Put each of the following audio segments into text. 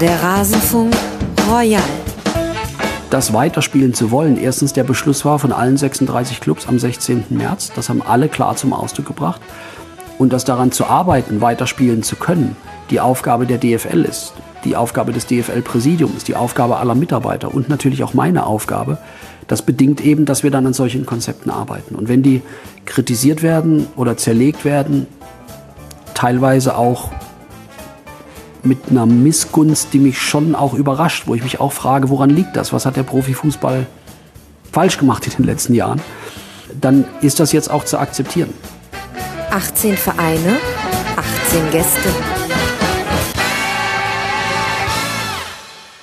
Der Rasenfunk Royal. Das weiterspielen zu wollen, erstens der Beschluss war von allen 36 Clubs am 16. März, das haben alle klar zum Ausdruck gebracht. Und dass daran zu arbeiten, weiterspielen zu können, die Aufgabe der DFL ist, die Aufgabe des DFL-Präsidiums, die Aufgabe aller Mitarbeiter und natürlich auch meine Aufgabe, das bedingt eben, dass wir dann an solchen Konzepten arbeiten. Und wenn die kritisiert werden oder zerlegt werden, teilweise auch mit einer Missgunst, die mich schon auch überrascht, wo ich mich auch frage, woran liegt das? Was hat der Profifußball falsch gemacht in den letzten Jahren? Dann ist das jetzt auch zu akzeptieren. 18 Vereine, 18 Gäste.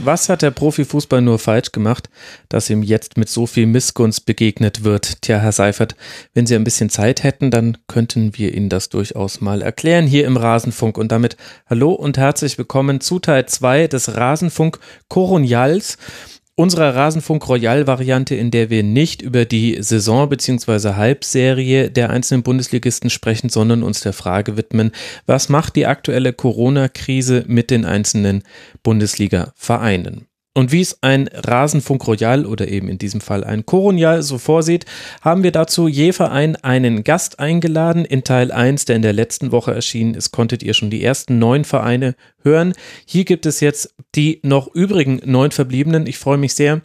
Was hat der Profifußball nur falsch gemacht, dass ihm jetzt mit so viel Missgunst begegnet wird? Tja, Herr Seifert, wenn Sie ein bisschen Zeit hätten, dann könnten wir Ihnen das durchaus mal erklären hier im Rasenfunk. Und damit hallo und herzlich willkommen zu Teil 2 des Rasenfunk Koronials unserer Rasenfunk Royal Variante, in der wir nicht über die Saison bzw. Halbserie der einzelnen Bundesligisten sprechen, sondern uns der Frage widmen, was macht die aktuelle Corona-Krise mit den einzelnen Bundesliga-Vereinen? Und wie es ein Rasenfunk Royal oder eben in diesem Fall ein Koronial so vorsieht, haben wir dazu je Verein einen Gast eingeladen. In Teil 1, der in der letzten Woche erschienen ist, konntet ihr schon die ersten neun Vereine hören. Hier gibt es jetzt die noch übrigen neun verbliebenen. Ich freue mich sehr,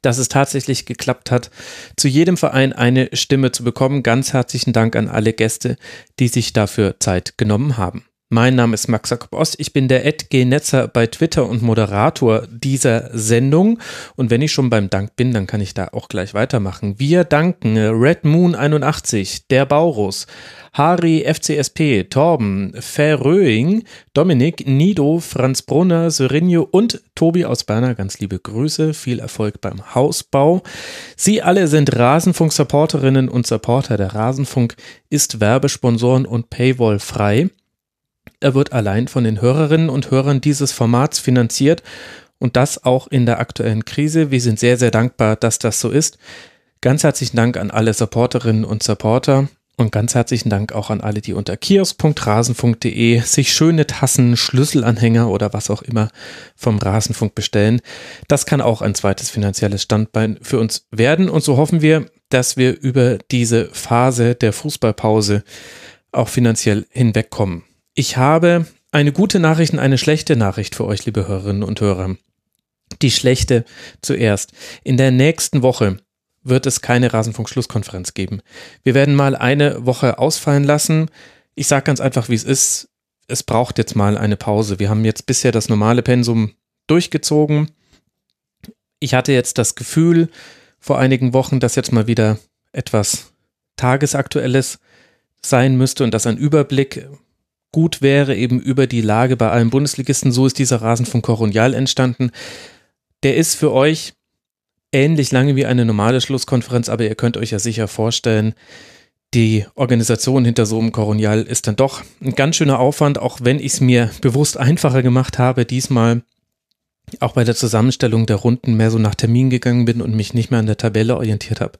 dass es tatsächlich geklappt hat, zu jedem Verein eine Stimme zu bekommen. Ganz herzlichen Dank an alle Gäste, die sich dafür Zeit genommen haben. Mein Name ist Max Jakob Ost. Ich bin der Netzer bei Twitter und Moderator dieser Sendung. Und wenn ich schon beim Dank bin, dann kann ich da auch gleich weitermachen. Wir danken Red Moon 81, der Baurus, Hari FCSP, Torben, Verröing, Dominik, Nido, Franz Brunner, Sörinho und Tobi aus Berner. Ganz liebe Grüße, viel Erfolg beim Hausbau. Sie alle sind Rasenfunk-Supporterinnen und Supporter. Der Rasenfunk ist Werbesponsoren und Paywall frei. Er wird allein von den Hörerinnen und Hörern dieses Formats finanziert und das auch in der aktuellen Krise. Wir sind sehr, sehr dankbar, dass das so ist. Ganz herzlichen Dank an alle Supporterinnen und Supporter und ganz herzlichen Dank auch an alle, die unter kiosk.rasenfunk.de sich schöne Tassen, Schlüsselanhänger oder was auch immer vom Rasenfunk bestellen. Das kann auch ein zweites finanzielles Standbein für uns werden und so hoffen wir, dass wir über diese Phase der Fußballpause auch finanziell hinwegkommen. Ich habe eine gute Nachricht und eine schlechte Nachricht für euch, liebe Hörerinnen und Hörer. Die schlechte zuerst. In der nächsten Woche wird es keine Rasenfunk-Schlusskonferenz geben. Wir werden mal eine Woche ausfallen lassen. Ich sage ganz einfach, wie es ist. Es braucht jetzt mal eine Pause. Wir haben jetzt bisher das normale Pensum durchgezogen. Ich hatte jetzt das Gefühl vor einigen Wochen, dass jetzt mal wieder etwas Tagesaktuelles sein müsste und dass ein Überblick gut wäre, eben über die Lage bei allen Bundesligisten. So ist dieser Rasen von Coronial entstanden. Der ist für euch ähnlich lange wie eine normale Schlusskonferenz, aber ihr könnt euch ja sicher vorstellen, die Organisation hinter so einem Coronial ist dann doch ein ganz schöner Aufwand, auch wenn ich es mir bewusst einfacher gemacht habe, diesmal auch bei der Zusammenstellung der Runden mehr so nach Termin gegangen bin und mich nicht mehr an der Tabelle orientiert habe.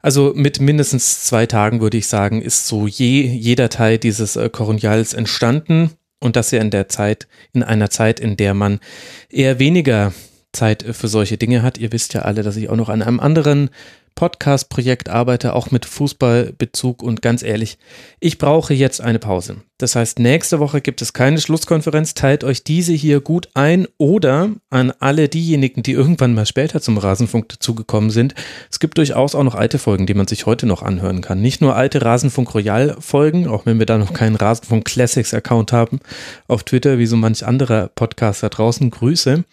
Also mit mindestens zwei Tagen würde ich sagen, ist so je, jeder Teil dieses äh, Koronials entstanden und das ja in der Zeit, in einer Zeit, in der man eher weniger Zeit äh, für solche Dinge hat. Ihr wisst ja alle, dass ich auch noch an einem anderen Podcast-Projekt arbeite, auch mit Fußballbezug und ganz ehrlich, ich brauche jetzt eine Pause. Das heißt, nächste Woche gibt es keine Schlusskonferenz. Teilt euch diese hier gut ein oder an alle diejenigen, die irgendwann mal später zum Rasenfunk dazugekommen sind. Es gibt durchaus auch noch alte Folgen, die man sich heute noch anhören kann. Nicht nur alte Rasenfunk Royal Folgen, auch wenn wir da noch keinen Rasenfunk Classics Account haben auf Twitter, wie so manch anderer Podcast da draußen. Grüße.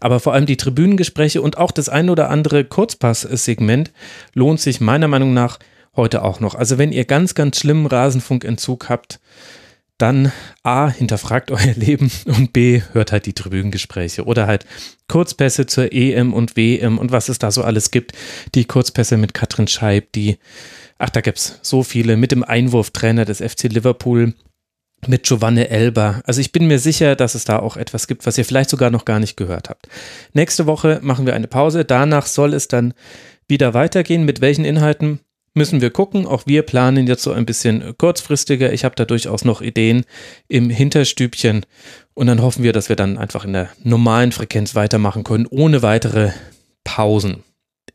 Aber vor allem die Tribünengespräche und auch das ein oder andere Kurzpass-Segment lohnt sich meiner Meinung nach heute auch noch. Also wenn ihr ganz, ganz schlimmen Rasenfunkentzug habt, dann A, hinterfragt euer Leben und B, hört halt die Tribünengespräche oder halt Kurzpässe zur EM und WM und was es da so alles gibt. Die Kurzpässe mit Katrin Scheib, die, ach, da gibt's so viele, mit dem Einwurftrainer des FC Liverpool, mit Giovanni Elba. Also ich bin mir sicher, dass es da auch etwas gibt, was ihr vielleicht sogar noch gar nicht gehört habt. Nächste Woche machen wir eine Pause. Danach soll es dann wieder weitergehen. Mit welchen Inhalten? müssen wir gucken. Auch wir planen jetzt so ein bisschen kurzfristiger. Ich habe da durchaus noch Ideen im Hinterstübchen. Und dann hoffen wir, dass wir dann einfach in der normalen Frequenz weitermachen können, ohne weitere Pausen.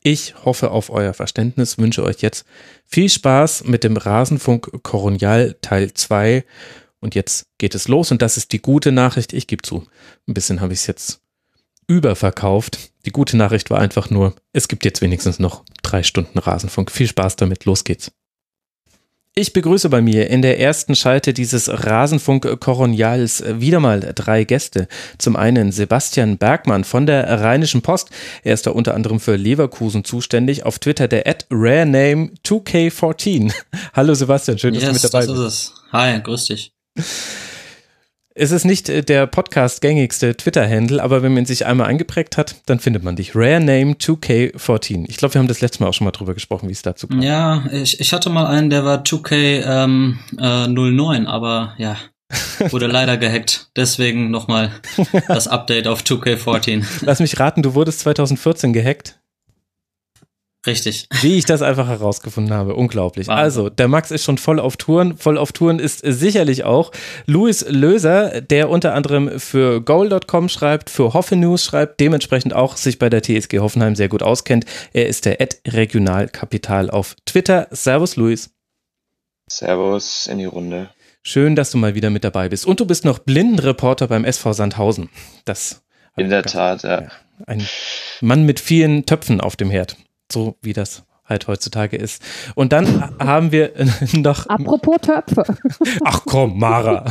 Ich hoffe auf euer Verständnis, wünsche euch jetzt viel Spaß mit dem Rasenfunk Koronial Teil 2. Und jetzt geht es los und das ist die gute Nachricht. Ich gebe zu, ein bisschen habe ich es jetzt überverkauft. Die gute Nachricht war einfach nur, es gibt jetzt wenigstens noch drei Stunden Rasenfunk. Viel Spaß damit, los geht's. Ich begrüße bei mir in der ersten Schalte dieses Rasenfunk Koronials wieder mal drei Gäste. Zum einen Sebastian Bergmann von der Rheinischen Post. Er ist da unter anderem für Leverkusen zuständig. Auf Twitter der at rarename2k14. Hallo Sebastian, schön, dass yes, du mit dabei bist. Das ist es. Hi, grüß dich. Es ist nicht äh, der Podcast-gängigste Twitter-Handle, aber wenn man sich einmal eingeprägt hat, dann findet man dich. Rare Name 2K14. Ich glaube, wir haben das letzte Mal auch schon mal drüber gesprochen, wie es dazu kommt. Ja, ich, ich hatte mal einen, der war 2K ähm, äh, 09, aber ja, wurde leider gehackt. Deswegen nochmal das Update auf 2K14. Lass mich raten, du wurdest 2014 gehackt? Richtig. Wie ich das einfach herausgefunden habe. Unglaublich. Wahnsinn. Also, der Max ist schon voll auf Touren. Voll auf Touren ist sicherlich auch Louis Löser, der unter anderem für Goal.com schreibt, für Hoffe News schreibt, dementsprechend auch sich bei der TSG Hoffenheim sehr gut auskennt. Er ist der Ad Regionalkapital auf Twitter. Servus, Louis. Servus in die Runde. Schön, dass du mal wieder mit dabei bist. Und du bist noch Blindenreporter beim SV Sandhausen. Das in der Tat, ja. Ein Mann mit vielen Töpfen auf dem Herd so wie das halt heutzutage ist. Und dann haben wir noch. Apropos Töpfe. Ach komm, Mara.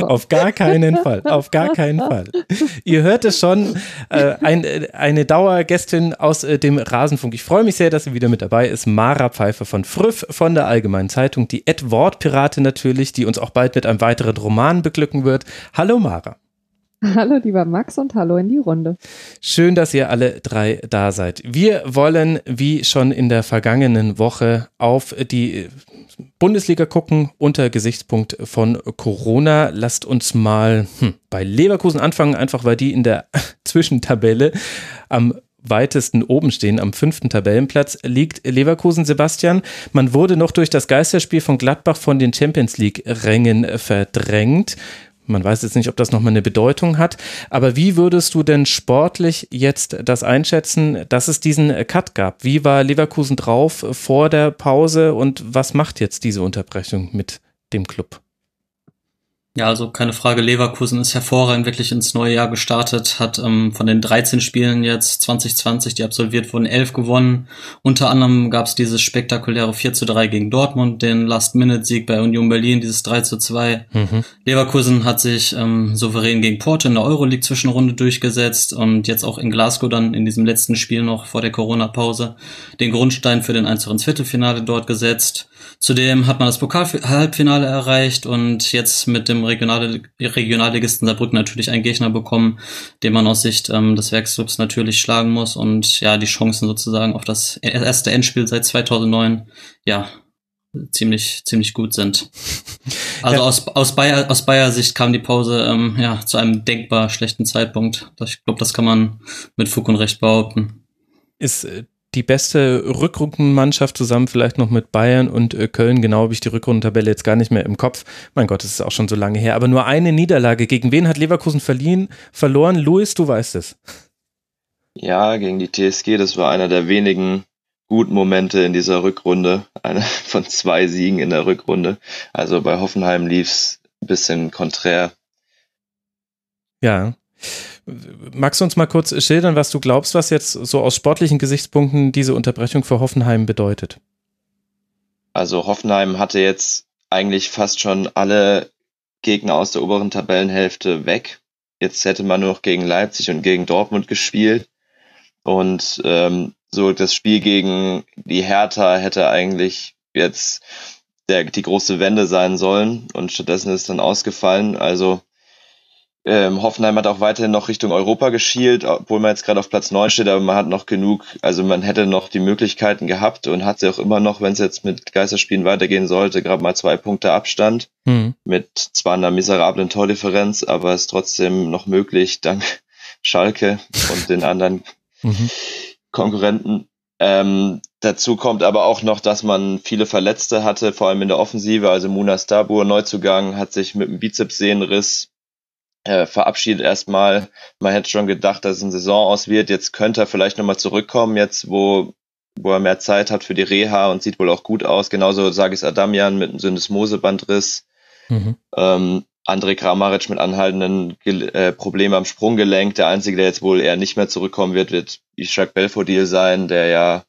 auf gar keinen Fall. Auf gar keinen Fall. Ihr hört es schon, äh, ein, eine Dauergästin aus äh, dem Rasenfunk. Ich freue mich sehr, dass sie wieder mit dabei ist. Mara Pfeiffer von Früff von der Allgemeinen Zeitung, die Ed-Wortpirate natürlich, die uns auch bald mit einem weiteren Roman beglücken wird. Hallo Mara. Hallo lieber Max und hallo in die Runde. Schön, dass ihr alle drei da seid. Wir wollen, wie schon in der vergangenen Woche, auf die Bundesliga gucken unter Gesichtspunkt von Corona. Lasst uns mal hm, bei Leverkusen anfangen, einfach weil die in der Zwischentabelle am weitesten oben stehen, am fünften Tabellenplatz, liegt Leverkusen Sebastian. Man wurde noch durch das Geisterspiel von Gladbach von den Champions League-Rängen verdrängt. Man weiß jetzt nicht, ob das nochmal eine Bedeutung hat. Aber wie würdest du denn sportlich jetzt das einschätzen, dass es diesen Cut gab? Wie war Leverkusen drauf vor der Pause und was macht jetzt diese Unterbrechung mit dem Club? Ja, also keine Frage, Leverkusen ist hervorragend wirklich ins neue Jahr gestartet, hat ähm, von den 13 Spielen jetzt 2020, die absolviert wurden, 11 gewonnen. Unter anderem gab es dieses spektakuläre 4 zu 3 gegen Dortmund, den Last-Minute-Sieg bei Union Berlin, dieses 3 zu 2. Mhm. Leverkusen hat sich ähm, souverän gegen Porto in der Euroleague-Zwischenrunde durchgesetzt und jetzt auch in Glasgow dann in diesem letzten Spiel noch vor der Corona-Pause den Grundstein für den Einzug ins Viertelfinale dort gesetzt. Zudem hat man das Pokal-Halbfinale erreicht und jetzt mit dem Regional Regionalligisten Saarbrücken natürlich einen Gegner bekommen, den man aus Sicht ähm, des Werksclubs natürlich schlagen muss und ja, die Chancen sozusagen auf das erste Endspiel seit 2009, ja, ziemlich ziemlich gut sind. Also ja. aus aus Bayer aus Bayer Sicht kam die Pause ähm, ja zu einem denkbar schlechten Zeitpunkt. Ich glaube, das kann man mit Fug und Recht behaupten. Ist äh, die beste Rückrundenmannschaft zusammen vielleicht noch mit Bayern und äh, Köln. Genau habe ich die Rückrundentabelle jetzt gar nicht mehr im Kopf. Mein Gott, das ist auch schon so lange her. Aber nur eine Niederlage. Gegen wen hat Leverkusen verliehen, verloren? Luis, du weißt es. Ja, gegen die TSG. Das war einer der wenigen guten Momente in dieser Rückrunde. Einer von zwei Siegen in der Rückrunde. Also bei Hoffenheim lief es ein bisschen konträr. Ja. Magst du uns mal kurz schildern, was du glaubst, was jetzt so aus sportlichen Gesichtspunkten diese Unterbrechung für Hoffenheim bedeutet? Also Hoffenheim hatte jetzt eigentlich fast schon alle Gegner aus der oberen Tabellenhälfte weg. Jetzt hätte man nur noch gegen Leipzig und gegen Dortmund gespielt. Und ähm, so das Spiel gegen die Hertha hätte eigentlich jetzt der, die große Wende sein sollen. Und stattdessen ist dann ausgefallen. Also ähm, Hoffenheim hat auch weiterhin noch Richtung Europa geschielt, obwohl man jetzt gerade auf Platz 9 steht, aber man hat noch genug, also man hätte noch die Möglichkeiten gehabt und hat sie auch immer noch, wenn es jetzt mit Geisterspielen weitergehen sollte, gerade mal zwei Punkte Abstand. Mhm. Mit zwar einer miserablen Tordifferenz, aber es ist trotzdem noch möglich, dank Schalke und den anderen mhm. Konkurrenten. Ähm, Dazu kommt aber auch noch, dass man viele Verletzte hatte, vor allem in der Offensive. Also Muna Stabur, Neuzugang, hat sich mit einem Bizepssehnenriss äh, verabschiedet erstmal. Man hätte schon gedacht, dass es ein Saison aus wird. Jetzt könnte er vielleicht nochmal zurückkommen, jetzt wo, wo er mehr Zeit hat für die Reha und sieht wohl auch gut aus. Genauso Sagis Adamian mit einem Syndesmosebandriss. Mhm. Ähm, André Kramaric mit anhaltenden äh, Problemen am Sprunggelenk. Der einzige, der jetzt wohl eher nicht mehr zurückkommen wird, wird Ishak Belfodil sein, der ja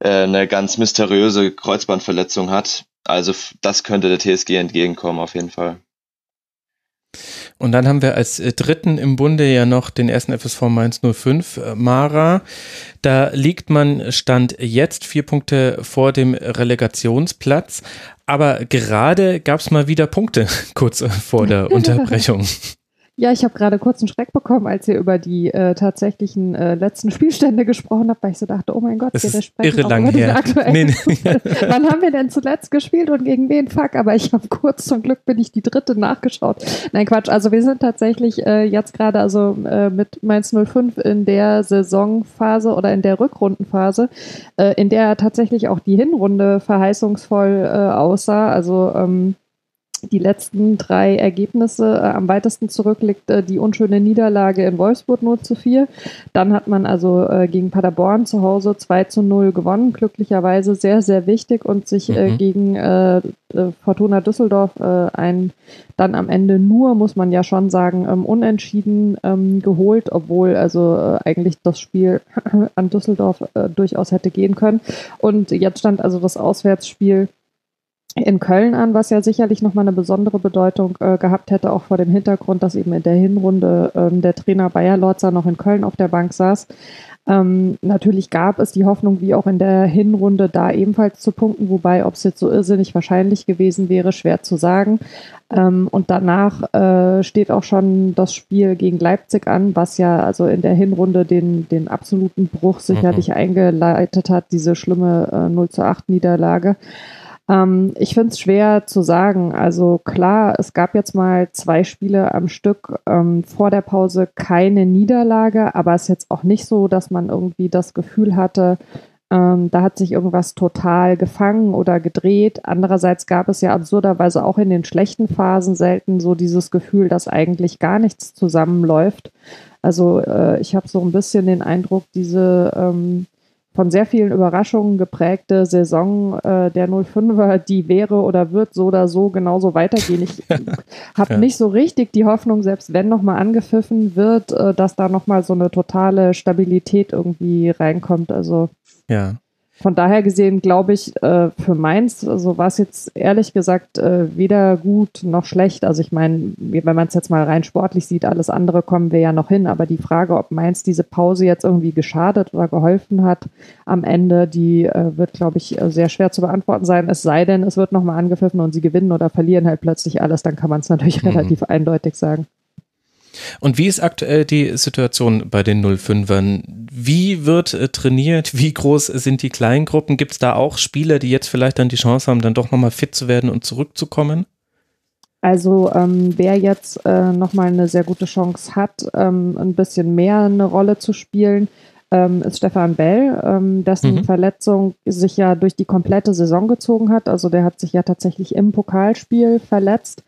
äh, eine ganz mysteriöse Kreuzbandverletzung hat. Also das könnte der TSG entgegenkommen auf jeden Fall. Und dann haben wir als äh, dritten im Bunde ja noch den ersten FSV Mainz 05, äh, Mara. Da liegt man Stand jetzt vier Punkte vor dem Relegationsplatz. Aber gerade gab es mal wieder Punkte kurz vor der Unterbrechung. Ja, ich habe gerade kurz einen Schreck bekommen, als ihr über die äh, tatsächlichen äh, letzten Spielstände gesprochen habt, weil ich so dachte, oh mein Gott, das wir sprechen irre lang her. nee, nee. Wann haben wir denn zuletzt gespielt und gegen wen? Fuck, aber ich habe kurz, zum Glück bin ich die dritte nachgeschaut. Nein, Quatsch, also wir sind tatsächlich äh, jetzt gerade also äh, mit Mainz 05 in der Saisonphase oder in der Rückrundenphase, äh, in der tatsächlich auch die Hinrunde verheißungsvoll äh, aussah. Also ähm, die letzten drei Ergebnisse äh, am weitesten zurück liegt äh, die unschöne Niederlage in Wolfsburg 0 zu 4. Dann hat man also äh, gegen Paderborn zu Hause 2 zu 0 gewonnen, glücklicherweise sehr, sehr wichtig und sich äh, mhm. gegen äh, äh, Fortuna Düsseldorf ein dann am Ende nur, muss man ja schon sagen, ähm, unentschieden ähm, geholt, obwohl also eigentlich das Spiel an Düsseldorf durchaus hätte gehen können. Und jetzt stand also das Auswärtsspiel in Köln an, was ja sicherlich nochmal eine besondere Bedeutung äh, gehabt hätte, auch vor dem Hintergrund, dass eben in der Hinrunde ähm, der Trainer Bayer Lorzer noch in Köln auf der Bank saß. Ähm, natürlich gab es die Hoffnung, wie auch in der Hinrunde, da ebenfalls zu punkten, wobei, ob es jetzt so irrsinnig wahrscheinlich gewesen wäre, schwer zu sagen. Ähm, und danach äh, steht auch schon das Spiel gegen Leipzig an, was ja also in der Hinrunde den, den absoluten Bruch sicherlich mhm. eingeleitet hat, diese schlimme äh, 0 zu 8 Niederlage. Ähm, ich finde es schwer zu sagen. Also klar, es gab jetzt mal zwei Spiele am Stück ähm, vor der Pause keine Niederlage, aber es ist jetzt auch nicht so, dass man irgendwie das Gefühl hatte, ähm, da hat sich irgendwas total gefangen oder gedreht. Andererseits gab es ja absurderweise auch in den schlechten Phasen selten so dieses Gefühl, dass eigentlich gar nichts zusammenläuft. Also äh, ich habe so ein bisschen den Eindruck, diese ähm, von sehr vielen Überraschungen geprägte Saison äh, der 05er, die wäre oder wird so oder so genauso weitergehen. Ich habe ja. nicht so richtig die Hoffnung, selbst wenn nochmal angepfiffen wird, äh, dass da nochmal so eine totale Stabilität irgendwie reinkommt. Also ja. Von daher gesehen glaube ich, äh, für Mainz, also war es jetzt ehrlich gesagt äh, weder gut noch schlecht. Also ich meine, wenn man es jetzt mal rein sportlich sieht, alles andere kommen wir ja noch hin. Aber die Frage, ob Mainz diese Pause jetzt irgendwie geschadet oder geholfen hat am Ende, die äh, wird, glaube ich, sehr schwer zu beantworten sein. Es sei denn, es wird nochmal angepfiffen und sie gewinnen oder verlieren halt plötzlich alles, dann kann man es natürlich mhm. relativ eindeutig sagen. Und wie ist aktuell die Situation bei den 05ern? Wie wird äh, trainiert? Wie groß sind die Kleingruppen? Gibt es da auch Spieler, die jetzt vielleicht dann die Chance haben, dann doch nochmal fit zu werden und zurückzukommen? Also ähm, wer jetzt äh, nochmal eine sehr gute Chance hat, ähm, ein bisschen mehr eine Rolle zu spielen, ähm, ist Stefan Bell, ähm, dessen mhm. Verletzung sich ja durch die komplette Saison gezogen hat. Also der hat sich ja tatsächlich im Pokalspiel verletzt.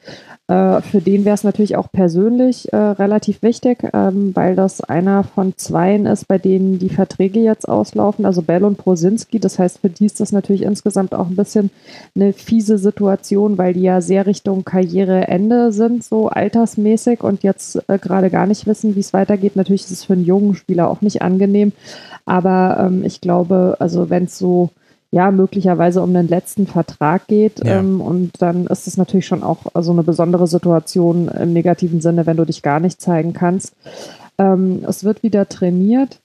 Äh, für den wäre es natürlich auch persönlich äh, relativ wichtig, ähm, weil das einer von zweien ist, bei denen die Verträge jetzt auslaufen, also Bell und Prosinski. Das heißt, für die ist das natürlich insgesamt auch ein bisschen eine fiese Situation, weil die ja sehr Richtung Karriereende sind, so altersmäßig und jetzt äh, gerade gar nicht wissen, wie es weitergeht. Natürlich ist es für einen jungen Spieler auch nicht angenehm aber ähm, ich glaube, also wenn es so ja möglicherweise um den letzten Vertrag geht ja. ähm, und dann ist es natürlich schon auch so eine besondere Situation im negativen Sinne, wenn du dich gar nicht zeigen kannst. Ähm, es wird wieder trainiert,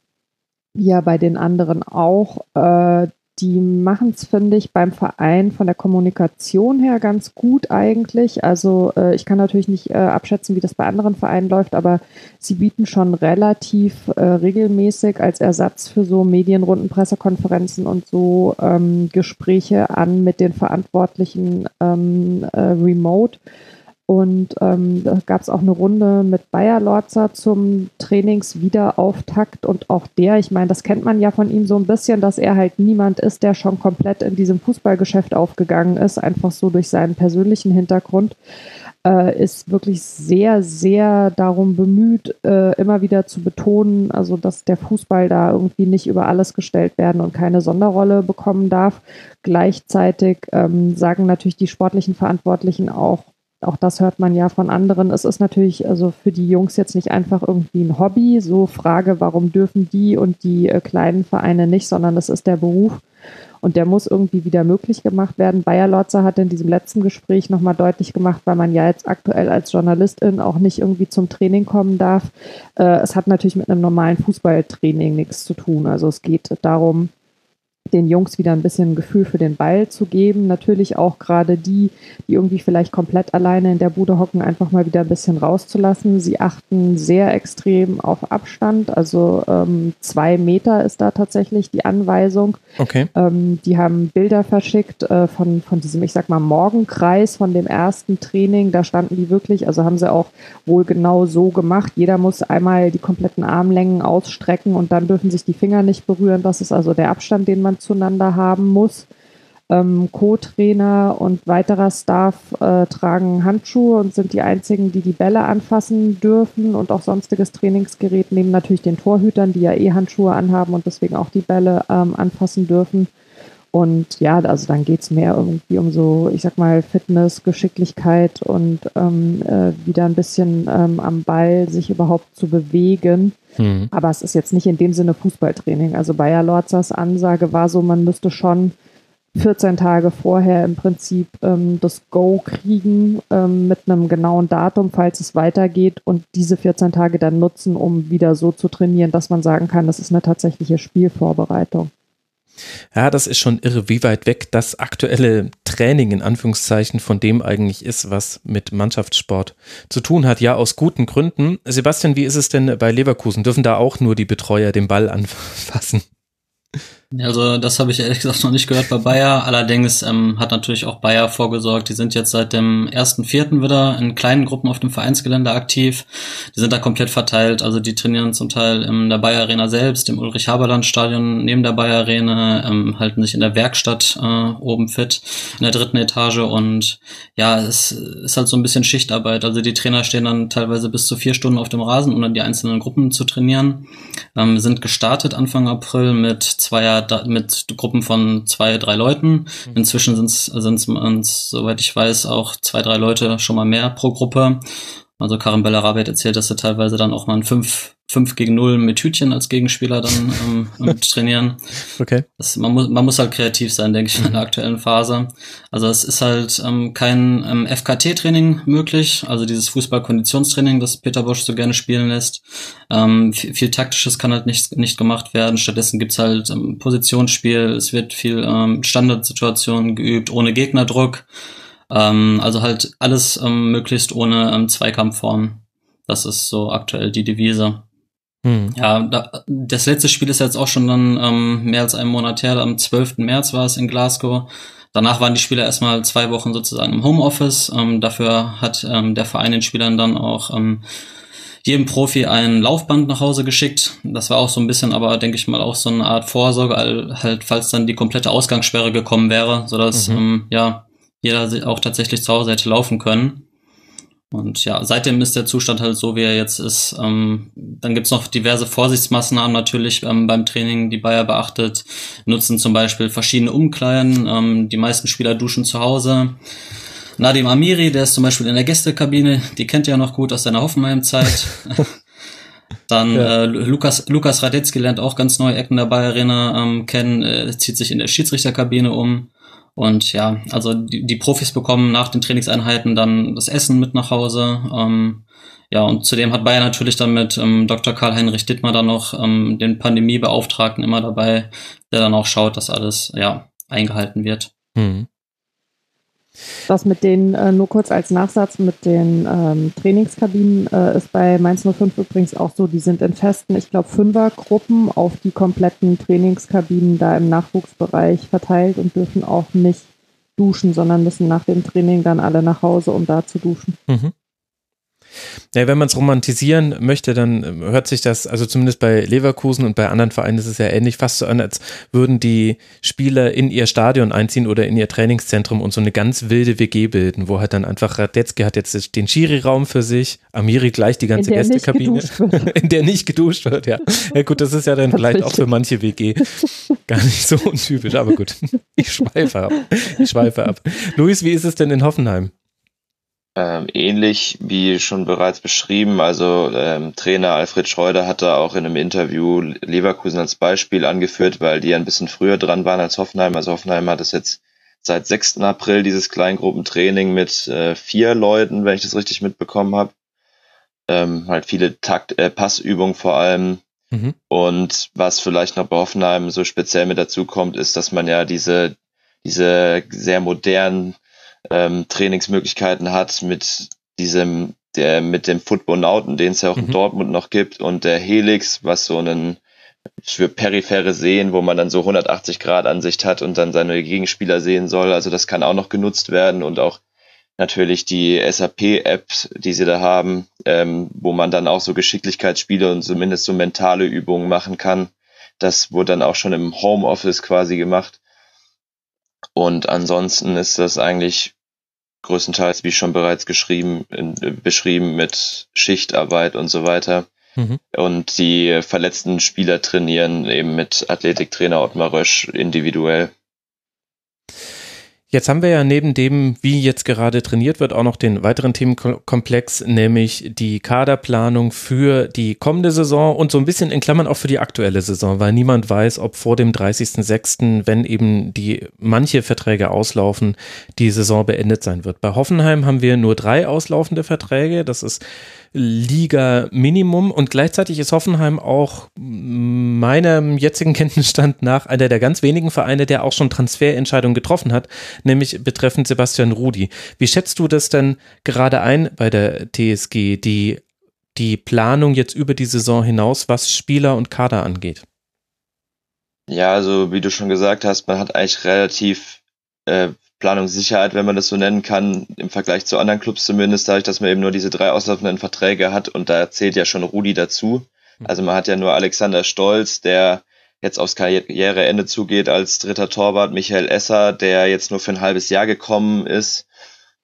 ja bei den anderen auch. Äh, die machen es, finde ich, beim Verein von der Kommunikation her ganz gut eigentlich. Also äh, ich kann natürlich nicht äh, abschätzen, wie das bei anderen Vereinen läuft, aber sie bieten schon relativ äh, regelmäßig als Ersatz für so Medienrunden, Pressekonferenzen und so ähm, Gespräche an mit den Verantwortlichen ähm, äh, remote. Und ähm, da gab es auch eine Runde mit Bayer Lorzer zum Trainingswiederauftakt. Und auch der, ich meine, das kennt man ja von ihm so ein bisschen, dass er halt niemand ist, der schon komplett in diesem Fußballgeschäft aufgegangen ist, einfach so durch seinen persönlichen Hintergrund äh, ist wirklich sehr, sehr darum bemüht, äh, immer wieder zu betonen, also dass der Fußball da irgendwie nicht über alles gestellt werden und keine Sonderrolle bekommen darf. Gleichzeitig ähm, sagen natürlich die sportlichen Verantwortlichen auch, auch das hört man ja von anderen. Es ist natürlich also für die Jungs jetzt nicht einfach irgendwie ein Hobby, so Frage, warum dürfen die und die äh, kleinen Vereine nicht, sondern es ist der Beruf und der muss irgendwie wieder möglich gemacht werden. Bayer Lotzer hat in diesem letzten Gespräch nochmal deutlich gemacht, weil man ja jetzt aktuell als Journalistin auch nicht irgendwie zum Training kommen darf. Äh, es hat natürlich mit einem normalen Fußballtraining nichts zu tun. Also es geht darum, den Jungs wieder ein bisschen ein Gefühl für den Ball zu geben. Natürlich auch gerade die, die irgendwie vielleicht komplett alleine in der Bude hocken, einfach mal wieder ein bisschen rauszulassen. Sie achten sehr extrem auf Abstand. Also ähm, zwei Meter ist da tatsächlich die Anweisung. Okay. Ähm, die haben Bilder verschickt äh, von, von diesem, ich sag mal, Morgenkreis von dem ersten Training. Da standen die wirklich, also haben sie auch wohl genau so gemacht. Jeder muss einmal die kompletten Armlängen ausstrecken und dann dürfen sich die Finger nicht berühren. Das ist also der Abstand, den man Abstand zueinander haben muss. Ähm, Co-Trainer und weiterer Staff äh, tragen Handschuhe und sind die einzigen, die die Bälle anfassen dürfen und auch sonstiges Trainingsgerät neben natürlich den Torhütern, die ja eh Handschuhe anhaben und deswegen auch die Bälle ähm, anfassen dürfen. Und ja, also dann geht es mehr irgendwie um so, ich sag mal, Fitness, Geschicklichkeit und ähm, äh, wieder ein bisschen ähm, am Ball sich überhaupt zu bewegen. Mhm. Aber es ist jetzt nicht in dem Sinne Fußballtraining. Also Bayer Lorzers Ansage war so, man müsste schon 14 Tage vorher im Prinzip ähm, das Go kriegen ähm, mit einem genauen Datum, falls es weitergeht und diese 14 Tage dann nutzen, um wieder so zu trainieren, dass man sagen kann, das ist eine tatsächliche Spielvorbereitung. Ja, das ist schon irre, wie weit weg das aktuelle Training in Anführungszeichen von dem eigentlich ist, was mit Mannschaftssport zu tun hat. Ja, aus guten Gründen. Sebastian, wie ist es denn bei Leverkusen? Dürfen da auch nur die Betreuer den Ball anfassen? Also das habe ich ehrlich gesagt noch nicht gehört bei Bayer. Allerdings ähm, hat natürlich auch Bayer vorgesorgt. Die sind jetzt seit dem ersten Vierten wieder in kleinen Gruppen auf dem Vereinsgelände aktiv. Die sind da komplett verteilt. Also die trainieren zum Teil in der Bayer Arena selbst, im Ulrich-Haberland-Stadion neben der Bayer Arena, ähm, halten sich in der Werkstatt äh, oben fit, in der dritten Etage. Und ja, es ist halt so ein bisschen Schichtarbeit. Also die Trainer stehen dann teilweise bis zu vier Stunden auf dem Rasen, um dann die einzelnen Gruppen zu trainieren. Ähm, sind gestartet Anfang April mit zweier mit Gruppen von zwei, drei Leuten. Mhm. Inzwischen sind es, soweit ich weiß, auch zwei, drei Leute schon mal mehr pro Gruppe. Also Karim Bellarabi hat erzählt, dass er teilweise dann auch mal ein 5, 5 gegen 0 mit Hütchen als Gegenspieler dann ähm, trainieren. Okay. Das, man, muss, man muss halt kreativ sein, denke ich, in der aktuellen Phase. Also es ist halt ähm, kein ähm, FKT-Training möglich, also dieses Fußball-Konditionstraining, das Peter Bosch so gerne spielen lässt. Ähm, viel, viel Taktisches kann halt nicht, nicht gemacht werden. Stattdessen gibt's halt ähm, Positionsspiel, es wird viel ähm, Standardsituationen geübt, ohne Gegnerdruck. Ähm, also halt alles ähm, möglichst ohne ähm, Zweikampfform. Das ist so aktuell die Devise. Hm. Ja, da, das letzte Spiel ist jetzt auch schon dann ähm, mehr als einen Monat her. Am 12. März war es in Glasgow. Danach waren die Spieler erstmal zwei Wochen sozusagen im Homeoffice. Ähm, dafür hat ähm, der Verein den Spielern dann auch ähm, jedem Profi ein Laufband nach Hause geschickt. Das war auch so ein bisschen, aber denke ich mal auch so eine Art Vorsorge, halt falls dann die komplette Ausgangssperre gekommen wäre, sodass mhm. ähm, ja jeder auch tatsächlich zu Hause hätte laufen können. Und ja, seitdem ist der Zustand halt so, wie er jetzt ist. Ähm, dann gibt's noch diverse Vorsichtsmaßnahmen natürlich ähm, beim Training, die Bayer beachtet. Nutzen zum Beispiel verschiedene Umkleiden. Ähm, die meisten Spieler duschen zu Hause. Nadim Amiri, der ist zum Beispiel in der Gästekabine, die kennt ihr ja noch gut aus seiner Hoffenheim-Zeit. Dann ja. äh, Lukas, Lukas Radetzky lernt auch ganz neue Ecken der Bayer Arena ähm, kennen, äh, zieht sich in der Schiedsrichterkabine um. Und ja, also die, die Profis bekommen nach den Trainingseinheiten dann das Essen mit nach Hause. Ähm, ja, und zudem hat Bayern natürlich dann mit ähm, Dr. Karl-Heinrich Dittmar dann noch ähm, den Pandemiebeauftragten immer dabei, der dann auch schaut, dass alles ja eingehalten wird. Mhm. Das mit den, äh, nur kurz als Nachsatz, mit den ähm, Trainingskabinen äh, ist bei Mainz 05 übrigens auch so, die sind in festen, ich glaube, Fünfergruppen auf die kompletten Trainingskabinen da im Nachwuchsbereich verteilt und dürfen auch nicht duschen, sondern müssen nach dem Training dann alle nach Hause, um da zu duschen. Mhm. Ja, wenn man es romantisieren möchte, dann ähm, hört sich das, also zumindest bei Leverkusen und bei anderen Vereinen ist es ja ähnlich, fast so an, als würden die Spieler in ihr Stadion einziehen oder in ihr Trainingszentrum und so eine ganz wilde WG bilden, wo halt dann einfach Radetzky hat jetzt den Schiri-Raum für sich, Amiri gleich die ganze Gästekabine, in der nicht geduscht wird, ja. Ja gut, das ist ja dann vielleicht auch für manche WG gar nicht so untypisch, aber gut, ich schweife ab. Ich schweife ab. Luis, wie ist es denn in Hoffenheim? Ähm, ähnlich wie schon bereits beschrieben, also ähm, Trainer Alfred Schreuder hatte auch in einem Interview Leverkusen als Beispiel angeführt, weil die ein bisschen früher dran waren als Hoffenheim. Also Hoffenheim hat es jetzt seit 6. April dieses Kleingruppentraining mit äh, vier Leuten, wenn ich das richtig mitbekommen habe. Ähm, halt viele Takt, äh, Passübungen vor allem. Mhm. Und was vielleicht noch bei Hoffenheim so speziell mit dazu kommt, ist, dass man ja diese, diese sehr modernen ähm, Trainingsmöglichkeiten hat mit diesem, der, mit dem Footbonauten, den es ja auch mhm. in Dortmund noch gibt, und der Helix, was so einen für periphere Sehen, wo man dann so 180 Grad Ansicht hat und dann seine Gegenspieler sehen soll. Also das kann auch noch genutzt werden und auch natürlich die SAP-App, die sie da haben, ähm, wo man dann auch so Geschicklichkeitsspiele und zumindest so mentale Übungen machen kann. Das wurde dann auch schon im Homeoffice quasi gemacht. Und ansonsten ist das eigentlich größtenteils, wie schon bereits geschrieben, in, beschrieben mit Schichtarbeit und so weiter. Mhm. Und die verletzten Spieler trainieren eben mit Athletiktrainer Ottmar Rösch individuell. Jetzt haben wir ja neben dem, wie jetzt gerade trainiert wird, auch noch den weiteren Themenkomplex, nämlich die Kaderplanung für die kommende Saison und so ein bisschen in Klammern auch für die aktuelle Saison, weil niemand weiß, ob vor dem 30.06., wenn eben die manche Verträge auslaufen, die Saison beendet sein wird. Bei Hoffenheim haben wir nur drei auslaufende Verträge. Das ist Liga-Minimum und gleichzeitig ist Hoffenheim auch meinem jetzigen Kenntnisstand nach einer der ganz wenigen Vereine, der auch schon Transferentscheidungen getroffen hat, nämlich betreffend Sebastian Rudi. Wie schätzt du das denn gerade ein bei der TSG, die, die Planung jetzt über die Saison hinaus, was Spieler und Kader angeht? Ja, also wie du schon gesagt hast, man hat eigentlich relativ äh, Planungssicherheit, wenn man das so nennen kann, im Vergleich zu anderen Clubs zumindest, dadurch, dass man eben nur diese drei auslaufenden Verträge hat und da zählt ja schon Rudi dazu. Hm. Also man hat ja nur Alexander Stolz, der jetzt aufs Karriereende zugeht als dritter Torwart, Michael Esser, der jetzt nur für ein halbes Jahr gekommen ist,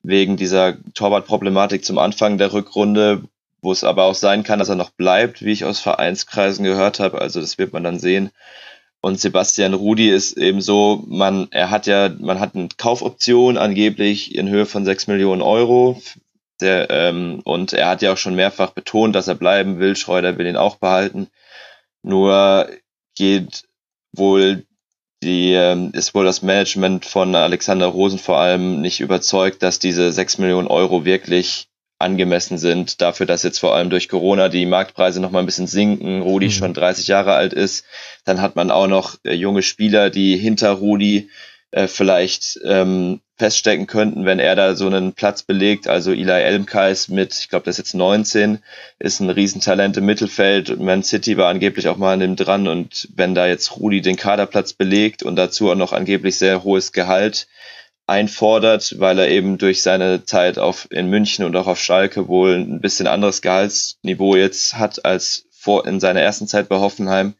wegen dieser Torwartproblematik zum Anfang der Rückrunde, wo es aber auch sein kann, dass er noch bleibt, wie ich aus Vereinskreisen gehört habe. Also das wird man dann sehen. Und Sebastian Rudi ist eben so, man, er hat ja, man hat eine Kaufoption angeblich in Höhe von sechs Millionen Euro. Der, ähm, und er hat ja auch schon mehrfach betont, dass er bleiben will. Schreuder will ihn auch behalten. Nur geht wohl die, ähm, ist wohl das Management von Alexander Rosen vor allem nicht überzeugt, dass diese sechs Millionen Euro wirklich angemessen sind dafür, dass jetzt vor allem durch Corona die Marktpreise noch mal ein bisschen sinken, Rudi mhm. schon 30 Jahre alt ist, dann hat man auch noch äh, junge Spieler, die hinter Rudi äh, vielleicht ähm, feststecken könnten, wenn er da so einen Platz belegt. Also Eli Elmkais mit, ich glaube, das ist jetzt 19, ist ein Riesentalent im Mittelfeld. Man City war angeblich auch mal an dem dran und wenn da jetzt Rudi den Kaderplatz belegt und dazu auch noch angeblich sehr hohes Gehalt, einfordert, weil er eben durch seine Zeit auf, in München und auch auf Schalke wohl ein bisschen anderes Gehaltsniveau jetzt hat als vor, in seiner ersten Zeit bei Hoffenheim,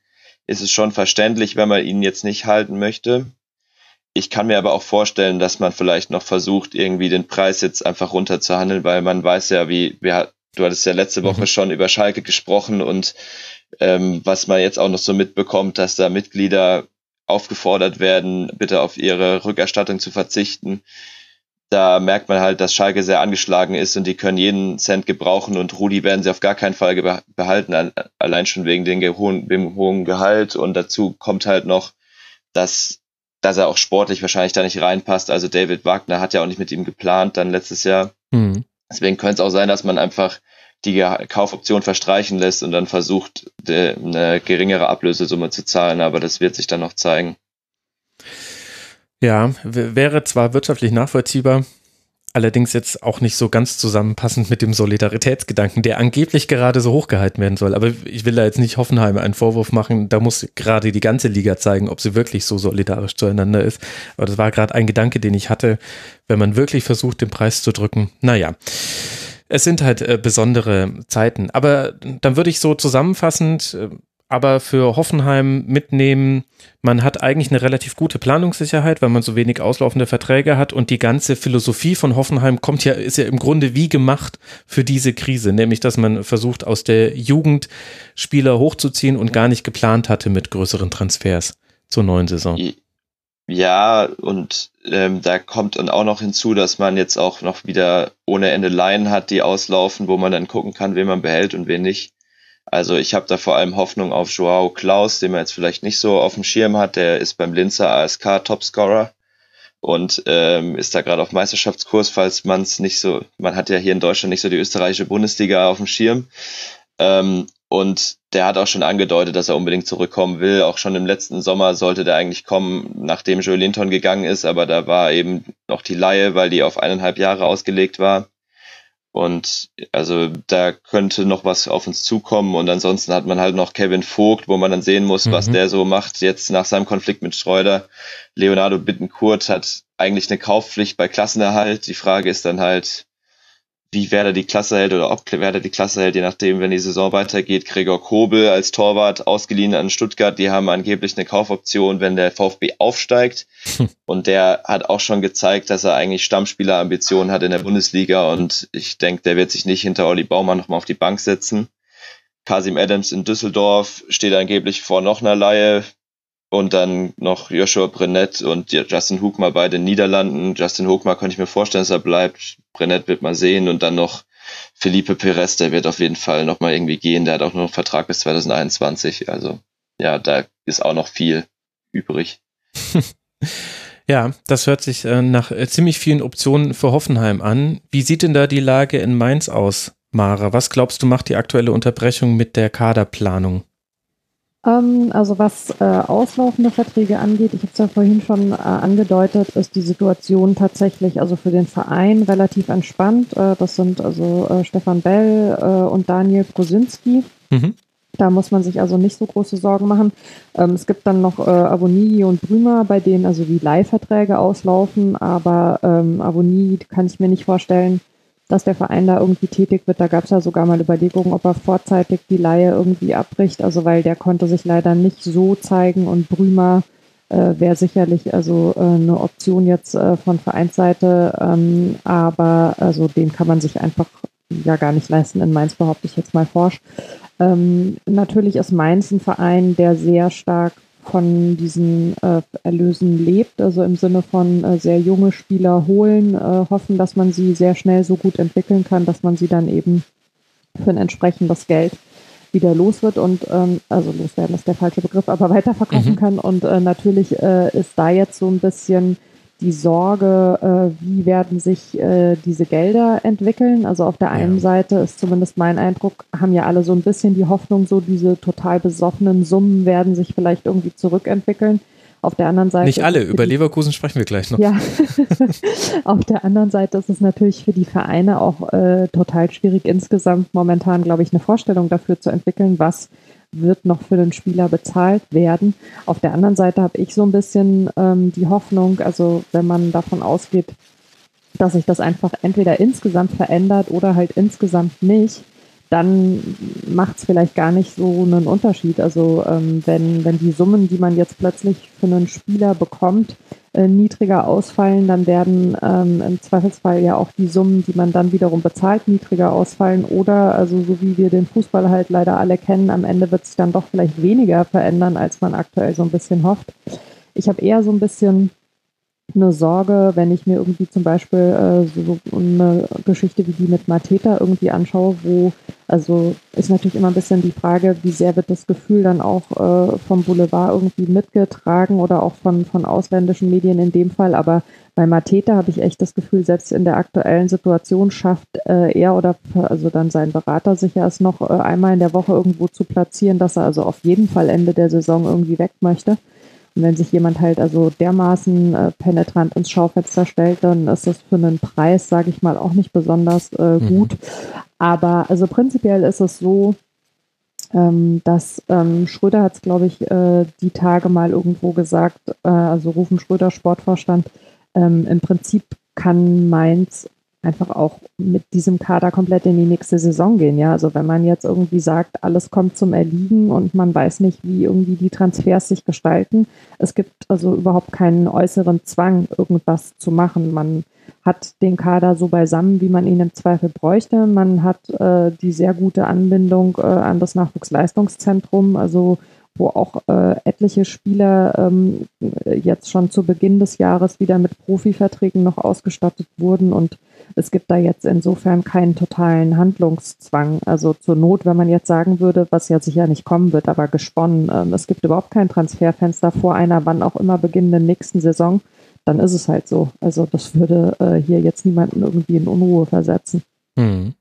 ist es schon verständlich, wenn man ihn jetzt nicht halten möchte. Ich kann mir aber auch vorstellen, dass man vielleicht noch versucht, irgendwie den Preis jetzt einfach runterzuhandeln, weil man weiß ja, wie, wir, du hattest ja letzte Woche mhm. schon über Schalke gesprochen und ähm, was man jetzt auch noch so mitbekommt, dass da Mitglieder aufgefordert werden, bitte auf ihre Rückerstattung zu verzichten. Da merkt man halt, dass Schalke sehr angeschlagen ist und die können jeden Cent gebrauchen und Rudi werden sie auf gar keinen Fall behalten, allein schon wegen dem hohen, dem hohen Gehalt. Und dazu kommt halt noch, dass, dass er auch sportlich wahrscheinlich da nicht reinpasst. Also David Wagner hat ja auch nicht mit ihm geplant dann letztes Jahr. Mhm. Deswegen könnte es auch sein, dass man einfach die Kaufoption verstreichen lässt und dann versucht, eine geringere Ablösesumme zu zahlen, aber das wird sich dann noch zeigen. Ja, wäre zwar wirtschaftlich nachvollziehbar, allerdings jetzt auch nicht so ganz zusammenpassend mit dem Solidaritätsgedanken, der angeblich gerade so hochgehalten werden soll. Aber ich will da jetzt nicht Hoffenheim einen Vorwurf machen. Da muss gerade die ganze Liga zeigen, ob sie wirklich so solidarisch zueinander ist. Aber das war gerade ein Gedanke, den ich hatte, wenn man wirklich versucht, den Preis zu drücken. Naja. Es sind halt äh, besondere Zeiten. Aber dann würde ich so zusammenfassend äh, aber für Hoffenheim mitnehmen, man hat eigentlich eine relativ gute Planungssicherheit, weil man so wenig auslaufende Verträge hat und die ganze Philosophie von Hoffenheim kommt ja, ist ja im Grunde wie gemacht für diese Krise, nämlich dass man versucht, aus der Jugend Spieler hochzuziehen und gar nicht geplant hatte mit größeren Transfers zur neuen Saison. Ja, und ähm, da kommt dann auch noch hinzu, dass man jetzt auch noch wieder ohne Ende Laien hat, die auslaufen, wo man dann gucken kann, wen man behält und wen nicht. Also ich habe da vor allem Hoffnung auf Joao Klaus, den man jetzt vielleicht nicht so auf dem Schirm hat. Der ist beim Linzer ASK Topscorer und ähm, ist da gerade auf Meisterschaftskurs, falls man es nicht so, man hat ja hier in Deutschland nicht so die österreichische Bundesliga auf dem Schirm. Ähm, und der hat auch schon angedeutet, dass er unbedingt zurückkommen will. Auch schon im letzten Sommer sollte der eigentlich kommen, nachdem Joe Linton gegangen ist, aber da war eben noch die Laie, weil die auf eineinhalb Jahre ausgelegt war. Und also da könnte noch was auf uns zukommen. Und ansonsten hat man halt noch Kevin Vogt, wo man dann sehen muss, mhm. was der so macht jetzt nach seinem Konflikt mit Schreuder. Leonardo Bittenkurt hat eigentlich eine Kaufpflicht bei Klassenerhalt. Die Frage ist dann halt, wie Werder die Klasse hält oder ob Werder die Klasse hält, je nachdem, wenn die Saison weitergeht. Gregor Kobel als Torwart ausgeliehen an Stuttgart, die haben angeblich eine Kaufoption, wenn der VfB aufsteigt. Und der hat auch schon gezeigt, dass er eigentlich Stammspielerambitionen hat in der Bundesliga und ich denke, der wird sich nicht hinter Olli Baumann nochmal auf die Bank setzen. Kasim Adams in Düsseldorf steht angeblich vor noch einer Laie und dann noch Joshua Brennett und Justin Hookmar bei den Niederlanden. Justin Hookmar könnte ich mir vorstellen, dass er bleibt. Brennett wird mal sehen und dann noch Felipe Perez, der wird auf jeden Fall noch mal irgendwie gehen. Der hat auch nur einen Vertrag bis 2021. Also ja, da ist auch noch viel übrig. Ja, das hört sich äh, nach äh, ziemlich vielen Optionen für Hoffenheim an. Wie sieht denn da die Lage in Mainz aus, Mara? Was glaubst du, macht die aktuelle Unterbrechung mit der Kaderplanung? Ähm, also was äh, auslaufende Verträge angeht, ich habe es ja vorhin schon äh, angedeutet, ist die Situation tatsächlich also für den Verein relativ entspannt. Äh, das sind also äh, Stefan Bell äh, und Daniel Prosinski. Mhm. Da muss man sich also nicht so große Sorgen machen. Ähm, es gibt dann noch äh, Avoni und Brümer, bei denen also die Leihverträge auslaufen, aber ähm, Avoni kann ich mir nicht vorstellen, dass der Verein da irgendwie tätig wird. Da gab es ja sogar mal Überlegungen, ob er vorzeitig die Laie irgendwie abbricht. Also weil der konnte sich leider nicht so zeigen und Brümer äh, wäre sicherlich also äh, eine Option jetzt äh, von Vereinsseite, ähm, aber also den kann man sich einfach ja gar nicht leisten in Mainz, behaupte ich jetzt mal forsch. Ähm, natürlich ist Mainz ein Verein, der sehr stark von diesen äh, Erlösen lebt, also im Sinne von äh, sehr junge Spieler holen, äh, hoffen, dass man sie sehr schnell so gut entwickeln kann, dass man sie dann eben für ein entsprechendes Geld wieder los wird und ähm, also loswerden ist der falsche Begriff, aber weiterverkaufen mhm. kann. Und äh, natürlich äh, ist da jetzt so ein bisschen die Sorge, äh, wie werden sich äh, diese Gelder entwickeln. Also auf der einen ja. Seite ist zumindest mein Eindruck, haben ja alle so ein bisschen die Hoffnung, so diese total besoffenen Summen werden sich vielleicht irgendwie zurückentwickeln. Auf der anderen Seite. Nicht alle, über Leverkusen sprechen wir gleich noch. Ja. auf der anderen Seite ist es natürlich für die Vereine auch äh, total schwierig, insgesamt momentan, glaube ich, eine Vorstellung dafür zu entwickeln, was wird noch für den Spieler bezahlt werden. Auf der anderen Seite habe ich so ein bisschen ähm, die Hoffnung, also wenn man davon ausgeht, dass sich das einfach entweder insgesamt verändert oder halt insgesamt nicht, dann macht es vielleicht gar nicht so einen Unterschied. Also ähm, wenn, wenn die Summen, die man jetzt plötzlich für einen Spieler bekommt, äh, niedriger ausfallen, dann werden ähm, im Zweifelsfall ja auch die Summen, die man dann wiederum bezahlt, niedriger ausfallen. Oder, also so wie wir den Fußball halt leider alle kennen, am Ende wird sich dann doch vielleicht weniger verändern, als man aktuell so ein bisschen hofft. Ich habe eher so ein bisschen eine Sorge, wenn ich mir irgendwie zum Beispiel äh, so eine Geschichte wie die mit Mateta irgendwie anschaue, wo, also ist natürlich immer ein bisschen die Frage, wie sehr wird das Gefühl dann auch äh, vom Boulevard irgendwie mitgetragen oder auch von, von ausländischen Medien in dem Fall, aber bei Mateta habe ich echt das Gefühl, selbst in der aktuellen Situation schafft äh, er oder also dann sein Berater sicher es noch äh, einmal in der Woche irgendwo zu platzieren, dass er also auf jeden Fall Ende der Saison irgendwie weg möchte. Und wenn sich jemand halt also dermaßen äh, penetrant ins Schaufenster stellt, dann ist das für einen Preis, sage ich mal, auch nicht besonders äh, mhm. gut. Mhm. Aber also prinzipiell ist es so, ähm, dass ähm, Schröder hat es, glaube ich, äh, die Tage mal irgendwo gesagt, äh, also Rufen Schröder, Sportvorstand, ähm, im Prinzip kann Mainz einfach auch mit diesem Kader komplett in die nächste Saison gehen. Ja, also wenn man jetzt irgendwie sagt, alles kommt zum Erliegen und man weiß nicht, wie irgendwie die Transfers sich gestalten. Es gibt also überhaupt keinen äußeren Zwang, irgendwas zu machen. Man hat den Kader so beisammen, wie man ihn im Zweifel bräuchte. Man hat äh, die sehr gute Anbindung äh, an das Nachwuchsleistungszentrum, also wo auch äh, etliche Spieler ähm, jetzt schon zu Beginn des Jahres wieder mit Profiverträgen noch ausgestattet wurden und es gibt da jetzt insofern keinen totalen Handlungszwang. Also zur Not, wenn man jetzt sagen würde, was ja sicher nicht kommen wird, aber gesponnen, ähm, es gibt überhaupt kein Transferfenster vor einer wann auch immer beginnenden nächsten Saison, dann ist es halt so. Also das würde äh, hier jetzt niemanden irgendwie in Unruhe versetzen. Hm.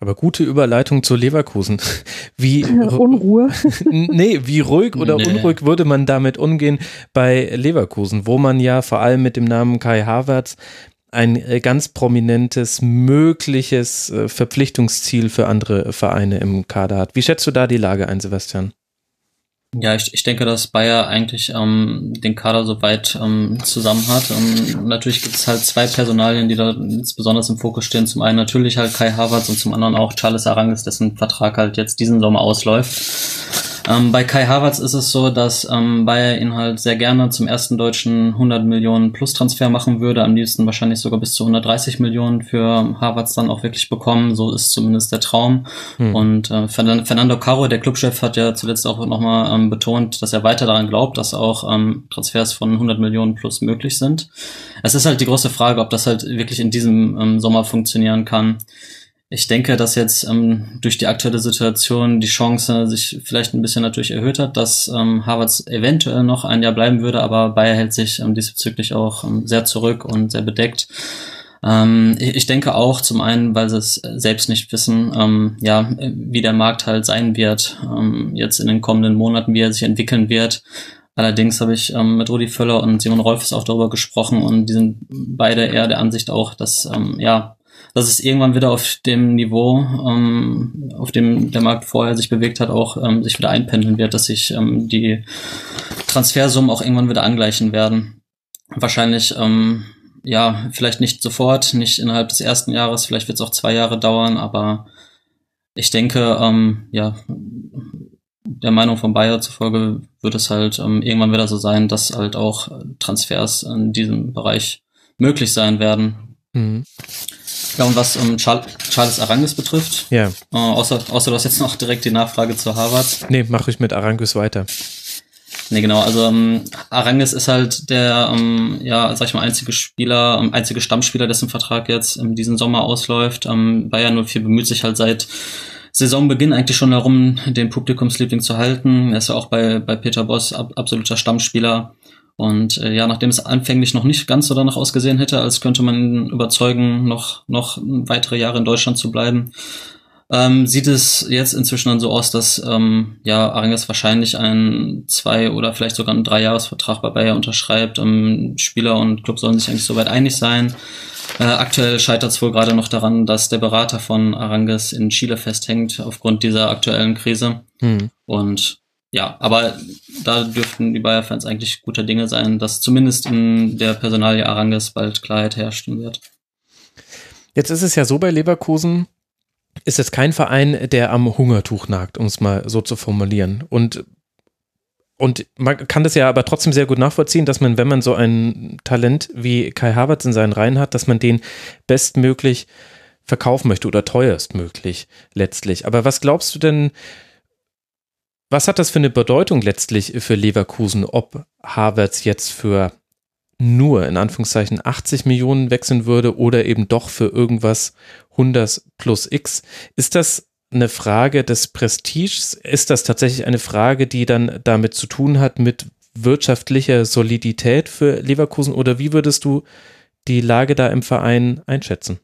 Aber gute Überleitung zu Leverkusen. Wie Unruhe? nee, wie ruhig oder nee. unruhig würde man damit umgehen bei Leverkusen, wo man ja vor allem mit dem Namen Kai Havertz ein äh, ganz prominentes mögliches äh, Verpflichtungsziel für andere Vereine im Kader hat. Wie schätzt du da die Lage ein, Sebastian? Ja, ich, ich denke, dass Bayer eigentlich ähm, den Kader soweit ähm, zusammen hat. Ähm, natürlich gibt es halt zwei Personalien, die da jetzt besonders im Fokus stehen. Zum einen natürlich halt Kai Havertz und zum anderen auch Charles Arangis, dessen Vertrag halt jetzt diesen Sommer ausläuft. Ähm, bei Kai Havertz ist es so, dass ähm, Bayer ihn halt sehr gerne zum ersten deutschen 100 Millionen Plus Transfer machen würde. Am liebsten wahrscheinlich sogar bis zu 130 Millionen für Havertz dann auch wirklich bekommen. So ist zumindest der Traum. Hm. Und äh, Fernando Caro, der Clubchef, hat ja zuletzt auch nochmal ähm, betont, dass er weiter daran glaubt, dass auch ähm, Transfers von 100 Millionen plus möglich sind. Es ist halt die große Frage, ob das halt wirklich in diesem ähm, Sommer funktionieren kann. Ich denke, dass jetzt ähm, durch die aktuelle Situation die Chance sich vielleicht ein bisschen natürlich erhöht hat, dass ähm, Harvards eventuell noch ein Jahr bleiben würde, aber Bayer hält sich ähm, diesbezüglich auch ähm, sehr zurück und sehr bedeckt. Ähm, ich denke auch zum einen, weil sie es selbst nicht wissen, ähm, ja, wie der Markt halt sein wird, ähm, jetzt in den kommenden Monaten, wie er sich entwickeln wird. Allerdings habe ich ähm, mit Rudi Völler und Simon Rolfes auch darüber gesprochen und die sind beide eher der Ansicht auch, dass ähm, ja dass es irgendwann wieder auf dem Niveau, ähm, auf dem der Markt vorher sich bewegt hat, auch ähm, sich wieder einpendeln wird, dass sich ähm, die Transfersummen auch irgendwann wieder angleichen werden. Wahrscheinlich, ähm, ja, vielleicht nicht sofort, nicht innerhalb des ersten Jahres, vielleicht wird es auch zwei Jahre dauern, aber ich denke, ähm, ja, der Meinung von Bayer zufolge wird es halt ähm, irgendwann wieder so sein, dass halt auch Transfers in diesem Bereich möglich sein werden. Mhm. Ja, und was um, ähm, Charles Arangis betrifft, ja. Äh, außer, außer du hast jetzt noch direkt die Nachfrage zu Harvard. Nee, mache ich mit Arangis weiter. Nee, genau, also ähm, Arangis ist halt der, ähm, ja, sag ich mal, einzige Spieler, ähm, einzige Stammspieler, dessen Vertrag jetzt in diesem Sommer ausläuft. Ähm, Bayern 04 bemüht sich halt seit Saisonbeginn eigentlich schon darum, den Publikumsliebling zu halten. Er ist ja auch bei, bei Peter Boss ab, absoluter Stammspieler. Und äh, ja, nachdem es anfänglich noch nicht ganz so danach ausgesehen hätte, als könnte man ihn überzeugen, noch, noch weitere Jahre in Deutschland zu bleiben, ähm, sieht es jetzt inzwischen dann so aus, dass ähm, ja Aranges wahrscheinlich einen zwei oder vielleicht sogar einen Dreijahresvertrag bei Bayer unterschreibt. Ähm, Spieler und Club sollen sich eigentlich soweit einig sein. Äh, aktuell scheitert es wohl gerade noch daran, dass der Berater von Aranges in Chile festhängt aufgrund dieser aktuellen Krise. Hm. Und ja, aber da dürften die Bayer-Fans eigentlich guter Dinge sein, dass zumindest in der Personalie Aranges bald Klarheit herrschen wird. Jetzt ist es ja so bei Leverkusen, ist es kein Verein, der am Hungertuch nagt, um es mal so zu formulieren. Und, und man kann das ja aber trotzdem sehr gut nachvollziehen, dass man, wenn man so ein Talent wie Kai Havertz in seinen Reihen hat, dass man den bestmöglich verkaufen möchte oder teuerstmöglich letztlich. Aber was glaubst du denn, was hat das für eine Bedeutung letztlich für Leverkusen, ob Havertz jetzt für nur in Anführungszeichen 80 Millionen wechseln würde oder eben doch für irgendwas 100 plus X? Ist das eine Frage des Prestiges? Ist das tatsächlich eine Frage, die dann damit zu tun hat mit wirtschaftlicher Solidität für Leverkusen oder wie würdest du die Lage da im Verein einschätzen?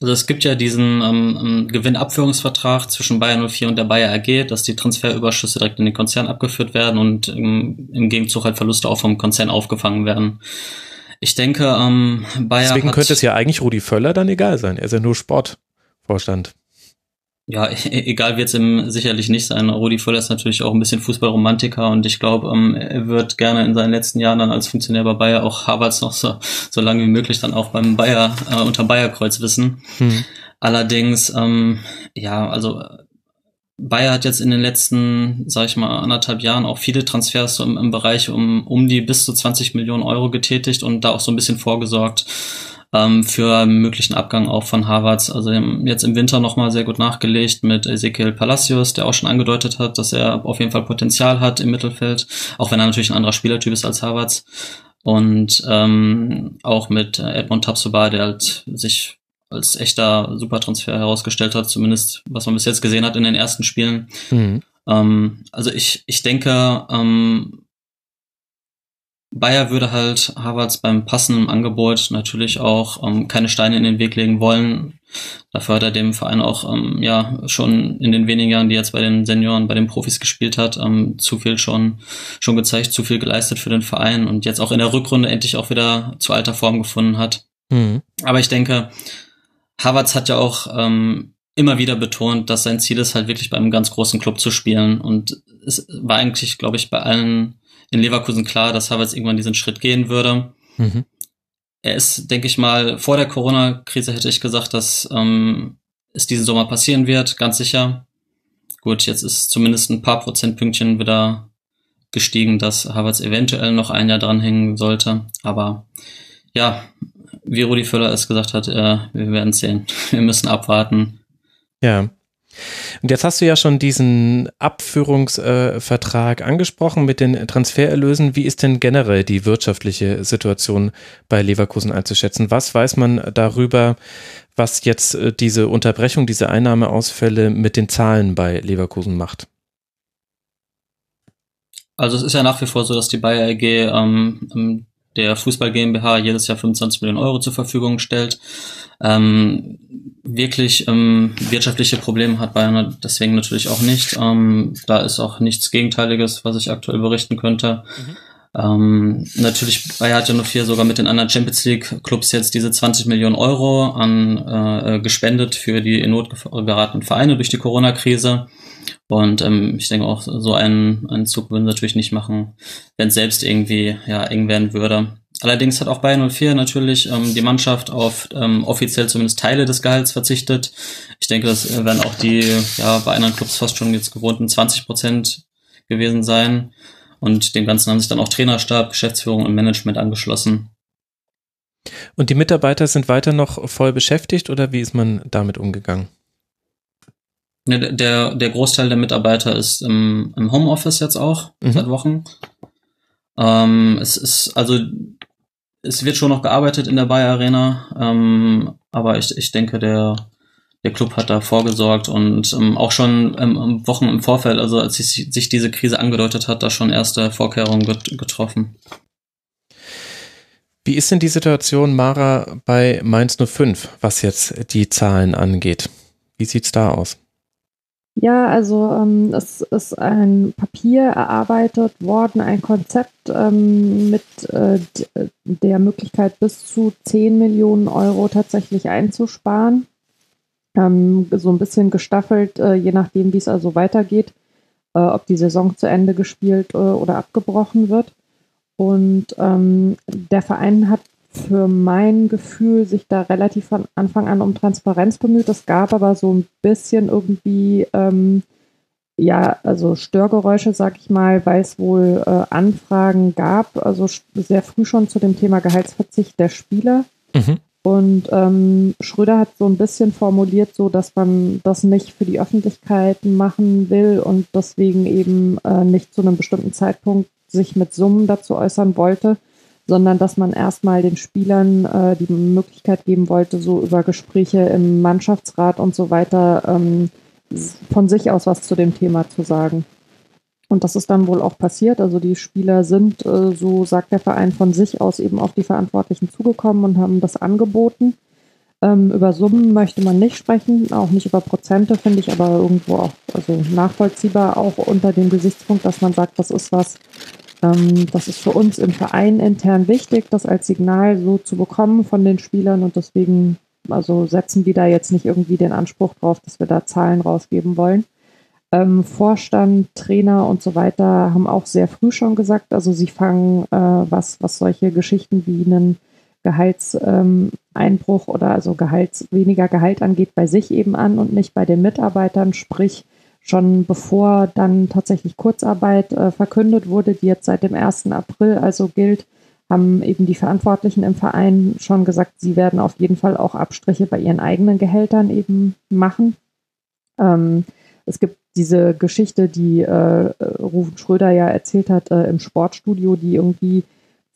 Also es gibt ja diesen ähm, Gewinnabführungsvertrag zwischen Bayer 04 und der Bayer AG, dass die Transferüberschüsse direkt in den Konzern abgeführt werden und im, im Gegenzug halt Verluste auch vom Konzern aufgefangen werden. Ich denke, ähm, Bayer Deswegen könnte es ja eigentlich Rudi Völler dann egal sein. Er ist ja nur Sportvorstand. Ja, e-, egal wird es ihm sicherlich nicht sein. Rudi Völler ist natürlich auch ein bisschen Fußballromantiker und ich glaube, ähm, er wird gerne in seinen letzten Jahren dann als Funktionär bei Bayer auch Harvards noch so, so lange wie möglich dann auch beim Bayer, äh, unter Bayerkreuz wissen. Hm. Allerdings, ähm, ja, also Bayer hat jetzt in den letzten, sag ich mal, anderthalb Jahren auch viele Transfers im, im Bereich um, um die bis zu 20 Millionen Euro getätigt und da auch so ein bisschen vorgesorgt ähm, für möglichen Abgang auch von Harvards. Also jetzt im Winter nochmal sehr gut nachgelegt mit Ezekiel Palacios, der auch schon angedeutet hat, dass er auf jeden Fall Potenzial hat im Mittelfeld, auch wenn er natürlich ein anderer Spielertyp ist als Harvards. Und ähm, auch mit Edmond Tapsoba, der halt sich als echter Supertransfer herausgestellt hat, zumindest was man bis jetzt gesehen hat in den ersten Spielen. Mhm. Ähm, also ich, ich denke, ähm, Bayer würde halt Harvards beim passenden Angebot natürlich auch ähm, keine Steine in den Weg legen wollen. Dafür hat er dem Verein auch ähm, ja schon in den wenigen Jahren, die er jetzt bei den Senioren, bei den Profis gespielt hat, ähm, zu viel schon schon gezeigt, zu viel geleistet für den Verein und jetzt auch in der Rückrunde endlich auch wieder zu alter Form gefunden hat. Mhm. Aber ich denke, Havertz hat ja auch ähm, immer wieder betont, dass sein Ziel ist, halt wirklich bei einem ganz großen Club zu spielen. Und es war eigentlich, glaube ich, bei allen in Leverkusen klar, dass Havertz irgendwann diesen Schritt gehen würde. Mhm. Er ist, denke ich mal, vor der Corona-Krise hätte ich gesagt, dass ähm, es diesen Sommer passieren wird, ganz sicher. Gut, jetzt ist zumindest ein paar Prozentpünktchen wieder gestiegen, dass Havertz eventuell noch ein Jahr dranhängen sollte. Aber ja, wie Rudi Völler es gesagt hat, äh, wir werden sehen. Wir müssen abwarten. Ja. Und jetzt hast du ja schon diesen Abführungsvertrag äh, angesprochen mit den Transfererlösen. Wie ist denn generell die wirtschaftliche Situation bei Leverkusen einzuschätzen? Was weiß man darüber, was jetzt äh, diese Unterbrechung, diese Einnahmeausfälle mit den Zahlen bei Leverkusen macht? Also es ist ja nach wie vor so, dass die Bayer AG ähm, der Fußball GmbH jedes Jahr 25 Millionen Euro zur Verfügung stellt. Ähm, wirklich ähm, wirtschaftliche Probleme hat Bayern deswegen natürlich auch nicht. Ähm, da ist auch nichts Gegenteiliges, was ich aktuell berichten könnte. Mhm. Ähm, natürlich, Bayern hat ja nur vier sogar mit den anderen Champions League Clubs jetzt diese 20 Millionen Euro an äh, gespendet für die in Not geratenen Vereine durch die Corona-Krise. Und ähm, ich denke auch, so einen, einen Zug würden sie natürlich nicht machen, wenn es selbst irgendwie ja, eng werden würde. Allerdings hat auch Bayern 04 natürlich ähm, die Mannschaft auf ähm, offiziell zumindest Teile des Gehalts verzichtet. Ich denke, das werden auch die ja, bei anderen Clubs fast schon jetzt gewohnten 20 Prozent gewesen sein. Und dem Ganzen haben sich dann auch Trainerstab, Geschäftsführung und Management angeschlossen. Und die Mitarbeiter sind weiter noch voll beschäftigt oder wie ist man damit umgegangen? Der, der Großteil der Mitarbeiter ist im, im Homeoffice jetzt auch mhm. seit Wochen. Ähm, es ist also es wird schon noch gearbeitet in der Bayer Arena, ähm, aber ich, ich denke, der, der Club hat da vorgesorgt und ähm, auch schon ähm, Wochen im Vorfeld, also als sich, sich diese Krise angedeutet hat, da schon erste Vorkehrungen get getroffen. Wie ist denn die Situation, Mara, bei Mainz 05, was jetzt die Zahlen angeht? Wie sieht's da aus? Ja, also ähm, es ist ein Papier erarbeitet worden, ein Konzept ähm, mit äh, der Möglichkeit bis zu 10 Millionen Euro tatsächlich einzusparen. Ähm, so ein bisschen gestaffelt, äh, je nachdem, wie es also weitergeht, äh, ob die Saison zu Ende gespielt äh, oder abgebrochen wird. Und ähm, der Verein hat für mein Gefühl sich da relativ von Anfang an um Transparenz bemüht. Es gab aber so ein bisschen irgendwie, ähm, ja, also Störgeräusche, sag ich mal, weil es wohl äh, Anfragen gab, also sehr früh schon zu dem Thema Gehaltsverzicht der Spieler. Mhm. Und ähm, Schröder hat so ein bisschen formuliert, so dass man das nicht für die Öffentlichkeit machen will und deswegen eben äh, nicht zu einem bestimmten Zeitpunkt sich mit Summen dazu äußern wollte sondern dass man erstmal den Spielern äh, die Möglichkeit geben wollte, so über Gespräche im Mannschaftsrat und so weiter ähm, von sich aus was zu dem Thema zu sagen. Und das ist dann wohl auch passiert. Also die Spieler sind, äh, so sagt der Verein, von sich aus eben auf die Verantwortlichen zugekommen und haben das angeboten. Ähm, über Summen möchte man nicht sprechen, auch nicht über Prozente, finde ich aber irgendwo auch also nachvollziehbar, auch unter dem Gesichtspunkt, dass man sagt, das ist was, das ist für uns im Verein intern wichtig, das als Signal so zu bekommen von den Spielern und deswegen also setzen die da jetzt nicht irgendwie den Anspruch drauf, dass wir da Zahlen rausgeben wollen. Ähm, Vorstand, Trainer und so weiter haben auch sehr früh schon gesagt, also sie fangen, äh, was, was solche Geschichten wie einen Gehaltseinbruch ähm, oder also Gehalts, weniger Gehalt angeht, bei sich eben an und nicht bei den Mitarbeitern. Sprich, schon bevor dann tatsächlich Kurzarbeit äh, verkündet wurde, die jetzt seit dem 1. April also gilt, haben eben die Verantwortlichen im Verein schon gesagt, sie werden auf jeden Fall auch Abstriche bei ihren eigenen Gehältern eben machen. Ähm, es gibt diese Geschichte, die äh, Rufen Schröder ja erzählt hat äh, im Sportstudio, die irgendwie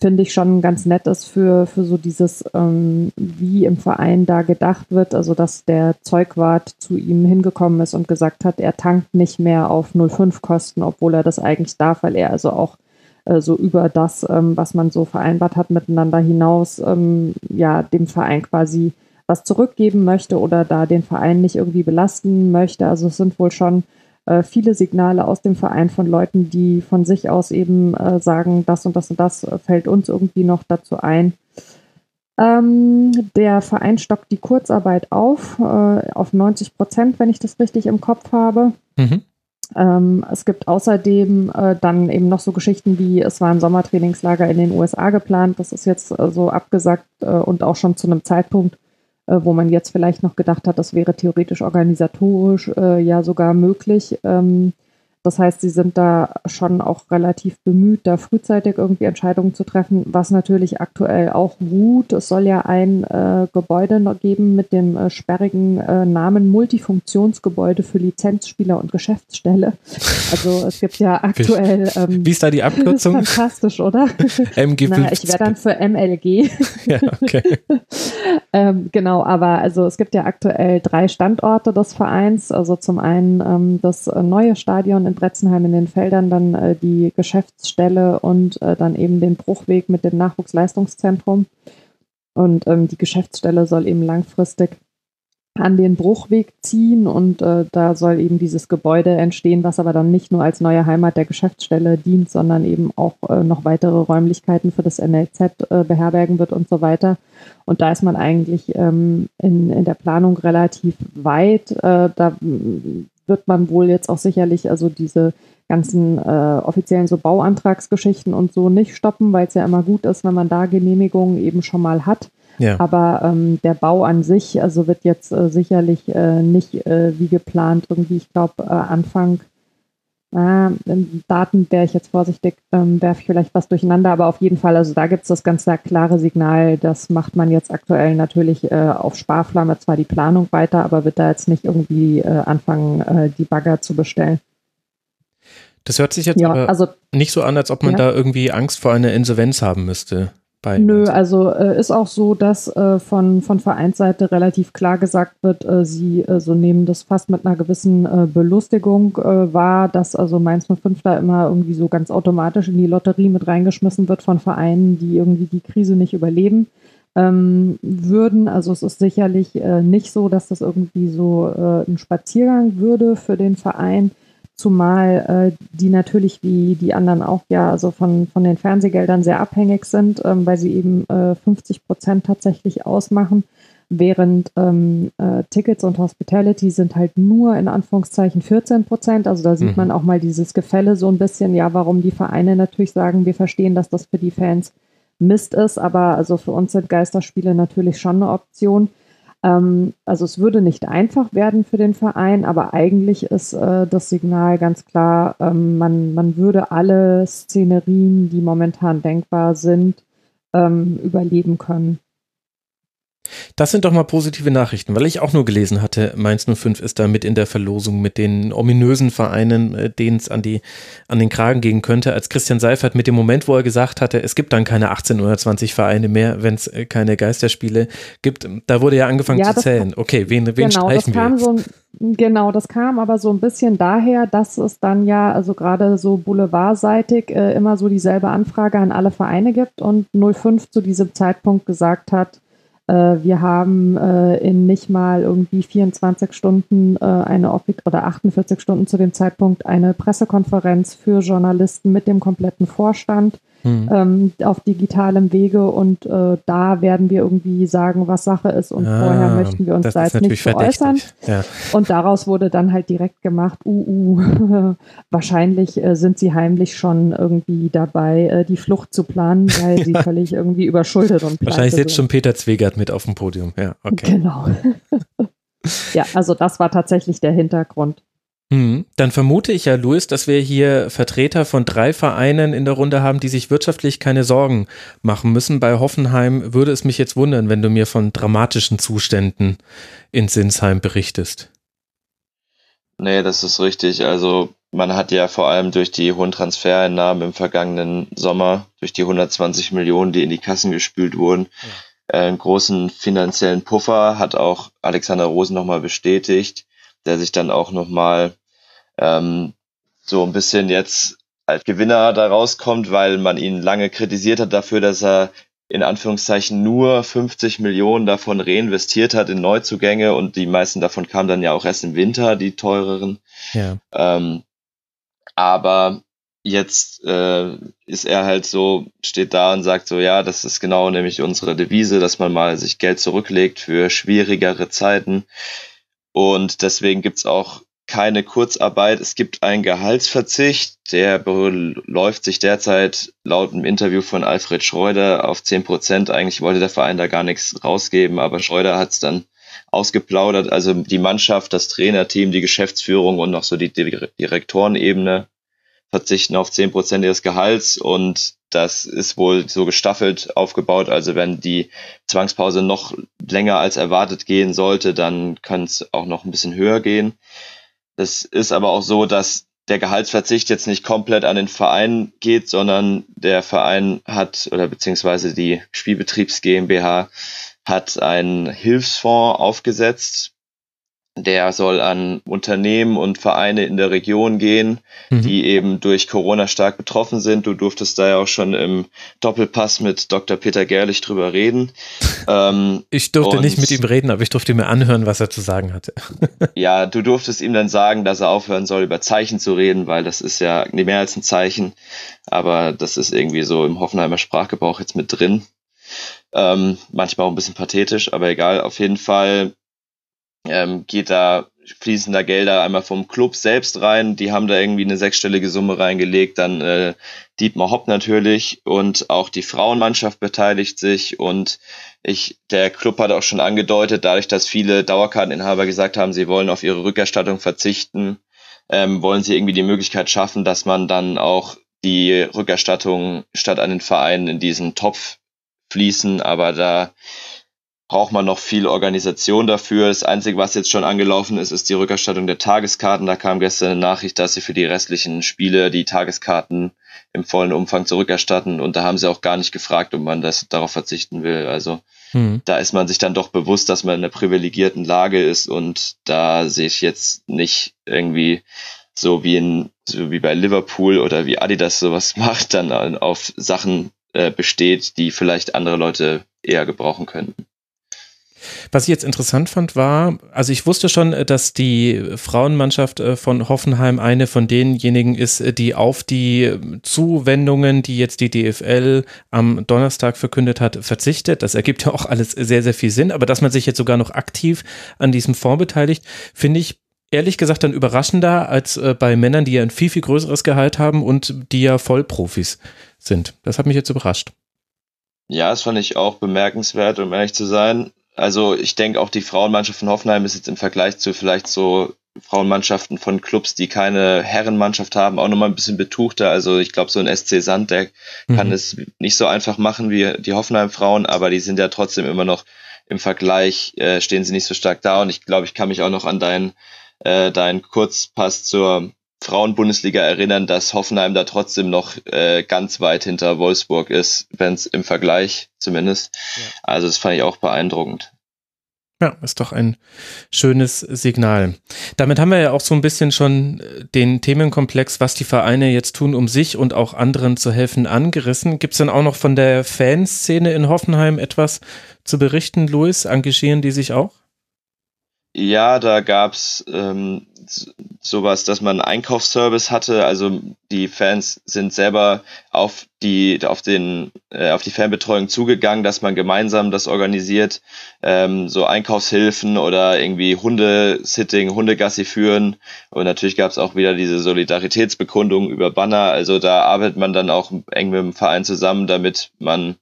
finde ich schon ganz nett ist für, für so dieses, ähm, wie im Verein da gedacht wird. Also, dass der Zeugwart zu ihm hingekommen ist und gesagt hat, er tankt nicht mehr auf 0,5 Kosten, obwohl er das eigentlich darf, weil er also auch äh, so über das, ähm, was man so vereinbart hat, miteinander hinaus, ähm, ja, dem Verein quasi was zurückgeben möchte oder da den Verein nicht irgendwie belasten möchte. Also es sind wohl schon äh, viele Signale aus dem Verein von Leuten, die von sich aus eben äh, sagen, das und das und das fällt uns irgendwie noch dazu ein. Ähm, der Verein stockt die Kurzarbeit auf, äh, auf 90 Prozent, wenn ich das richtig im Kopf habe. Mhm. Ähm, es gibt außerdem äh, dann eben noch so Geschichten wie, es war ein Sommertrainingslager in den USA geplant, das ist jetzt äh, so abgesagt äh, und auch schon zu einem Zeitpunkt, äh, wo man jetzt vielleicht noch gedacht hat, das wäre theoretisch organisatorisch äh, ja sogar möglich. Ähm, das heißt, sie sind da schon auch relativ bemüht, da frühzeitig irgendwie Entscheidungen zu treffen, was natürlich aktuell auch ruht. Es soll ja ein äh, Gebäude noch geben mit dem äh, sperrigen äh, Namen Multifunktionsgebäude für Lizenzspieler und Geschäftsstelle. Also es gibt ja aktuell. Ähm, Wie ist da die Abkürzung? fantastisch, oder? MG Na, ich wäre dann für MLG. ja, okay. ähm, genau, aber also es gibt ja aktuell drei Standorte des Vereins. Also zum einen ähm, das äh, neue Stadion in in Bretzenheim in den Feldern dann äh, die Geschäftsstelle und äh, dann eben den Bruchweg mit dem Nachwuchsleistungszentrum. Und ähm, die Geschäftsstelle soll eben langfristig an den Bruchweg ziehen und äh, da soll eben dieses Gebäude entstehen, was aber dann nicht nur als neue Heimat der Geschäftsstelle dient, sondern eben auch äh, noch weitere Räumlichkeiten für das NLZ äh, beherbergen wird und so weiter. Und da ist man eigentlich ähm, in, in der Planung relativ weit. Äh, da wird man wohl jetzt auch sicherlich also diese ganzen äh, offiziellen so Bauantragsgeschichten und so nicht stoppen, weil es ja immer gut ist, wenn man da Genehmigungen eben schon mal hat. Ja. Aber ähm, der Bau an sich, also wird jetzt äh, sicherlich äh, nicht äh, wie geplant irgendwie, ich glaube, äh, Anfang äh, Daten wäre ich jetzt vorsichtig, ähm, werfe ich vielleicht was durcheinander, aber auf jeden Fall, also da gibt es das ganz klare Signal, das macht man jetzt aktuell natürlich äh, auf Sparflamme zwar die Planung weiter, aber wird da jetzt nicht irgendwie äh, anfangen, äh, die Bagger zu bestellen. Das hört sich jetzt ja, also, nicht so an, als ob man ja. da irgendwie Angst vor einer Insolvenz haben müsste bei? Nö, also äh, ist auch so, dass äh, von, von Vereinsseite relativ klar gesagt wird, äh, sie äh, so nehmen das fast mit einer gewissen äh, Belustigung äh, wahr, dass also Mainz 05 da immer irgendwie so ganz automatisch in die Lotterie mit reingeschmissen wird von Vereinen, die irgendwie die Krise nicht überleben. Ähm, würden. Also es ist sicherlich nicht so, dass das irgendwie so ein Spaziergang würde für den Verein zumal äh, die natürlich wie die anderen auch ja also von, von den Fernsehgeldern sehr abhängig sind, ähm, weil sie eben äh, 50 Prozent tatsächlich ausmachen, während ähm, äh, Tickets und Hospitality sind halt nur in Anführungszeichen 14 Prozent. Also da sieht mhm. man auch mal dieses Gefälle so ein bisschen, ja, warum die Vereine natürlich sagen, wir verstehen, dass das für die Fans Mist ist, aber also für uns sind Geisterspiele natürlich schon eine Option. Ähm, also es würde nicht einfach werden für den Verein, aber eigentlich ist äh, das Signal ganz klar, ähm, man, man würde alle Szenerien, die momentan denkbar sind, ähm, überleben können. Das sind doch mal positive Nachrichten, weil ich auch nur gelesen hatte, Mainz 05 ist da mit in der Verlosung mit den ominösen Vereinen, äh, denen es an, an den Kragen gehen könnte, als Christian Seifert mit dem Moment, wo er gesagt hatte, es gibt dann keine 18 oder 20 Vereine mehr, wenn es äh, keine Geisterspiele gibt. Da wurde ja angefangen ja, zu zählen. Okay, wen, wen genau, streichen das kam wir? So, genau, das kam aber so ein bisschen daher, dass es dann ja, also gerade so boulevardseitig, äh, immer so dieselbe Anfrage an alle Vereine gibt und 05 zu diesem Zeitpunkt gesagt hat, wir haben äh, in nicht mal irgendwie 24 Stunden äh, eine oder 48 Stunden zu dem Zeitpunkt eine Pressekonferenz für Journalisten mit dem kompletten Vorstand hm. ähm, auf digitalem Wege und äh, da werden wir irgendwie sagen, was Sache ist und ah, vorher möchten wir uns da jetzt nicht äußern. Ja. Und daraus wurde dann halt direkt gemacht, uh, uh wahrscheinlich äh, sind sie heimlich schon irgendwie dabei, äh, die Flucht zu planen, weil ja. sie völlig irgendwie überschuldet und Wahrscheinlich sitzt schon Peter Zwegert mit auf dem Podium, ja, okay. Genau. ja, also das war tatsächlich der Hintergrund. Hm, dann vermute ich ja, Luis, dass wir hier Vertreter von drei Vereinen in der Runde haben, die sich wirtschaftlich keine Sorgen machen müssen. Bei Hoffenheim würde es mich jetzt wundern, wenn du mir von dramatischen Zuständen in Sinsheim berichtest. Nee, das ist richtig. Also man hat ja vor allem durch die hohen Transfereinnahmen im vergangenen Sommer, durch die 120 Millionen, die in die Kassen gespült wurden, ja. einen großen finanziellen Puffer, hat auch Alexander Rosen nochmal bestätigt der sich dann auch nochmal ähm, so ein bisschen jetzt als Gewinner da rauskommt, weil man ihn lange kritisiert hat dafür, dass er in Anführungszeichen nur 50 Millionen davon reinvestiert hat in Neuzugänge und die meisten davon kamen dann ja auch erst im Winter, die teureren. Ja. Ähm, aber jetzt äh, ist er halt so, steht da und sagt so, ja, das ist genau nämlich unsere Devise, dass man mal sich Geld zurücklegt für schwierigere Zeiten. Und deswegen gibt's auch keine Kurzarbeit. Es gibt einen Gehaltsverzicht, der läuft sich derzeit laut einem Interview von Alfred Schreuder auf zehn Prozent. Eigentlich wollte der Verein da gar nichts rausgeben, aber Schreuder hat's dann ausgeplaudert. Also die Mannschaft, das Trainerteam, die Geschäftsführung und noch so die Direktorenebene verzichten auf zehn Prozent ihres Gehalts und das ist wohl so gestaffelt aufgebaut. Also wenn die Zwangspause noch länger als erwartet gehen sollte, dann kann es auch noch ein bisschen höher gehen. Es ist aber auch so, dass der Gehaltsverzicht jetzt nicht komplett an den Verein geht, sondern der Verein hat oder beziehungsweise die Spielbetriebs GmbH hat einen Hilfsfonds aufgesetzt, der soll an Unternehmen und Vereine in der Region gehen, mhm. die eben durch Corona stark betroffen sind. Du durftest da ja auch schon im Doppelpass mit Dr. Peter Gerlich drüber reden. Ähm, ich durfte nicht mit ihm reden, aber ich durfte mir anhören, was er zu sagen hatte. ja, du durftest ihm dann sagen, dass er aufhören soll, über Zeichen zu reden, weil das ist ja mehr als ein Zeichen. Aber das ist irgendwie so im Hoffenheimer Sprachgebrauch jetzt mit drin. Ähm, manchmal auch ein bisschen pathetisch, aber egal. Auf jeden Fall ähm, geht da fließen da Gelder einmal vom Club selbst rein. Die haben da irgendwie eine sechsstellige Summe reingelegt. Dann äh, Dietmar Hopp natürlich und auch die Frauenmannschaft beteiligt sich. Und ich, der Club hat auch schon angedeutet, dadurch, dass viele Dauerkarteninhaber gesagt haben, sie wollen auf ihre Rückerstattung verzichten, ähm, wollen sie irgendwie die Möglichkeit schaffen, dass man dann auch die Rückerstattung statt an den Verein in diesen Topf fließen. Aber da braucht man noch viel Organisation dafür. Das Einzige, was jetzt schon angelaufen ist, ist die Rückerstattung der Tageskarten. Da kam gestern eine Nachricht, dass sie für die restlichen Spiele die Tageskarten im vollen Umfang zurückerstatten. Und da haben sie auch gar nicht gefragt, ob man das darauf verzichten will. Also hm. da ist man sich dann doch bewusst, dass man in einer privilegierten Lage ist und da sehe ich jetzt nicht irgendwie so wie in so wie bei Liverpool oder wie Adidas sowas macht, dann auf Sachen äh, besteht, die vielleicht andere Leute eher gebrauchen könnten. Was ich jetzt interessant fand, war, also ich wusste schon, äh, dass die Frauenmannschaft äh, von Hoffenheim eine von denjenigen ist, äh, die auf die Zuwendungen, die jetzt die DFL am Donnerstag verkündet hat, verzichtet. Das ergibt ja auch alles sehr, sehr viel Sinn. Aber dass man sich jetzt sogar noch aktiv an diesem Fonds beteiligt, finde ich ehrlich gesagt dann überraschender als bei Männern, die ja ein viel, viel größeres Gehalt haben und die ja Vollprofis sind. Das hat mich jetzt überrascht. Ja, das fand ich auch bemerkenswert, um ehrlich zu sein. Also ich denke auch die Frauenmannschaft von Hoffenheim ist jetzt im Vergleich zu vielleicht so Frauenmannschaften von Clubs, die keine Herrenmannschaft haben, auch nochmal ein bisschen betuchter. Also ich glaube, so ein SC Sand, der mhm. kann es nicht so einfach machen wie die Hoffenheim-Frauen, aber die sind ja trotzdem immer noch im Vergleich, äh, stehen sie nicht so stark da. Und ich glaube, ich kann mich auch noch an deinen äh, deinen Kurzpass zur Frauenbundesliga erinnern, dass Hoffenheim da trotzdem noch äh, ganz weit hinter Wolfsburg ist, wenn es im Vergleich zumindest. Ja. Also das fand ich auch beeindruckend. Ja, ist doch ein schönes Signal. Damit haben wir ja auch so ein bisschen schon äh, den Themenkomplex, was die Vereine jetzt tun, um sich und auch anderen zu helfen, angerissen. Gibt es denn auch noch von der Fanszene in Hoffenheim etwas zu berichten, Luis? Engagieren die sich auch? Ja, da gab's ähm, sowas, dass man einen Einkaufsservice hatte. Also die Fans sind selber auf die auf den äh, auf die Fanbetreuung zugegangen, dass man gemeinsam das organisiert, ähm, so Einkaufshilfen oder irgendwie Hundesitting, Hundegassi führen. Und natürlich gab's auch wieder diese Solidaritätsbekundung über Banner. Also da arbeitet man dann auch eng mit dem Verein zusammen, damit man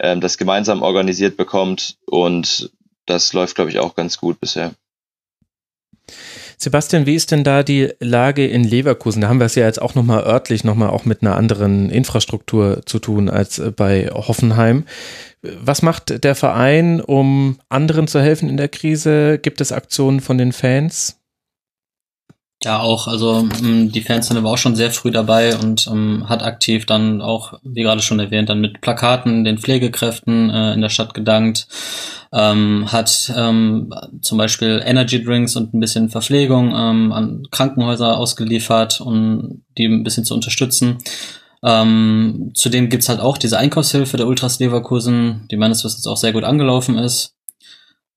ähm, das gemeinsam organisiert bekommt und das läuft, glaube ich, auch ganz gut bisher. Sebastian, wie ist denn da die Lage in Leverkusen? Da haben wir es ja jetzt auch nochmal örtlich, nochmal auch mit einer anderen Infrastruktur zu tun als äh, bei Hoffenheim. Was macht der Verein, um anderen zu helfen in der Krise? Gibt es Aktionen von den Fans? Ja, auch. Also ähm, die Fanszene war auch schon sehr früh dabei und ähm, hat aktiv dann auch, wie gerade schon erwähnt, dann mit Plakaten den Pflegekräften äh, in der Stadt gedankt, ähm, hat ähm, zum Beispiel Energy Drinks und ein bisschen Verpflegung ähm, an Krankenhäuser ausgeliefert, um die ein bisschen zu unterstützen. Ähm, zudem gibt's halt auch diese Einkaufshilfe der Ultras Leverkusen, die meines Wissens auch sehr gut angelaufen ist.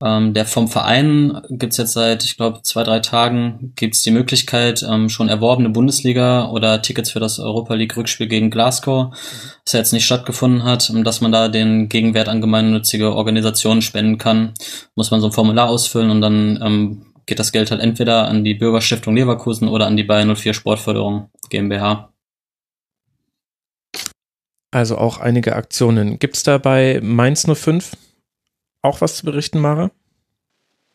Ähm, der vom Verein gibt's jetzt seit, ich glaube, zwei, drei Tagen gibt's die Möglichkeit, ähm, schon erworbene Bundesliga oder Tickets für das Europa League Rückspiel gegen Glasgow, mhm. das jetzt nicht stattgefunden hat, ähm, dass man da den Gegenwert an gemeinnützige Organisationen spenden kann. Muss man so ein Formular ausfüllen und dann ähm, geht das Geld halt entweder an die Bürgerstiftung Leverkusen oder an die Bayern 04 Sportförderung GmbH. Also auch einige Aktionen. Gibt's da bei Mainz 05 auch was zu berichten, Mara?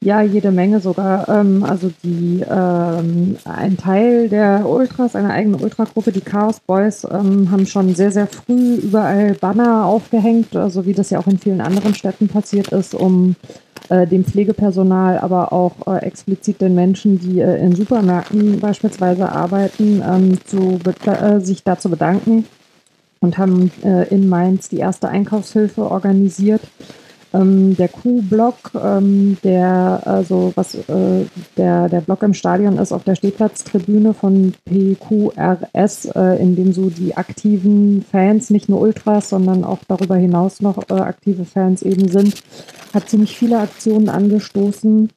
Ja, jede Menge sogar. Ähm, also die ähm, ein Teil der Ultras, eine eigene Ultragruppe, die Chaos Boys, ähm, haben schon sehr, sehr früh überall Banner aufgehängt, also wie das ja auch in vielen anderen Städten passiert ist, um äh, dem Pflegepersonal, aber auch äh, explizit den Menschen, die äh, in Supermärkten beispielsweise arbeiten, zu sich da zu bedanken und haben in Mainz die erste Einkaufshilfe organisiert ähm, der Q-Block, ähm, der also was äh, der der Block im Stadion ist auf der Stehplatztribüne von PQRS, äh, in dem so die aktiven Fans, nicht nur Ultras, sondern auch darüber hinaus noch äh, aktive Fans eben sind, hat ziemlich viele Aktionen angestoßen.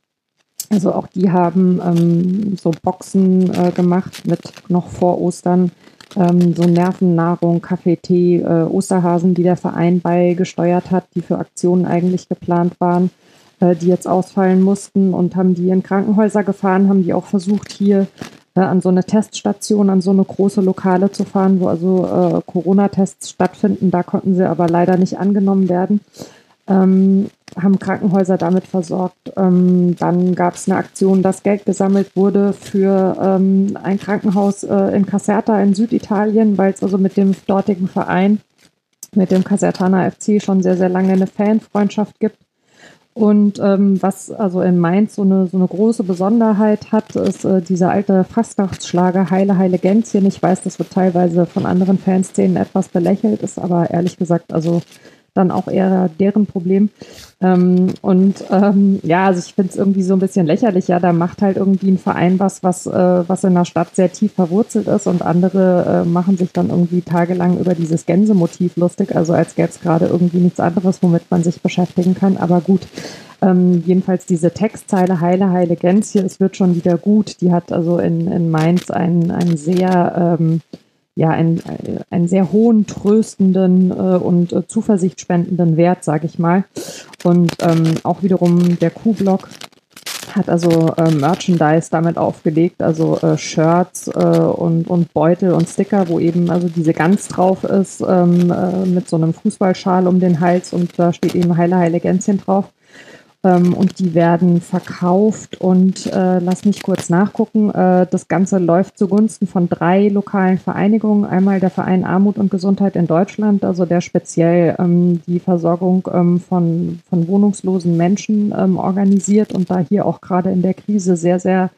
Also auch die haben ähm, so Boxen äh, gemacht mit noch vor Ostern ähm, so Nervennahrung, Kaffee, Tee, äh, Osterhasen, die der Verein beigesteuert hat, die für Aktionen eigentlich geplant waren, äh, die jetzt ausfallen mussten und haben die in Krankenhäuser gefahren, haben die auch versucht, hier äh, an so eine Teststation, an so eine große Lokale zu fahren, wo also äh, Corona-Tests stattfinden. Da konnten sie aber leider nicht angenommen werden ähm, haben Krankenhäuser damit versorgt. Ähm, dann gab es eine Aktion, dass Geld gesammelt wurde für ähm, ein Krankenhaus äh, in Caserta in Süditalien, weil es also mit dem dortigen Verein, mit dem Casertaner FC schon sehr, sehr lange eine Fanfreundschaft gibt. Und ähm, was also in Mainz so eine, so eine große Besonderheit hat, ist äh, dieser alte Fastnachtsschlager Heile, Heile Gänzchen. Ich weiß, das wird teilweise von anderen Fanszenen etwas belächelt, ist aber ehrlich gesagt also dann auch eher deren Problem. Ähm, und ähm, ja, also ich finde es irgendwie so ein bisschen lächerlich, ja, da macht halt irgendwie ein Verein was, was, äh, was in der Stadt sehr tief verwurzelt ist und andere äh, machen sich dann irgendwie tagelang über dieses Gänsemotiv lustig, also als gäbe es gerade irgendwie nichts anderes, womit man sich beschäftigen kann. Aber gut, ähm, jedenfalls diese Textzeile Heile, Heile Gänschen, es wird schon wieder gut, die hat also in, in Mainz einen, einen sehr ähm, ja einen, einen sehr hohen, tröstenden äh, und äh, zuversichtspendenden Wert, sage ich mal. Und ähm, auch wiederum der Q-Block hat also äh, Merchandise damit aufgelegt, also äh, Shirts äh, und, und Beutel und Sticker, wo eben also diese Gans drauf ist, ähm, äh, mit so einem Fußballschal um den Hals und da steht eben Heile Heile Gänschen drauf. Ähm, und die werden verkauft und äh, lass mich kurz nachgucken. Äh, das Ganze läuft zugunsten von drei lokalen Vereinigungen. Einmal der Verein Armut und Gesundheit in Deutschland, also der speziell ähm, die Versorgung ähm, von, von wohnungslosen Menschen ähm, organisiert und da hier auch gerade in der Krise sehr, sehr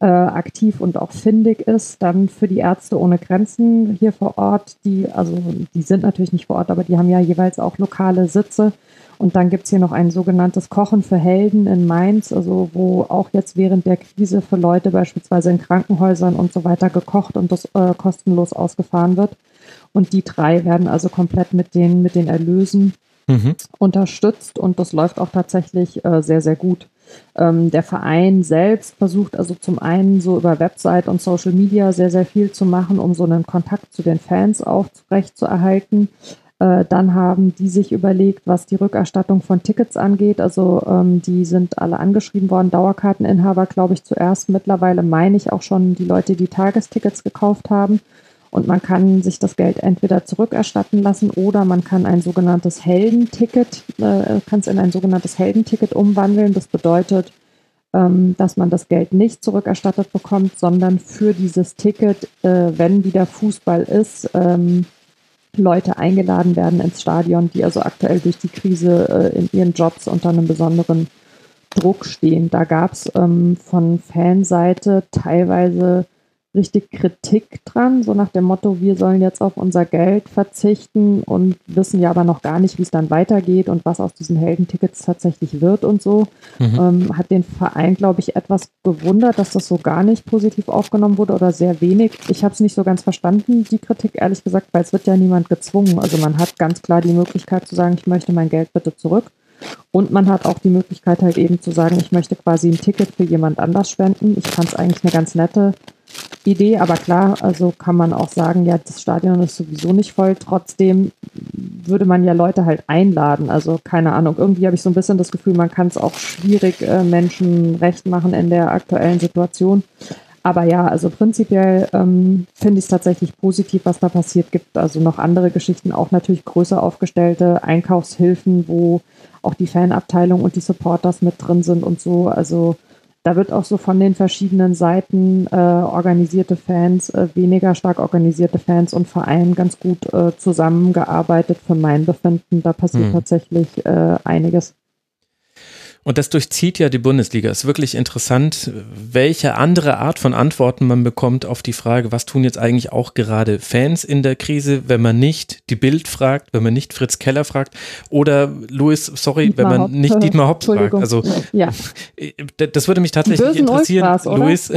äh, aktiv und auch findig ist. Dann für die Ärzte ohne Grenzen hier vor Ort, die, also die sind natürlich nicht vor Ort, aber die haben ja jeweils auch lokale Sitze. Und dann gibt es hier noch ein sogenanntes Kochen für Helden in Mainz, also wo auch jetzt während der Krise für Leute beispielsweise in Krankenhäusern und so weiter gekocht und das äh, kostenlos ausgefahren wird. Und die drei werden also komplett mit den, mit den Erlösen mhm. unterstützt und das läuft auch tatsächlich äh, sehr, sehr gut. Ähm, der Verein selbst versucht also zum einen so über Website und Social Media sehr, sehr viel zu machen, um so einen Kontakt zu den Fans aufrechtzuerhalten. Äh, dann haben die sich überlegt, was die Rückerstattung von Tickets angeht. Also ähm, die sind alle angeschrieben worden, Dauerkarteninhaber, glaube ich, zuerst. Mittlerweile meine ich auch schon die Leute, die Tagestickets gekauft haben. Und man kann sich das Geld entweder zurückerstatten lassen oder man kann ein sogenanntes Heldenticket, äh, kann es in ein sogenanntes Heldenticket umwandeln. Das bedeutet, ähm, dass man das Geld nicht zurückerstattet bekommt, sondern für dieses Ticket, äh, wenn wieder Fußball ist, ähm, Leute eingeladen werden ins Stadion, die also aktuell durch die Krise äh, in ihren Jobs unter einem besonderen Druck stehen. Da gab es ähm, von Fanseite teilweise richtig Kritik dran, so nach dem Motto, wir sollen jetzt auf unser Geld verzichten und wissen ja aber noch gar nicht, wie es dann weitergeht und was aus diesen Heldentickets tatsächlich wird und so. Mhm. Ähm, hat den Verein, glaube ich, etwas gewundert, dass das so gar nicht positiv aufgenommen wurde oder sehr wenig. Ich habe es nicht so ganz verstanden, die Kritik, ehrlich gesagt, weil es wird ja niemand gezwungen. Also man hat ganz klar die Möglichkeit zu sagen, ich möchte mein Geld bitte zurück. Und man hat auch die Möglichkeit halt eben zu sagen, ich möchte quasi ein Ticket für jemand anders spenden. Ich fand es eigentlich eine ganz nette Idee, aber klar, also kann man auch sagen, ja, das Stadion ist sowieso nicht voll. Trotzdem würde man ja Leute halt einladen. Also keine Ahnung, irgendwie habe ich so ein bisschen das Gefühl, man kann es auch schwierig äh, Menschen recht machen in der aktuellen Situation. Aber ja, also prinzipiell ähm, finde ich es tatsächlich positiv, was da passiert. Gibt also noch andere Geschichten, auch natürlich größer aufgestellte Einkaufshilfen, wo auch die Fanabteilung und die Supporters mit drin sind und so. Also da wird auch so von den verschiedenen Seiten äh, organisierte Fans, äh, weniger stark organisierte Fans und Vereinen ganz gut äh, zusammengearbeitet für mein Befinden. Da passiert hm. tatsächlich äh, einiges. Und das durchzieht ja die Bundesliga. Es ist wirklich interessant, welche andere Art von Antworten man bekommt auf die Frage, was tun jetzt eigentlich auch gerade Fans in der Krise, wenn man nicht die Bild fragt, wenn man nicht Fritz Keller fragt oder Louis, sorry, Dietmar wenn man Haupt. nicht Dietmar Haupt fragt. Also ja. das würde mich tatsächlich interessieren, Louis.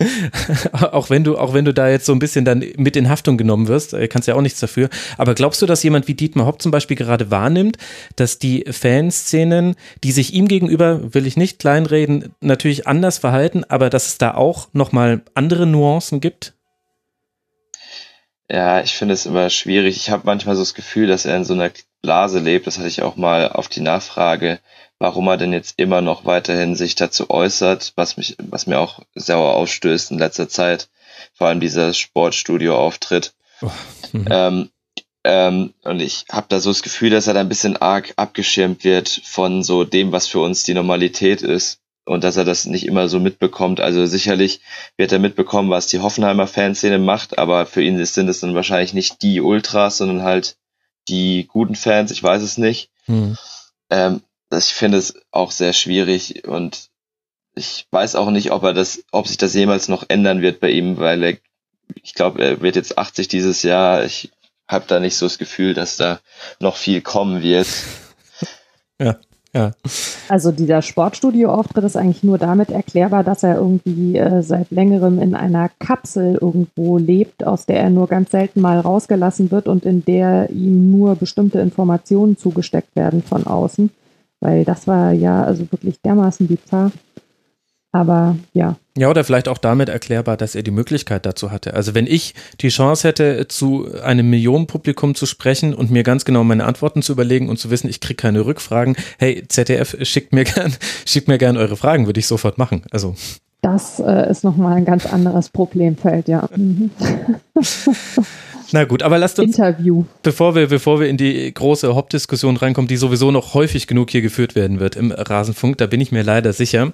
auch wenn du, auch wenn du da jetzt so ein bisschen dann mit in Haftung genommen wirst, äh, kannst ja auch nichts dafür. Aber glaubst du, dass jemand wie Dietmar Hopp zum Beispiel gerade wahrnimmt, dass die Fanszenen, die sich ihm gegenüber, will ich nicht kleinreden, natürlich anders verhalten, aber dass es da auch nochmal andere Nuancen gibt? Ja, ich finde es immer schwierig. Ich habe manchmal so das Gefühl, dass er in so einer Blase lebt. Das hatte ich auch mal auf die Nachfrage warum er denn jetzt immer noch weiterhin sich dazu äußert, was mich, was mir auch sauer ausstößt in letzter Zeit, vor allem dieser Sportstudio-Auftritt. Oh. Ähm, ähm, und ich habe da so das Gefühl, dass er da ein bisschen arg abgeschirmt wird von so dem, was für uns die Normalität ist und dass er das nicht immer so mitbekommt. Also sicherlich wird er mitbekommen, was die Hoffenheimer Fanszene macht, aber für ihn sind es dann wahrscheinlich nicht die Ultras, sondern halt die guten Fans, ich weiß es nicht. Mhm. Ähm, ich finde es auch sehr schwierig und ich weiß auch nicht, ob er das, ob sich das jemals noch ändern wird bei ihm, weil er, ich glaube, er wird jetzt 80 dieses Jahr. Ich habe da nicht so das Gefühl, dass da noch viel kommen wird. Ja. Ja. Also dieser Sportstudio-Auftritt ist eigentlich nur damit erklärbar, dass er irgendwie äh, seit längerem in einer Kapsel irgendwo lebt, aus der er nur ganz selten mal rausgelassen wird und in der ihm nur bestimmte Informationen zugesteckt werden von außen. Weil das war ja also wirklich dermaßen bizarr. Aber ja. Ja, oder vielleicht auch damit erklärbar, dass er die Möglichkeit dazu hatte. Also wenn ich die Chance hätte, zu einem Millionenpublikum zu sprechen und mir ganz genau meine Antworten zu überlegen und zu wissen, ich kriege keine Rückfragen, hey, ZDF, schickt mir gern, schickt mir gern eure Fragen, würde ich sofort machen. Also. Das äh, ist nochmal ein ganz anderes Problemfeld, ja. Mhm. Na gut, aber lasst uns, Interview. bevor wir, bevor wir in die große Hauptdiskussion reinkommen, die sowieso noch häufig genug hier geführt werden wird im Rasenfunk, da bin ich mir leider sicher.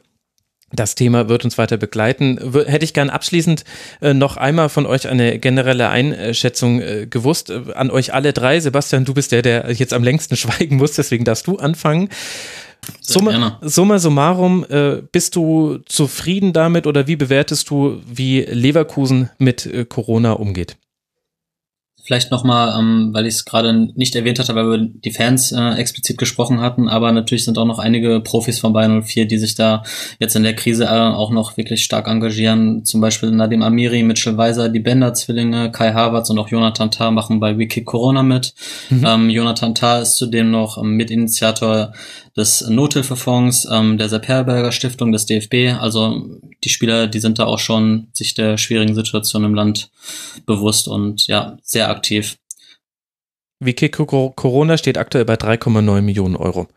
Das Thema wird uns weiter begleiten. Hätte ich gern abschließend äh, noch einmal von euch eine generelle Einschätzung äh, gewusst. Äh, an euch alle drei. Sebastian, du bist der, der jetzt am längsten schweigen muss, deswegen darfst du anfangen. Summa, summa summarum, äh, bist du zufrieden damit oder wie bewertest du, wie Leverkusen mit äh, Corona umgeht? Vielleicht nochmal, ähm, weil ich es gerade nicht erwähnt hatte, weil wir die Fans äh, explizit gesprochen hatten, aber natürlich sind auch noch einige Profis von Bayern 04, die sich da jetzt in der Krise äh, auch noch wirklich stark engagieren. Zum Beispiel Nadim Amiri, Mitchell Weiser, die Bender-Zwillinge, Kai Havertz und auch Jonathan Tah machen bei Wiki Corona mit. Mhm. Ähm, Jonathan Tah ist zudem noch ähm, Mitinitiator des Nothilfefonds, ähm, der Sepp Herberger Stiftung, des DFB. Also die Spieler, die sind da auch schon sich der schwierigen Situation im Land bewusst und ja, sehr aktiv. Wiki Corona steht aktuell bei 3,9 Millionen Euro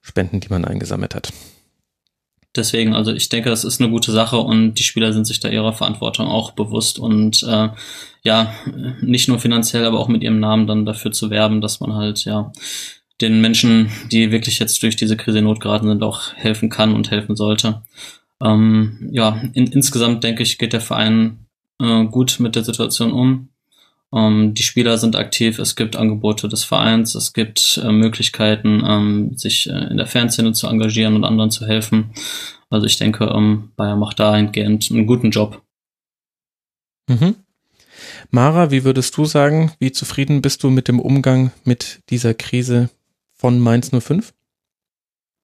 Spenden, die man eingesammelt hat. Deswegen, also ich denke, das ist eine gute Sache und die Spieler sind sich da ihrer Verantwortung auch bewusst und äh, ja, nicht nur finanziell, aber auch mit ihrem Namen dann dafür zu werben, dass man halt ja den Menschen, die wirklich jetzt durch diese Krise in Not geraten sind, auch helfen kann und helfen sollte. Ähm, ja, in, insgesamt denke ich, geht der Verein äh, gut mit der Situation um. Ähm, die Spieler sind aktiv, es gibt Angebote des Vereins, es gibt äh, Möglichkeiten, ähm, sich äh, in der Fanszene zu engagieren und anderen zu helfen. Also ich denke, ähm, Bayer macht dahingehend einen guten Job. Mhm. Mara, wie würdest du sagen, wie zufrieden bist du mit dem Umgang mit dieser Krise von Mainz 05?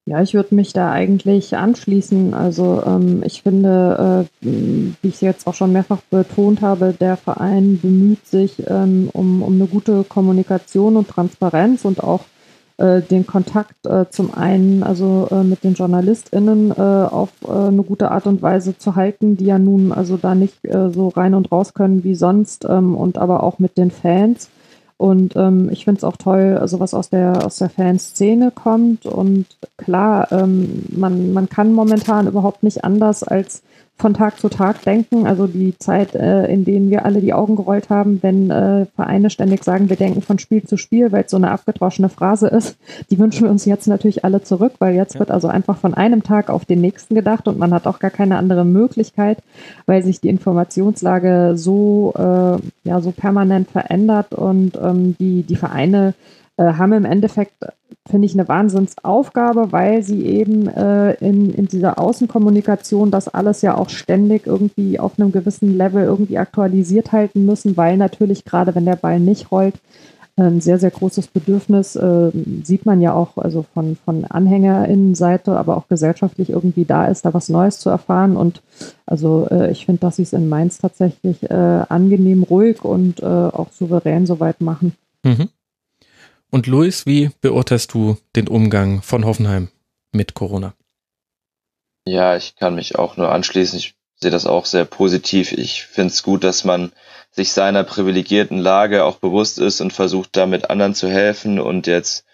Ja, ich würde mich da eigentlich anschließen. Also ähm, ich finde, äh, wie ich es jetzt auch schon mehrfach betont habe, der Verein bemüht sich ähm, um, um eine gute Kommunikation und Transparenz und auch äh, den Kontakt äh, zum einen also äh, mit den JournalistInnen äh, auf äh, eine gute Art und Weise zu halten, die ja nun also da nicht so rein und raus können wie sonst ähm, und aber auch mit den Fans und ähm, ich finde es auch toll, also was aus der aus der Fanszene kommt. Und klar, ähm, man, man kann momentan überhaupt nicht anders als von Tag zu Tag denken. Also die Zeit, äh, in denen wir alle die Augen gerollt haben, wenn äh, Vereine ständig sagen, wir denken von Spiel zu Spiel, weil es so eine abgedroschene Phrase ist, die wünschen wir uns jetzt natürlich alle zurück, weil jetzt ja. wird also einfach von einem Tag auf den nächsten gedacht und man hat auch gar keine andere Möglichkeit, weil sich die Informationslage so, äh, ja, so permanent verändert und ähm, die, die Vereine äh, haben im Endeffekt, finde ich, eine Wahnsinnsaufgabe, weil sie eben äh, in, in dieser Außenkommunikation das alles ja auch ständig irgendwie auf einem gewissen Level irgendwie aktualisiert halten müssen, weil natürlich gerade wenn der Ball nicht rollt, ein sehr, sehr großes Bedürfnis, äh, sieht man ja auch also von, von AnhängerInnenseite, aber auch gesellschaftlich irgendwie da ist, da was Neues zu erfahren. Und also äh, ich finde, dass sie es in Mainz tatsächlich äh, angenehm, ruhig und äh, auch souverän soweit machen. Mhm. Und Luis, wie beurteilst du den Umgang von Hoffenheim mit Corona? Ja, ich kann mich auch nur anschließen. Ich sehe das auch sehr positiv. Ich finde es gut, dass man sich seiner privilegierten Lage auch bewusst ist und versucht, damit anderen zu helfen und jetzt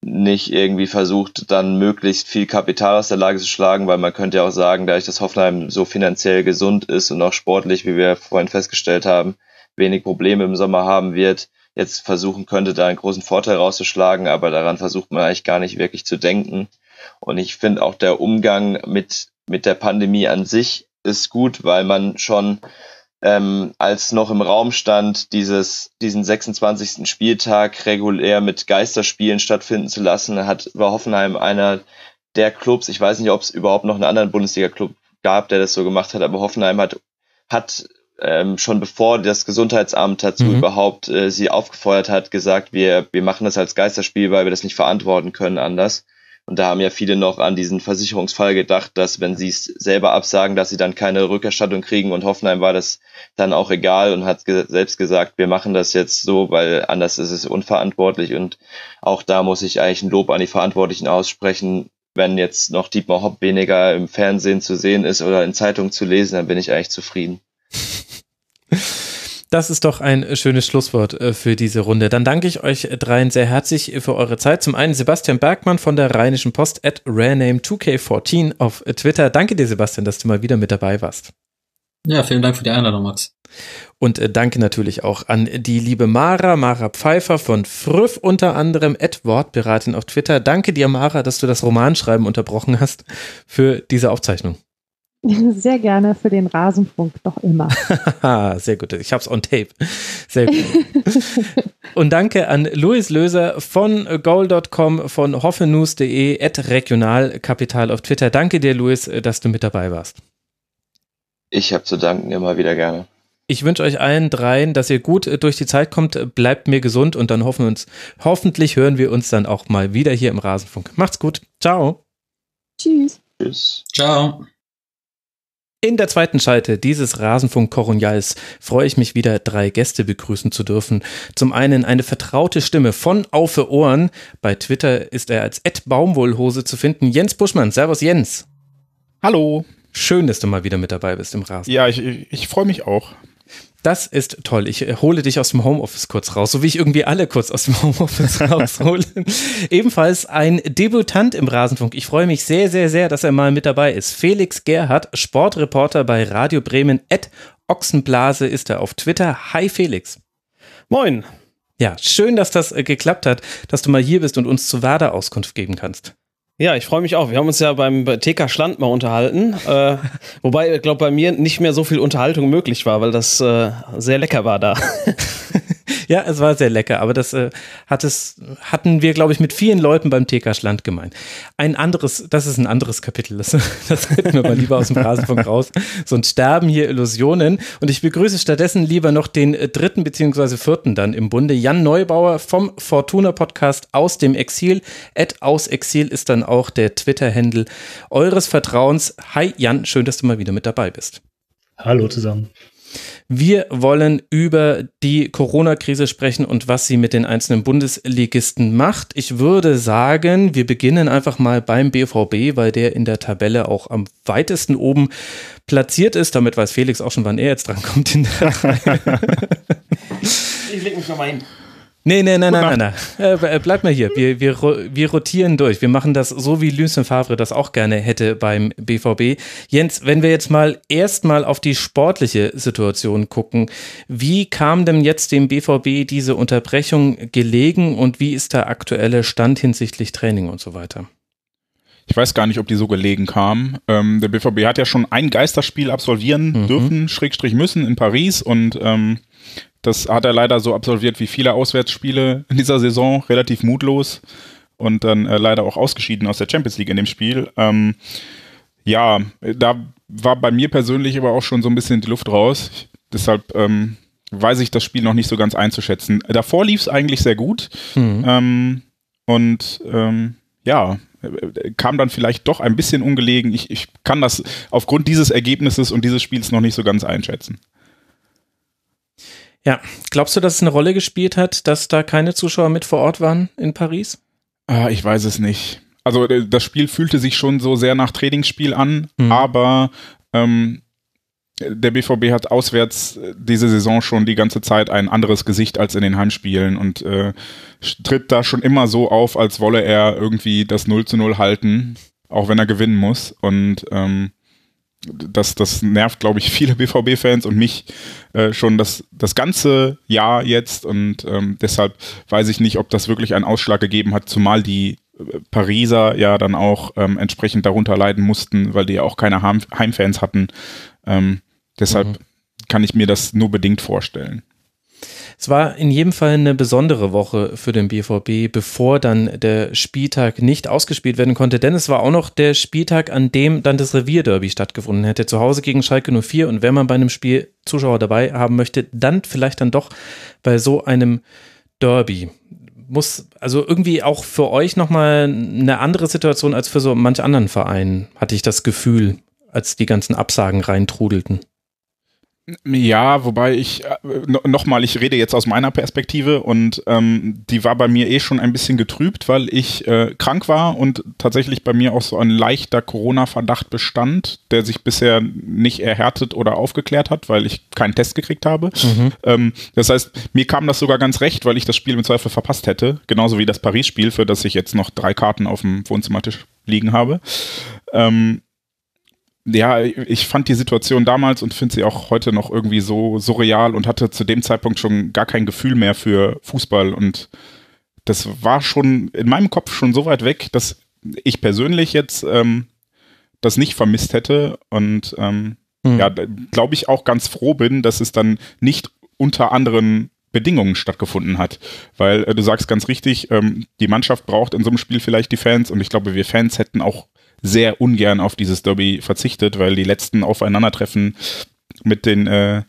nicht irgendwie versucht, dann möglichst viel Kapital aus der Lage zu schlagen, weil man könnte ja auch sagen, dadurch, dass Hoffenheim so finanziell gesund ist und auch sportlich, wie wir vorhin festgestellt haben, wenig Probleme im Sommer haben wird, jetzt versuchen könnte, da einen großen Vorteil rauszuschlagen, aber daran versucht man eigentlich gar nicht wirklich zu denken. Und ich finde auch der Umgang mit, mit der Pandemie an sich ist gut, weil man schon ähm, als noch im Raum stand, dieses, diesen 26. Spieltag regulär mit Geisterspielen stattfinden zu lassen, hat war Hoffenheim einer der Clubs, ich weiß nicht, ob es überhaupt noch einen anderen Bundesliga-Club gab, der das so gemacht hat, aber Hoffenheim hat, hat ähm, schon bevor das Gesundheitsamt dazu mhm. überhaupt äh, sie aufgefordert hat, gesagt, wir, wir machen das als Geisterspiel, weil wir das nicht verantworten können anders. Und da haben ja viele noch an diesen Versicherungsfall gedacht, dass wenn sie es selber absagen, dass sie dann keine Rückerstattung kriegen. Und Hoffenheim war das dann auch egal und hat ge selbst gesagt, wir machen das jetzt so, weil anders ist es unverantwortlich. Und auch da muss ich eigentlich ein Lob an die Verantwortlichen aussprechen. Wenn jetzt noch Dietmar Hopp weniger im Fernsehen zu sehen ist oder in Zeitungen zu lesen, dann bin ich eigentlich zufrieden. Das ist doch ein schönes Schlusswort äh, für diese Runde. Dann danke ich euch dreien sehr herzlich für eure Zeit. Zum einen Sebastian Bergmann von der Rheinischen Post at rarename2k14 auf Twitter. Danke dir, Sebastian, dass du mal wieder mit dabei warst. Ja, vielen Dank für die Einladung, Max. Und äh, danke natürlich auch an die liebe Mara, Mara Pfeiffer von Früff unter anderem, at Wortpiratin auf Twitter. Danke dir, Mara, dass du das Romanschreiben unterbrochen hast für diese Aufzeichnung. Sehr gerne für den Rasenfunk, doch immer. Sehr gut, ich hab's on tape. Sehr gut. Und danke an Luis Löser von goal.com, von hoffenews.de, at regionalkapital auf Twitter. Danke dir, Luis, dass du mit dabei warst. Ich habe zu danken, immer wieder gerne. Ich wünsche euch allen dreien, dass ihr gut durch die Zeit kommt. Bleibt mir gesund und dann hoffen wir uns, hoffentlich hören wir uns dann auch mal wieder hier im Rasenfunk. Macht's gut. Ciao. Tschüss. Tschüss. Ciao. In der zweiten Schalte dieses Rasenfunk Koronials freue ich mich wieder, drei Gäste begrüßen zu dürfen. Zum einen eine vertraute Stimme von Aufe Ohren. Bei Twitter ist er als Ed Baumwollhose zu finden. Jens Buschmann. Servus Jens. Hallo. Schön, dass du mal wieder mit dabei bist im Rasen. Ja, ich, ich freue mich auch. Das ist toll. Ich äh, hole dich aus dem Homeoffice kurz raus, so wie ich irgendwie alle kurz aus dem Homeoffice raushole. Ebenfalls ein Debutant im Rasenfunk. Ich freue mich sehr, sehr, sehr, dass er mal mit dabei ist. Felix Gerhardt, Sportreporter bei Radio Bremen. Ed Ochsenblase ist er auf Twitter. Hi Felix. Moin. Ja, schön, dass das äh, geklappt hat, dass du mal hier bist und uns zu Werder Auskunft geben kannst. Ja, ich freue mich auch. Wir haben uns ja beim TK Schland mal unterhalten. Äh, wobei, ich glaube, bei mir nicht mehr so viel Unterhaltung möglich war, weil das äh, sehr lecker war da. Ja, es war sehr lecker, aber das äh, hat es, hatten wir, glaube ich, mit vielen Leuten beim TK Schland gemeint. Ein anderes, das ist ein anderes Kapitel, das, das hätten wir mal lieber aus dem Rasenfunk raus. Sonst sterben hier Illusionen. Und ich begrüße stattdessen lieber noch den äh, dritten beziehungsweise vierten dann im Bunde, Jan Neubauer vom Fortuna Podcast aus dem Exil. Ed aus Exil ist dann auch der Twitter-Handle eures Vertrauens. Hi Jan, schön, dass du mal wieder mit dabei bist. Hallo zusammen. Wir wollen über die Corona-Krise sprechen und was sie mit den einzelnen Bundesligisten macht. Ich würde sagen, wir beginnen einfach mal beim BVB, weil der in der Tabelle auch am weitesten oben platziert ist. Damit weiß Felix auch schon, wann er jetzt drankommt in der Reihe. Ich leg mich nochmal hin. Nee, nee, nein, nein, nein, nein. Äh, bleib mal hier. Wir, wir, wir rotieren durch. Wir machen das so, wie Lucien Favre das auch gerne hätte beim BVB. Jens, wenn wir jetzt mal erstmal auf die sportliche Situation gucken, wie kam denn jetzt dem BVB diese Unterbrechung gelegen und wie ist der aktuelle Stand hinsichtlich Training und so weiter? Ich weiß gar nicht, ob die so gelegen kam. Ähm, der BVB hat ja schon ein Geisterspiel absolvieren Mhm. dürfen, Schrägstrich müssen in Paris und ähm, das hat er leider so absolviert wie viele Auswärtsspiele in dieser Saison, relativ mutlos und dann äh, leider auch ausgeschieden aus der Champions League in dem Spiel. Ähm, ja, da war bei mir persönlich aber auch schon so ein bisschen die Luft raus. Ich, deshalb ähm, weiß ich das Spiel noch nicht so ganz einzuschätzen. Davor lief es eigentlich sehr gut. Mhm. Ähm, und ähm, ja, kam dann vielleicht doch ein bisschen ungelegen. Ich, ich kann das aufgrund dieses Ergebnisses und dieses Spiels noch nicht so ganz einschätzen. Ja, glaubst du, dass es eine Rolle gespielt hat, dass da keine Zuschauer mit vor Ort waren in Paris? Ah, ich weiß es nicht. Also äh, das Spiel fühlte sich schon so sehr nach Trainingsspiel an, Mhm. aber ähm, der BVB hat auswärts äh, diese Saison schon die ganze Zeit ein anderes Gesicht als in den Heimspielen und äh, tritt da schon immer so auf, als wolle er irgendwie das 0 zu 0 halten, auch wenn er gewinnen muss. Und ähm, das, das nervt, glaube ich, viele BVB-Fans und mich äh, schon das, das ganze Jahr jetzt. Und ähm, deshalb weiß ich nicht, ob das wirklich einen Ausschlag gegeben hat, zumal die äh, Pariser ja dann auch ähm, entsprechend darunter leiden mussten, weil die ja auch keine Heim Heimfans hatten. Ähm, deshalb Mhm. kann ich mir das nur bedingt vorstellen. Es war in jedem Fall eine besondere Woche für den BVB, bevor dann der Spieltag nicht ausgespielt werden konnte, denn es war auch noch der Spieltag, an dem dann das Revierderby stattgefunden hätte, zu Hause gegen Schalke 04 und wenn man bei einem Spiel Zuschauer dabei haben möchte, dann vielleicht dann doch bei so einem Derby. Muss also irgendwie auch für euch nochmal eine andere Situation als für so manch anderen Vereinen, hatte ich das Gefühl, als die ganzen Absagen reintrudelten. Ja, wobei ich äh, no, nochmal, ich rede jetzt aus meiner Perspektive und ähm, die war bei mir eh schon ein bisschen getrübt, weil ich äh, krank war und tatsächlich bei mir auch so ein leichter Corona-Verdacht bestand, der sich bisher nicht erhärtet oder aufgeklärt hat, weil ich keinen Test gekriegt habe. Ähm, das heißt, mir kam das sogar ganz recht, weil ich das Spiel im Zweifel verpasst hätte, genauso wie das Paris-Spiel, für das ich jetzt noch drei Karten auf dem Wohnzimmertisch liegen habe. Ähm, ja, ich fand die Situation damals und finde sie auch heute noch irgendwie so surreal und hatte zu dem Zeitpunkt schon gar kein Gefühl mehr für Fußball und das war schon in meinem Kopf schon so weit weg, dass ich persönlich jetzt ähm, das nicht vermisst hätte und ähm, Hm. ja, glaube ich auch ganz froh bin, dass es dann nicht unter anderen Bedingungen stattgefunden hat. Weil äh, du sagst ganz richtig, ähm, die Mannschaft braucht in so einem Spiel vielleicht die Fans und ich glaube, wir Fans hätten auch sehr ungern auf dieses Derby verzichtet, weil die letzten Aufeinandertreffen mit den äh,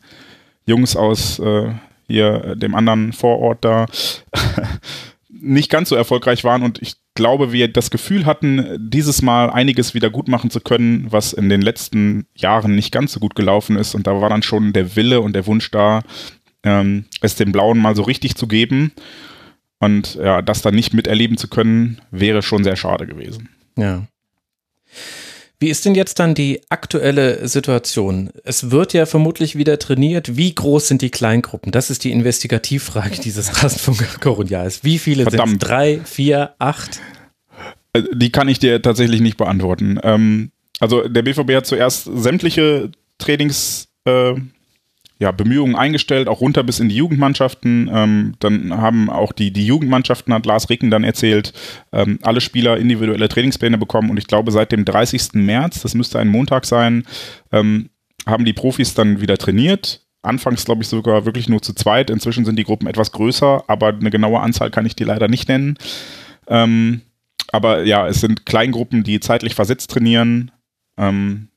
Jungs aus äh, hier dem anderen Vorort da nicht ganz so erfolgreich waren und ich glaube, wir das Gefühl hatten, dieses Mal einiges wieder gut machen zu können, was in den letzten Jahren nicht ganz so gut gelaufen ist und da war dann schon der Wille und der Wunsch da, ähm, es den Blauen mal so richtig zu geben und ja, das dann nicht miterleben zu können, wäre schon sehr schade gewesen. Ja. Wie ist denn jetzt dann die aktuelle Situation? Es wird ja vermutlich wieder trainiert. Wie groß sind die Kleingruppen? Das ist die Investigativfrage dieses Rasenfunk-Koronials. Wie viele sind es? Drei, vier, acht? Äh, Die kann ich dir tatsächlich nicht beantworten. Ähm, also der BVB hat zuerst sämtliche Trainings äh, ja, Bemühungen eingestellt, auch runter bis in die Jugendmannschaften. Ähm, dann haben auch die, die Jugendmannschaften, hat Lars Ricken dann erzählt, ähm, alle Spieler individuelle Trainingspläne bekommen und ich glaube seit dem 30. März, das müsste ein Montag sein, ähm, haben die Profis dann wieder trainiert. Anfangs glaube ich sogar wirklich nur zu zweit. Inzwischen sind die Gruppen etwas größer, aber eine genaue Anzahl kann ich dir leider nicht nennen. Ähm, aber ja, es sind Kleingruppen, die zeitlich versetzt trainieren. Ähm,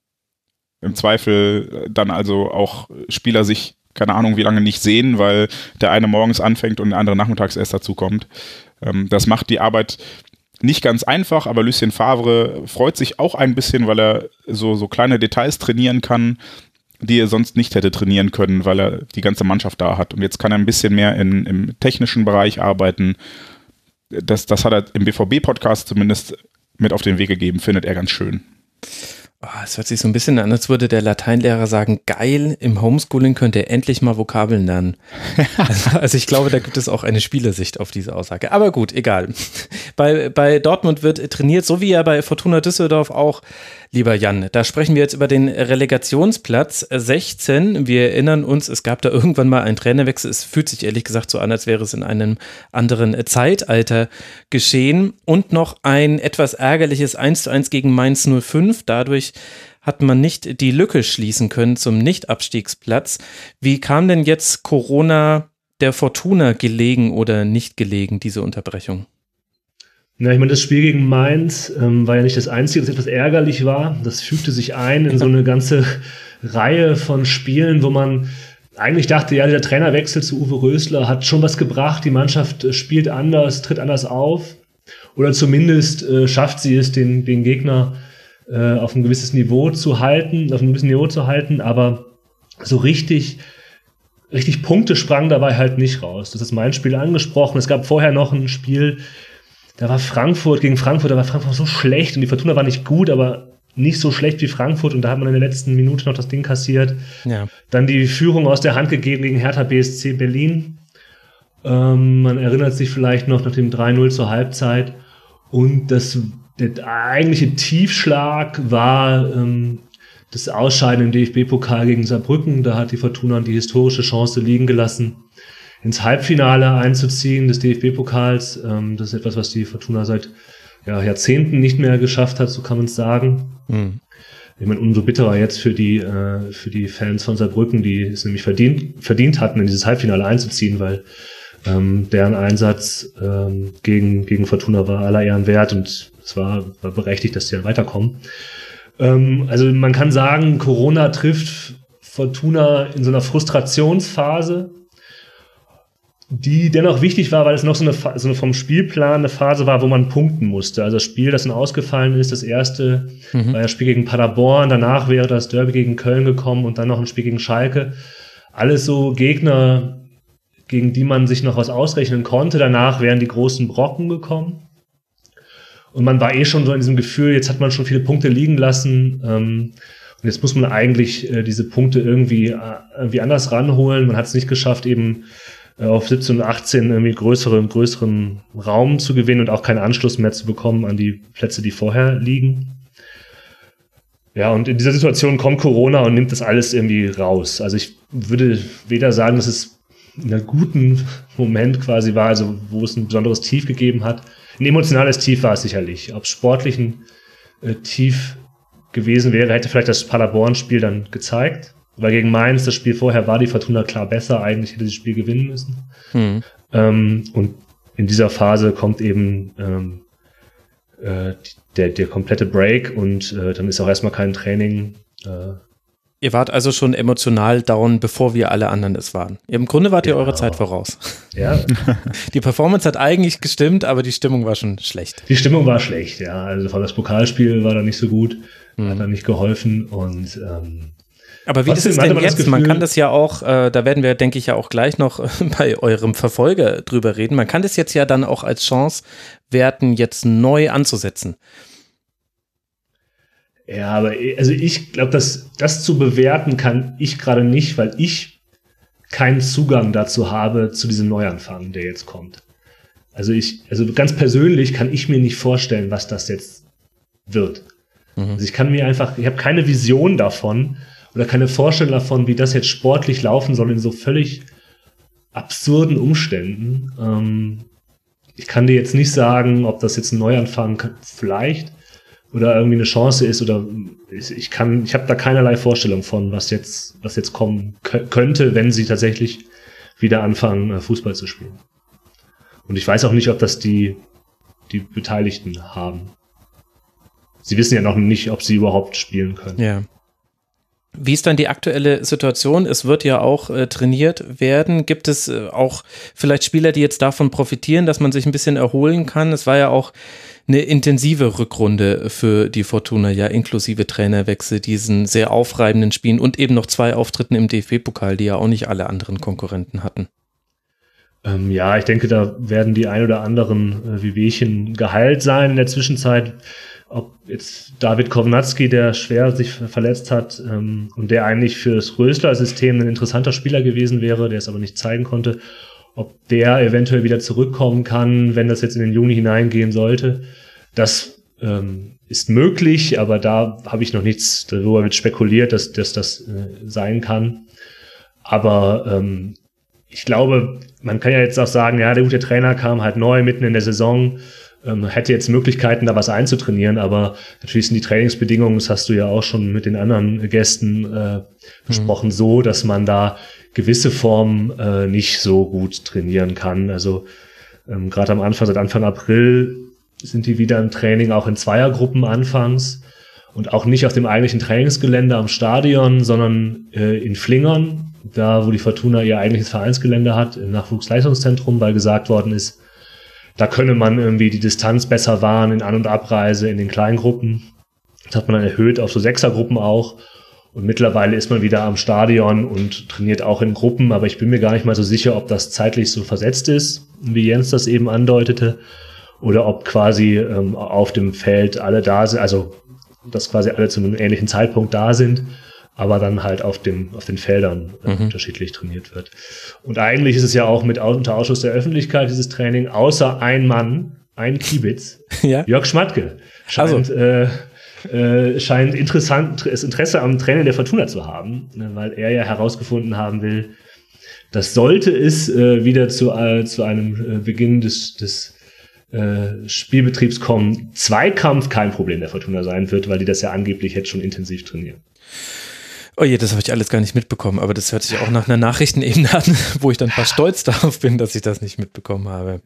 Im Zweifel dann also auch Spieler sich, keine Ahnung, wie lange nicht sehen, weil der eine morgens anfängt und der andere nachmittags erst dazukommt. Ähm, das macht die Arbeit nicht ganz einfach, aber Lucien Favre freut sich auch ein bisschen, weil er so, so kleine Details trainieren kann, die er sonst nicht hätte trainieren können, weil er die ganze Mannschaft da hat. Und jetzt kann er ein bisschen mehr in, im technischen Bereich arbeiten. Das, das hat er im BVB-Podcast zumindest mit auf den Weg gegeben, findet er ganz schön. Oh, es hört sich so ein bisschen an, als würde der Lateinlehrer sagen, geil, im Homeschooling könnt ihr endlich mal Vokabeln lernen. also, also ich glaube, da gibt es auch eine Spielersicht auf diese Aussage. Aber gut, egal. Bei, bei Dortmund wird trainiert, so wie ja bei Fortuna Düsseldorf auch, lieber Jan. Da sprechen wir jetzt über den Relegationsplatz 16. Wir erinnern uns, es gab da irgendwann mal einen Trainerwechsel. Es fühlt sich ehrlich gesagt so an, als wäre es in einem anderen Zeitalter geschehen. Und noch ein etwas ärgerliches 1 zu 1 gegen Mainz 05. Dadurch hat man nicht die Lücke schließen können zum Nicht-Abstiegsplatz. Wie kam denn jetzt Corona der Fortuna gelegen oder nicht gelegen, diese Unterbrechung? Na, ich meine, das Spiel gegen Mainz ähm, war ja nicht das Einzige, das etwas ärgerlich war. Das fügte sich ein in so eine ganze Reihe von Spielen, wo man eigentlich dachte, ja, der Trainerwechsel zu Uwe Rösler hat schon was gebracht. Die Mannschaft äh, spielt anders, tritt anders auf. Oder zumindest äh, schafft sie es, den, den Gegner äh, auf ein gewisses Niveau zu halten, auf ein gewisses Niveau zu halten. Aber so richtig, richtig Punkte sprang dabei halt nicht raus. Das ist mein Spiel angesprochen. Es gab vorher noch ein Spiel, da war Frankfurt gegen Frankfurt, da war Frankfurt so schlecht und die Fortuna war nicht gut, aber nicht so schlecht wie Frankfurt und da hat man in der letzten Minute noch das Ding kassiert. Ja. Dann die Führung aus der Hand gegeben gegen Hertha BSC Berlin. Ähm, man erinnert sich vielleicht noch nach dem 3-0 zur Halbzeit. Und das, der eigentliche Tiefschlag war ähm, das Ausscheiden im DFB-Pokal gegen Saarbrücken. Da hat die Fortuna die historische Chance liegen gelassen, ins Halbfinale einzuziehen des DFB-Pokals. Ähm, das ist etwas, was die Fortuna seit ja, Jahrzehnten nicht mehr geschafft hat, so kann man es sagen. Hm. Ich meine, umso bitterer jetzt für die, äh, für die Fans von Saarbrücken, die es nämlich verdient, verdient hatten, in dieses Halbfinale einzuziehen, weil ähm, deren Einsatz ähm, gegen, gegen Fortuna war aller Ehren wert und es war, war berechtigt, dass die dann weiterkommen. Ähm, also man kann sagen, Corona trifft Fortuna in so einer Frustrationsphase, die dennoch wichtig war, weil es noch so eine, so eine vom Spielplan eine Phase war, wo man punkten musste. Also das Spiel, das dann ausgefallen ist, das erste Mhm. war das Spiel gegen Paderborn, danach wäre das Derby gegen Köln gekommen und dann noch ein Spiel gegen Schalke. Alles so Gegner, gegen die man sich noch was ausrechnen konnte. Danach wären die großen Brocken gekommen. Und man war eh schon so in diesem Gefühl, jetzt hat man schon viele Punkte liegen lassen. Ähm, und jetzt muss man eigentlich äh, diese Punkte irgendwie, äh, irgendwie anders ranholen. Man hat es nicht geschafft, eben auf 17 und 18 irgendwie größere, größeren Raum zu gewinnen und auch keinen Anschluss mehr zu bekommen an die Plätze, die vorher liegen. Ja, und in dieser Situation kommt Corona und nimmt das alles irgendwie raus. Also ich würde weder sagen, dass es in einem guten Moment quasi war, also wo es ein besonderes Tief gegeben hat. Ein emotionales Tief war es sicherlich. Ob es sportlichen äh, Tief gewesen wäre, hätte vielleicht das Paderborn-Spiel dann gezeigt. Weil gegen Mainz, das Spiel vorher, war die Fortuna klar besser. Eigentlich hätte sie das Spiel gewinnen müssen. Hm. Ähm, und in dieser Phase kommt eben ähm, äh, der, der komplette Break und äh, dann ist auch erstmal kein Training. Äh, Ihr wart also schon emotional down, bevor wir alle anderen es waren. Im Grunde wart ihr eure Zeit voraus. ja, Die Performance hat eigentlich gestimmt, aber die Stimmung war schon schlecht. die Stimmung war schlecht, ja. Also das Pokalspiel war da nicht so gut, Mhm. hat da nicht geholfen und ähm, Aber wie Trotzdem ist es denn man das jetzt? man Gefühl- kann das ja auch, äh, da werden wir, denke ich, ja auch gleich noch äh, bei eurem Verfolger drüber reden. Man kann das jetzt ja dann auch als Chance werten, jetzt neu anzusetzen. Ja, aber also ich glaube, dass das zu bewerten kann ich gerade nicht, weil ich keinen Zugang dazu habe zu diesem Neuanfang, der jetzt kommt. Also ich, also ganz persönlich kann ich mir nicht vorstellen, was das jetzt wird. Also ich kann mir einfach, ich habe keine Vision davon oder keine Vorstellung davon, wie das jetzt sportlich laufen soll in so völlig absurden Umständen. Ähm, ich kann dir jetzt nicht sagen, ob das jetzt ein Neuanfang vielleicht oder irgendwie eine Chance ist oder ich ich kann, ich habe da keinerlei Vorstellung von, was jetzt, was jetzt kommen kö- könnte, wenn sie tatsächlich wieder anfangen, äh, Fußball zu spielen. Und ich weiß auch nicht, ob das die, die Beteiligten haben. Sie wissen ja noch nicht, ob sie überhaupt spielen können. Ja. Wie ist dann die aktuelle Situation? Es wird ja auch äh, trainiert werden. Gibt es äh, auch vielleicht Spieler, die jetzt davon profitieren, dass man sich ein bisschen erholen kann? Es war ja auch eine intensive Rückrunde für die Fortuna, ja, inklusive Trainerwechsel, diesen sehr aufreibenden Spielen und eben noch zwei Auftritten im DFB-Pokal, die ja auch nicht alle anderen Konkurrenten hatten. Ähm, ja, ich denke, da werden die ein oder anderen äh, Wehwehchen geheilt sein in der Zwischenzeit. Ob jetzt David Kovnatski, der schwer sich ver- verletzt hat ähm, und der eigentlich für das Rösler-System ein interessanter Spieler gewesen wäre, der es aber nicht zeigen konnte, ob der eventuell wieder zurückkommen kann, wenn das jetzt in den Juni hineingehen sollte. Das ähm, ist möglich, aber da habe ich noch nichts, darüber wird spekuliert, dass, dass das äh, sein kann. Aber ähm, ich glaube, man kann ja jetzt auch sagen, ja, der gute Trainer kam halt neu mitten in der Saison, ähm, hätte jetzt Möglichkeiten, da was einzutrainieren, aber natürlich sind die Trainingsbedingungen, das hast du ja auch schon mit den anderen Gästen äh, besprochen, so, dass man da gewisse Formen äh, nicht so gut trainieren kann. Also ähm, gerade am Anfang, seit Anfang April sind die wieder im Training, auch in Zweiergruppen anfangs und auch nicht auf dem eigentlichen Trainingsgelände am Stadion, sondern äh, in Flingern, da wo die Fortuna ihr eigentliches Vereinsgelände hat, im Nachwuchsleistungszentrum, weil gesagt worden ist, da könne man irgendwie die Distanz besser wahren in An- und Abreise in den Kleingruppen. Das hat man dann erhöht auf so Sechsergruppen auch. Und mittlerweile ist man wieder am Stadion und trainiert auch in Gruppen, aber ich bin mir gar nicht mal so sicher, ob das zeitlich so versetzt ist, wie Jens das eben andeutete, oder ob quasi ähm, auf dem Feld alle da sind, also dass quasi alle zu einem ähnlichen Zeitpunkt da sind, aber dann halt auf, dem, auf den Feldern äh, Mhm. unterschiedlich trainiert wird. Und eigentlich ist es ja auch mit unter Ausschuss der Öffentlichkeit dieses Training, außer ein Mann, ein Kiebitz, Ja. Jörg Schmatke, scheint, Also. äh, äh, scheint interessant, das Interesse am Training der Fortuna zu haben, ne, weil er ja herausgefunden haben will, dass sollte es äh, wieder zu, äh, zu einem äh, Beginn des, des äh, Spielbetriebs kommen, Zweikampf kein Problem der Fortuna sein wird, weil die das ja angeblich jetzt schon intensiv trainieren. Oh je, das habe ich alles gar nicht mitbekommen, aber das hört sich auch nach einer Nachrichtenebene an, wo ich dann fast stolz darauf bin, dass ich das nicht mitbekommen habe.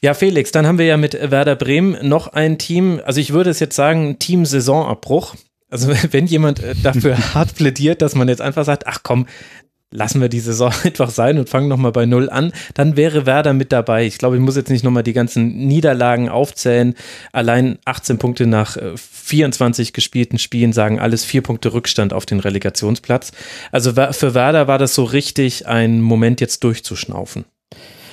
Ja, Felix, dann haben wir ja mit Werder Bremen noch ein Team, also ich würde es jetzt sagen, Team Saisonabbruch. Also wenn jemand äh, dafür hart plädiert, dass man jetzt einfach sagt, ach komm, lassen wir die Saison einfach sein und fangen nochmal bei Null an, dann wäre Werder mit dabei. Ich glaube, ich muss jetzt nicht nochmal die ganzen Niederlagen aufzählen. Allein 18 Punkte nach äh, 24 gespielten Spielen sagen alles vier Punkte Rückstand auf den Relegationsplatz. Also für Werder war das so richtig ein Moment jetzt durchzuschnaufen.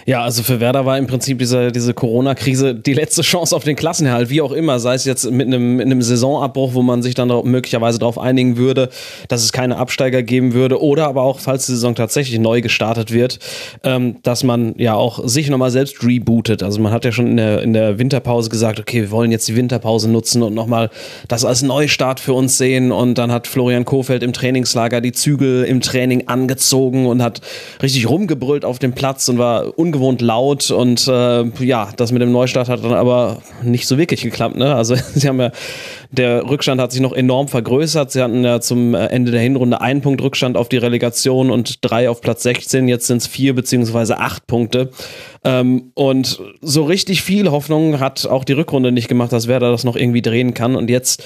Ja, also für Werder war im Prinzip diese, diese Corona-Krise die letzte Chance auf den Klassenerhalt, wie auch immer, sei es jetzt mit einem, mit einem Saisonabbruch, wo man sich dann möglicherweise darauf einigen würde, dass es keine Absteiger geben würde, oder aber auch, falls die Saison tatsächlich neu gestartet wird, ähm, dass man ja auch sich nochmal selbst rebootet. Also man hat ja schon in der, in der Winterpause gesagt, okay, wir wollen jetzt die Winterpause nutzen und nochmal das als Neustart für uns sehen. Und dann hat Florian Kofeld im Trainingslager die Zügel im Training angezogen und hat richtig rumgebrüllt auf dem Platz und war ungewohnt laut und äh, ja, das mit dem Neustart hat dann aber nicht so wirklich geklappt. Ne? Also sie haben ja, der Rückstand hat sich noch enorm vergrößert. Sie hatten ja zum Ende der Hinrunde einen Punkt Rückstand auf die Relegation und drei auf Platz 16. Jetzt sind es vier beziehungsweise acht Punkte. Ähm, und so richtig viel Hoffnung hat auch die Rückrunde nicht gemacht, dass Werder das noch irgendwie drehen kann. Und jetzt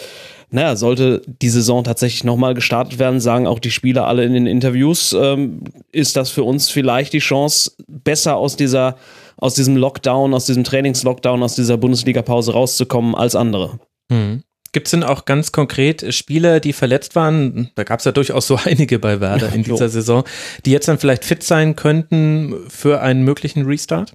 naja, sollte die Saison tatsächlich nochmal gestartet werden, sagen auch die Spieler alle in den Interviews, ähm, ist das für uns vielleicht die Chance, besser aus dieser, aus diesem Lockdown, aus diesem Trainingslockdown, aus dieser Bundesliga-Pause rauszukommen als andere. Mhm. Gibt es denn auch ganz konkret Spieler, die verletzt waren? Da gab es ja durchaus so einige bei Werder in dieser Saison, die jetzt dann vielleicht fit sein könnten für einen möglichen Restart?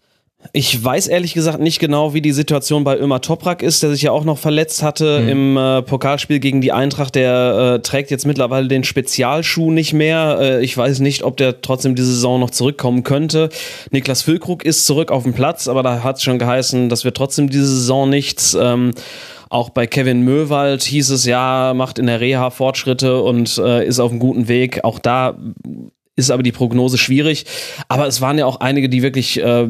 Ich weiß ehrlich gesagt nicht genau, wie die Situation bei Ömer Toprak ist, der sich ja auch noch verletzt hatte mhm. im äh, Pokalspiel gegen die Eintracht. Der äh, trägt jetzt mittlerweile den Spezialschuh nicht mehr. Äh, ich weiß nicht, ob der trotzdem diese Saison noch zurückkommen könnte. Niklas Füllkrug ist zurück auf dem Platz, aber da hat es schon geheißen, dass wir trotzdem diese Saison nichts. Ähm, auch bei Kevin Möwald hieß es ja, macht in der Reha Fortschritte und äh, ist auf einem guten Weg. Auch da ist aber die Prognose schwierig. Aber es waren ja auch einige, die wirklich äh,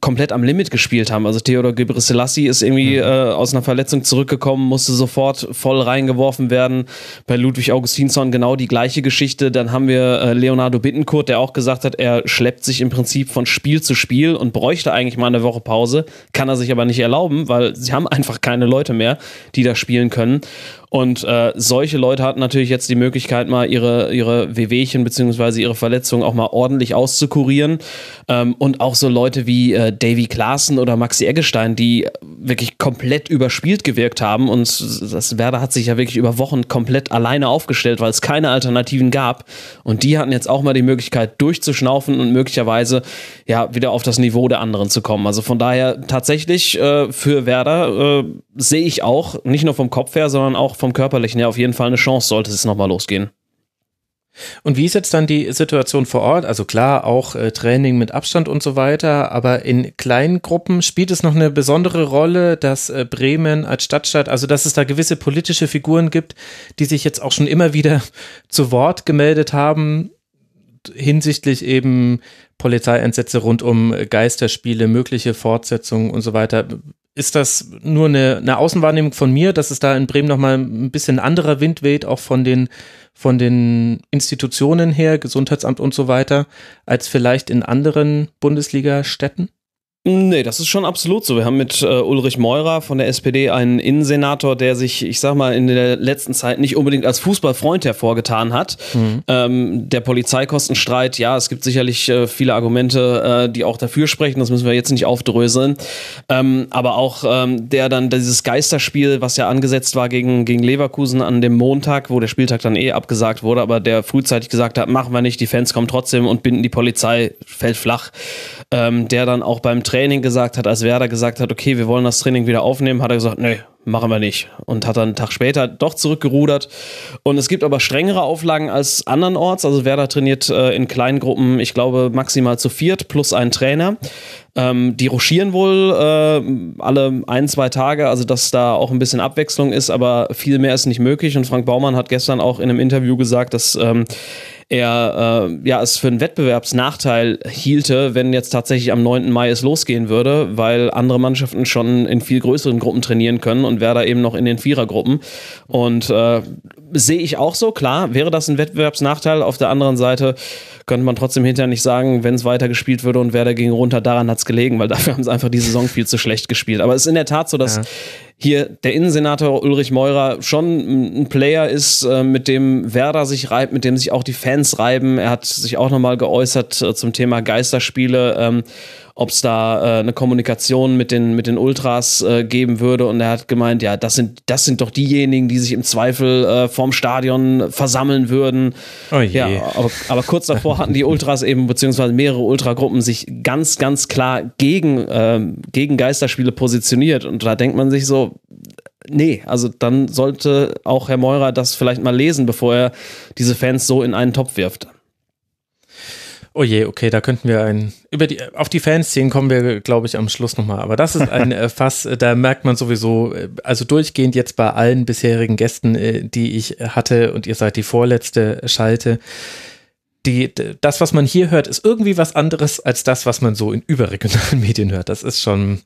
komplett am Limit gespielt haben. Also Theodor Gebrselassie ist irgendwie mhm. äh, aus einer Verletzung zurückgekommen, musste sofort voll reingeworfen werden. Bei Ludwig Augustinsson genau die gleiche Geschichte. Dann haben wir äh, Leonardo Bittencourt, der auch gesagt hat, er schleppt sich im Prinzip von Spiel zu Spiel und bräuchte eigentlich mal eine Woche Pause. Kann er sich aber nicht erlauben, weil sie haben einfach keine Leute mehr, die da spielen können. Und äh, solche Leute hatten natürlich jetzt die Möglichkeit, mal ihre, ihre Wehwehchen beziehungsweise ihre Verletzungen auch mal ordentlich auszukurieren. Ähm, und auch so Leute wie äh, Davy Klaassen oder Maxi Eggestein, die wirklich komplett überspielt gewirkt haben. Und das Werder hat sich ja wirklich über Wochen komplett alleine aufgestellt, weil es keine Alternativen gab. Und die hatten jetzt auch mal die Möglichkeit, durchzuschnaufen und möglicherweise ja wieder auf das Niveau der anderen zu kommen. Also von daher tatsächlich äh, für Werder äh, sehe ich auch, nicht nur vom Kopf her, sondern auch vom körperlichen her auf jeden Fall eine Chance, sollte es nochmal losgehen. Und wie ist jetzt dann die Situation vor Ort? Also klar, auch äh, Training mit Abstand und so weiter, aber in kleinen Gruppen spielt es noch eine besondere Rolle, dass äh, Bremen als Stadtstaat, also dass es da gewisse politische Figuren gibt, die sich jetzt auch schon immer wieder zu Wort gemeldet haben hinsichtlich eben Polizeieinsätze rund um Geisterspiele, mögliche Fortsetzungen und so weiter ist das nur eine, eine Außenwahrnehmung von mir, dass es da in Bremen nochmal ein bisschen anderer Wind weht, auch von den, von den Institutionen her, Gesundheitsamt und so weiter, als vielleicht in anderen Bundesliga-Städten? Nee, das ist schon absolut so. Wir haben mit äh, Ulrich Meurer von der SPD einen Innensenator, der sich, ich sag mal, in der letzten Zeit nicht unbedingt als Fußballfreund hervorgetan hat. Mhm. Ähm, der Polizeikostenstreit, ja, es gibt sicherlich äh, viele Argumente, äh, die auch dafür sprechen. Das müssen wir jetzt nicht aufdröseln. Ähm, aber auch ähm, der dann dieses Geisterspiel, was ja angesetzt war gegen, gegen Leverkusen an dem Montag, wo der Spieltag dann eh abgesagt wurde, aber der frühzeitig gesagt hat, machen wir nicht, die Fans kommen trotzdem und binden die Polizei, fällt flach. Ähm, der dann auch beim Training Training gesagt hat, als Werder gesagt hat, okay, wir wollen das Training wieder aufnehmen, hat er gesagt, nee, machen wir nicht. Und hat dann einen Tag später doch zurückgerudert. Und es gibt aber strengere Auflagen als andernorts. Also Werder trainiert äh, in kleinen Gruppen, ich glaube, maximal zu viert plus ein Trainer. Ähm, die ruschieren wohl äh, alle ein, zwei Tage, also dass da auch ein bisschen Abwechslung ist, aber viel mehr ist nicht möglich. Und Frank Baumann hat gestern auch in einem Interview gesagt, dass ähm, er äh, ja es für einen Wettbewerbsnachteil hielte, wenn jetzt tatsächlich am 9. Mai es losgehen würde, weil andere Mannschaften schon in viel größeren Gruppen trainieren können und Werder eben noch in den Vierergruppen. Und äh, sehe ich auch so, klar, wäre das ein Wettbewerbsnachteil. Auf der anderen Seite könnte man trotzdem hinterher nicht sagen, wenn es weiter gespielt würde und Werder ging runter, daran hat es gelegen, weil dafür haben sie einfach die Saison viel zu schlecht gespielt. Aber es ist in der Tat so, dass ja. Hier der Innensenator Ulrich Meurer schon ein Player ist, äh, mit dem Werder sich reibt, mit dem sich auch die Fans reiben. Er hat sich auch nochmal geäußert äh, zum Thema Geisterspiele. Ähm, ob es da äh, eine Kommunikation mit den, mit den Ultras äh, geben würde. Und er hat gemeint, ja, das sind, das sind doch diejenigen, die sich im Zweifel äh, vorm Stadion versammeln würden. Oh je. Ja, aber, aber kurz davor hatten die Ultras eben, beziehungsweise mehrere Ultragruppen sich ganz, ganz klar gegen, ähm, gegen Geisterspiele positioniert. Und da denkt man sich so, nee, also dann sollte auch Herr Meurer das vielleicht mal lesen, bevor er diese Fans so in einen Topf wirft. Oh je, okay, da könnten wir ein, über die, auf die Fanszenen kommen wir, glaube ich, am Schluss nochmal. Aber das ist ein äh, Fass, äh, da merkt man sowieso, äh, also durchgehend jetzt bei allen bisherigen Gästen, die ich hatte, und ihr seid die vorletzte Schalte, die, das, was man hier hört, ist irgendwie was anderes als das, was man so in überregionalen Medien hört. Das ist schon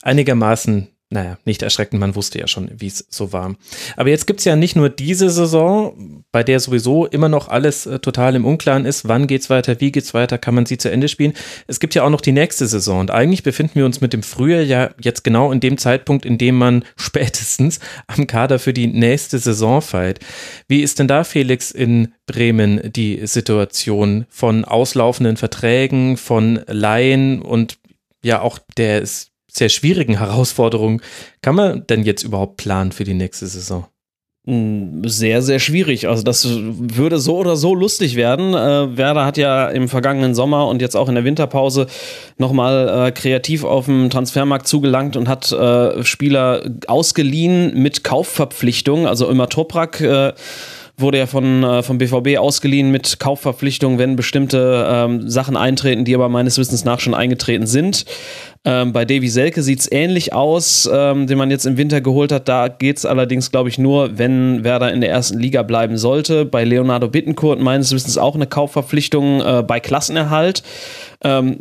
einigermaßen naja, nicht erschreckend, man wusste ja schon, wie es so war. Aber jetzt gibt es ja nicht nur diese Saison, bei der sowieso immer noch alles äh, total im Unklaren ist, wann geht's weiter, wie geht's weiter, kann man sie zu Ende spielen. Es gibt ja auch noch die nächste Saison und eigentlich befinden wir uns mit dem Frühjahr ja jetzt genau in dem Zeitpunkt, in dem man spätestens am Kader für die nächste Saison feilt. Wie ist denn da, Felix, in Bremen die Situation von auslaufenden Verträgen, von Laien und ja auch der ist sehr schwierigen Herausforderungen kann man denn jetzt überhaupt planen für die nächste Saison? Hm, sehr, sehr schwierig. Also das würde so oder so lustig werden. Äh, Werder hat ja im vergangenen Sommer und jetzt auch in der Winterpause nochmal äh, kreativ auf dem Transfermarkt zugelangt und hat äh, Spieler ausgeliehen mit Kaufverpflichtung. Also immer Toprak äh, wurde ja von, äh, vom BVB ausgeliehen mit Kaufverpflichtung, wenn bestimmte ähm, Sachen eintreten, die aber meines Wissens nach schon eingetreten sind. Ähm, bei Davy Selke sieht es ähnlich aus, ähm, den man jetzt im Winter geholt hat. Da geht es allerdings, glaube ich, nur, wenn Werder in der ersten Liga bleiben sollte. Bei Leonardo Bittencourt meines Wissens auch eine Kaufverpflichtung äh, bei Klassenerhalt. Ähm,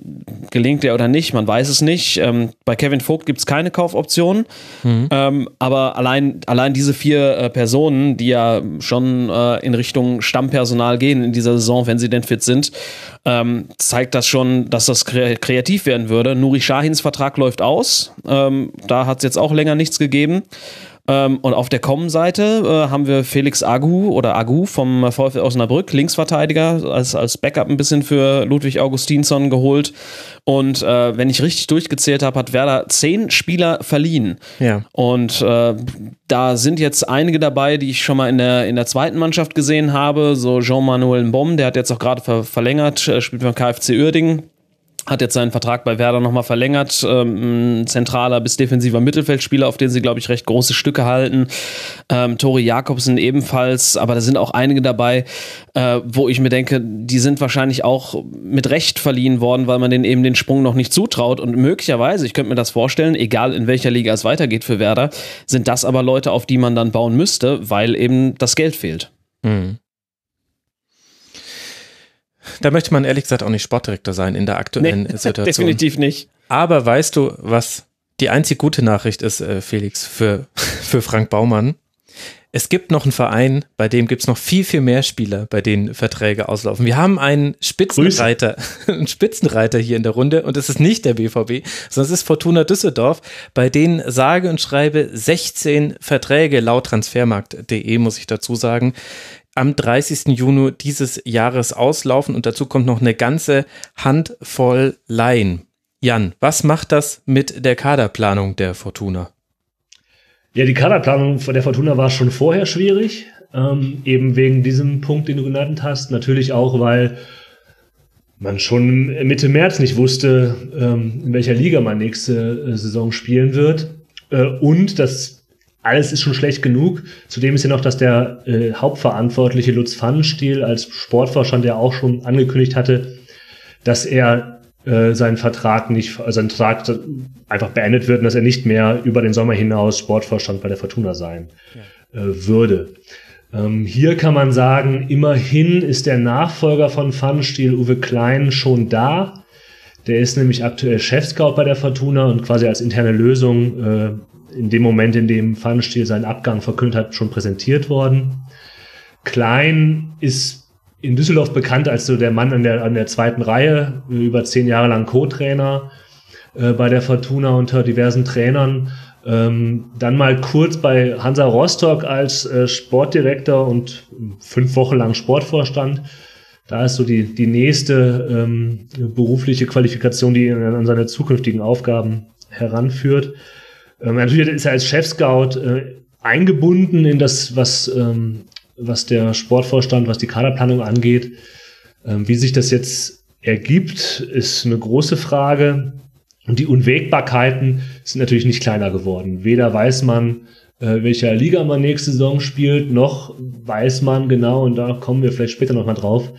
gelingt der oder nicht, man weiß es nicht. Ähm, bei Kevin Vogt gibt es keine Kaufoption. Mhm. Ähm, aber allein, allein diese vier äh, Personen, die ja schon äh, in Richtung Stammpersonal gehen in dieser Saison, wenn sie denn fit sind, ähm, zeigt das schon, dass das kreativ werden würde. Nuri Shahins Vertrag läuft aus. Ähm, da hat es jetzt auch länger nichts gegeben. Ähm, und auf der Kommenseite äh, haben wir Felix Agu oder Agu vom VfL Osnabrück, Linksverteidiger, als, als Backup ein bisschen für Ludwig Augustinsson geholt. Und äh, wenn ich richtig durchgezählt habe, hat Werder zehn Spieler verliehen. Ja. Und äh, da sind jetzt einige dabei, die ich schon mal in der, in der zweiten Mannschaft gesehen habe. So Jean-Manuel Mbom, der hat jetzt auch gerade ver verlängert, äh, spielt beim KfC Uerdingen hat jetzt seinen Vertrag bei Werder nochmal verlängert. Ähm, zentraler bis defensiver Mittelfeldspieler, auf den sie, glaube ich, recht große Stücke halten. Ähm, Tori Jakobsen ebenfalls, aber da sind auch einige dabei, äh, wo ich mir denke, die sind wahrscheinlich auch mit Recht verliehen worden, weil man denen eben den Sprung noch nicht zutraut. Und möglicherweise, ich könnte mir das vorstellen, egal in welcher Liga es weitergeht für Werder, sind das aber Leute, auf die man dann bauen müsste, weil eben das Geld fehlt. Mhm. Da möchte man ehrlich gesagt auch nicht Sportdirektor sein in der aktuellen nee, Situation. Definitiv nicht. Aber weißt du, was die einzig gute Nachricht ist, äh, Felix, für, für Frank Baumann? Es gibt noch einen Verein, bei dem gibt es noch viel, viel mehr Spieler, bei denen Verträge auslaufen. Wir haben einen Spitzenreiter, einen Spitzenreiter hier in der Runde und es ist nicht der BVB, sondern es ist Fortuna Düsseldorf, bei denen sage und schreibe 16 Verträge laut transfermarkt.de, muss ich dazu sagen, am 30. Juni dieses Jahres auslaufen und dazu kommt noch eine ganze Handvoll Laien. Jan, was macht das mit der Kaderplanung der Fortuna? Ja, die Kaderplanung der Fortuna war schon vorher schwierig, ähm, eben wegen diesem Punkt, den du genannt hast. Natürlich auch, weil man schon Mitte März nicht wusste, ähm, in welcher Liga man nächste äh, Saison spielen wird. Äh, und das alles ist schon schlecht genug. Zudem ist ja noch, dass der äh, Hauptverantwortliche Lutz Pfannenstiel als Sportvorstand ja auch schon angekündigt hatte, dass er äh, seinen Vertrag nicht, also sein Vertrag einfach beendet wird und dass er nicht mehr über den Sommer hinaus Sportvorstand bei der Fortuna sein ja. äh, würde. Ähm, hier kann man sagen, immerhin ist der Nachfolger von Pfannenstiel, Uwe Klein, schon da. Der ist nämlich aktuell Chefscout bei der Fortuna und quasi als interne Lösung äh, in dem Moment, in dem Pfannenstiel seinen Abgang verkündet hat, schon präsentiert worden. Klein ist in Düsseldorf bekannt als so der Mann an der, an der zweiten Reihe, über zehn Jahre lang Co-Trainer äh, bei der Fortuna unter diversen Trainern. Ähm, dann mal kurz bei Hansa Rostock als äh, Sportdirektor und fünf Wochen lang Sportvorstand. Da ist so die, die nächste ähm, berufliche Qualifikation, die ihn an seine zukünftigen Aufgaben heranführt. Ähm, natürlich ist er als Chef-Scout äh, eingebunden in das, was, ähm, was der Sportvorstand, was die Kaderplanung angeht. Ähm, wie sich das jetzt ergibt, ist eine große Frage. Und die Unwägbarkeiten sind natürlich nicht kleiner geworden. Weder weiß man, äh, welcher Liga man nächste Saison spielt, noch weiß man genau, und da kommen wir vielleicht später nochmal drauf,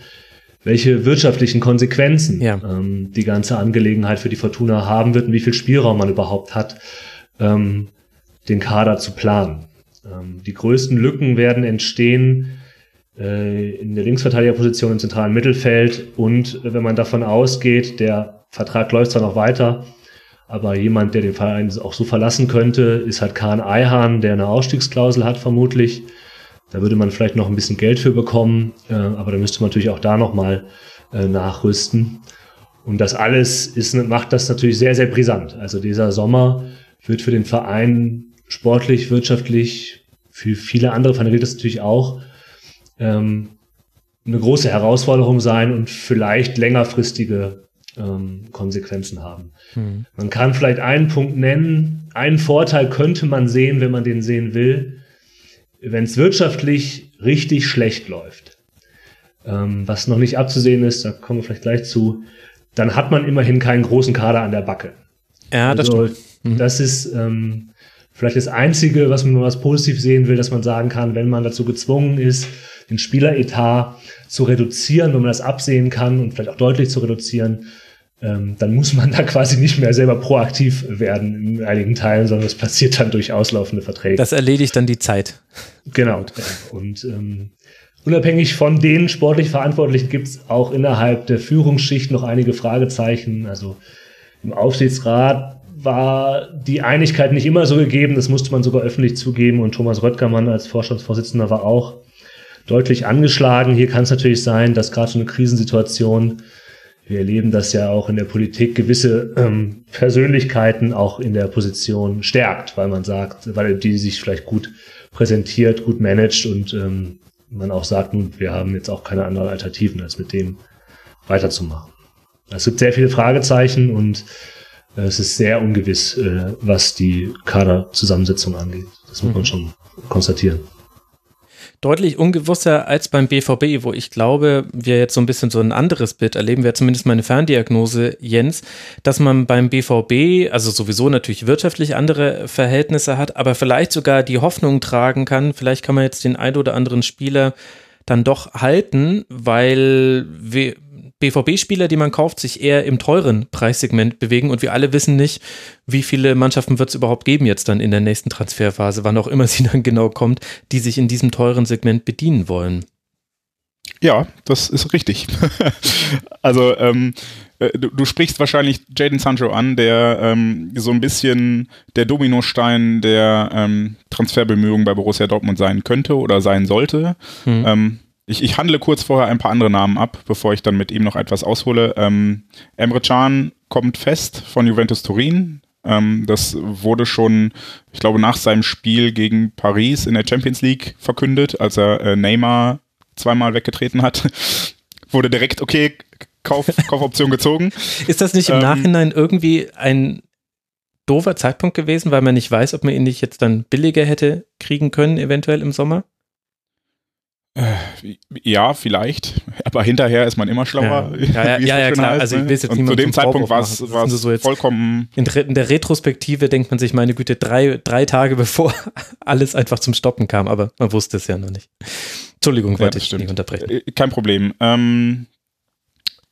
welche wirtschaftlichen Konsequenzen ja. ähm, die ganze Angelegenheit für die Fortuna haben wird und wie viel Spielraum man überhaupt hat ähm, den Kader zu planen. Ähm, die größten Lücken werden entstehen äh, in der Linksverteidigerposition im zentralen Mittelfeld und wenn man davon ausgeht, der Vertrag läuft zwar noch weiter, aber jemand, der den Verein auch so verlassen könnte, ist halt Kahn Eihahn, der eine Ausstiegsklausel hat vermutlich. Da würde man vielleicht noch ein bisschen Geld für bekommen, äh, aber da müsste man natürlich auch da nochmal äh, nachrüsten. Und das alles ist, macht das natürlich sehr, sehr brisant. Also dieser Sommer wird für den Verein sportlich, wirtschaftlich, für viele andere Vereine gilt das natürlich auch, ähm, eine große Herausforderung sein und vielleicht längerfristige ähm, Konsequenzen haben. Mhm. Man kann vielleicht einen Punkt nennen, einen Vorteil könnte man sehen, wenn man den sehen will, wenn es wirtschaftlich richtig schlecht läuft, ähm, was noch nicht abzusehen ist, da kommen wir vielleicht gleich zu, dann hat man immerhin keinen großen Kader an der Backe. Ja, das also, stimmt. Mhm. Das ist ähm, vielleicht das Einzige, was man was positiv sehen will, dass man sagen kann, wenn man dazu gezwungen ist, den Spieleretat zu reduzieren, wenn man das absehen kann und vielleicht auch deutlich zu reduzieren, ähm, dann muss man da quasi nicht mehr selber proaktiv werden in einigen Teilen, sondern es passiert dann durch auslaufende Verträge. Das erledigt dann die Zeit. Genau. Und ähm, unabhängig von den sportlich Verantwortlichen gibt es auch innerhalb der Führungsschicht noch einige Fragezeichen. Also im Aufsichtsrat war die Einigkeit nicht immer so gegeben, das musste man sogar öffentlich zugeben und Thomas Röttgermann als Vorstandsvorsitzender war auch deutlich angeschlagen. Hier kann es natürlich sein, dass gerade so eine Krisensituation wir erleben das ja auch in der Politik, gewisse ähm, Persönlichkeiten auch in der Position stärkt, weil man sagt, weil die sich vielleicht gut präsentiert, gut managt und ähm, man auch sagt, nun, wir haben jetzt auch keine anderen Alternativen, als mit dem weiterzumachen. Es gibt sehr viele Fragezeichen und es ist sehr ungewiss, äh, was die Kaderzusammensetzung angeht. Das muss mhm. man schon konstatieren deutlich ungewusster als beim BVB, wo ich glaube, wir jetzt so ein bisschen so ein anderes Bild erleben, wäre zumindest meine Ferndiagnose, Jens, dass man beim BVB, also sowieso natürlich wirtschaftlich andere Verhältnisse hat, aber vielleicht sogar die Hoffnung tragen kann, vielleicht kann man jetzt den ein oder anderen Spieler dann doch halten, weil wir, BVB-Spieler, die man kauft, sich eher im teuren Preissegment bewegen und wir alle wissen nicht, wie viele Mannschaften wird es überhaupt geben jetzt dann in der nächsten Transferphase, wann auch immer sie dann genau kommt, die sich in diesem teuren Segment bedienen wollen. Ja, das ist richtig. also ähm, äh, du, du, sprichst wahrscheinlich Jaden Sancho an, der ähm, so ein bisschen der Dominostein der ähm, Transferbemühungen bei Borussia Dortmund sein könnte oder sein sollte. Mhm. Ich, ich handle kurz vorher ein paar andere Namen ab, bevor ich dann mit ihm noch etwas aushole. Ähm, Emre Can kommt fest von Juventus Turin. Ähm, das wurde schon, ich glaube, nach seinem Spiel gegen Paris in der Champions League verkündet, als er äh, Neymar zweimal weggetreten hat. wurde direkt, okay, Kauf, Kaufoption gezogen. Ist das nicht im ähm, Nachhinein irgendwie ein doofer Zeitpunkt gewesen, weil man nicht weiß, ob man ihn nicht jetzt dann billiger hätte kriegen können, eventuell im Sommer? Äh, ja, vielleicht. Aber hinterher ist man immer schlauer. Ja, ja, ja, ja klar. Heißt, also ich ne? weiß jetzt Und zu dem Zeitpunkt war es so vollkommen. In, der Retrospektive denkt man sich, meine Güte, drei, drei Tage bevor alles einfach zum Stoppen kam. Aber man wusste es ja noch nicht. Entschuldigung, wollte ich nicht unterbrechen. Äh, kein Problem. Ähm,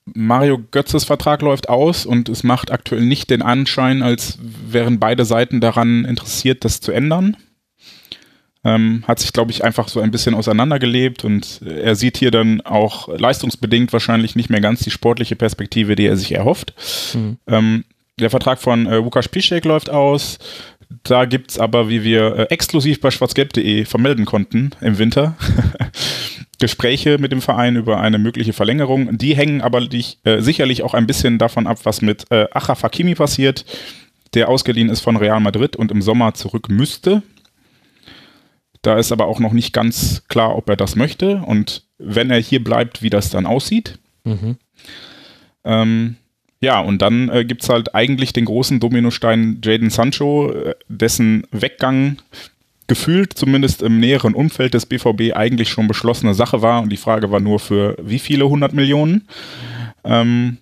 Mario Götzes Vertrag läuft aus und es macht aktuell nicht den Anschein, als wären beide Seiten daran interessiert, das zu ändern. Ähm, hat sich, glaube ich, einfach so ein bisschen auseinandergelebt und er sieht hier dann auch leistungsbedingt wahrscheinlich nicht mehr ganz die sportliche Perspektive, die er sich erhofft. Mhm. Ähm, der Vertrag von äh, Łukasz Piszczek läuft aus. Da gibt es aber, wie wir äh, exklusiv bei schwarzgelb.de vermelden konnten im Winter, Gespräche mit dem Verein über eine mögliche Verlängerung. Die hängen aber die, äh, sicherlich auch ein bisschen davon ab, was mit äh, Achraf Hakimi passiert, der ausgeliehen ist von Real Madrid und im Sommer zurück müsste. Da ist aber auch noch nicht ganz klar, ob er das möchte und wenn er hier bleibt, wie das dann aussieht. Mhm. Ähm, ja, und dann äh, gibt es halt eigentlich den großen Dominostein Jaden Sancho, äh, dessen Weggang gefühlt zumindest im näheren Umfeld des BVB eigentlich schon beschlossene Sache war. Und die Frage war nur für wie viele 100 Millionen. Ähm,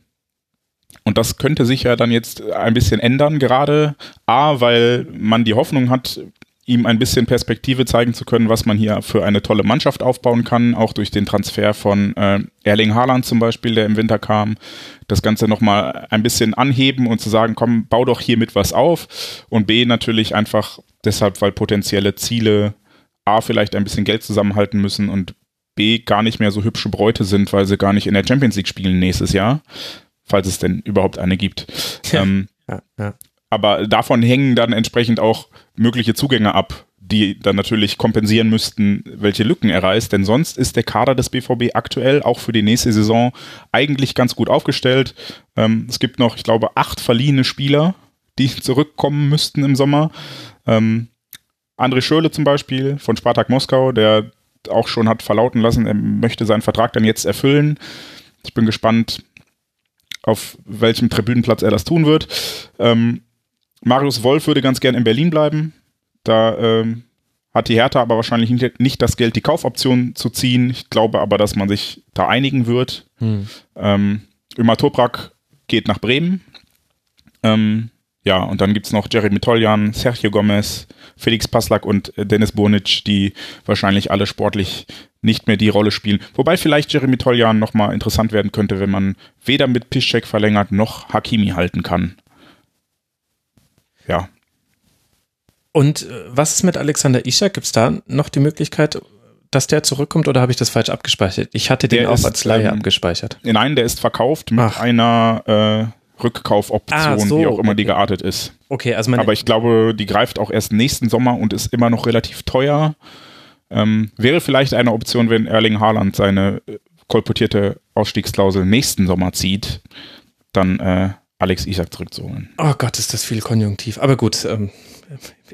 und das könnte sich ja dann jetzt ein bisschen ändern, gerade A, weil man die Hoffnung hat, ihm ein bisschen Perspektive zeigen zu können, was man hier für eine tolle Mannschaft aufbauen kann, auch durch den Transfer von äh, Erling Haaland zum Beispiel, der im Winter kam, das Ganze nochmal ein bisschen anheben und zu sagen, komm, bau doch hier mit was auf und B natürlich einfach deshalb, weil potenzielle Ziele A vielleicht ein bisschen Geld zusammenhalten müssen und BVB gar nicht mehr so hübsche Bräute sind, weil sie gar nicht in der Champions League spielen nächstes Jahr, falls es denn überhaupt eine gibt. ähm, Ja, ja. Aber davon hängen dann entsprechend auch mögliche Zugänge ab, die dann natürlich kompensieren müssten, welche Lücken er reißt. Denn sonst ist der Kader des BVB aktuell auch für die nächste Saison eigentlich ganz gut aufgestellt. Ähm, es gibt noch, ich glaube, acht verliehene Spieler, die zurückkommen müssten im Sommer. Ähm, André Schürle zum Beispiel von Spartak Moskau, der auch schon hat verlauten lassen, er möchte seinen Vertrag dann jetzt erfüllen. Ich bin gespannt, auf welchem Tribünenplatz er das tun wird. Ähm, Marius Wolf würde ganz gern in Berlin bleiben. Da ähm, hat die Hertha aber wahrscheinlich nicht, das Geld, die Kaufoption zu ziehen. Ich glaube aber, dass man sich da einigen wird. Hm. Ähm, Ömer Toprak geht nach Bremen. Ähm, ja, und dann gibt es noch Jeremy Toljan, Sergio Gomez, Felix Paslak und äh, Dennis Burnic, die wahrscheinlich alle sportlich nicht mehr die Rolle spielen. Wobei vielleicht Jeremy Toljan nochmal interessant werden könnte, wenn man weder mit Piszczek verlängert noch Hakimi halten kann. Ja, Und äh, was ist mit Alexander Ischak? Gibt es da noch die Möglichkeit, dass der zurückkommt oder habe ich das falsch abgespeichert? Ich hatte den Der auch ist, als Leihe ähm, abgespeichert. Nein, der ist verkauft mit Ach. einer äh, Rückkaufoption, Ah, so, wie auch immer die geartet ist. Okay, also Aber ich glaube, die greift auch erst nächsten Sommer und ist immer noch relativ teuer. Ähm, wäre vielleicht eine Option, wenn Erling Haaland seine äh, kolportierte Ausstiegsklausel nächsten Sommer zieht, dann äh, Alex Isak zurückzuholen. oh Gott, ist das viel Konjunktiv. Aber gut, ähm,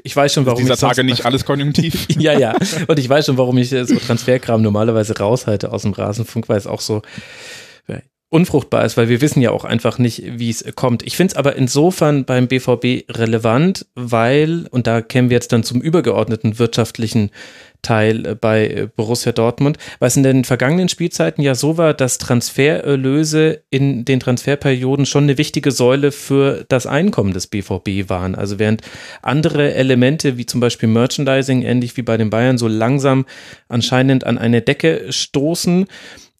ich weiß schon, warum Dieser ich Tage nicht alles konjunktiv. ja, ja. Und ich weiß schon, warum ich äh, so Transferkram normalerweise raushalte aus dem Rasenfunk, weil es auch so äh, unfruchtbar ist, weil wir wissen ja auch einfach nicht, wie es kommt. Ich finde es aber insofern beim BVB relevant, weil, und da kämen wir jetzt dann zum übergeordneten wirtschaftlichen Teil äh, bei äh, Borussia Dortmund, was in den vergangenen Spielzeiten ja so war, dass Transfererlöse in den Transferperioden schon eine wichtige Säule für das Einkommen des BVB waren. Also während andere Elemente wie zum Beispiel Merchandising, ähnlich wie bei den Bayern, so langsam anscheinend an eine Decke stoßen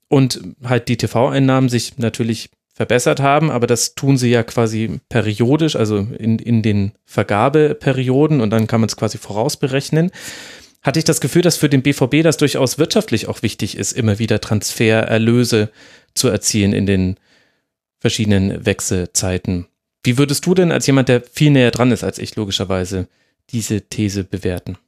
und halt die TV-Einnahmen sich natürlich verbessert haben, aber das tun sie ja quasi periodisch, also in, in den Vergabeperioden und dann kann man es quasi vorausberechnen. Hatte ich das Gefühl, dass für den BVB das durchaus wirtschaftlich auch wichtig ist, immer wieder Transfererlöse zu erzielen in den verschiedenen Wechselzeiten. Wie würdest du denn als jemand, der viel näher dran ist als ich, logischerweise, diese These bewerten?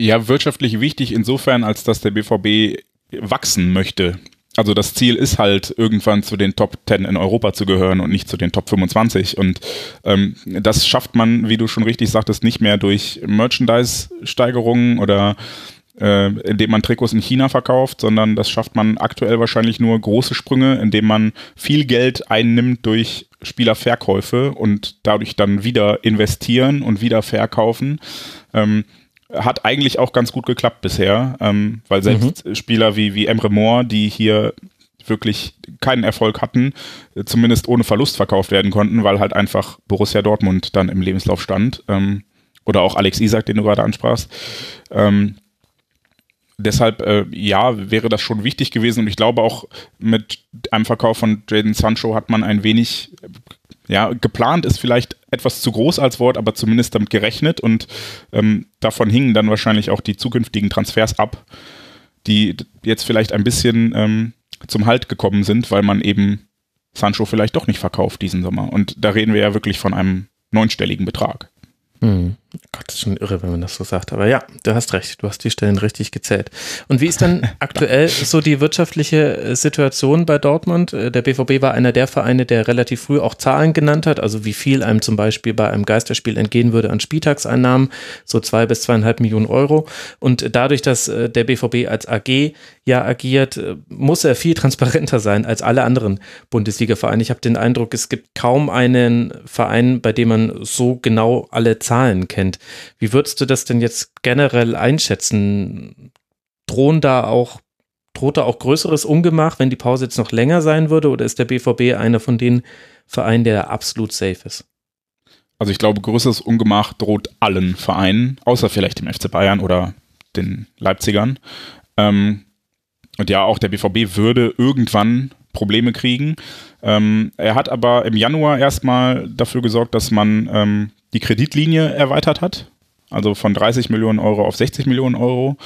Ja, wirtschaftlich wichtig insofern, als dass der BVB wachsen möchte. Also das Ziel ist halt, irgendwann zu den Top 10 in Europa zu gehören und nicht zu den Top 25. Und ähm, das schafft man, wie du schon richtig sagtest, nicht mehr durch Merchandise-Steigerungen oder äh, indem man Trikots in China verkauft, sondern das schafft man aktuell wahrscheinlich nur große Sprünge, indem man viel Geld einnimmt durch Spielerverkäufe und dadurch dann wieder investieren und wieder verkaufen. Ähm, hat eigentlich auch ganz gut geklappt bisher, ähm, weil selbst Spieler wie, wie Emre Moore, die hier wirklich keinen Erfolg hatten, äh, zumindest ohne Verlust verkauft werden konnten, weil halt einfach Borussia Dortmund dann im Lebenslauf stand. Ähm, oder auch Alex Isak, den du gerade ansprachst. Ähm, deshalb, äh, ja, wäre das schon wichtig gewesen und ich glaube auch mit einem Verkauf von Jaden Sancho hat man ein wenig, ja, geplant ist vielleicht etwas zu groß als Wort, aber zumindest damit gerechnet und ähm, davon hingen dann wahrscheinlich auch die zukünftigen Transfers ab, die jetzt vielleicht ein bisschen ähm, zum Halt gekommen sind, weil man eben Sancho vielleicht doch nicht verkauft diesen Sommer. Und da reden wir ja wirklich von einem neunstelligen Betrag. Hm. Gott, das ist schon irre, wenn man das so sagt. Aber ja, du hast recht. Du hast die Stellen richtig gezählt. Und wie ist dann aktuell so die wirtschaftliche äh, Situation bei Dortmund? Äh, Der BVB war einer der Vereine, der relativ früh auch Zahlen genannt hat. Also wie viel einem zum Beispiel bei einem Geisterspiel entgehen würde an Spieltagseinnahmen. So zwei bis zweieinhalb Millionen Euro. Und dadurch, dass äh, der BVB als AG ja agiert, muss er viel transparenter sein als alle anderen Bundesliga-Vereine. Ich habe den Eindruck, es gibt kaum einen Verein, bei dem man so genau alle Zahlen kennt. Wie würdest du das denn jetzt generell einschätzen? Drohen da auch, droht da auch größeres Ungemach, wenn die Pause jetzt noch länger sein würde, oder ist der BVB einer von den Vereinen, der absolut safe ist? Also ich glaube, größeres Ungemach droht allen Vereinen, außer vielleicht dem FC Bayern oder den Leipzigern. Ähm, und ja, auch der BVB würde irgendwann Probleme kriegen. Ähm, er hat aber im Januar erstmal dafür gesorgt, dass man ähm, die Kreditlinie erweitert hat. Also von 30 Millionen Euro auf 60 Millionen Euro.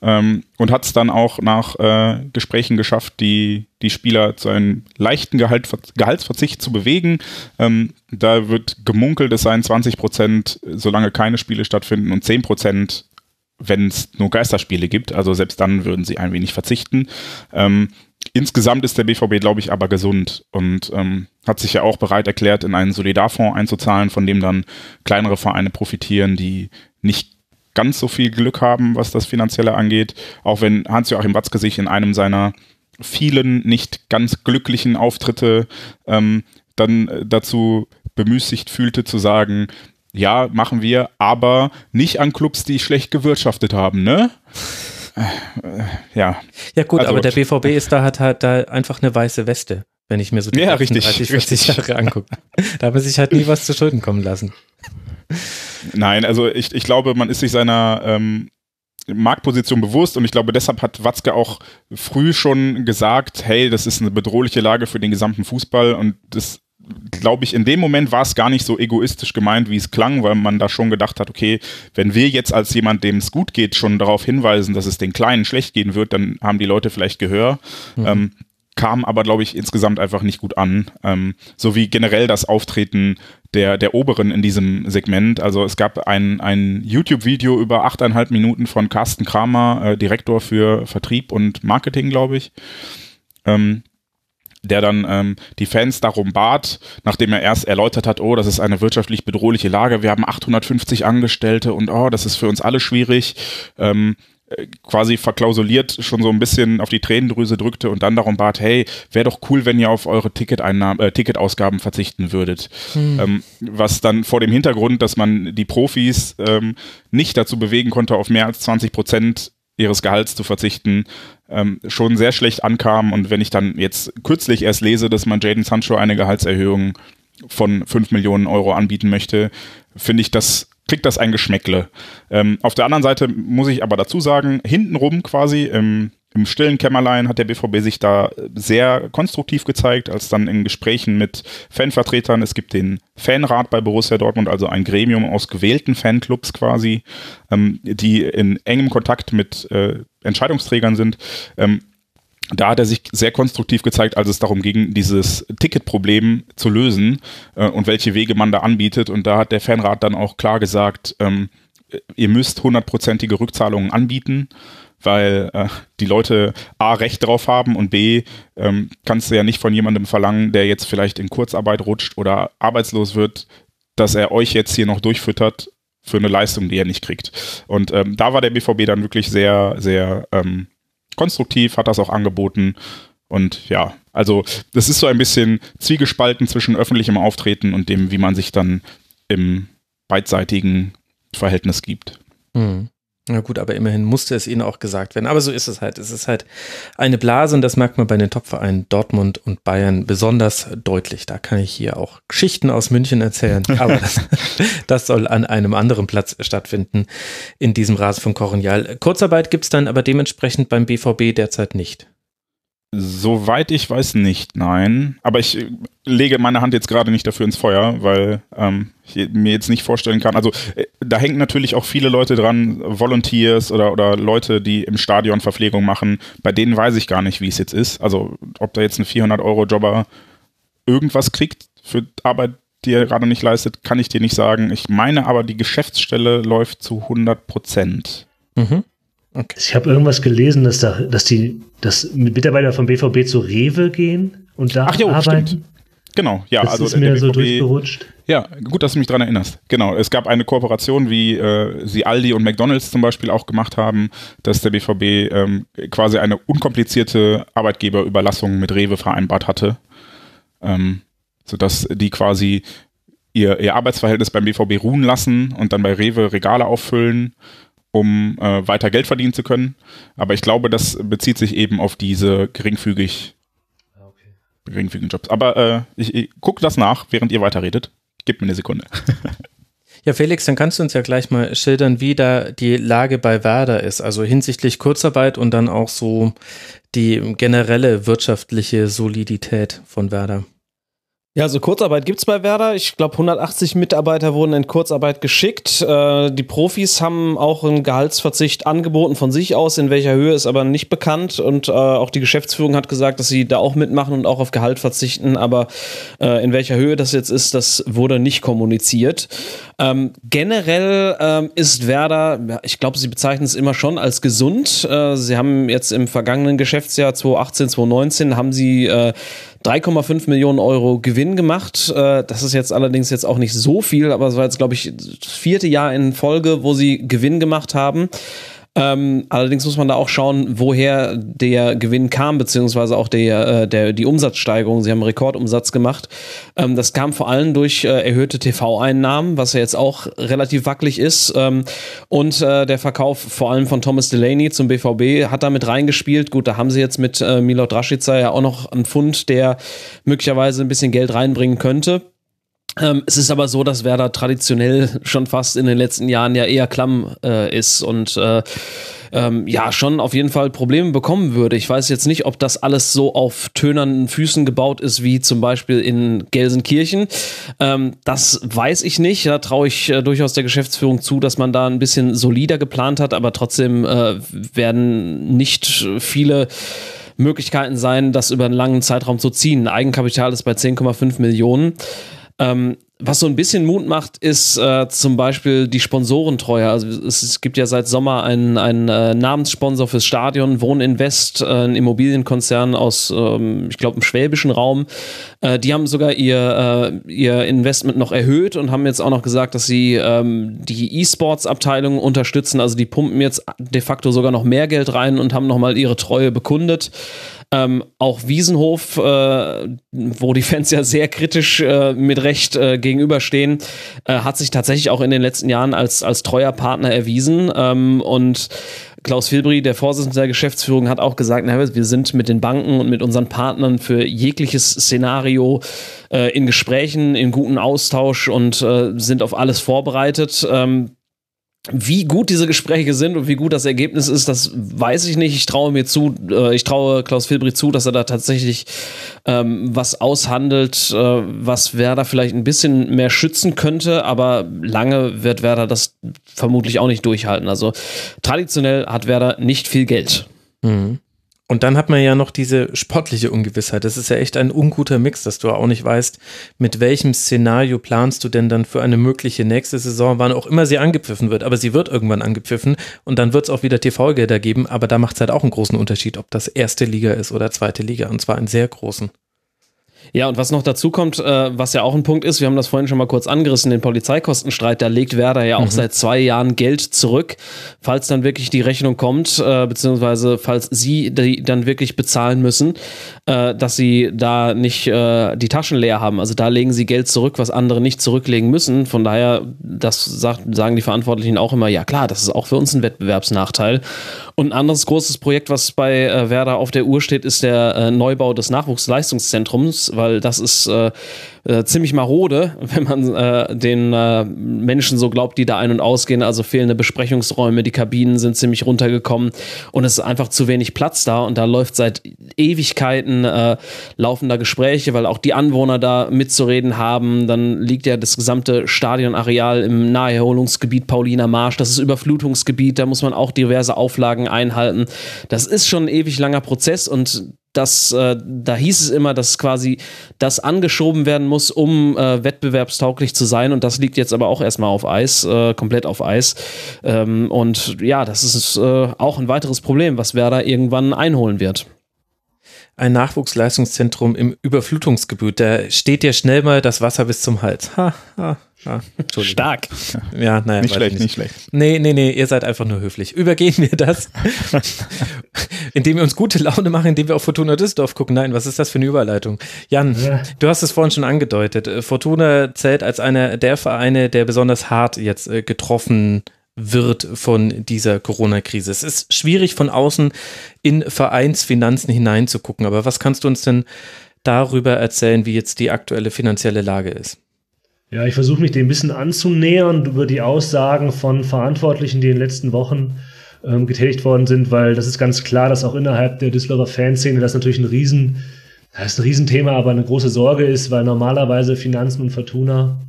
ähm, und hat es dann auch nach äh, Gesprächen geschafft, die, die Spieler zu einem leichten Gehalt, Gehaltsverzicht zu bewegen. Ähm, da wird gemunkelt, es seien 20 Prozent, solange keine Spiele stattfinden und 10 Prozent, wenn es nur Geisterspiele gibt. Also selbst dann würden sie ein wenig verzichten. Ähm, insgesamt ist der BVB, glaube ich, aber gesund und ähm, hat sich ja auch bereit erklärt, in einen Solidarfonds einzuzahlen, von dem dann kleinere Vereine profitieren, die nicht ganz so viel Glück haben, was das Finanzielle angeht. Auch wenn Hans-Joachim Watzke sich in einem seiner vielen nicht ganz glücklichen Auftritte ähm, dann äh, dazu bemüßigt fühlte zu sagen, ja, machen wir, aber nicht an Clubs, die schlecht gewirtschaftet haben, ne? Äh, ja. Ja gut, Also- aber der BVB ist da hat halt da einfach eine weiße Weste, wenn ich mir so die Ja, letzten richtig, 30, 40 richtig. Jahre angucke. Da hat man sich halt nie was zu Schulden kommen lassen. Nein, also ich, ich glaube, man ist sich seiner ähm, Marktposition bewusst und ich glaube, deshalb hat Watzke auch früh schon gesagt, hey, das ist eine bedrohliche Lage für den gesamten Fußball und das glaube ich, in dem Moment war es gar nicht so egoistisch gemeint, wie es klang, weil man da schon gedacht hat, okay, wenn wir jetzt als jemand, dem es gut geht, schon darauf hinweisen, dass es den Kleinen schlecht gehen wird, dann haben die Leute vielleicht Gehör. Ähm, kam aber, glaube ich, insgesamt einfach nicht gut an. Ähm, so wie generell das Auftreten der, der Oberen in diesem Segment. Also es gab ein, ein YouTube-Video über achteinhalb Minuten von Carsten Kramer, äh, Direktor für Vertrieb und Marketing, glaube ich. Ähm, der dann ähm, die Fans darum bat, nachdem er erst erläutert hat, oh, das ist eine wirtschaftlich bedrohliche Lage, wir haben 850 Angestellte und oh, das ist für uns alle schwierig, ähm, äh, quasi verklausuliert schon so ein bisschen auf die Tränendrüse drückte und dann darum bat, hey, wäre doch cool, wenn ihr auf eure Ticketeinnahmen, äh, Ticketausgaben verzichten würdet. Ähm, was dann vor dem Hintergrund, dass man die Profis ähm, nicht dazu bewegen konnte, auf mehr als 20 Prozent ihres Gehalts zu verzichten, ähm, schon sehr schlecht ankam. Und wenn ich dann jetzt kürzlich erst lese, dass man Jaden Sancho eine Gehaltserhöhung von 5 Millionen Euro anbieten möchte, finde ich, das kriegt das ein Geschmäckle. Ähm, auf der anderen Seite muss ich aber dazu sagen, hintenrum quasi im, im stillen Kämmerlein hat der BVB sich da sehr konstruktiv gezeigt, als dann in Gesprächen mit Fanvertretern, es gibt den Fanrat bei Borussia Dortmund, also ein Gremium aus gewählten Fanclubs quasi, ähm, die in engem Kontakt mit äh, Entscheidungsträgern sind. Ähm, da hat er sich sehr konstruktiv gezeigt, als es darum ging, dieses Ticketproblem zu lösen äh, und welche Wege man da anbietet. Und da hat der Fanrat dann auch klar gesagt, ähm, ihr müsst hundertprozentige Rückzahlungen anbieten, weil äh, die Leute A, Recht drauf haben und B, ähm, kannst du ja nicht von jemandem verlangen, der jetzt vielleicht in Kurzarbeit rutscht oder arbeitslos wird, dass er euch jetzt hier noch durchfüttert für eine Leistung, die er nicht kriegt. Und ähm, da war der BVB dann wirklich sehr, sehr ähm, konstruktiv, hat das auch angeboten. Und ja, also das ist so ein bisschen zwiegespalten zwischen öffentlichem Auftreten und dem, wie man sich dann im beidseitigen Verhältnis gibt. Hm. Na gut, aber immerhin musste es ihnen auch gesagt werden. Aber so ist es halt. Es ist halt eine Blase und das merkt man bei den Topvereinen Dortmund und Bayern besonders deutlich. Da kann ich hier auch Geschichten aus München erzählen. Aber das, das soll an einem anderen Platz stattfinden in diesem Rasenfunk Koronial. Kurzarbeit gibt es dann aber dementsprechend beim BVB derzeit nicht. Soweit ich weiß nicht, nein. Aber ich äh, lege meine Hand jetzt gerade nicht dafür ins Feuer, weil ähm, ich mir jetzt nicht vorstellen kann. Also äh, da hängen natürlich auch viele Leute dran, Volunteers oder, oder Leute, die im Stadion Verpflegung machen. Bei denen weiß ich gar nicht, wie es jetzt ist. Also ob da jetzt ein 400-Euro-Jobber irgendwas kriegt für Arbeit, die er gerade nicht leistet, kann ich dir nicht sagen. Ich meine aber, die Geschäftsstelle läuft zu 100 Prozent. Mhm. Ich habe irgendwas gelesen, dass da, dass die, dass Mitarbeiter vom BVB zu Rewe gehen und da Ach jo, arbeiten. stimmt. Genau, ja. Das also ist mir so BVB durchgerutscht. Ja, gut, dass du mich daran erinnerst. Genau, es gab eine Kooperation, wie äh, sie Aldi und McDonalds zum Beispiel auch gemacht haben, dass der BVB ähm, quasi eine unkomplizierte Arbeitgeberüberlassung mit Rewe vereinbart hatte, ähm, sodass die quasi ihr, ihr Arbeitsverhältnis beim BVB ruhen lassen und dann bei Rewe Regale auffüllen, um äh, weiter Geld verdienen zu können. Aber ich glaube, das bezieht sich eben auf diese geringfügig geringfügigen Jobs. Aber äh, ich, ich gucke das nach, während ihr weiterredet. Gib mir eine Sekunde. Ja, Felix, dann kannst du uns ja gleich mal schildern, wie da die Lage bei Werder ist. Also hinsichtlich Kurzarbeit und dann auch so die generelle wirtschaftliche Solidität von Werder. Ja, also Kurzarbeit gibt's bei Werder. Ich glaube, 180 Mitarbeiter wurden in Kurzarbeit geschickt. Äh, die Profis haben auch einen Gehaltsverzicht angeboten von sich aus. In welcher Höhe ist aber nicht bekannt. Und äh, auch die Geschäftsführung hat gesagt, dass sie da auch mitmachen und auch auf Gehalt verzichten. Aber äh, in welcher Höhe das jetzt ist, das wurde nicht kommuniziert. Ähm, generell ähm, ist Werder, ich glaube, sie bezeichnen es immer schon als gesund. Äh, sie haben jetzt im vergangenen Geschäftsjahr 2018, 2019 haben sie äh, 3,5 Millionen Euro Gewinn gemacht. Äh, das ist jetzt allerdings jetzt auch nicht so viel, aber es war jetzt, glaube ich, das vierte Jahr in Folge, wo sie Gewinn gemacht haben. Ähm, allerdings muss man da auch schauen, woher der Gewinn kam, beziehungsweise auch der, äh, der, die Umsatzsteigerung. Sie haben einen Rekordumsatz gemacht. Ähm, das kam vor allem durch äh, erhöhte TV-Einnahmen, was ja jetzt auch relativ wackelig ist. Ähm, und äh, der Verkauf vor allem von Thomas Delaney zum BVB hat damit reingespielt. Gut, da haben sie jetzt mit äh, Milot Rashica ja auch noch einen Fund, der möglicherweise ein bisschen Geld reinbringen könnte. Ähm, es ist aber so, dass Werder traditionell schon fast in den letzten Jahren ja eher klamm äh, ist und äh, ähm, ja schon auf jeden Fall Probleme bekommen würde. Ich weiß jetzt nicht, ob das alles so auf tönernen Füßen gebaut ist wie zum Beispiel in Gelsenkirchen. Ähm, das weiß ich nicht. Da traue ich äh, durchaus der Geschäftsführung zu, dass man da ein bisschen solider geplant hat, aber trotzdem äh, werden nicht viele Möglichkeiten sein, das über einen langen Zeitraum zu ziehen. Eigenkapital ist bei 10,5 Millionen. Ähm, was so ein bisschen Mut macht, ist äh, zum Beispiel die Sponsorentreue. Also es, es gibt ja seit Sommer einen, einen äh, Namenssponsor fürs Stadion, Wohninvest, äh, ein Immobilienkonzern aus, ähm, ich glaube, im schwäbischen Raum. Äh, die haben sogar ihr, äh, ihr Investment noch erhöht und haben jetzt auch noch gesagt, dass sie ähm, die E-Sports-Abteilung unterstützen. Also die pumpen jetzt de facto sogar noch mehr Geld rein und haben nochmal ihre Treue bekundet. Ähm, auch Wiesenhof, äh, wo die Fans ja sehr kritisch mit Recht äh, gegenüberstehen, äh, hat sich tatsächlich auch in den letzten Jahren als, als treuer Partner erwiesen. Ähm, und Klaus Filbri, der Vorsitzende der Geschäftsführung, hat auch gesagt, na, wir sind mit den Banken und mit unseren Partnern für jegliches Szenario äh, in Gesprächen, in guten Austausch und äh, sind auf alles vorbereitet. Ähm, wie gut diese Gespräche sind und wie gut das Ergebnis ist, das weiß ich nicht. Ich traue mir zu, äh, ich traue Klaus Filbri zu, dass er da tatsächlich ähm, was aushandelt, äh, was Werder vielleicht ein bisschen mehr schützen könnte, aber lange wird Werder das vermutlich auch nicht durchhalten. Also traditionell hat Werder nicht viel Geld. Mhm. Und dann hat man ja noch diese sportliche Ungewissheit. Das ist ja echt ein unguter Mix, dass du auch nicht weißt, mit welchem Szenario planst du denn dann für eine mögliche nächste Saison, wann auch immer sie angepfiffen wird. Aber sie wird irgendwann angepfiffen und dann wird es auch wieder TV-Gelder geben. Aber da macht es halt auch einen großen Unterschied, ob das erste Liga ist oder zweite Liga. Und zwar einen sehr großen. Ja, und was noch dazu kommt, äh, was ja auch ein Punkt ist, wir haben das vorhin schon mal kurz angerissen, den Polizeikostenstreit, da legt Werder ja auch mhm. seit zwei Jahren Geld zurück, falls dann wirklich die Rechnung kommt, äh, beziehungsweise falls sie die dann wirklich bezahlen müssen, äh, dass sie da nicht äh, die Taschen leer haben. Also da legen sie Geld zurück, was andere nicht zurücklegen müssen. Von daher, das sagt, sagen die Verantwortlichen auch immer, ja klar, das ist auch für uns ein Wettbewerbsnachteil. Und ein anderes großes Projekt, was bei äh, Werder auf der Uhr steht, ist der äh, Neubau des Nachwuchsleistungszentrums, weil das ist äh, ziemlich marode, wenn man äh, den äh, Menschen so glaubt, die da ein- und ausgehen. Also fehlende Besprechungsräume, die Kabinen sind ziemlich runtergekommen und es ist einfach zu wenig Platz da und da läuft seit Ewigkeiten äh, laufen da Gespräche, weil auch die Anwohner da mitzureden haben. Dann liegt ja das gesamte Stadionareal im Naherholungsgebiet Pauliner Marsch. Das ist Überflutungsgebiet, da muss man auch diverse Auflagen einhalten. Das ist schon ein ewig langer Prozess und das, äh, da hieß es immer, dass quasi das angeschoben werden muss, um äh, wettbewerbstauglich zu sein. Und das liegt jetzt aber auch erstmal auf Eis, äh, komplett auf Eis. Ähm, und ja, das ist äh, auch ein weiteres Problem, was Werder irgendwann einholen wird ein Nachwuchsleistungszentrum im Überflutungsgebiet. Da steht dir schnell mal das Wasser bis zum Hals. Ha, ha, ha. Stark. Ja, naja. Nicht schlecht, nicht. nicht schlecht. Nee, nee, nee, ihr seid einfach nur höflich. Übergehen wir das, indem wir uns gute Laune machen, indem wir auf Fortuna Düsseldorf gucken. Nein, was ist das für eine Überleitung? Jan, ja. du hast es vorhin schon angedeutet. Fortuna zählt als einer der Vereine, der besonders hart jetzt äh, getroffen wird von dieser Corona-Krise. Es ist schwierig von außen in Vereinsfinanzen hineinzugucken, aber was kannst du uns denn darüber erzählen, wie jetzt die aktuelle finanzielle Lage ist? Ja, ich versuche mich dem ein bisschen anzunähern über die Aussagen von Verantwortlichen, die in den letzten Wochen ähm, getätigt worden sind, weil das ist ganz klar, dass auch innerhalb der Düsseldorfer Fanszene das natürlich ein riesen Das ist ein Riesenthema, aber eine große Sorge ist, weil normalerweise Finanzen und Fortuna,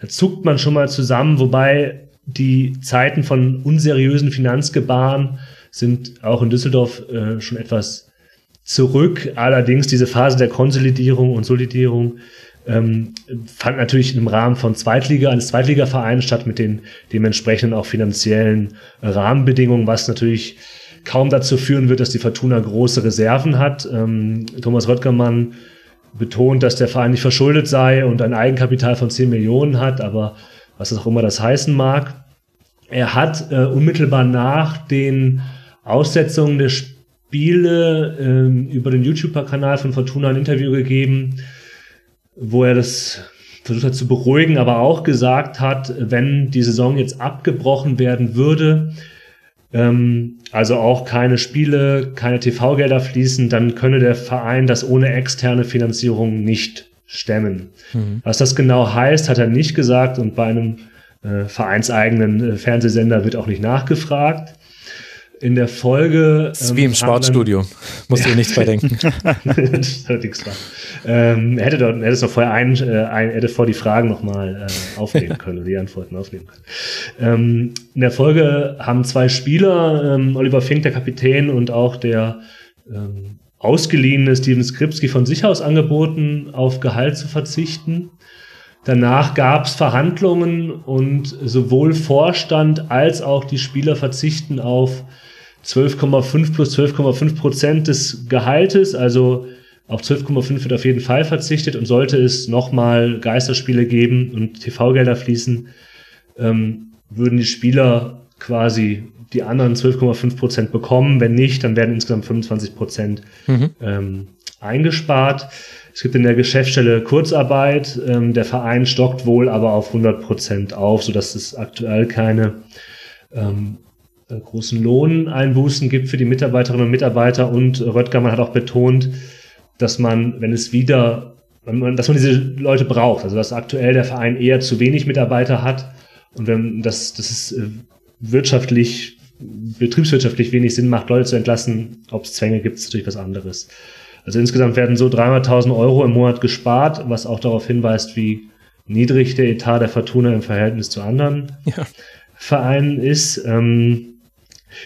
da zuckt man schon mal zusammen, wobei die Zeiten von unseriösen Finanzgebaren sind auch in Düsseldorf äh, schon etwas zurück. Allerdings diese Phase der Konsolidierung und Solidierung ähm, fand natürlich im Rahmen von Zweitliga, eines Zweitligavereins statt mit den dementsprechenden auch finanziellen Rahmenbedingungen, was natürlich kaum dazu führen wird, dass die Fortuna große Reserven hat. Ähm, Thomas Röttgermann betont, dass der Verein nicht verschuldet sei und ein Eigenkapital von 10 Millionen hat, aber was auch immer das heißen mag. Er hat äh, unmittelbar nach den Aussetzungen der Spiele äh, über den YouTube-Kanal von Fortuna ein Interview gegeben, wo er das versucht hat zu beruhigen, aber auch gesagt hat, wenn die Saison jetzt abgebrochen werden würde, ähm, also auch keine Spiele, keine TV-Gelder fließen, dann könne der Verein das ohne externe Finanzierung nicht stemmen. Mhm. Was das genau heißt, hat er nicht gesagt und bei einem äh, vereinseigenen äh, Fernsehsender wird auch nicht nachgefragt in der Folge. Das ist ähm, wie im Sportstudio. Musst ja. dir nichts bei denken. ähm, er hätte dort, er hätte es noch vorher ein, äh, ein, hätte vor die Fragen nochmal äh, aufnehmen können, die Antworten aufnehmen können. Ähm, in der Folge haben zwei Spieler, ähm, Oliver Fink, der Kapitän, und auch der ähm, ausgeliehene Steven Skripski von sich aus angeboten, auf Gehalt zu verzichten. Danach gab es Verhandlungen und sowohl Vorstand als auch die Spieler verzichten auf 12,5 plus 12,5 Prozent des Gehaltes, also auf 12,5 wird auf jeden Fall verzichtet und sollte es nochmal Geisterspiele geben und TV-Gelder fließen, ähm, würden die Spieler quasi die anderen 12,5 Prozent bekommen. Wenn nicht, dann werden insgesamt 25 Prozent mhm. ähm, eingespart. Es gibt in der Geschäftsstelle Kurzarbeit. Ähm, der Verein stockt wohl aber auf 100 Prozent auf, sodass es aktuell keine ähm, äh, großen Lohneinbußen gibt für die Mitarbeiterinnen und Mitarbeiter und Röttgermann hat auch betont, dass man, wenn es wieder, dass man diese Leute braucht, also dass aktuell der Verein eher zu wenig Mitarbeiter hat und wenn das, das ist äh, wirtschaftlich, betriebswirtschaftlich wenig Sinn macht, Leute zu entlassen, ob es Zwänge gibt, ist natürlich was anderes. Also insgesamt werden so 300.000 Euro im Monat gespart, was auch darauf hinweist, wie niedrig der Etat der Fortuna im Verhältnis zu anderen ja. Vereinen ist. Ähm,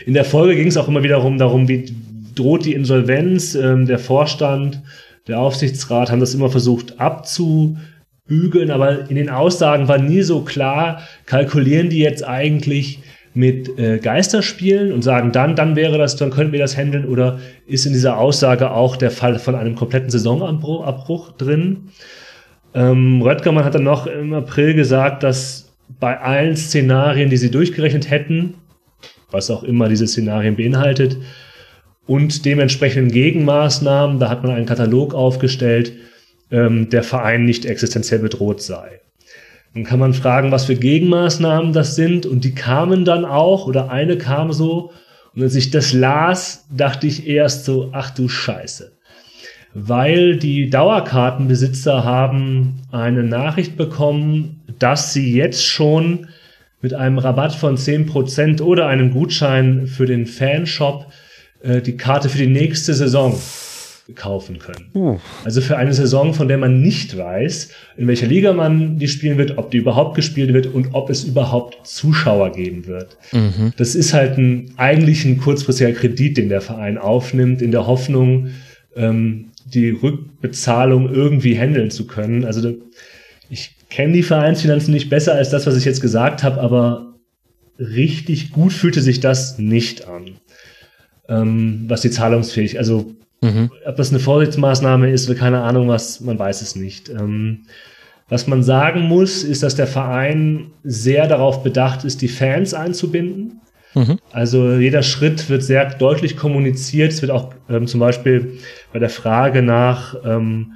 in der Folge ging es auch immer wiederum darum, wie droht die Insolvenz. Ähm, der Vorstand, der Aufsichtsrat haben das immer versucht abzubügeln, aber in den Aussagen war nie so klar, kalkulieren die jetzt eigentlich mit äh, Geisterspielen und sagen dann, dann wäre das, dann könnten wir das handeln oder ist in dieser Aussage auch der Fall von einem kompletten Saisonabbruch drin? Ähm, Röttgermann hat dann noch im April gesagt, dass bei allen Szenarien, die sie durchgerechnet hätten, was auch immer diese Szenarien beinhaltet, und dementsprechenden Gegenmaßnahmen, da hat man einen Katalog aufgestellt, ähm, der Verein nicht existenziell bedroht sei. Dann kann man fragen, was für Gegenmaßnahmen das sind, und die kamen dann auch, oder eine kam so, und als ich das las, dachte ich erst so, ach du Scheiße. Weil die Dauerkartenbesitzer haben eine Nachricht bekommen, dass sie jetzt schon mit einem Rabatt von 10% oder einem Gutschein für den Fanshop äh, die Karte für die nächste Saison kaufen können. Also für eine Saison, von der man nicht weiß, in welcher Liga man die spielen wird, ob die überhaupt gespielt wird und ob es überhaupt Zuschauer geben wird. Mhm. Das ist halt ein, eigentlich ein kurzfristiger Kredit, den der Verein aufnimmt, in der Hoffnung, ähm, die Rückbezahlung irgendwie handeln zu können. Also ich kenne die Vereinsfinanzen nicht besser als das, was ich jetzt gesagt habe, aber richtig gut fühlte sich das nicht an. Ähm, was die zahlungsfähig, also mhm. ob das eine Vorsichtsmaßnahme ist keine Ahnung was, man weiß es nicht. Ähm, was man sagen muss, ist, dass der Verein sehr darauf bedacht ist, die Fans einzubinden. Mhm. Also jeder Schritt wird sehr deutlich kommuniziert. Es wird auch ähm, zum Beispiel bei der Frage nach ähm,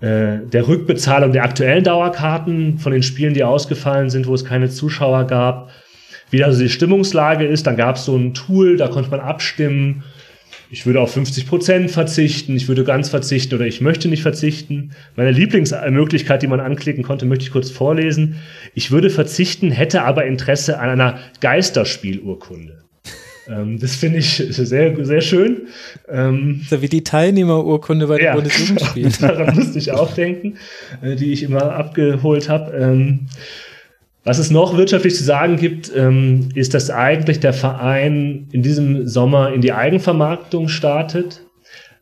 äh, der Rückbezahlung der aktuellen Dauerkarten von den Spielen, die ausgefallen sind, wo es keine Zuschauer gab, wie also die Stimmungslage ist. Dann gab es so ein Tool, da konnte man abstimmen. Ich würde auf 50 Prozent verzichten, ich würde ganz verzichten oder ich möchte nicht verzichten. Meine Lieblingsmöglichkeit, die man anklicken konnte, möchte ich kurz vorlesen. Ich würde verzichten, hätte aber Interesse an einer Geisterspielurkunde. Ähm, das finde ich sehr, sehr schön. Ähm, so wie die Teilnehmerurkunde bei den ja, Bundesjugendspielen. Daran musste ich auch denken, äh, die ich immer abgeholt habe. Ähm, was es noch wirtschaftlich zu sagen gibt, ähm, ist, dass eigentlich der Verein in diesem Sommer in die Eigenvermarktung startet,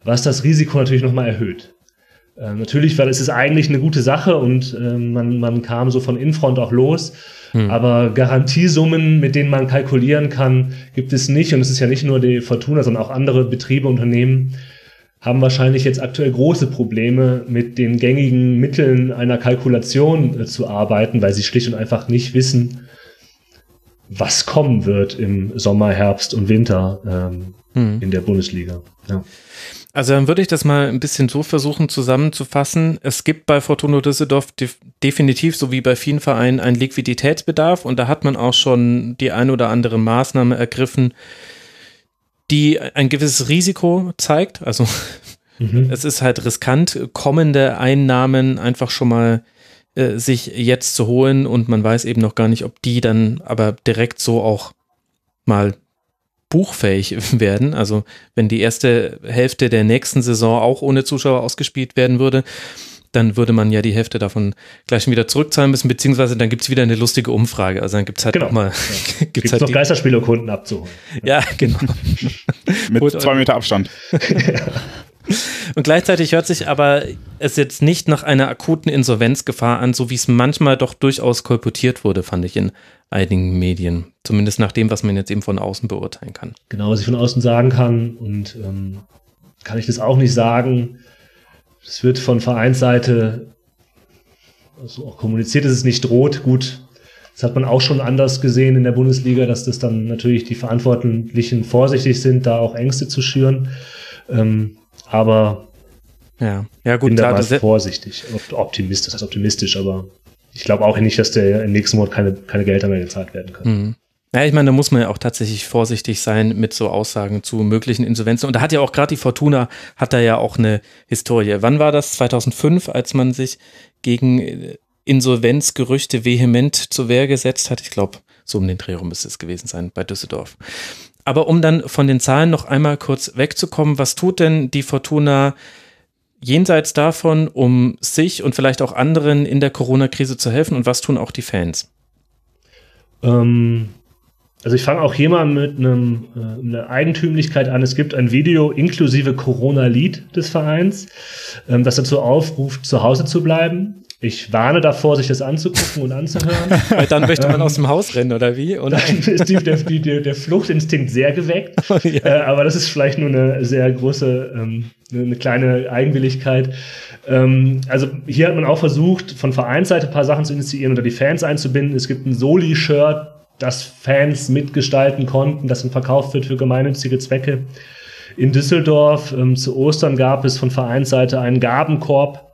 was das Risiko natürlich nochmal erhöht. Äh, natürlich, weil es ist eigentlich eine gute Sache und äh, man, man kam so von Infront auch los. Hm. Aber Garantiesummen, mit denen man kalkulieren kann, gibt es nicht. Und es ist ja nicht nur die Fortuna, sondern auch andere Betriebe, Unternehmen haben wahrscheinlich jetzt aktuell große Probleme mit den gängigen Mitteln einer Kalkulation äh, zu arbeiten, weil sie schlicht und einfach nicht wissen, was kommen wird im Sommer, Herbst und Winter ähm, hm. in der Bundesliga. Ja. Also dann würde ich das mal ein bisschen so versuchen zusammenzufassen. Es gibt bei Fortuna Düsseldorf def definitiv, so wie bei vielen Vereinen, einen Liquiditätsbedarf und da hat man auch schon die ein oder andere Maßnahme ergriffen, die ein gewisses Risiko zeigt. Also mhm. es ist halt riskant, kommende Einnahmen einfach schon mal äh, sich jetzt zu holen und man weiß eben noch gar nicht, ob die dann aber direkt so auch mal buchfähig werden. Also wenn die erste Hälfte der nächsten Saison auch ohne Zuschauer ausgespielt werden würde, dann würde man ja die Hälfte davon gleich wieder zurückzahlen müssen, beziehungsweise dann gibt es wieder eine lustige Umfrage. Also dann gibt es halt genau. noch mal ja. gibt's gibt's halt noch Geisterspielerkunden abzuholen. Ja, genau. Mit zwei Meter Abstand. Und gleichzeitig hört sich aber es jetzt nicht nach einer akuten Insolvenzgefahr an, so wie es manchmal doch durchaus kolportiert wurde, fand ich in einigen Medien. Zumindest nach dem, was man jetzt eben von außen beurteilen kann. Genau, was ich von außen sagen kann und ähm, kann ich das auch nicht sagen. Es wird von Vereinsseite also auch kommuniziert, dass es nicht droht. Gut, das hat man auch schon anders gesehen in der Bundesliga, dass das dann natürlich die Verantwortlichen vorsichtig sind, da auch Ängste zu schüren. Ähm, aber ja, ja gut, bin da mal vorsichtig, optimistisch, das heißt optimistisch, aber ich glaube auch nicht, dass der im nächsten Monat keine, keine Gelder mehr gezahlt werden können. Mhm. Ja, ich meine, da muss man ja auch tatsächlich vorsichtig sein mit so Aussagen zu möglichen Insolvenzen. Und da hat ja auch gerade die Fortuna, hat da ja auch eine Historie. Wann war das? 2005, als man sich gegen Insolvenzgerüchte vehement zur Wehr gesetzt hat. Ich glaube, so um den Dreh rum müsste es gewesen sein bei Düsseldorf. Aber um dann von den Zahlen noch einmal kurz wegzukommen, was tut denn die Fortuna jenseits davon, um sich und vielleicht auch anderen in der Corona-Krise zu helfen und was tun auch die Fans? Ähm, also ich fange auch hier mal mit einem, äh, einer Eigentümlichkeit an. Es gibt ein Video inklusive Corona-Lied des Vereins, ähm, das dazu aufruft, zu Hause zu bleiben. Ich warne davor, sich das anzugucken und anzuhören. Weil dann möchte man ähm, aus dem Haus rennen, oder wie? Oder? Dann ist die, der, die, der, Fluchtinstinkt sehr geweckt. Oh, ja. äh, aber das ist vielleicht nur eine sehr große, ähm, eine kleine Eigenwilligkeit. Ähm, also hier hat man auch versucht, von Vereinsseite ein paar Sachen zu initiieren oder die Fans einzubinden. Es gibt ein Soli-Shirt, das Fans mitgestalten konnten, das dann verkauft wird für gemeinnützige Zwecke. In Düsseldorf ähm, zu Ostern gab es von Vereinsseite einen Gabenkorb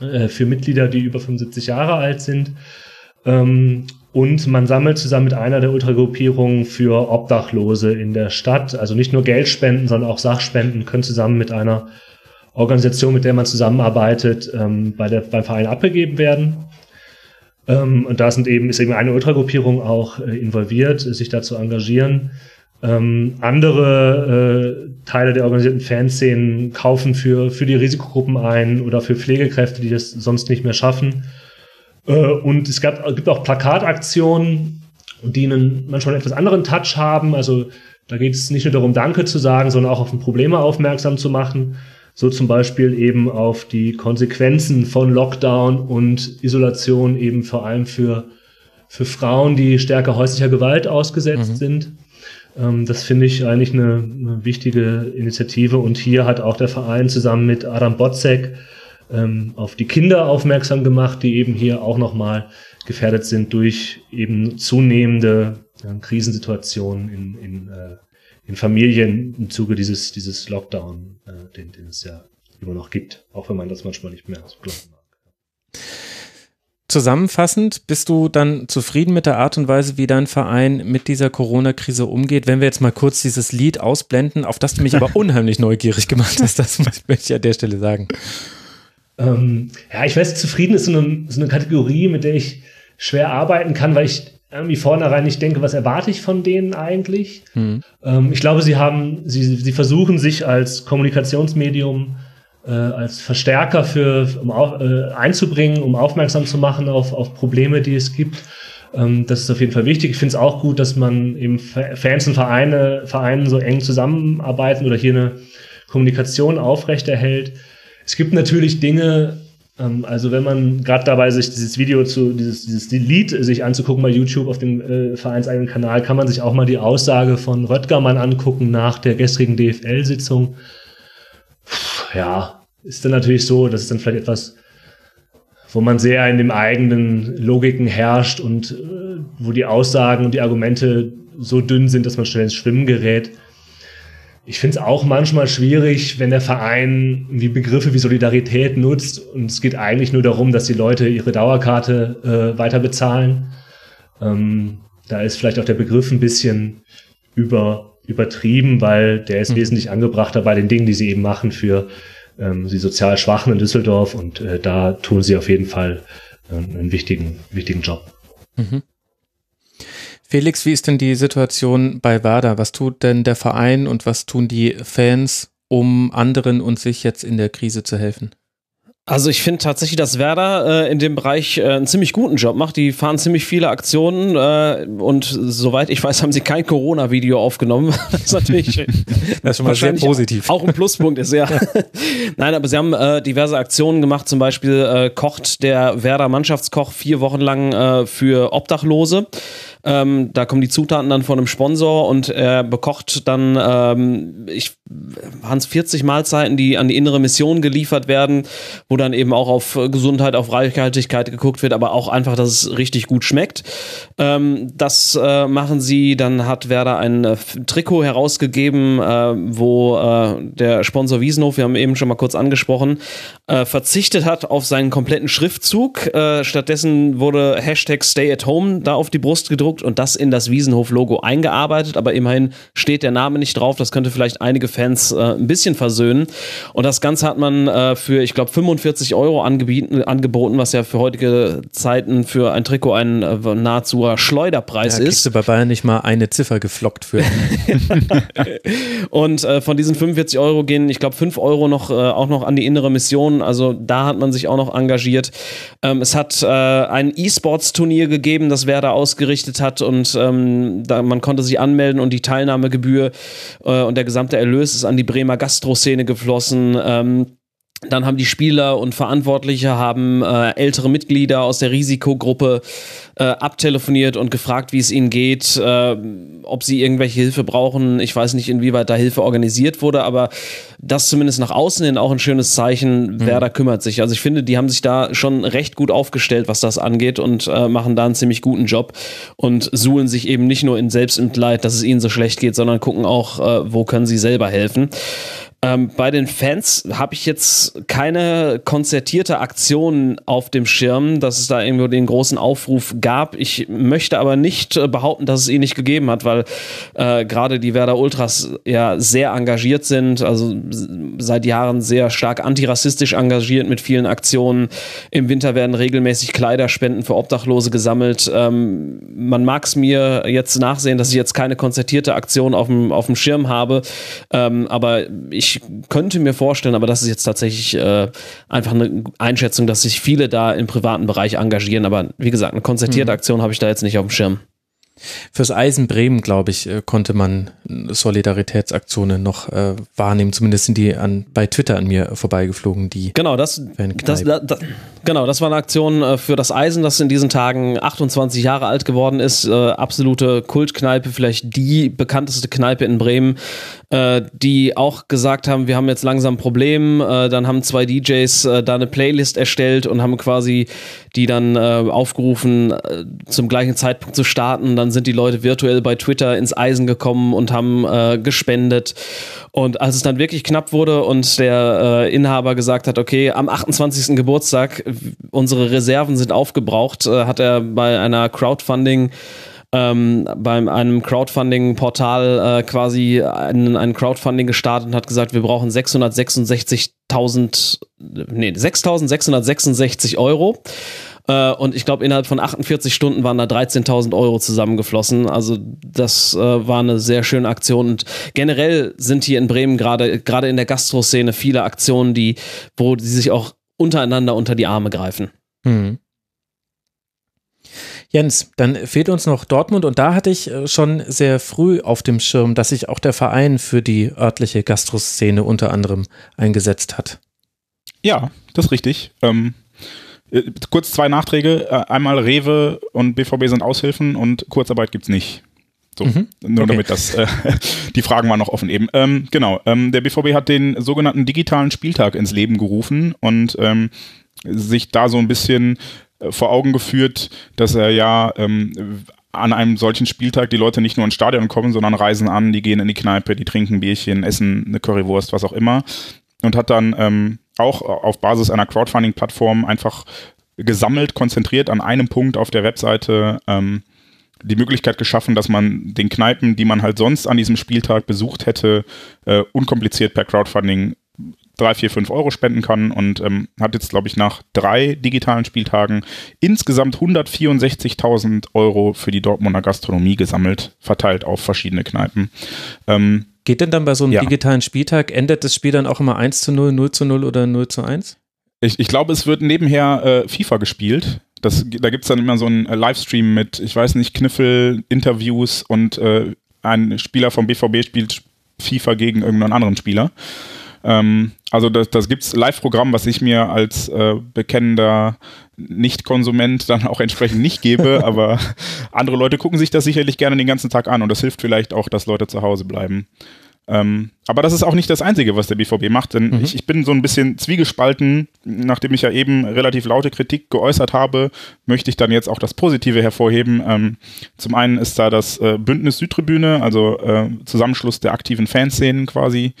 äh, für Mitglieder, die über 75 Jahre alt sind. Ähm, und man sammelt zusammen mit einer der Ultragruppierungen für Obdachlose in der Stadt. Also nicht nur Geldspenden, sondern auch Sachspenden können zusammen mit einer Organisation, mit der man zusammenarbeitet, ähm, bei der, beim Verein abgegeben werden. Ähm, und da sind eben, ist eben eine Ultragruppierung auch äh, involviert, sich da zu engagieren. Ähm, andere äh, Teile der organisierten Fanszenen kaufen für, für die Risikogruppen ein oder für Pflegekräfte, die das sonst nicht mehr schaffen. Äh, und es gab, gibt auch Plakataktionen, die einen manchmal einen etwas anderen Touch haben. Also da geht es nicht nur darum, Danke zu sagen, sondern auch auf Probleme aufmerksam zu machen. So zum Beispiel eben auf die Konsequenzen von Lockdown und Isolation eben vor allem für, für Frauen, die stärker häuslicher Gewalt ausgesetzt mhm. sind. Ähm, das finde ich eigentlich eine, eine, wichtige Initiative. Und hier hat auch der Verein zusammen mit Adam Botzek ähm, auf die Kinder aufmerksam gemacht, die eben hier auch nochmal gefährdet sind durch eben zunehmende ja, Krisensituationen in, in, äh, in Familien im Zuge dieses, dieses Lockdown, äh, den, den es ja immer noch gibt, auch wenn man das manchmal nicht mehr so glauben mag. Zusammenfassend, bist du dann zufrieden mit der Art und Weise, wie dein Verein mit dieser Corona-Krise umgeht? Wenn wir jetzt mal kurz dieses Lied ausblenden, auf das du mich aber unheimlich neugierig gemacht hast, das möchte ich an der Stelle sagen. Ähm, ja, ich weiß, zufrieden ist so eine, so eine Kategorie, mit der ich schwer arbeiten kann, weil ich irgendwie vornherein nicht denke, was erwarte ich von denen eigentlich. Mhm. Ähm, ich glaube, sie haben, sie, sie versuchen sich als Kommunikationsmedium äh, als Verstärker für um auf, äh, einzubringen, um aufmerksam zu machen auf, auf Probleme, die es gibt. Ähm, das ist auf jeden Fall wichtig. Ich finde es auch gut, dass man eben Fans und Vereine, Vereinen so eng zusammenarbeiten oder hier eine Kommunikation aufrechterhält. Es gibt natürlich Dinge, also wenn man gerade dabei sich dieses Video zu, dieses, dieses Lied sich anzugucken bei YouTube auf dem äh, vereinseigenen Kanal, kann man sich auch mal die Aussage von Röttgermann angucken nach der gestrigen DFL-Sitzung. Ja, ist dann natürlich so, dass es dann vielleicht etwas, wo man sehr in dem eigenen Logiken herrscht und äh, wo die Aussagen und die Argumente so dünn sind, dass man schnell ins Schwimmen gerät. Ich finde es auch manchmal schwierig, wenn der Verein wie Begriffe wie Solidarität nutzt und es geht eigentlich nur darum, dass die Leute ihre Dauerkarte äh, weiter bezahlen. Ähm, da ist vielleicht auch der Begriff ein bisschen über, übertrieben, weil der ist mhm. wesentlich angebrachter bei den Dingen, die sie eben machen für ähm, die sozial Schwachen in Düsseldorf und äh, da tun sie auf jeden Fall äh, einen wichtigen, wichtigen Job. Mhm. Felix, wie ist denn die Situation bei Werder? Was tut denn der Verein und was tun die Fans, um anderen und sich jetzt in der Krise zu helfen? Also ich finde tatsächlich, dass Werder äh, in dem Bereich äh, einen ziemlich guten Job macht. Die fahren ziemlich viele Aktionen äh, und soweit ich weiß, haben sie kein Corona-Video aufgenommen. das ist natürlich das ist schon mal sehr positiv. Auch ein Pluspunkt ist ja. Nein, aber sie haben äh, diverse Aktionen gemacht. Zum Beispiel äh, kocht der Werder Mannschaftskoch vier Wochen lang äh, für Obdachlose. Ähm, da kommen die Zutaten dann von einem Sponsor und er bekocht dann ähm, ich, waren es 40 Mahlzeiten, die an die innere Mission geliefert werden, wo dann eben auch auf Gesundheit, auf Reichhaltigkeit geguckt wird, aber auch einfach, dass es richtig gut schmeckt. Ähm, das äh, machen sie. Dann hat Werder ein äh, Trikot herausgegeben, äh, wo äh, der Sponsor Wiesenhof, wir haben eben schon mal kurz angesprochen, äh, verzichtet hat auf seinen kompletten Schriftzug. Äh, stattdessen wurde Hashtag Stay at Home da auf die Brust gedruckt ausgedruckt und das in das Wiesenhof-Logo eingearbeitet, aber immerhin steht der Name nicht drauf. Das könnte vielleicht einige Fans äh, ein bisschen versöhnen. Und das Ganze hat man äh, für, ich glaube, 45 Euro angeboten, was ja für heutige Zeiten für ein Trikot ein äh, nahezu Schleuderpreis ja, ist. du bei Bayern nicht mal eine Ziffer geflockt für. und äh, von diesen 45 Euro gehen, ich glaube, 5 Euro noch, äh, auch noch an die innere Mission. Also da hat man sich auch noch engagiert. Ähm, es hat äh, ein E-Sports-Turnier gegeben, das Werder ausgerichtet hat und ähm, da, man konnte sich anmelden und die Teilnahmegebühr äh, und der gesamte Erlös ist an die Bremer Gastroszene geflossen. Ähm, dann haben die Spieler und Verantwortliche haben äh, ältere Mitglieder aus der Risikogruppe äh, abtelefoniert und gefragt, wie es ihnen geht, äh, ob sie irgendwelche Hilfe brauchen. Ich weiß nicht, inwieweit da Hilfe organisiert wurde, aber das zumindest nach außen hin auch ein schönes Zeichen. Mhm. Werder kümmert sich. Also ich finde, die haben sich da schon recht gut aufgestellt, was das angeht und äh, machen da einen ziemlich guten Job und suhlen sich eben nicht nur in Selbstmitleid, dass es ihnen so schlecht geht, sondern gucken auch, äh, wo können sie selber helfen. Ähm, bei den Fans habe ich jetzt keine konzertierte Aktion auf dem Schirm, dass es da irgendwo den großen Aufruf gab. Ich möchte aber nicht äh, behaupten, dass es ihn nicht gegeben hat, weil äh, gerade die Werder Ultras ja sehr engagiert sind, also seit Jahren sehr stark antirassistisch engagiert mit vielen Aktionen. Im Winter werden regelmäßig Kleiderspenden für Obdachlose gesammelt. Ähm, man mag es mir jetzt nachsehen, dass ich jetzt keine konzertierte Aktion auf dem, auf dem Schirm habe, ähm, aber ich ich könnte mir vorstellen, aber das ist jetzt tatsächlich äh, einfach eine Einschätzung, dass sich viele da im privaten Bereich engagieren. Aber wie gesagt, eine konzertierte mhm. Aktion habe ich da jetzt nicht auf dem Schirm. Fürs Eisen Bremen, glaube ich, äh, konnte man Solidaritätsaktionen noch äh, wahrnehmen. Zumindest sind die an, bei Twitter an mir vorbeigeflogen, die. Genau, das, das, das, genau, das war eine Aktion äh, für das Eisen, das in diesen Tagen 28 Jahre alt geworden ist. Äh, absolute Kultkneipe, vielleicht die bekannteste Kneipe in Bremen, äh, die auch gesagt haben, wir haben jetzt langsam ein Problem. Äh, dann haben zwei DJs da eine Playlist erstellt und haben quasi die dann aufgerufen, zum gleichen Zeitpunkt zu starten. Dann sind die Leute virtuell bei Twitter ins Eisen gekommen und haben äh, gespendet. Und als es dann wirklich knapp wurde und der äh, Inhaber gesagt hat, okay, am 28. Geburtstag, unsere Reserven sind aufgebraucht, äh, hat er bei einer Crowdfunding ähm, bei einem Crowdfunding-Portal äh, quasi ein, ein Crowdfunding gestartet und hat gesagt, wir brauchen 666.000, nee, 6.666 Euro. Äh, und ich glaube, innerhalb von 48 Stunden waren da 13.000 Euro zusammengeflossen. Also das äh, war eine sehr schöne Aktion. Und generell sind hier in Bremen gerade gerade in der Gastroszene viele Aktionen, die, wo die sich auch untereinander unter die Arme greifen. Hm. Jens, dann fehlt uns noch Dortmund und da hatte ich äh, schon sehr früh auf dem Schirm, dass sich auch der Verein für die örtliche Gastroszene unter anderem eingesetzt hat. Ja, das ist richtig. Ähm, äh, kurz zwei Nachträge. Äh, einmal Rewe und BVB sind Aushilfen und Kurzarbeit gibt es nicht. So, mhm. nur okay. damit das, äh, die Fragen waren noch offen eben. Ähm, genau, ähm, der BVB hat den sogenannten digitalen Spieltag ins Leben gerufen und ähm, sich da so ein bisschen vor Augen geführt, dass er ja ähm, an einem solchen Spieltag die Leute nicht nur ins Stadion kommen, sondern reisen an, die gehen in die Kneipe, die trinken Bierchen, essen eine Currywurst, was auch immer. Und hat dann ähm, auch auf Basis einer Crowdfunding-Plattform einfach gesammelt, konzentriert an einem Punkt auf der Webseite ähm, die Möglichkeit geschaffen, dass man den Kneipen, die man halt sonst an diesem Spieltag besucht hätte, äh, unkompliziert per Crowdfunding drei, vier, fünf Euro spenden kann und ähm, hat jetzt, glaube ich, nach drei digitalen Spieltagen insgesamt 164.000 Euro für die Dortmunder Gastronomie gesammelt, verteilt auf verschiedene Kneipen. Ähm, Geht denn dann bei so einem ja. digitalen Spieltag, endet das Spiel dann auch immer 1 zu 0, 0 zu 0 oder 0 zu 1? Ich, ich glaube, es wird nebenher äh, FIFA gespielt. Das, da gibt es dann immer so einen äh, Livestream mit, ich weiß nicht, Kniffel, Interviews und äh, ein Spieler vom BVB spielt FIFA gegen irgendeinen anderen Spieler. Ähm, also das, das gibt es Live-Programm, was ich mir als äh, bekennender Nicht-Konsument dann auch entsprechend nicht gebe, aber andere Leute gucken sich das sicherlich gerne den ganzen Tag an und das hilft vielleicht auch, dass Leute zu Hause bleiben. Ähm, aber das ist auch nicht das Einzige, was der BVB macht, denn mhm. ich, ich, bin so ein bisschen zwiegespalten. Nachdem ich ja eben relativ laute Kritik geäußert habe, möchte ich dann jetzt auch das Positive hervorheben. Ähm, zum einen ist da das äh, Bündnis Südtribüne, also äh, Zusammenschluss der aktiven Fanszenen quasi,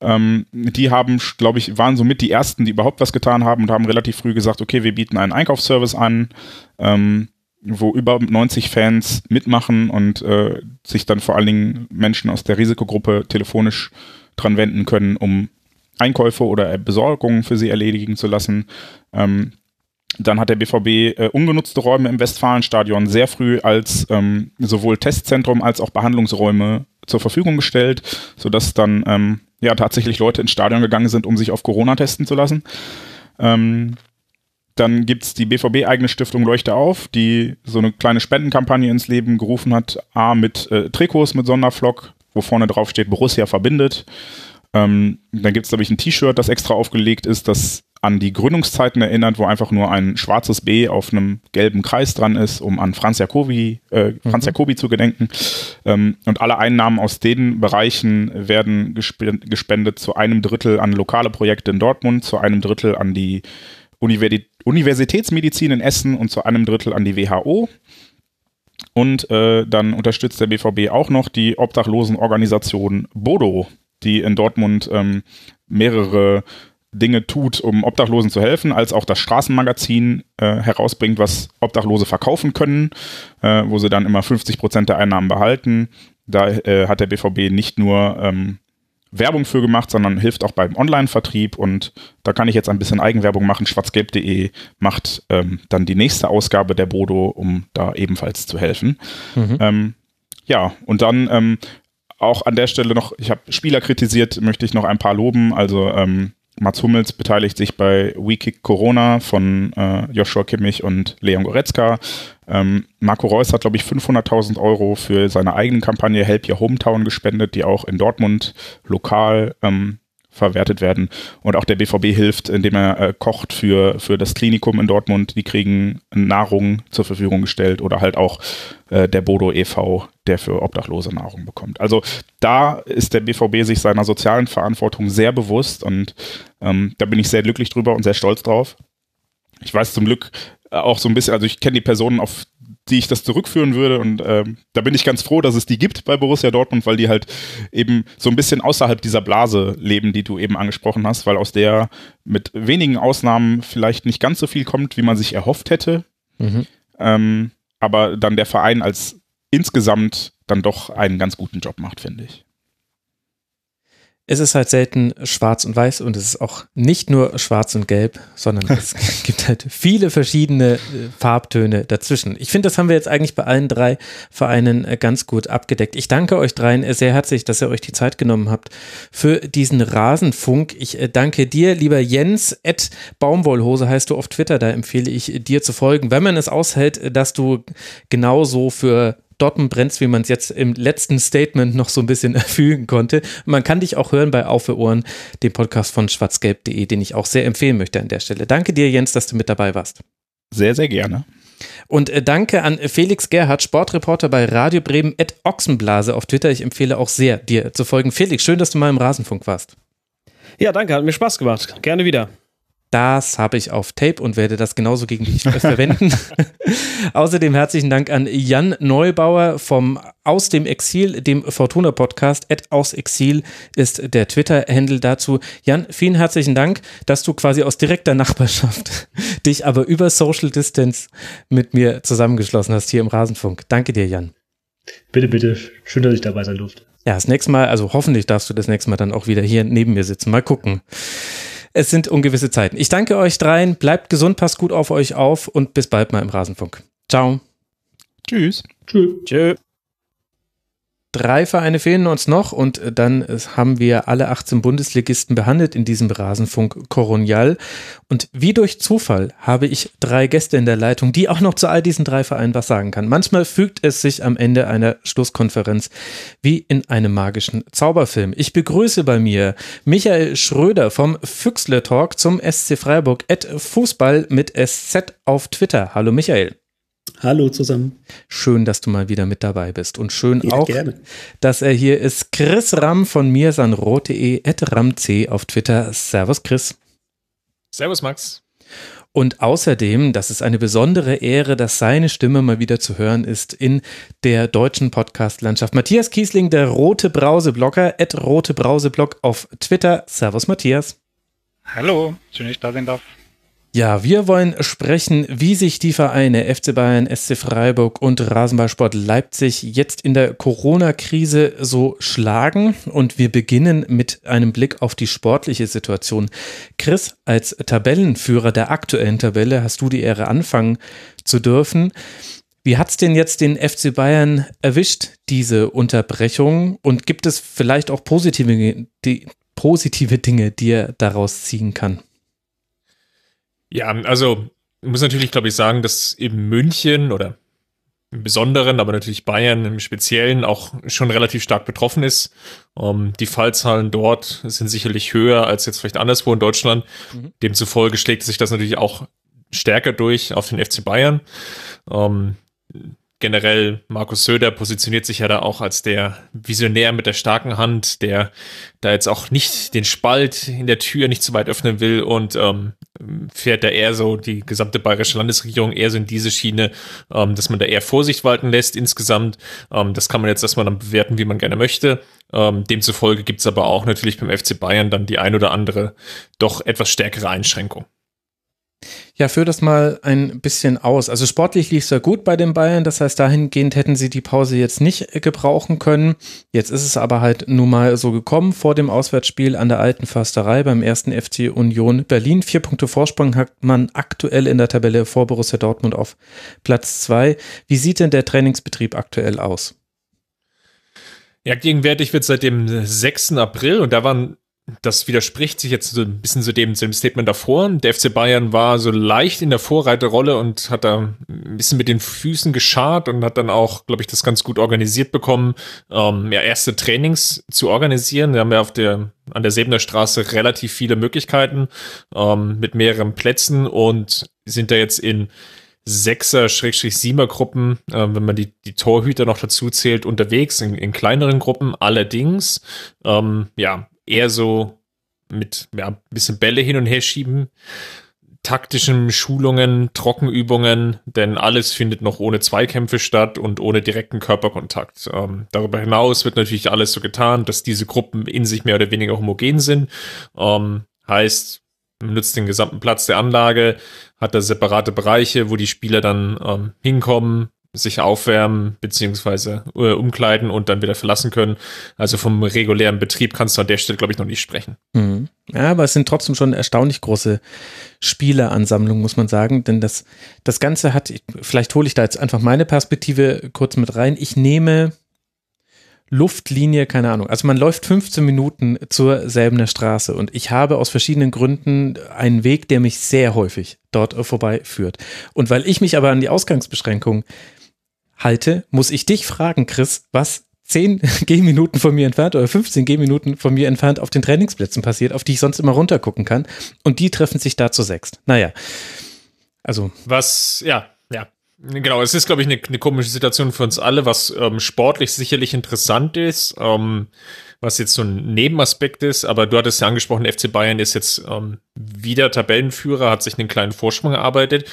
ähm, die haben, glaube ich, waren somit die ersten, die überhaupt was getan haben und haben relativ früh gesagt, okay, wir bieten einen Einkaufsservice an, ähm, wo über 90 Fans mitmachen und äh, sich dann vor allen Dingen Menschen aus der Risikogruppe telefonisch dran wenden können, um Einkäufe oder Besorgungen für sie erledigen zu lassen. Ähm, dann hat der BVB äh, ungenutzte Räume im Westfalenstadion sehr früh als ähm, sowohl Testzentrum als auch Behandlungsräume zur Verfügung gestellt, sodass dann ähm, ja tatsächlich Leute ins Stadion gegangen sind, um sich auf Corona testen zu lassen. Ähm, dann gibt es die BVB-eigene Stiftung Leuchte auf, die so eine kleine Spendenkampagne ins Leben gerufen hat. A, mit äh, Trikots mit Sonderflock, wo vorne drauf steht Borussia verbindet. Ähm, dann gibt es, glaube ich, ein T-Shirt, das extra aufgelegt ist, das an die Gründungszeiten erinnert, wo einfach nur ein schwarzes B auf einem gelben Kreis dran ist, um an Franz Jacobi, äh, Franz mhm. Jacobi zu gedenken. Ähm, und alle Einnahmen aus den Bereichen werden gespendet zu einem Drittel an lokale Projekte in Dortmund, zu einem Drittel an die Universitätsmedizin in Essen und zu einem Drittel an die WHO. Und äh, dann unterstützt der BVB auch noch die Obdachlosenorganisation Bodo, die in Dortmund ähm, mehrere Dinge tut, um Obdachlosen zu helfen, als auch das Straßenmagazin äh, herausbringt, was Obdachlose verkaufen können, äh, wo sie dann immer 50 Prozent der Einnahmen behalten. Da äh, hat der BVB nicht nur ähm, Werbung für gemacht, sondern hilft auch beim Online-Vertrieb und da kann ich jetzt ein bisschen Eigenwerbung machen. Schwarzgelb.de macht ähm, dann die nächste Ausgabe der Bodo, um da ebenfalls zu helfen. Mhm. Ähm, ja, und dann ähm, auch an der Stelle noch, ich habe Spieler kritisiert, möchte ich noch ein paar loben. Also ähm, Mats Hummels beteiligt sich bei WeKick Corona von äh, Joshua Kimmich und Leon Goretzka. Ähm, Marco Reus hat, glaube ich, 500.000 Euro für seine eigene Kampagne Help Your Hometown gespendet, die auch in Dortmund lokal ähm, verwertet werden. Und auch der BVB hilft, indem er äh, kocht für, für das Klinikum in Dortmund. Die kriegen Nahrung zur Verfügung gestellt oder halt auch äh, der Bodo e.V., der für Obdachlose Nahrung bekommt. Also da ist der BVB sich seiner sozialen Verantwortung sehr bewusst und ähm, da bin ich sehr glücklich drüber und sehr stolz drauf. Ich weiß zum Glück auch so ein bisschen, also ich kenne die Personen, auf die ich das zurückführen würde. Und ähm, da bin ich ganz froh, dass es die gibt bei Borussia Dortmund, weil die halt eben so ein bisschen außerhalb dieser Blase leben, die du eben angesprochen hast, weil aus der mit wenigen Ausnahmen vielleicht nicht ganz so viel kommt, wie man sich erhofft hätte. Mhm. Ähm, aber dann der Verein als insgesamt dann doch einen ganz guten Job macht, finde ich. Es ist halt selten schwarz und weiß und es ist auch nicht nur schwarz und gelb, sondern es gibt halt viele verschiedene äh, Farbtöne dazwischen. Ich finde, das haben wir jetzt eigentlich bei allen drei Vereinen äh, ganz gut abgedeckt. Ich danke euch dreien sehr herzlich, dass ihr euch die Zeit genommen habt für diesen Rasenfunk. Ich äh, danke dir, lieber Jens, Ed Baumwollhose heißt du auf Twitter, da empfehle ich dir zu folgen, wenn man es aushält, dass du genauso für Dortmund brennst, wie man es jetzt im letzten Statement noch so ein bisschen erfügen konnte. Man kann dich auch hören bei Auf für Ohren, dem Podcast von schwarzgelb.de, den ich auch sehr empfehlen möchte an der Stelle. Danke dir, Jens, dass du mit dabei warst. Sehr, sehr gerne. Und äh, danke an Felix Gerhardt, Sportreporter bei Radio Bremen, Ed Ochsenblase auf Twitter. Ich empfehle auch sehr, dir zu folgen. Felix, schön, dass du mal im Rasenfunk warst. Ja, danke, hat mir Spaß gemacht. Gerne wieder. Das habe ich auf Tape und werde das genauso gegen dich verwenden. Außerdem herzlichen Dank an Jan Neubauer vom Aus dem Exil, dem Fortuna Podcast. Ed aus Exil ist der Twitter-Handle dazu. Jan, vielen herzlichen Dank, dass du quasi aus direkter Nachbarschaft dich aber über Social Distance mit mir zusammengeschlossen hast hier im Rasenfunk. Danke dir, Jan. Bitte, bitte. Schön, dass ich dabei sein durfte. Ja, das nächste Mal, also hoffentlich darfst du das nächste Mal dann auch wieder hier neben mir sitzen. Mal gucken. Es sind ungewisse Zeiten. Ich danke euch dreien. Bleibt gesund, passt gut auf euch auf und bis bald mal im Rasenfunk. Ciao. Tschüss. Tschüss. Tschö. Drei Vereine fehlen uns noch und dann haben wir alle 18 Bundesligisten behandelt in diesem Rasenfunk Koronial. Und wie durch Zufall habe ich drei Gäste in der Leitung, die auch noch zu all diesen drei Vereinen was sagen kann. Manchmal fügt es sich am Ende einer Schlusskonferenz wie in einem magischen Zauberfilm. Ich begrüße bei mir Michael Schröder vom Füchsle Talk zum SC Freiburg at Fußball mit SZ auf Twitter. Hallo Michael. Hallo zusammen. Schön, dass du mal wieder mit dabei bist. Und schön Ja, auch, gerne. dass er hier ist. Chris Ram von mir, sanrot.de, at ramc auf Twitter. Servus, Chris. Servus, Max. Und außerdem, das ist eine besondere Ehre, dass seine Stimme mal wieder zu hören ist in der deutschen Podcast-Landschaft. Matthias Kiesling, der Rote Brause-Blogger, at Rote Brause-Blog auf Twitter. Servus, Matthias. Hallo, schön, dass ich da sein darf. Ja, wir wollen sprechen, wie sich die Vereine FC Bayern, SC Freiburg und Rasenballsport Leipzig jetzt in der Corona-Krise so schlagen. Und wir beginnen mit einem Blick auf die sportliche Situation. Chris, als Tabellenführer der aktuellen Tabelle hast du die Ehre anfangen zu dürfen. Wie hat's denn jetzt den FC Bayern erwischt, diese Unterbrechung? Und gibt es vielleicht auch positive, die, positive Dinge, die er daraus ziehen kann? Ja, also muss natürlich, glaube ich, sagen, dass eben München oder im Besonderen, aber natürlich Bayern im Speziellen auch schon relativ stark betroffen ist. Ähm, die Fallzahlen dort sind sicherlich höher als jetzt vielleicht anderswo in Deutschland. Mhm. Demzufolge schlägt sich das natürlich auch stärker durch auf den FC Bayern. Ähm, generell Markus Söder positioniert sich ja da auch als der Visionär mit der starken Hand, der da jetzt auch nicht den Spalt in der Tür nicht zu weit öffnen will und ähm, fährt da eher so die gesamte bayerische Landesregierung eher so in diese Schiene, ähm, dass man da eher Vorsicht walten lässt insgesamt. Ähm, das kann man jetzt erstmal dann bewerten, wie man gerne möchte. Ähm, demzufolge gibt's aber auch natürlich beim FC Bayern dann die ein oder andere doch etwas stärkere Einschränkung. Ja, führ das mal ein bisschen aus. Also sportlich lief es ja gut bei den Bayern, das heißt, dahingehend hätten sie die Pause jetzt nicht äh, gebrauchen können. Jetzt ist es aber halt nun mal so gekommen vor dem Auswärtsspiel an der alten Försterei beim ersten FC Union Berlin. Vier Punkte Vorsprung hat man aktuell in der Tabelle vor Borussia Dortmund auf Platz zwei. Wie sieht denn der Trainingsbetrieb aktuell aus? Ja, gegenwärtig wird seit dem 6. April und da waren das widerspricht sich jetzt so ein bisschen zu dem, zu dem Statement davor. Der FC Bayern war so leicht in der Vorreiterrolle und hat da ein bisschen mit den Füßen geschart und hat dann auch, glaube ich, das ganz gut organisiert bekommen, ähm, ja, erste Trainings zu organisieren. Wir haben ja auf der, an der Sebener Straße relativ viele Möglichkeiten ähm, mit mehreren Plätzen und sind da jetzt in Sechser-Siemer-Gruppen, äh, wenn man die, die Torhüter noch dazu zählt, unterwegs in, in kleineren Gruppen. Allerdings, ähm, ja, eher so mit ja, ein bisschen Bälle hin und her schieben, taktischen Schulungen, Trockenübungen, denn alles findet noch ohne Zweikämpfe statt und ohne direkten Körperkontakt. Ähm, darüber hinaus wird natürlich alles so getan, dass diese Gruppen in sich mehr oder weniger homogen sind. Ähm, heißt, man nutzt den gesamten Platz der Anlage, hat da separate Bereiche, wo die Spieler dann ähm, hinkommen, sich aufwärmen beziehungsweise äh, umkleiden und dann wieder verlassen können. Also vom regulären Betrieb kannst du an der Stelle, glaube ich, noch nicht sprechen. Mhm. Ja, aber es sind trotzdem schon erstaunlich große Spieleransammlungen, muss man sagen. Denn das, das Ganze hat, vielleicht hole ich da jetzt einfach meine Perspektive kurz mit rein. Ich nehme Luftlinie, keine Ahnung. Also man läuft 15 Minuten zur selben Straße und ich habe aus verschiedenen Gründen einen Weg, der mich sehr häufig dort vorbeiführt. Und weil ich mich aber an die Ausgangsbeschränkung halte, muss ich dich fragen, Chris, was 10 Gehminuten von mir entfernt oder 15 Gehminuten von mir entfernt auf den Trainingsplätzen passiert, auf die ich sonst immer runtergucken kann. Und die treffen sich da zu sechst. Naja. Also. Was, ja, ja. Genau, es ist, glaube ich, eine, eine komische Situation für uns alle, was ähm, sportlich sicherlich interessant ist, ähm, was jetzt so ein Nebenaspekt ist, aber du hattest ja angesprochen, FC Bayern ist jetzt ähm, wieder Tabellenführer, hat sich einen kleinen Vorsprung erarbeitet.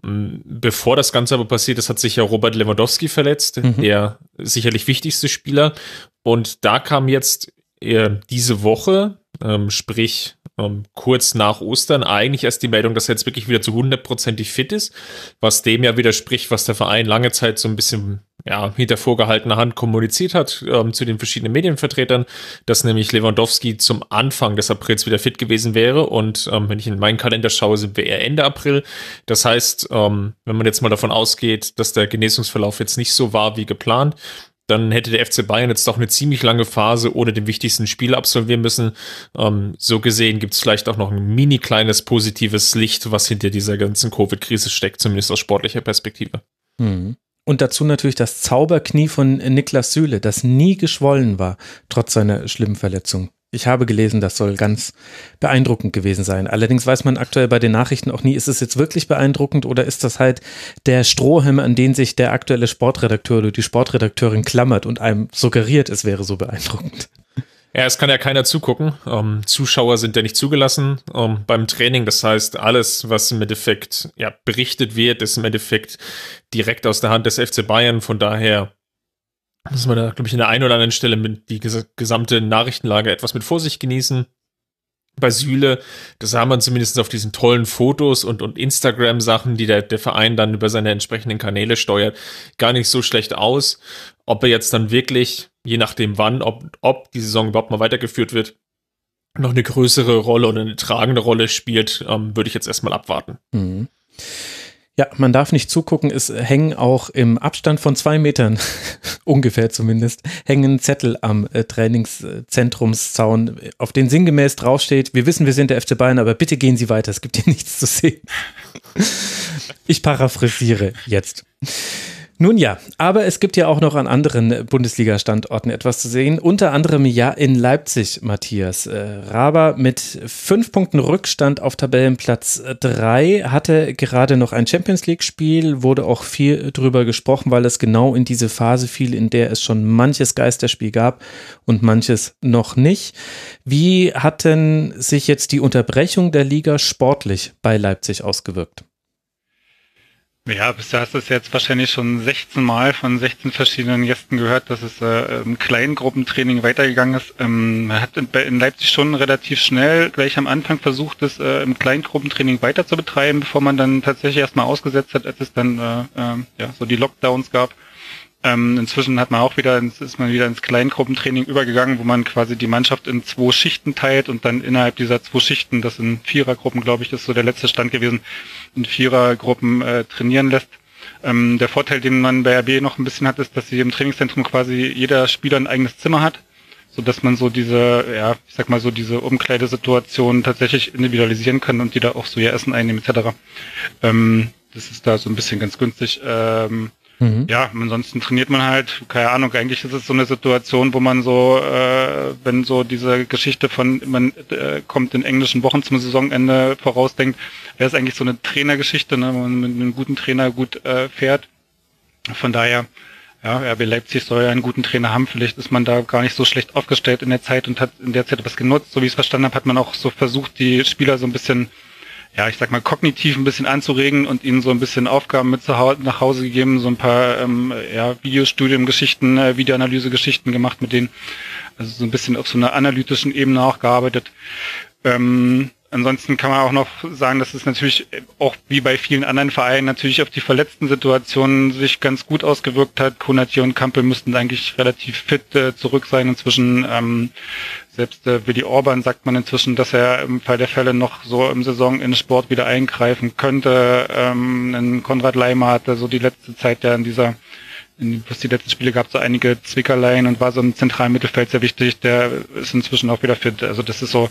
Bevor das Ganze aber passiert ist, hat sich ja Robert Lewandowski verletzt, mhm. der sicherlich wichtigste Spieler. Und da kam jetzt äh, diese Woche, ähm, sprich ähm, kurz nach Ostern eigentlich erst die Meldung, dass er jetzt wirklich wieder zu hundertprozentig fit ist, was dem ja widerspricht, was der Verein lange Zeit so ein bisschen ja, hinter vorgehaltener Hand kommuniziert hat ähm, zu den verschiedenen Medienvertretern, dass nämlich Lewandowski zum Anfang des Aprils wieder fit gewesen wäre und ähm, wenn ich in meinen Kalender schaue, sind wir eher Ende April. Das heißt, ähm, wenn man jetzt mal davon ausgeht, dass der Genesungsverlauf jetzt nicht so war wie geplant, dann hätte der FC Bayern jetzt doch eine ziemlich lange Phase ohne den wichtigsten Spiel absolvieren müssen. Ähm, so gesehen gibt es vielleicht auch noch ein mini kleines positives Licht, was hinter dieser ganzen Covid-Krise steckt, zumindest aus sportlicher Perspektive. Mhm. Und dazu natürlich das Zauberknie von Niklas Süle, das nie geschwollen war, trotz seiner schlimmen Verletzung. Ich habe gelesen, das soll ganz beeindruckend gewesen sein. Allerdings weiß man aktuell bei den Nachrichten auch nie, ist es jetzt wirklich beeindruckend oder ist das halt der Strohhalm, an den sich der aktuelle Sportredakteur oder die Sportredakteurin klammert und einem suggeriert, es wäre so beeindruckend. Ja, es kann ja keiner zugucken. Ähm, Zuschauer sind ja nicht zugelassen ähm, beim Training. Das heißt, alles, was im Endeffekt ja, berichtet wird, ist im Endeffekt direkt aus der Hand des FC Bayern. Von daher muss man da, glaube ich, in der einen oder anderen Stelle mit die gesamte Nachrichtenlage etwas mit Vorsicht genießen. Bei Süle, das sah man zumindest auf diesen tollen Fotos und, und Instagram-Sachen, die der, der Verein dann über seine entsprechenden Kanäle steuert, gar nicht so schlecht aus. Ob er jetzt dann wirklich, je nachdem wann, ob, ob die Saison überhaupt mal weitergeführt wird, noch eine größere Rolle oder eine tragende Rolle spielt, ähm, würde ich jetzt erstmal abwarten. Mhm. Ja, man darf nicht zugucken. Es hängen auch im Abstand von zwei Metern, ungefähr zumindest, hängen Zettel am äh, Trainingszentrumszaun, auf den sinngemäß draufsteht, wir wissen, wir sind der FC Bayern, aber bitte gehen Sie weiter, es gibt hier nichts zu sehen. Ich paraphrasiere jetzt. Nun ja, aber es gibt ja auch noch an anderen Bundesliga-Standorten etwas zu sehen. Unter anderem ja in Leipzig, Matthias. Äh, Raber mit fünf Punkten Rückstand auf Tabellenplatz drei hatte gerade noch ein Champions League-Spiel, wurde auch viel drüber gesprochen, weil es genau in diese Phase fiel, in der es schon manches Geisterspiel gab und manches noch nicht. Wie hat denn sich jetzt die Unterbrechung der Liga sportlich bei Leipzig ausgewirkt? Ja, hast du es jetzt wahrscheinlich schon 16 Mal von 16 verschiedenen Gästen gehört, dass es äh, im Kleingruppentraining weitergegangen ist. Ähm, man hat in, Leipzig schon relativ schnell gleich am Anfang versucht, es äh, im Kleingruppentraining weiter zu betreiben, bevor man dann tatsächlich erstmal ausgesetzt hat, als es dann äh, äh, ja, so die Lockdowns gab. Ähm, inzwischen hat man auch wieder, ist man wieder ins Kleingruppentraining übergegangen, wo man quasi die Mannschaft in zwei Schichten teilt und dann innerhalb dieser zwei Schichten, das sind Vierergruppen, glaube ich, ist so der letzte Stand gewesen, in Vierergruppen äh, trainieren lässt. Ähm, der Vorteil, den man bei RB noch ein bisschen hat, ist, dass sie im Trainingszentrum quasi jeder Spieler ein eigenes Zimmer hat, so dass man so diese, ja, ich sag mal so diese Umkleidesituation tatsächlich individualisieren kann und die da auch so ihr Essen einnehmen etc. Ähm, das ist da so ein bisschen ganz günstig. Ähm, Mhm. Ja, ansonsten trainiert man halt, keine Ahnung, eigentlich ist es so eine Situation, wo man so, äh, wenn so diese Geschichte von, man äh, kommt in englischen Wochen zum Saisonende vorausdenkt, wäre es eigentlich so eine Trainergeschichte, ne, wo man mit einem guten Trainer gut äh, fährt. Von daher, ja, RB Leipzig soll ja einen guten Trainer haben. Vielleicht ist man da gar nicht so schlecht aufgestellt in der Zeit und hat in der Zeit was genutzt. So wie ich es verstanden habe, hat man auch so versucht, die Spieler so ein bisschen ja, ich sag mal, kognitiv ein bisschen anzuregen und ihnen so ein bisschen Aufgaben mit nach Hause gegeben, so ein paar ähm, ja, Videostudium-Geschichten, äh, Videoanalyse-Geschichten gemacht mit denen, also so ein bisschen auf so einer analytischen Ebene auch gearbeitet. Ähm, ansonsten kann man auch noch sagen, dass es natürlich auch wie bei vielen anderen Vereinen natürlich auf die verletzten Situationen sich ganz gut ausgewirkt hat. Konati und Kampel müssten eigentlich relativ fit äh, zurück sein. Inzwischen ähm, selbst äh, Willi Orban sagt man inzwischen, dass er im Fall der Fälle noch so im Saison in Sport wieder eingreifen könnte. Ähm, Konrad Leimer hatte so die letzte Zeit ja in dieser in, was die letzten Spiele gab, so einige Zwickerleien und war so im zentralen Mittelfeld sehr wichtig. Der ist inzwischen auch wieder fit. Also das ist so,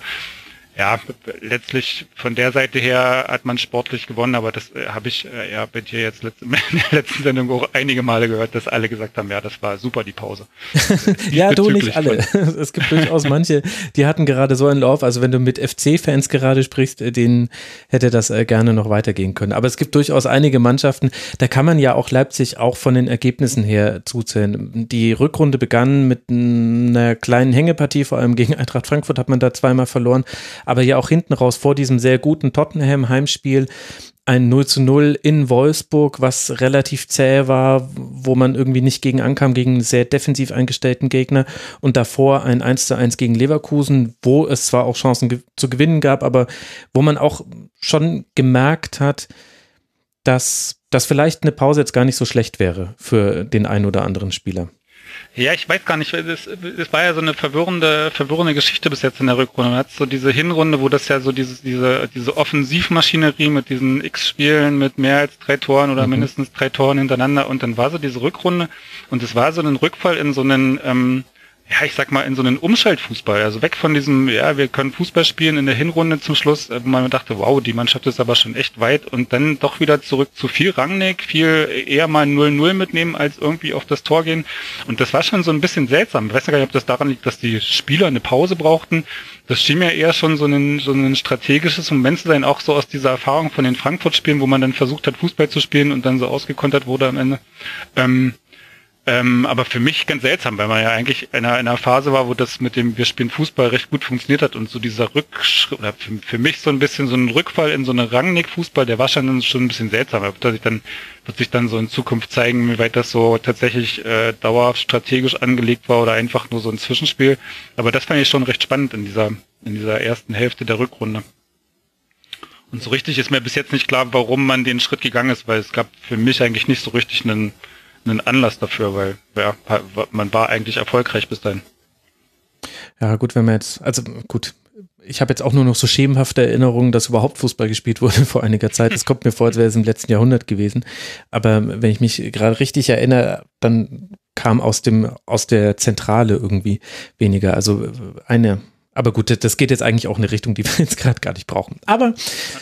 ja, letztlich von der Seite her hat man sportlich gewonnen, aber das äh, habe ich äh, ja bei dir jetzt in der letzten Sendung auch einige Male gehört, dass alle gesagt haben, ja, das war super, die Pause. ja, du nicht alle. es gibt durchaus manche, die hatten gerade so einen Lauf, also wenn du mit FC-Fans gerade sprichst, äh, denen hätte das äh, gerne noch weitergehen können. Aber es gibt durchaus einige Mannschaften, da kann man ja auch Leipzig auch von den Ergebnissen her zuzählen. Die Rückrunde begann mit einer kleinen Hängepartie, vor allem gegen Eintracht Frankfurt hat man da zweimal verloren aber ja auch hinten raus vor diesem sehr guten Tottenham-Heimspiel ein 0 zu 0 in Wolfsburg, was relativ zäh war, wo man irgendwie nicht gegen ankam, gegen einen sehr defensiv eingestellten Gegner und davor ein 1 zu 1 gegen Leverkusen, wo es zwar auch Chancen zu gewinnen gab, aber wo man auch schon gemerkt hat, dass das vielleicht eine Pause jetzt gar nicht so schlecht wäre für den einen oder anderen Spieler. Ja, ich weiß gar nicht, es, es war ja so eine verwirrende, verwirrende Geschichte bis jetzt in der Rückrunde. Man hat so diese Hinrunde, wo das ja so diese, diese, diese Offensivmaschinerie mit diesen X-Spielen mit mehr als drei Toren oder mhm. mindestens drei Toren hintereinander und dann war so diese Rückrunde und es war so ein Rückfall in so einen, ähm, ja, ich sag mal, in so einen Umschaltfußball. Also weg von diesem, ja, wir können Fußball spielen in der Hinrunde zum Schluss, wo man dachte, wow, die Mannschaft ist aber schon echt weit und dann doch wieder zurück zu viel Rangnick, viel eher mal 0-0 mitnehmen, als irgendwie auf das Tor gehen. Und das war schon so ein bisschen seltsam. Ich weiß gar nicht, ob das daran liegt, dass die Spieler eine Pause brauchten. Das schien mir eher schon so ein, so ein strategisches Moment zu sein, auch so aus dieser Erfahrung von den Frankfurt-Spielen, wo man dann versucht hat, Fußball zu spielen und dann so ausgekontert wurde am Ende. Ähm, ähm, aber für mich ganz seltsam, weil man ja eigentlich in einer, in einer Phase war, wo das mit dem Wir spielen Fußball recht gut funktioniert hat und so dieser Rückschritt, oder für, für, mich so ein bisschen so ein Rückfall in so eine Rangnick-Fußball, der war schon, schon ein bisschen seltsam. Wird sich dann, wird sich dann so in Zukunft zeigen, wie weit das so tatsächlich äh, dauerhaft strategisch angelegt war oder einfach nur so ein Zwischenspiel. Aber das fand ich schon recht spannend in dieser, in dieser ersten Hälfte der Rückrunde. Und so richtig ist mir bis jetzt nicht klar, warum man den Schritt gegangen ist, weil es gab für mich eigentlich nicht so richtig einen einen Anlass dafür, weil ja, man war eigentlich erfolgreich bis dahin. Ja, gut, wenn man jetzt, also gut, ich habe jetzt auch nur noch so schemenhafte Erinnerungen, dass überhaupt Fußball gespielt wurde vor einiger Zeit. Es kommt mir vor, als wäre es im letzten Jahrhundert gewesen. Aber wenn ich mich gerade richtig erinnere, dann kam aus dem, aus der Zentrale irgendwie weniger. Also eine aber gut, das geht jetzt eigentlich auch in eine Richtung, die wir jetzt gerade gar nicht brauchen. Aber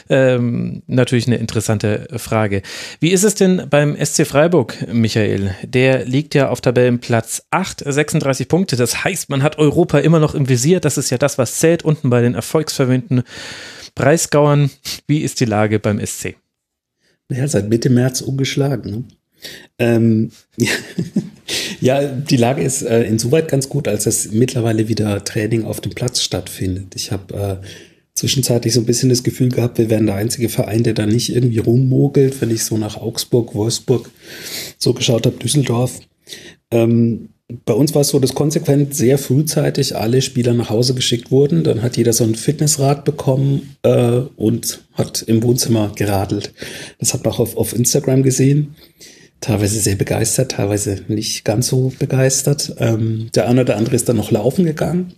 ähm, natürlich eine interessante Frage. Wie ist es denn beim SC Freiburg, Michael? Der liegt ja auf Tabellenplatz 8, 36 Punkte. Das heißt, man hat Europa immer noch im Visier. Das ist ja das, was zählt unten bei den erfolgsverwöhnten Breisgauern. Wie ist die Lage beim SC? Naja, seit Mitte März ungeschlagen. Ne? Ähm, ja, die Lage ist äh, insoweit ganz gut, als dass mittlerweile wieder Training auf dem Platz stattfindet. Ich habe äh, zwischenzeitlich so ein bisschen das Gefühl gehabt, wir wären der einzige Verein, der da nicht irgendwie rummogelt, wenn ich so nach Augsburg, Wolfsburg so geschaut habe, Düsseldorf. Ähm, bei uns war es so, dass konsequent sehr frühzeitig alle Spieler nach Hause geschickt wurden. Dann hat jeder so ein Fitnessrad bekommen äh, und hat im Wohnzimmer geradelt. Das hat man auch auf, auf Instagram gesehen. Teilweise sehr begeistert, teilweise nicht ganz so begeistert. Ähm, der eine oder andere ist dann noch laufen gegangen,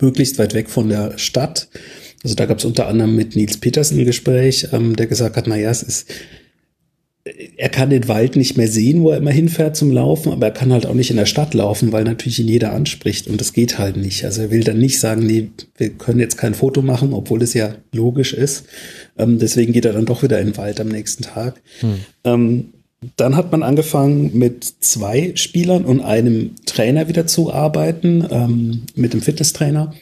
möglichst weit weg von der Stadt. Also da gab es unter anderem mit Nils Petersen ein Gespräch, ähm, der gesagt hat, na ja, es ist er kann den Wald nicht mehr sehen, wo er immer hinfährt zum Laufen, aber er kann halt auch nicht in der Stadt laufen, weil natürlich ihn jeder anspricht und das geht halt nicht. Also er will dann nicht sagen, nee, wir können jetzt kein Foto machen, obwohl es ja logisch ist. Ähm, deswegen geht er dann doch wieder in den Wald am nächsten Tag. Hm. Ähm, dann hat man angefangen mit zwei Spielern und einem Trainer wieder zu arbeiten, ähm, mit dem Fitnesstrainer.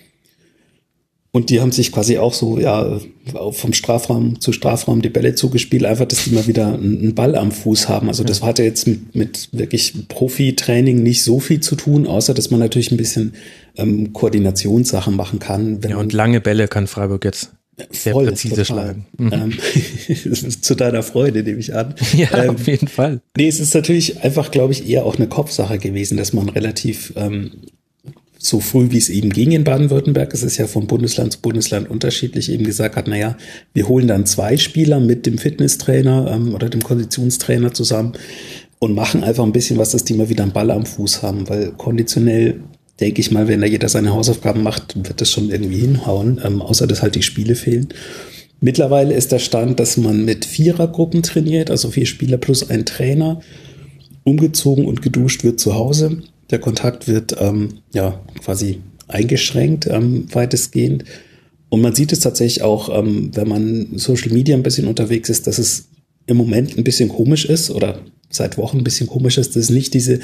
Und die haben sich quasi auch so, ja, vom Strafraum zu Strafraum die Bälle zugespielt, einfach, dass die mal wieder einen Ball am Fuß haben. Also das hatte jetzt mit, mit wirklich Profi-Training nicht so viel zu tun, außer dass man natürlich ein bisschen ähm, Koordinationssachen machen kann. ja, und lange Bälle kann Freiburg jetzt sehr Voll, präzise total. schlagen. Mhm. Ähm, zu deiner Freude, nehme ich an. Ja, ähm, auf jeden Fall. Nee, es ist natürlich einfach, glaube ich, eher auch eine Kopfsache gewesen, dass man relativ ähm, so früh wie es eben ging in Baden-Württemberg, es ist ja von Bundesland zu Bundesland unterschiedlich, eben gesagt hat, naja, wir holen dann zwei Spieler mit dem Fitnesstrainer ähm, oder dem Konditionstrainer zusammen und machen einfach ein bisschen was, dass die mal wieder einen Ball am Fuß haben, weil konditionell denke ich mal, wenn da jeder seine Hausaufgaben macht, wird das schon irgendwie hinhauen, ähm, außer dass halt die Spiele fehlen. Mittlerweile ist der Stand, dass man mit Vierergruppen trainiert, also vier Spieler plus ein Trainer. Umgezogen und geduscht wird zu Hause. Der Kontakt wird ähm, ja quasi eingeschränkt, ähm, weitestgehend. Und man sieht es tatsächlich auch, ähm, wenn man Social Media ein bisschen unterwegs ist, dass es im Moment ein bisschen komisch ist oder seit Wochen ein bisschen komisch ist, dass es nicht diese,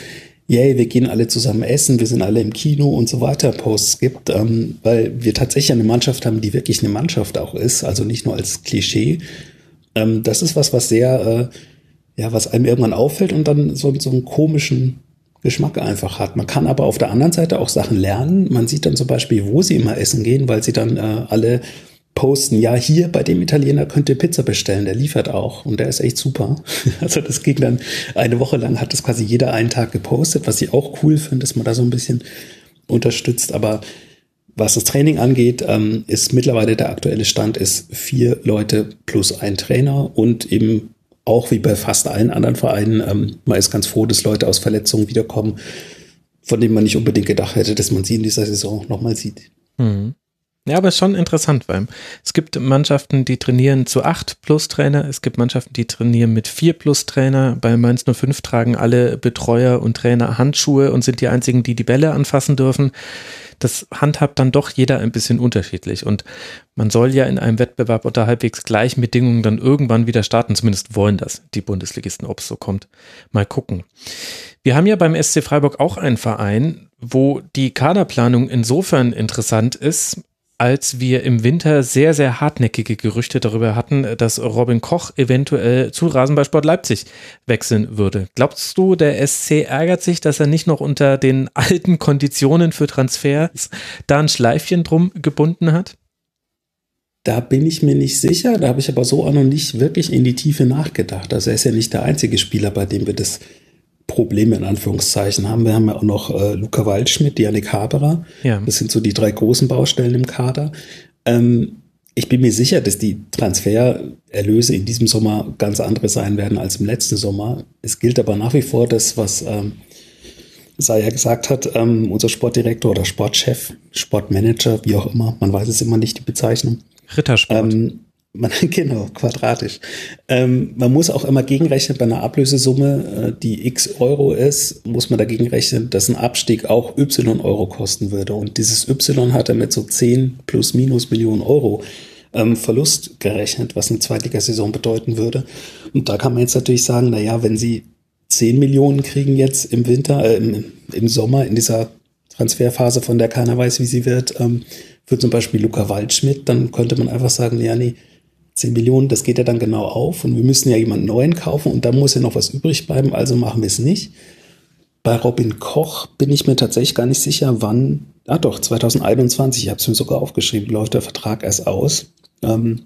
yay, wir gehen alle zusammen essen, wir sind alle im Kino und so weiter Posts gibt, ähm, weil wir tatsächlich eine Mannschaft haben, die wirklich eine Mannschaft auch ist, also nicht nur als Klischee. Ähm, das ist was, was sehr, äh, ja, was einem irgendwann auffällt und dann so, so einen komischen Geschmack einfach hat. Man kann aber auf der anderen Seite auch Sachen lernen. Man sieht dann zum Beispiel, wo sie immer essen gehen, weil sie dann äh, alle posten, ja, hier bei dem Italiener könnt ihr Pizza bestellen, der liefert auch und der ist echt super. Also das ging dann eine Woche lang, hat das quasi jeder einen Tag gepostet, was ich auch cool finde, dass man da so ein bisschen unterstützt. Aber was das Training angeht, ähm, ist mittlerweile der aktuelle Stand ist vier Leute plus ein Trainer und eben auch wie bei fast allen anderen Vereinen, ähm, man ist ganz froh, dass Leute aus Verletzungen wiederkommen, von denen man nicht unbedingt gedacht hätte, dass man sie in dieser Saison nochmal sieht. Mhm. Ja, aber schon interessant, weil es gibt Mannschaften, die trainieren zu acht plus Trainer, es gibt Mannschaften, die trainieren mit vier plus Trainer. Bei Mainz 05 tragen alle Betreuer und Trainer Handschuhe und sind die einzigen, die die Bälle anfassen dürfen. Das handhabt dann doch jeder ein bisschen unterschiedlich und man soll ja in einem Wettbewerb unter halbwegs gleichen Bedingungen dann irgendwann wieder starten, zumindest wollen das die Bundesligisten, ob es so kommt. Mal gucken. Wir haben ja beim SC Freiburg auch einen Verein, wo die Kaderplanung insofern interessant ist, als wir im Winter sehr, sehr hartnäckige Gerüchte darüber hatten, dass Robin Koch eventuell zu Rasenballsport Leipzig wechseln würde. Glaubst du, der SC ärgert sich, dass er nicht noch unter den alten Konditionen für Transfers da ein Schleifchen drum gebunden hat? Da bin ich mir nicht sicher. Da habe ich aber so auch noch nicht wirklich in die Tiefe nachgedacht. Also er ist ja nicht der einzige Spieler, bei dem wir das Probleme in Anführungszeichen haben. Wir haben ja auch noch äh, Luca Waldschmidt, Janik Haberer. Ja. Das sind so die drei großen Baustellen im Kader. Ähm, ich bin mir sicher, dass die Transfererlöse in diesem Sommer ganz andere sein werden als im letzten Sommer. Es gilt aber nach wie vor das, was ähm, Saya gesagt hat, ähm, unser Sportdirektor oder Sportchef, Sportmanager, wie auch immer, man weiß es immer nicht, die Bezeichnung. Rittersport. Ähm, man, genau, quadratisch. Ähm, man muss auch immer gegenrechnen bei einer Ablösesumme, äh, die x Euro ist, muss man dagegen rechnen, dass ein Abstieg auch y Euro kosten würde. Und dieses y hat er mit so 10 plus minus Millionen Euro ähm, Verlust gerechnet, was eine Zweitligasaison bedeuten würde. Und da kann man jetzt natürlich sagen, na ja, wenn sie 10 Millionen kriegen jetzt im Winter, äh, im, im Sommer, in dieser Transferphase, von der keiner weiß, wie sie wird, ähm, für zum Beispiel Luca Waldschmidt, dann könnte man einfach sagen, ja, nee, 10 Millionen, das geht ja dann genau auf und wir müssen ja jemanden neuen kaufen und da muss ja noch was übrig bleiben, also machen wir es nicht. Bei Robin Koch bin ich mir tatsächlich gar nicht sicher, wann, ah doch, 2021, ich habe es mir sogar aufgeschrieben, läuft der Vertrag erst aus. Ähm,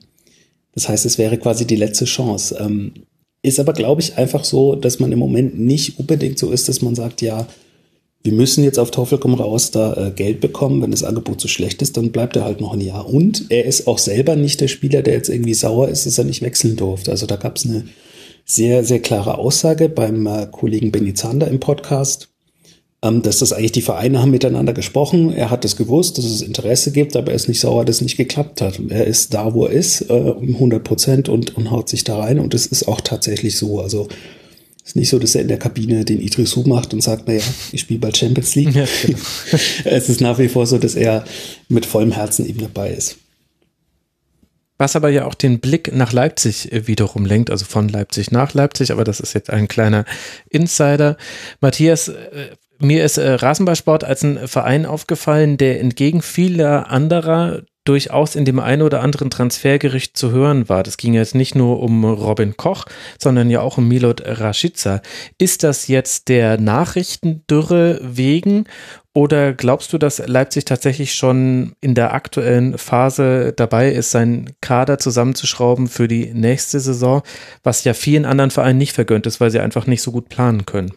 das heißt, es wäre quasi die letzte Chance. Ähm, ist aber, glaube ich, einfach so, dass man im Moment nicht unbedingt so ist, dass man sagt, ja, wir müssen jetzt auf Teufel komm raus da äh, Geld bekommen. Wenn das Angebot so schlecht ist, dann bleibt er halt noch ein Jahr. Und er ist auch selber nicht der Spieler, der jetzt irgendwie sauer ist, dass er nicht wechseln durfte. Also da gab es eine sehr, sehr klare Aussage beim äh, Kollegen Benny Zander im Podcast, ähm, dass das eigentlich die Vereine haben miteinander gesprochen. Er hat das gewusst, dass es Interesse gibt, aber er ist nicht sauer, dass es nicht geklappt hat. Er ist da, wo er ist, äh, um 100 Prozent und, und haut sich da rein. Und es ist auch tatsächlich so. Also ist nicht so, dass er in der Kabine den Idris Hu macht und sagt, naja, ich spiele bald Champions League. Ja, genau. es ist nach wie vor so, dass er mit vollem Herzen eben dabei ist. Was aber ja auch den Blick nach Leipzig wiederum lenkt, also von Leipzig nach Leipzig, aber das ist jetzt ein kleiner Insider. Matthias, äh, mir ist äh, Rasenballsport als ein Verein aufgefallen, der entgegen vieler anderer durchaus in dem einen oder anderen Transfergericht zu hören war. Das ging jetzt nicht nur um Robin Koch, sondern ja auch um Milot Rashica. Ist das jetzt der Nachrichtendürre wegen oder glaubst du, dass Leipzig tatsächlich schon in der aktuellen Phase dabei ist, seinen Kader zusammenzuschrauben für die nächste Saison, was ja vielen anderen Vereinen nicht vergönnt ist, weil sie einfach nicht so gut planen können?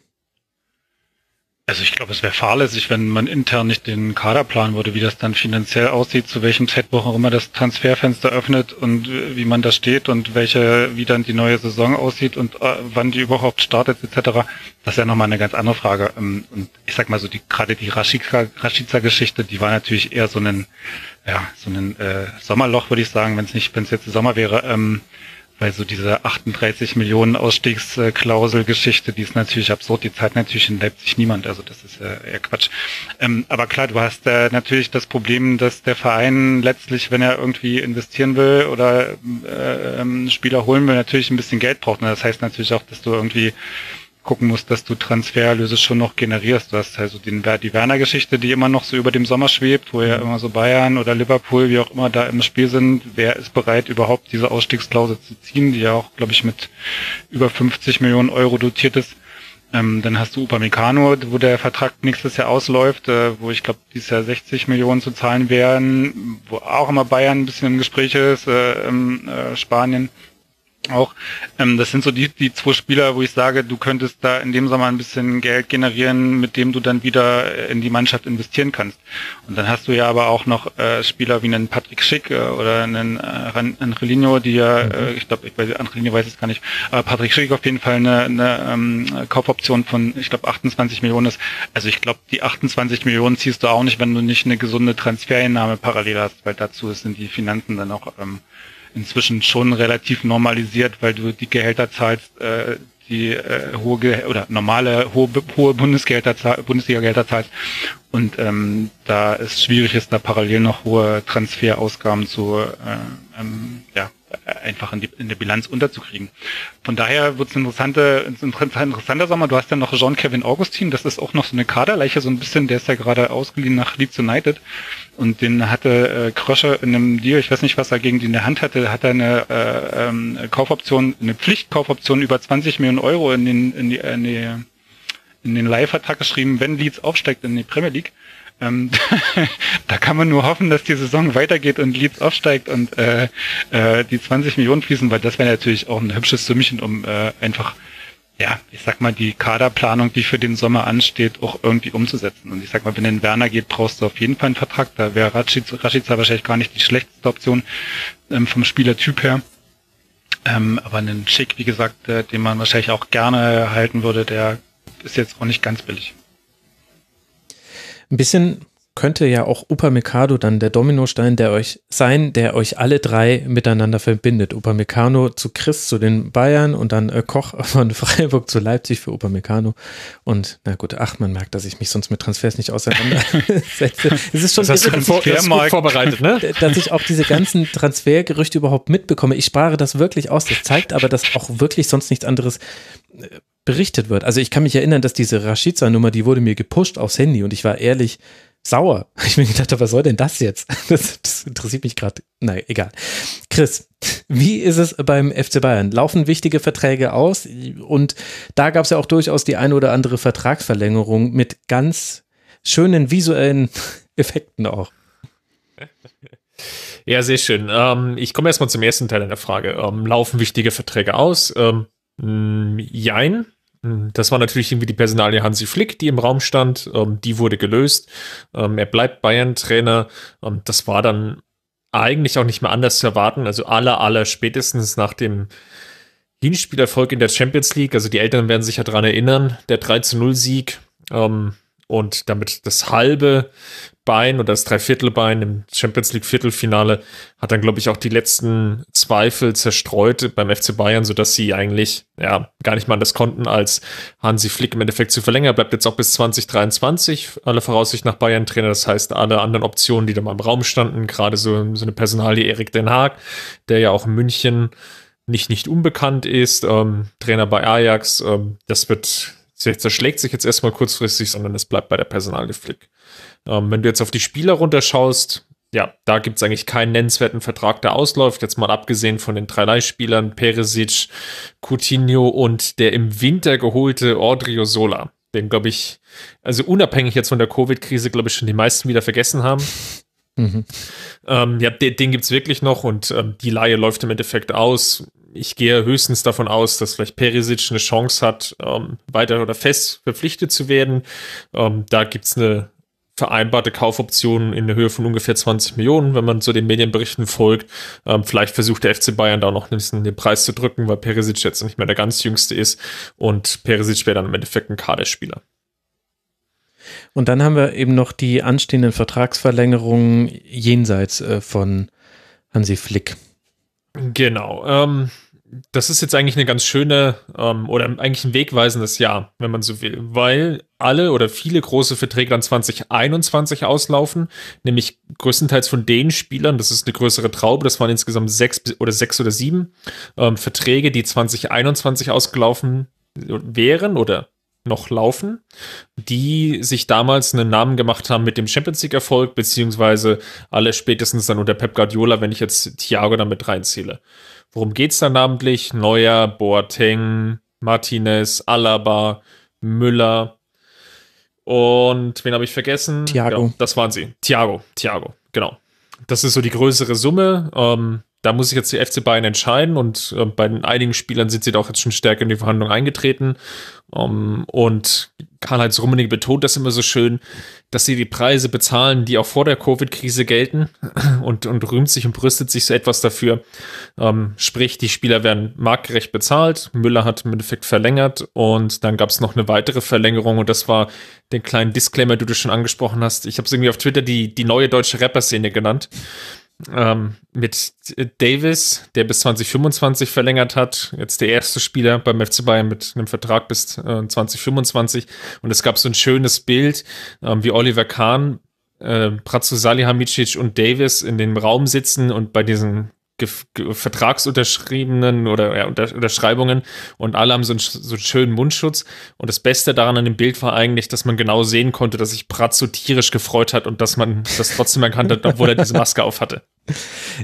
Also ich glaube, es wäre fahrlässig, wenn man intern nicht den Kader planen würde, wie das dann finanziell aussieht, zu welchem Zeitpunkt auch immer das Transferfenster öffnet und wie man da steht und welche, wie dann die neue Saison aussieht und äh, wann die überhaupt startet etc. Das ist ja nochmal eine ganz andere Frage. Ähm, und ich sag mal so, die gerade die Rashica-Geschichte, die war natürlich eher so ein, ja, so ein äh, Sommerloch, würde ich sagen, wenn es nicht, wenn es jetzt Sommer wäre. Ähm, weil so diese 38 Millionen Ausstiegsklausel-Geschichte, die ist natürlich absurd, die zahlt natürlich in Leipzig niemand, also das ist äh, eher Quatsch. Ähm, aber klar, du hast äh, natürlich das Problem, dass der Verein letztlich, wenn er irgendwie investieren will oder äh, ähm, Spieler holen will, natürlich ein bisschen Geld braucht. Und das heißt natürlich auch, dass du irgendwie gucken musst, dass du Transfererlöse schon noch generierst. Du hast also den, die Werner-Geschichte, die immer noch so über dem Sommer schwebt, wo ja immer so Bayern oder Liverpool, wie auch immer da im Spiel sind. Wer ist bereit, überhaupt diese Ausstiegsklausel zu ziehen, die ja auch, glaube ich, mit über 50 Millionen Euro dotiert ist. Ähm, dann hast du Upamecano, wo der Vertrag nächstes Jahr ausläuft, äh, wo ich glaube, dieses Jahr 60 Millionen zu zahlen wären, wo auch immer Bayern ein bisschen im Gespräch ist, äh, äh, Spanien auch. Ähm, das sind so die, die zwei Spieler, wo ich sage, du könntest da in dem Sommer ein bisschen Geld generieren, mit dem du dann wieder in die Mannschaft investieren kannst. Und dann hast du ja aber auch noch äh, Spieler wie einen Patrick Schick äh, oder einen äh, Angelino, die ja, mhm. äh, ich glaube, ich weiß, Angelino weiß es gar nicht, aber Patrick Schick auf jeden Fall eine, eine ähm, Kaufoption von, ich glaube, 28 Millionen ist. Also ich glaube, die 28 Millionen ziehst du auch nicht, wenn du nicht eine gesunde Transfereinnahme parallel hast, weil dazu sind die Finanzen dann auch ähm, inzwischen schon relativ normalisiert, weil du die Gehälter zahlst, äh, die äh, hohe Ge oder normale hohe, hohe Bundesgelder Bundesliga-Gelder zahlst und ähm, da es schwierig ist, da parallel noch hohe Transferausgaben zu äh, ähm, ja, einfach in, die, in der Bilanz unterzukriegen. Von daher wird es ein interessanter, interessanter Sommer. Du hast ja noch Jean-Kevin Augustin, das ist auch noch so eine Kaderleiche, so ein bisschen, der ist ja gerade ausgeliehen nach Leeds United. Und den hatte äh, Krösche in einem Deal, ich weiß nicht, was er gegen die in der Hand hatte, hat er eine äh, ähm, Kaufoption, eine Pflichtkaufoption über 20 Millionen Euro in den, in die, in die in den Leihvertrag geschrieben, wenn Leeds aufsteigt in die Premier League. Ähm, da kann man nur hoffen, dass die Saison weitergeht und Leeds aufsteigt und äh, äh, die 20 Millionen fließen, weil das wäre natürlich auch ein hübsches Sümmchen, um äh, einfach, ja, ich sag mal, die Kaderplanung, die für den Sommer ansteht, auch irgendwie umzusetzen. Und ich sag mal, wenn den Werner geht, brauchst du auf jeden Fall einen Vertrag. Da wäre Rashica wahrscheinlich gar nicht die schlechteste Option ähm, vom Spielertyp her. Ähm, aber einen Schick, wie gesagt, äh, den man wahrscheinlich auch gerne halten würde, der ist jetzt auch nicht ganz billig. Ein bisschen könnte ja auch Upamecano dann der Dominostein der euch sein, der euch alle drei miteinander verbindet. Upamecano zu Chris zu den Bayern und dann äh, Koch von Freiburg zu Leipzig für Upamecano. Und na gut, ach, man merkt, dass ich mich sonst mit Transfers nicht auseinandersetze. es ist schon das irre, dass, ich, gut vorbereitet, ne? dass ich auch diese ganzen Transfergerüchte überhaupt mitbekomme. Ich spare das wirklich aus. Das zeigt aber, dass auch wirklich sonst nichts anderes äh, berichtet wird. Also ich kann mich erinnern, dass diese Rashica-Nummer, die wurde mir gepusht aufs Handy und ich war ehrlich sauer. Ich mir gedacht, was soll denn das jetzt? Das, das interessiert mich gerade. Nein, egal. Chris, wie ist es beim FC Bayern? Laufen wichtige Verträge aus? Und da gab es ja auch durchaus die eine oder andere Vertragsverlängerung mit ganz schönen visuellen Effekten auch. Ja, sehr schön. Ähm, ich komme erstmal zum ersten Teil deiner Frage. Ähm, laufen wichtige Verträge aus? Ähm, jein. Hm, das war natürlich irgendwie die Personalie Hansi Flick, die im Raum stand. Ähm, die wurde gelöst. Ähm, er bleibt Bayern-Trainer. Ähm, das war dann eigentlich auch nicht mehr anders zu erwarten. Also aller, aller spätestens nach dem Hinspielerfolg in der Champions League. Also die Eltern werden sich ja daran erinnern. Der 3 0 Sieg. Ähm, und damit das halbe Bein oder das Dreiviertelbein im Champions League Viertelfinale hat dann, glaube ich, auch die letzten Zweifel zerstreut beim FC Bayern, sodass sie eigentlich ja gar nicht mal anders konnten, als Hansi Flick im Endeffekt zu verlängern. Bleibt jetzt auch bis 2023, alle Voraussicht nach Bayern-Trainer. Das heißt, alle anderen Optionen, die da mal im Raum standen, gerade so, so eine Personalie Erik Den Haag, der ja auch in München nicht, nicht unbekannt ist, ähm, Trainer bei Ajax, ähm, das wird zerschlägt sich jetzt erstmal kurzfristig, sondern es bleibt bei der Personalie Flick. Ähm, wenn du jetzt auf die Spieler runterschaust, ja, da gibt es eigentlich keinen nennenswerten Vertrag, der ausläuft. Jetzt mal abgesehen von den drei Leihspielern, Peresic, Coutinho und der im Winter geholte Ordrio Sola. Den, glaube ich, also unabhängig jetzt von der Covid-Krise, glaube ich, schon die meisten wieder vergessen haben. Mhm. Ähm, ja, den, den gibt es wirklich noch und ähm, die Laie läuft im Endeffekt aus. ich gehe höchstens davon aus, dass vielleicht Perisic eine Chance hat, ähm, weiter oder fest verpflichtet zu werden. Ähm, da gibt's eine vereinbarte Kaufoption in der Höhe von ungefähr 20 Millionen, wenn man so den Medienberichten folgt. Ähm, vielleicht versucht der FC Bayern da noch ein bisschen den Preis zu drücken, weil Perisic jetzt nicht mehr der ganz jüngste ist und Perisic wäre dann im Endeffekt ein Kaderspieler. Und dann haben wir eben noch die anstehenden Vertragsverlängerungen jenseits äh, von Hansi Flick. Genau. Ähm, das ist jetzt eigentlich eine ganz schöne ähm, oder eigentlich ein wegweisendes Jahr, wenn man so will, weil alle oder viele große Verträge dann 2021 auslaufen, nämlich größtenteils von den Spielern, das ist eine größere Traube, das waren insgesamt sechs oder sechs oder sieben ähm, Verträge, die 2021 ausgelaufen wären oder noch laufen, die sich damals einen Namen gemacht haben mit dem Champions League Erfolg, beziehungsweise alle spätestens dann unter Pep Guardiola, wenn ich jetzt Thiago damit reinzähle. Worum geht's da namentlich? Neuer, Boateng, Martinez, Alaba, Müller und wen habe ich vergessen? Thiago. Ja, das waren sie. Thiago, Thiago, genau. Das ist so die größere Summe. Ähm, da muss sich jetzt die FC Bayern entscheiden und äh, bei einigen Spielern sind sie da auch jetzt schon stärker in die Verhandlungen eingetreten. Um, ähm, und Karl-Heinz Rummenigge betont das immer so schön, dass sie die Preise bezahlen, die auch vor der Covid-Krise gelten und, und rühmt sich und brüstet sich so etwas dafür. Ähm, sprich, die Spieler werden marktgerecht bezahlt. Müller hat im Endeffekt verlängert und dann gab es noch eine weitere Verlängerung und das war den kleinen Disclaimer, den du schon angesprochen hast. Ich habe es irgendwie auf Twitter die, die neue deutsche Rapper-Szene genannt ähm, mit Davis, der bis 2025 verlängert hat. Jetzt der erste Spieler beim FC Bayern mit einem Vertrag bis äh, 2025. Und es gab so ein schönes Bild, ähm, wie Oliver Kahn, äh, Pratzo Salihamidzic und Davis in dem Raum sitzen und bei diesen Vertragsunterschriebenen oder ja, Unter Unterschreibungen und alle haben so einen, so einen schönen Mundschutz. Und das Beste daran an dem Bild war eigentlich, dass man genau sehen konnte, dass sich Pratz so tierisch gefreut hat und dass man das trotzdem erkannt hat, obwohl er diese Maske auf hatte.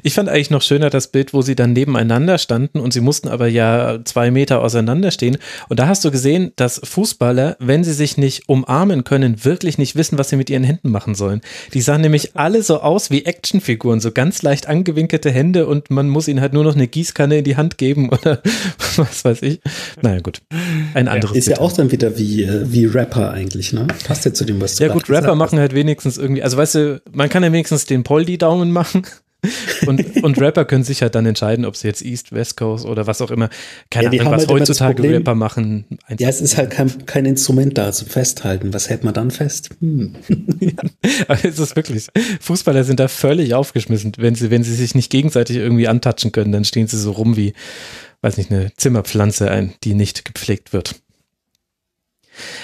Ich fand eigentlich noch schöner das Bild, wo sie dann nebeneinander standen und sie mussten aber ja zwei Meter auseinander stehen. Und da hast du gesehen, dass Fußballer, wenn sie sich nicht umarmen können, wirklich nicht wissen, was sie mit ihren Händen machen sollen. Die sahen nämlich alle so aus wie Actionfiguren, so ganz leicht angewinkelte Hände und man muss ihnen halt nur noch eine Gießkanne in die Hand geben oder was weiß ich. Naja, gut. Ein anderes. Ja, ist Bild. ja auch dann wieder wie, äh, wie Rapper eigentlich, ne? Passt ja zu dem, was du Ja, gut, Rapper machen halt wenigstens irgendwie, also weißt du, man kann ja wenigstens den Poldi-Daumen machen und, und Rapper können sich halt dann entscheiden, ob sie jetzt East, West Coast oder was auch immer, keine ja, Ahnung, was halt heutzutage Problem, Rapper machen. Ja, es ist halt kein, kein Instrument da zum Festhalten. Was hält man dann fest? Hm. ja, aber es ist wirklich, Fußballer sind da völlig aufgeschmissen. Wenn sie, wenn sie sich nicht gegenseitig irgendwie antatschen können, dann stehen sie so rum wie, weiß nicht, eine Zimmerpflanze, ein, die nicht gepflegt wird.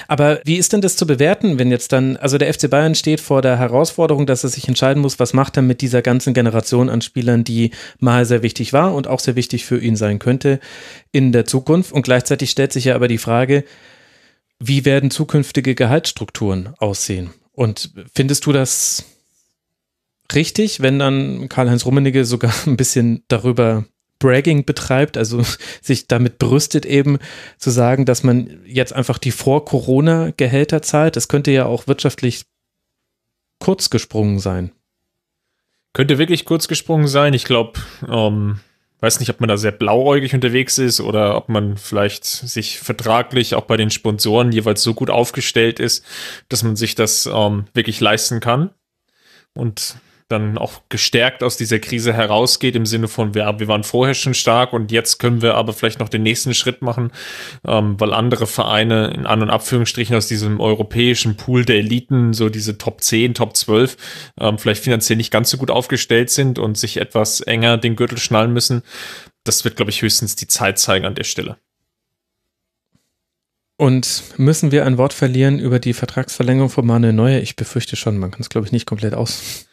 Aber wie ist denn das zu bewerten, wenn jetzt dann, also der FC Bayern steht vor der Herausforderung, dass er sich entscheiden muss, was macht er mit dieser ganzen Generation an Spielern, die mal sehr wichtig war und auch sehr wichtig für ihn sein könnte in der Zukunft. Und gleichzeitig stellt sich ja aber die Frage, wie werden zukünftige Gehaltsstrukturen aussehen? Und findest du das richtig, wenn dann Karl-Heinz Rummenigge sogar ein bisschen darüber Bragging betreibt, also sich damit brüstet eben zu sagen, dass man jetzt einfach die Vor-Corona-Gehälter zahlt. Das könnte ja auch wirtschaftlich kurz gesprungen sein. Könnte wirklich kurz gesprungen sein. Ich glaube, ähm, weiß nicht, ob man da sehr blauäugig unterwegs ist oder ob man vielleicht sich vertraglich auch bei den Sponsoren jeweils so gut aufgestellt ist, dass man sich das ähm, wirklich leisten kann. Und dann auch gestärkt aus dieser Krise herausgeht, im Sinne von, wir, wir waren vorher schon stark und jetzt können wir aber vielleicht noch den nächsten Schritt machen, ähm, weil andere Vereine in An- und Abführungsstrichen aus diesem europäischen Pool der Eliten, so diese Top 10, Top 12, ähm, vielleicht finanziell nicht ganz so gut aufgestellt sind und sich etwas enger den Gürtel schnallen müssen. Das wird, glaube ich, höchstens die Zeit zeigen an der Stelle. Und müssen wir ein Wort verlieren über die Vertragsverlängerung von Manuel Neuer? Ich befürchte schon, man kann es, glaube ich, nicht komplett aus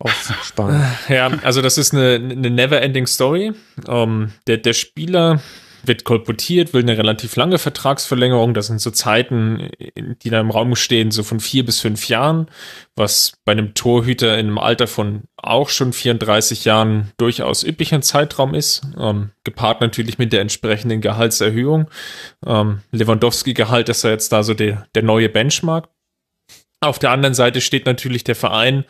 aussparen. Ja, also das ist eine, eine never-ending Story. Um, der, der Spieler wird kolportiert, will eine relativ lange Vertragsverlängerung. Das sind so Zeiten, die da im Raum stehen, so von vier bis fünf Jahren, was bei einem Torhüter in einem Alter von auch schon 34 Jahren durchaus üblicher Zeitraum ist, ähm, gepaart natürlich mit der entsprechenden Gehaltserhöhung. Ähm, Lewandowski-Gehalt ist ja jetzt da so der, der neue Benchmark. Auf der anderen Seite steht natürlich der Verein,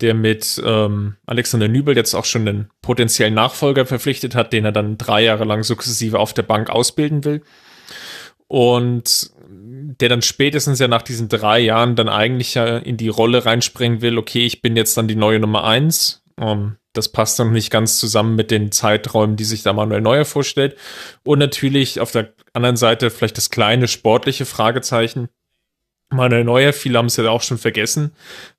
der mit ähm, Alexander Nübel jetzt auch schon einen potenziellen Nachfolger verpflichtet hat, den er dann drei Jahre lang sukzessive auf der Bank ausbilden will. Und der dann spätestens ja nach diesen drei Jahren dann eigentlich ja in die Rolle reinspringen will, okay, ich bin jetzt dann die neue Nummer eins. Ähm, das passt dann nicht ganz zusammen mit den Zeiträumen, die sich da Manuel Neuer vorstellt. Und natürlich auf der anderen Seite vielleicht das kleine sportliche Fragezeichen. Manuel Neuer, viele haben es ja auch schon vergessen,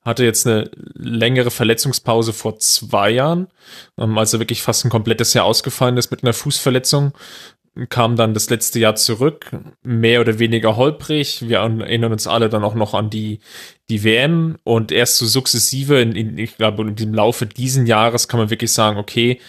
hatte jetzt eine längere Verletzungspause vor zwei Jahren, also wirklich fast ein komplettes Jahr ausgefallen ist mit einer Fußverletzung kam dann das letzte Jahr zurück, mehr oder weniger holprig. Wir erinnern uns alle dann auch noch an die, die WM und erst so sukzessive, in, in, ich glaube, im Laufe diesen Jahres kann man wirklich sagen, okay,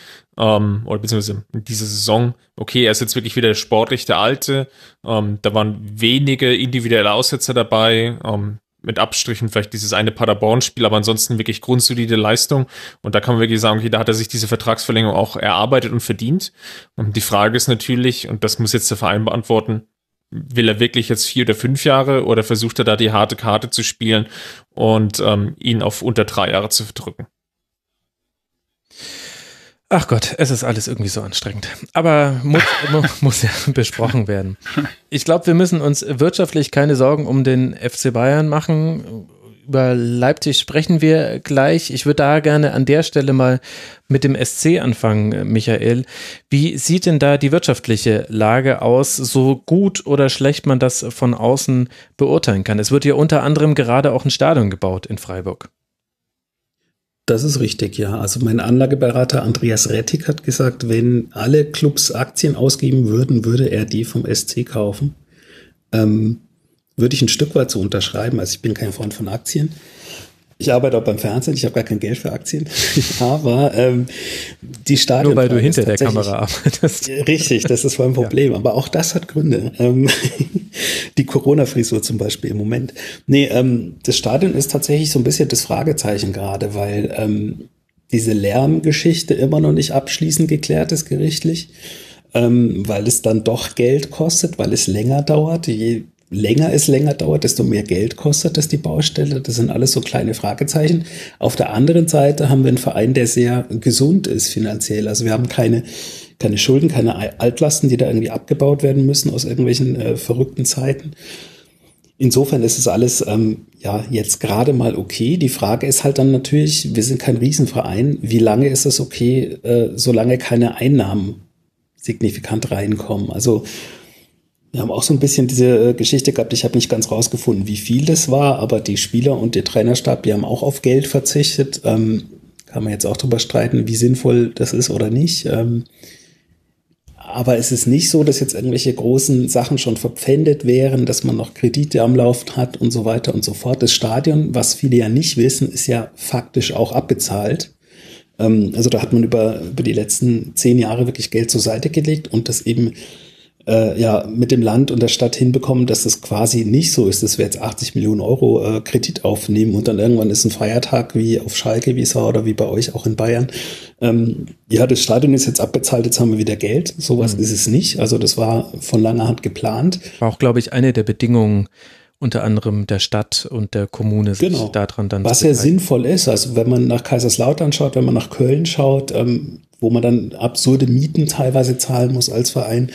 ähm, oder beziehungsweise in dieser Saison, okay, er ist jetzt wirklich wieder sportlich der Alte. Ähm, da waren wenige individuelle Aussetzer dabei. Ähm, mit Abstrichen vielleicht dieses eine Paderborn-Spiel, aber ansonsten wirklich grundsolide Leistung. Und da kann man wirklich sagen, okay, da hat er sich diese Vertragsverlängerung auch erarbeitet und verdient. Und die Frage ist natürlich, und das muss jetzt der Verein beantworten, will er wirklich jetzt vier oder fünf Jahre oder versucht er da die harte Karte zu spielen und ähm, ihn auf unter drei Jahre zu verdrücken? Ach Gott, es ist alles irgendwie so anstrengend. Aber muss, muss ja besprochen werden. Ich glaube, wir müssen uns wirtschaftlich keine Sorgen um den FC Bayern machen. Über Leipzig sprechen wir gleich. Ich würde da gerne an der Stelle mal mit dem SC anfangen, Michael. Wie sieht denn da die wirtschaftliche Lage aus, so gut oder schlecht man das von außen beurteilen kann? Es wird ja unter anderem gerade auch ein Stadion gebaut in Freiburg. Das ist richtig, ja. Also mein Anlageberater Andreas Rettig hat gesagt, wenn alle Clubs Aktien ausgeben würden, würde er die vom SC kaufen. Ähm, würde ich ein Stück weit so unterschreiben. Also ich bin kein Freund von Aktien. Ich arbeite auch beim Fernsehen, ich habe gar kein Geld für Aktien, aber ähm, die Stadion. Nur weil du hinter der Kamera arbeitest. Richtig, das ist mein Problem. Ja. Aber auch das hat Gründe. Ähm, die Corona-Frisur zum Beispiel im Moment. Nee, ähm, das Stadion ist tatsächlich so ein bisschen das Fragezeichen gerade, weil ähm, diese Lärmgeschichte immer noch nicht abschließend geklärt ist gerichtlich. Ähm, weil es dann doch Geld kostet, weil es länger dauert. Je länger es länger dauert, desto mehr Geld kostet es die Baustelle. Das sind alles so kleine Fragezeichen. Auf der anderen Seite haben wir einen Verein, der sehr gesund ist finanziell. Also wir haben keine, keine Schulden, keine Altlasten, die da irgendwie abgebaut werden müssen aus irgendwelchen äh, verrückten Zeiten. Insofern ist es alles ähm, ja jetzt gerade mal okay. Die Frage ist halt dann natürlich, wir sind kein Riesenverein, wie lange ist es okay, äh, solange keine Einnahmen signifikant reinkommen? Also wir haben auch so ein bisschen diese äh, Geschichte gehabt. Ich habe nicht ganz rausgefunden, wie viel das war, aber die Spieler und der Trainerstab, die haben auch auf Geld verzichtet. Ähm, kann man jetzt auch drüber streiten, wie sinnvoll das ist oder nicht. Ähm, aber es ist nicht so, dass jetzt irgendwelche großen Sachen schon verpfändet wären, dass man noch Kredite am Laufen hat und so weiter und so fort. Das Stadion, was viele ja nicht wissen, ist ja faktisch auch abbezahlt. Ähm, also da hat man über, über die letzten zehn Jahre wirklich Geld zur Seite gelegt und das eben äh, ja mit dem Land und der Stadt hinbekommen, dass es quasi nicht so ist, dass wir jetzt 80 Millionen Euro äh, Kredit aufnehmen und dann irgendwann ist ein Feiertag wie auf Schalke, wie es war, oder wie bei euch auch in Bayern. Ähm, ja, das Stadion ist jetzt abbezahlt, jetzt haben wir wieder Geld. Sowas mhm. ist es nicht. Also das war von langer Hand geplant. War auch, glaube ich, eine der Bedingungen, unter anderem der Stadt und der Kommune sich genau. daran dann Was ja sinnvoll ist, also wenn man nach Kaiserslautern schaut, wenn man nach Köln schaut, ähm, wo man dann absurde Mieten teilweise zahlen muss als Verein,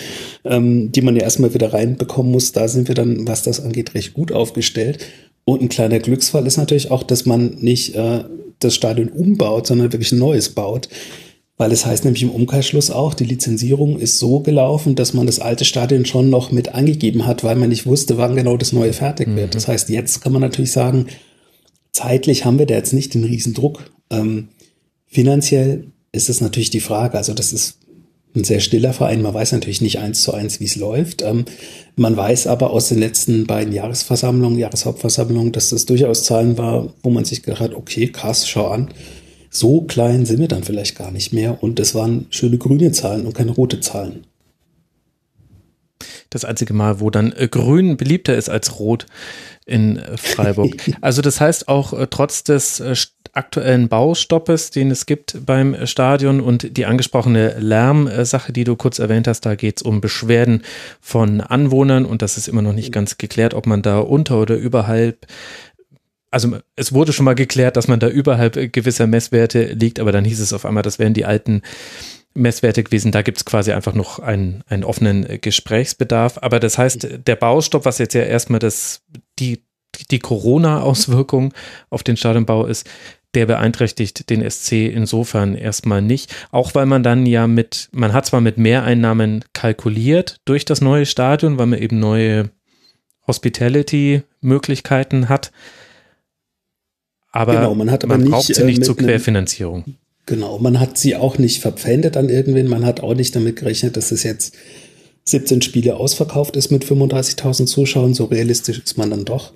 ähm, die man ja erstmal wieder reinbekommen muss, da sind wir dann, was das angeht, recht gut aufgestellt. Und ein kleiner Glücksfall ist natürlich auch, dass man nicht äh, das Stadion umbaut, sondern wirklich ein neues baut. Weil es heißt nämlich im Umkehrschluss auch, die Lizenzierung ist so gelaufen, dass man das alte Stadion schon noch mit angegeben hat, weil man nicht wusste, wann genau das neue fertig wird. Mhm. Das heißt, jetzt kann man natürlich sagen, zeitlich haben wir da jetzt nicht den Riesendruck. Ähm, finanziell ist es natürlich die Frage. Also das ist ein sehr stiller Verein. Man weiß natürlich nicht eins zu eins, wie es läuft. Ähm, man weiß aber aus den letzten beiden Jahresversammlungen, Jahreshauptversammlungen, dass das durchaus Zahlen war, wo man sich gedacht hat, okay, krass, schau an so klein sind wir dann vielleicht gar nicht mehr. Und das waren schöne grüne Zahlen und keine rote Zahlen. Das einzige Mal, wo dann äh, grün beliebter ist als rot in äh, Freiburg. Also das heißt auch äh, trotz des aktuellen Baustoppes, den es gibt beim Stadion und die angesprochene Lärmsache, die du kurz erwähnt hast, da geht es um Beschwerden von Anwohnern und das ist immer noch nicht ganz geklärt, ob man da unter oder überhalb also es wurde schon mal geklärt, dass man da überhalb gewisser Messwerte liegt, aber dann hieß es auf einmal, das wären die alten Messwerte gewesen. Da gibt es quasi einfach noch einen, einen offenen Gesprächsbedarf. Aber das heißt, der Baustopp, was jetzt ja erstmal das, die, die Corona-Auswirkung auf den Stadionbau ist, der beeinträchtigt den SC insofern erstmal nicht. Auch weil man dann ja mit, man hat zwar mit Mehreinnahmen kalkuliert durch das neue Stadion, weil man eben neue Hospitality-Möglichkeiten hat. Aber genau, man, hat aber man braucht nicht, sie nicht äh, zur mit einem- Querfinanzierung. Genau, man hat sie auch nicht verpfändet an irgendwen. Man hat auch nicht damit gerechnet, dass es jetzt 17 Spiele ausverkauft ist mit 35.000 Zuschauern. So realistisch ist man dann doch.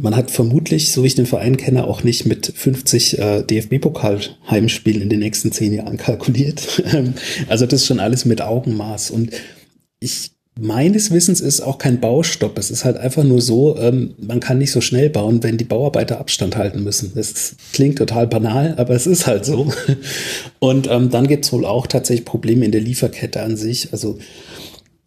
Man hat vermutlich, so wie ich den Verein kenne, auch nicht mit 50 äh, DFB-Pokal-Heimspielen in den nächsten zehn Jahren kalkuliert. Ähm, also das ist schon alles mit Augenmaß. Und ich meines Wissens ist auch kein Baustopp. Es ist halt einfach nur so, ähm, man kann nicht so schnell bauen, wenn die Bauarbeiter Abstand halten müssen. Das klingt total banal, aber es ist halt so. Und ähm, dann gibt es wohl auch tatsächlich Probleme in der Lieferkette an sich. Also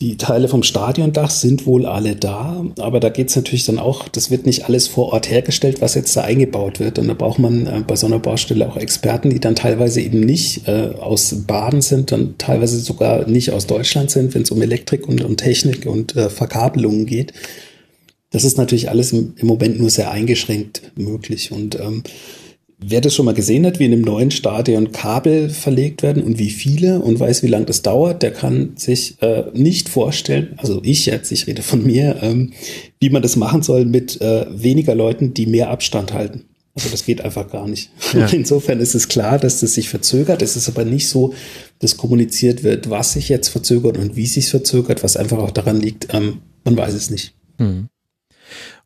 die Teile vom Stadiondach sind wohl alle da, aber da geht es natürlich dann auch, das wird nicht alles vor Ort hergestellt, was jetzt da eingebaut wird. Und da braucht man äh, bei so einer Baustelle auch Experten, die dann teilweise eben nicht äh, aus Baden sind, dann teilweise sogar nicht aus Deutschland sind, wenn es um Elektrik und, und Technik und äh, Verkabelungen geht. Das ist natürlich alles im, im Moment nur sehr eingeschränkt möglich. Und ähm, Wer das schon mal gesehen hat, wie in einem neuen Stadion Kabel verlegt werden und wie viele und weiß, wie lange das dauert, der kann sich äh, nicht vorstellen, also ich jetzt, ich rede von mir, ähm, wie man das machen soll mit äh, weniger Leuten, die mehr Abstand halten. Also das geht einfach gar nicht. Ja. Insofern ist es klar, dass das sich verzögert. Es ist aber nicht so, dass kommuniziert wird, was sich jetzt verzögert und wie sich verzögert, was einfach auch daran liegt, ähm, man weiß es nicht. Hm.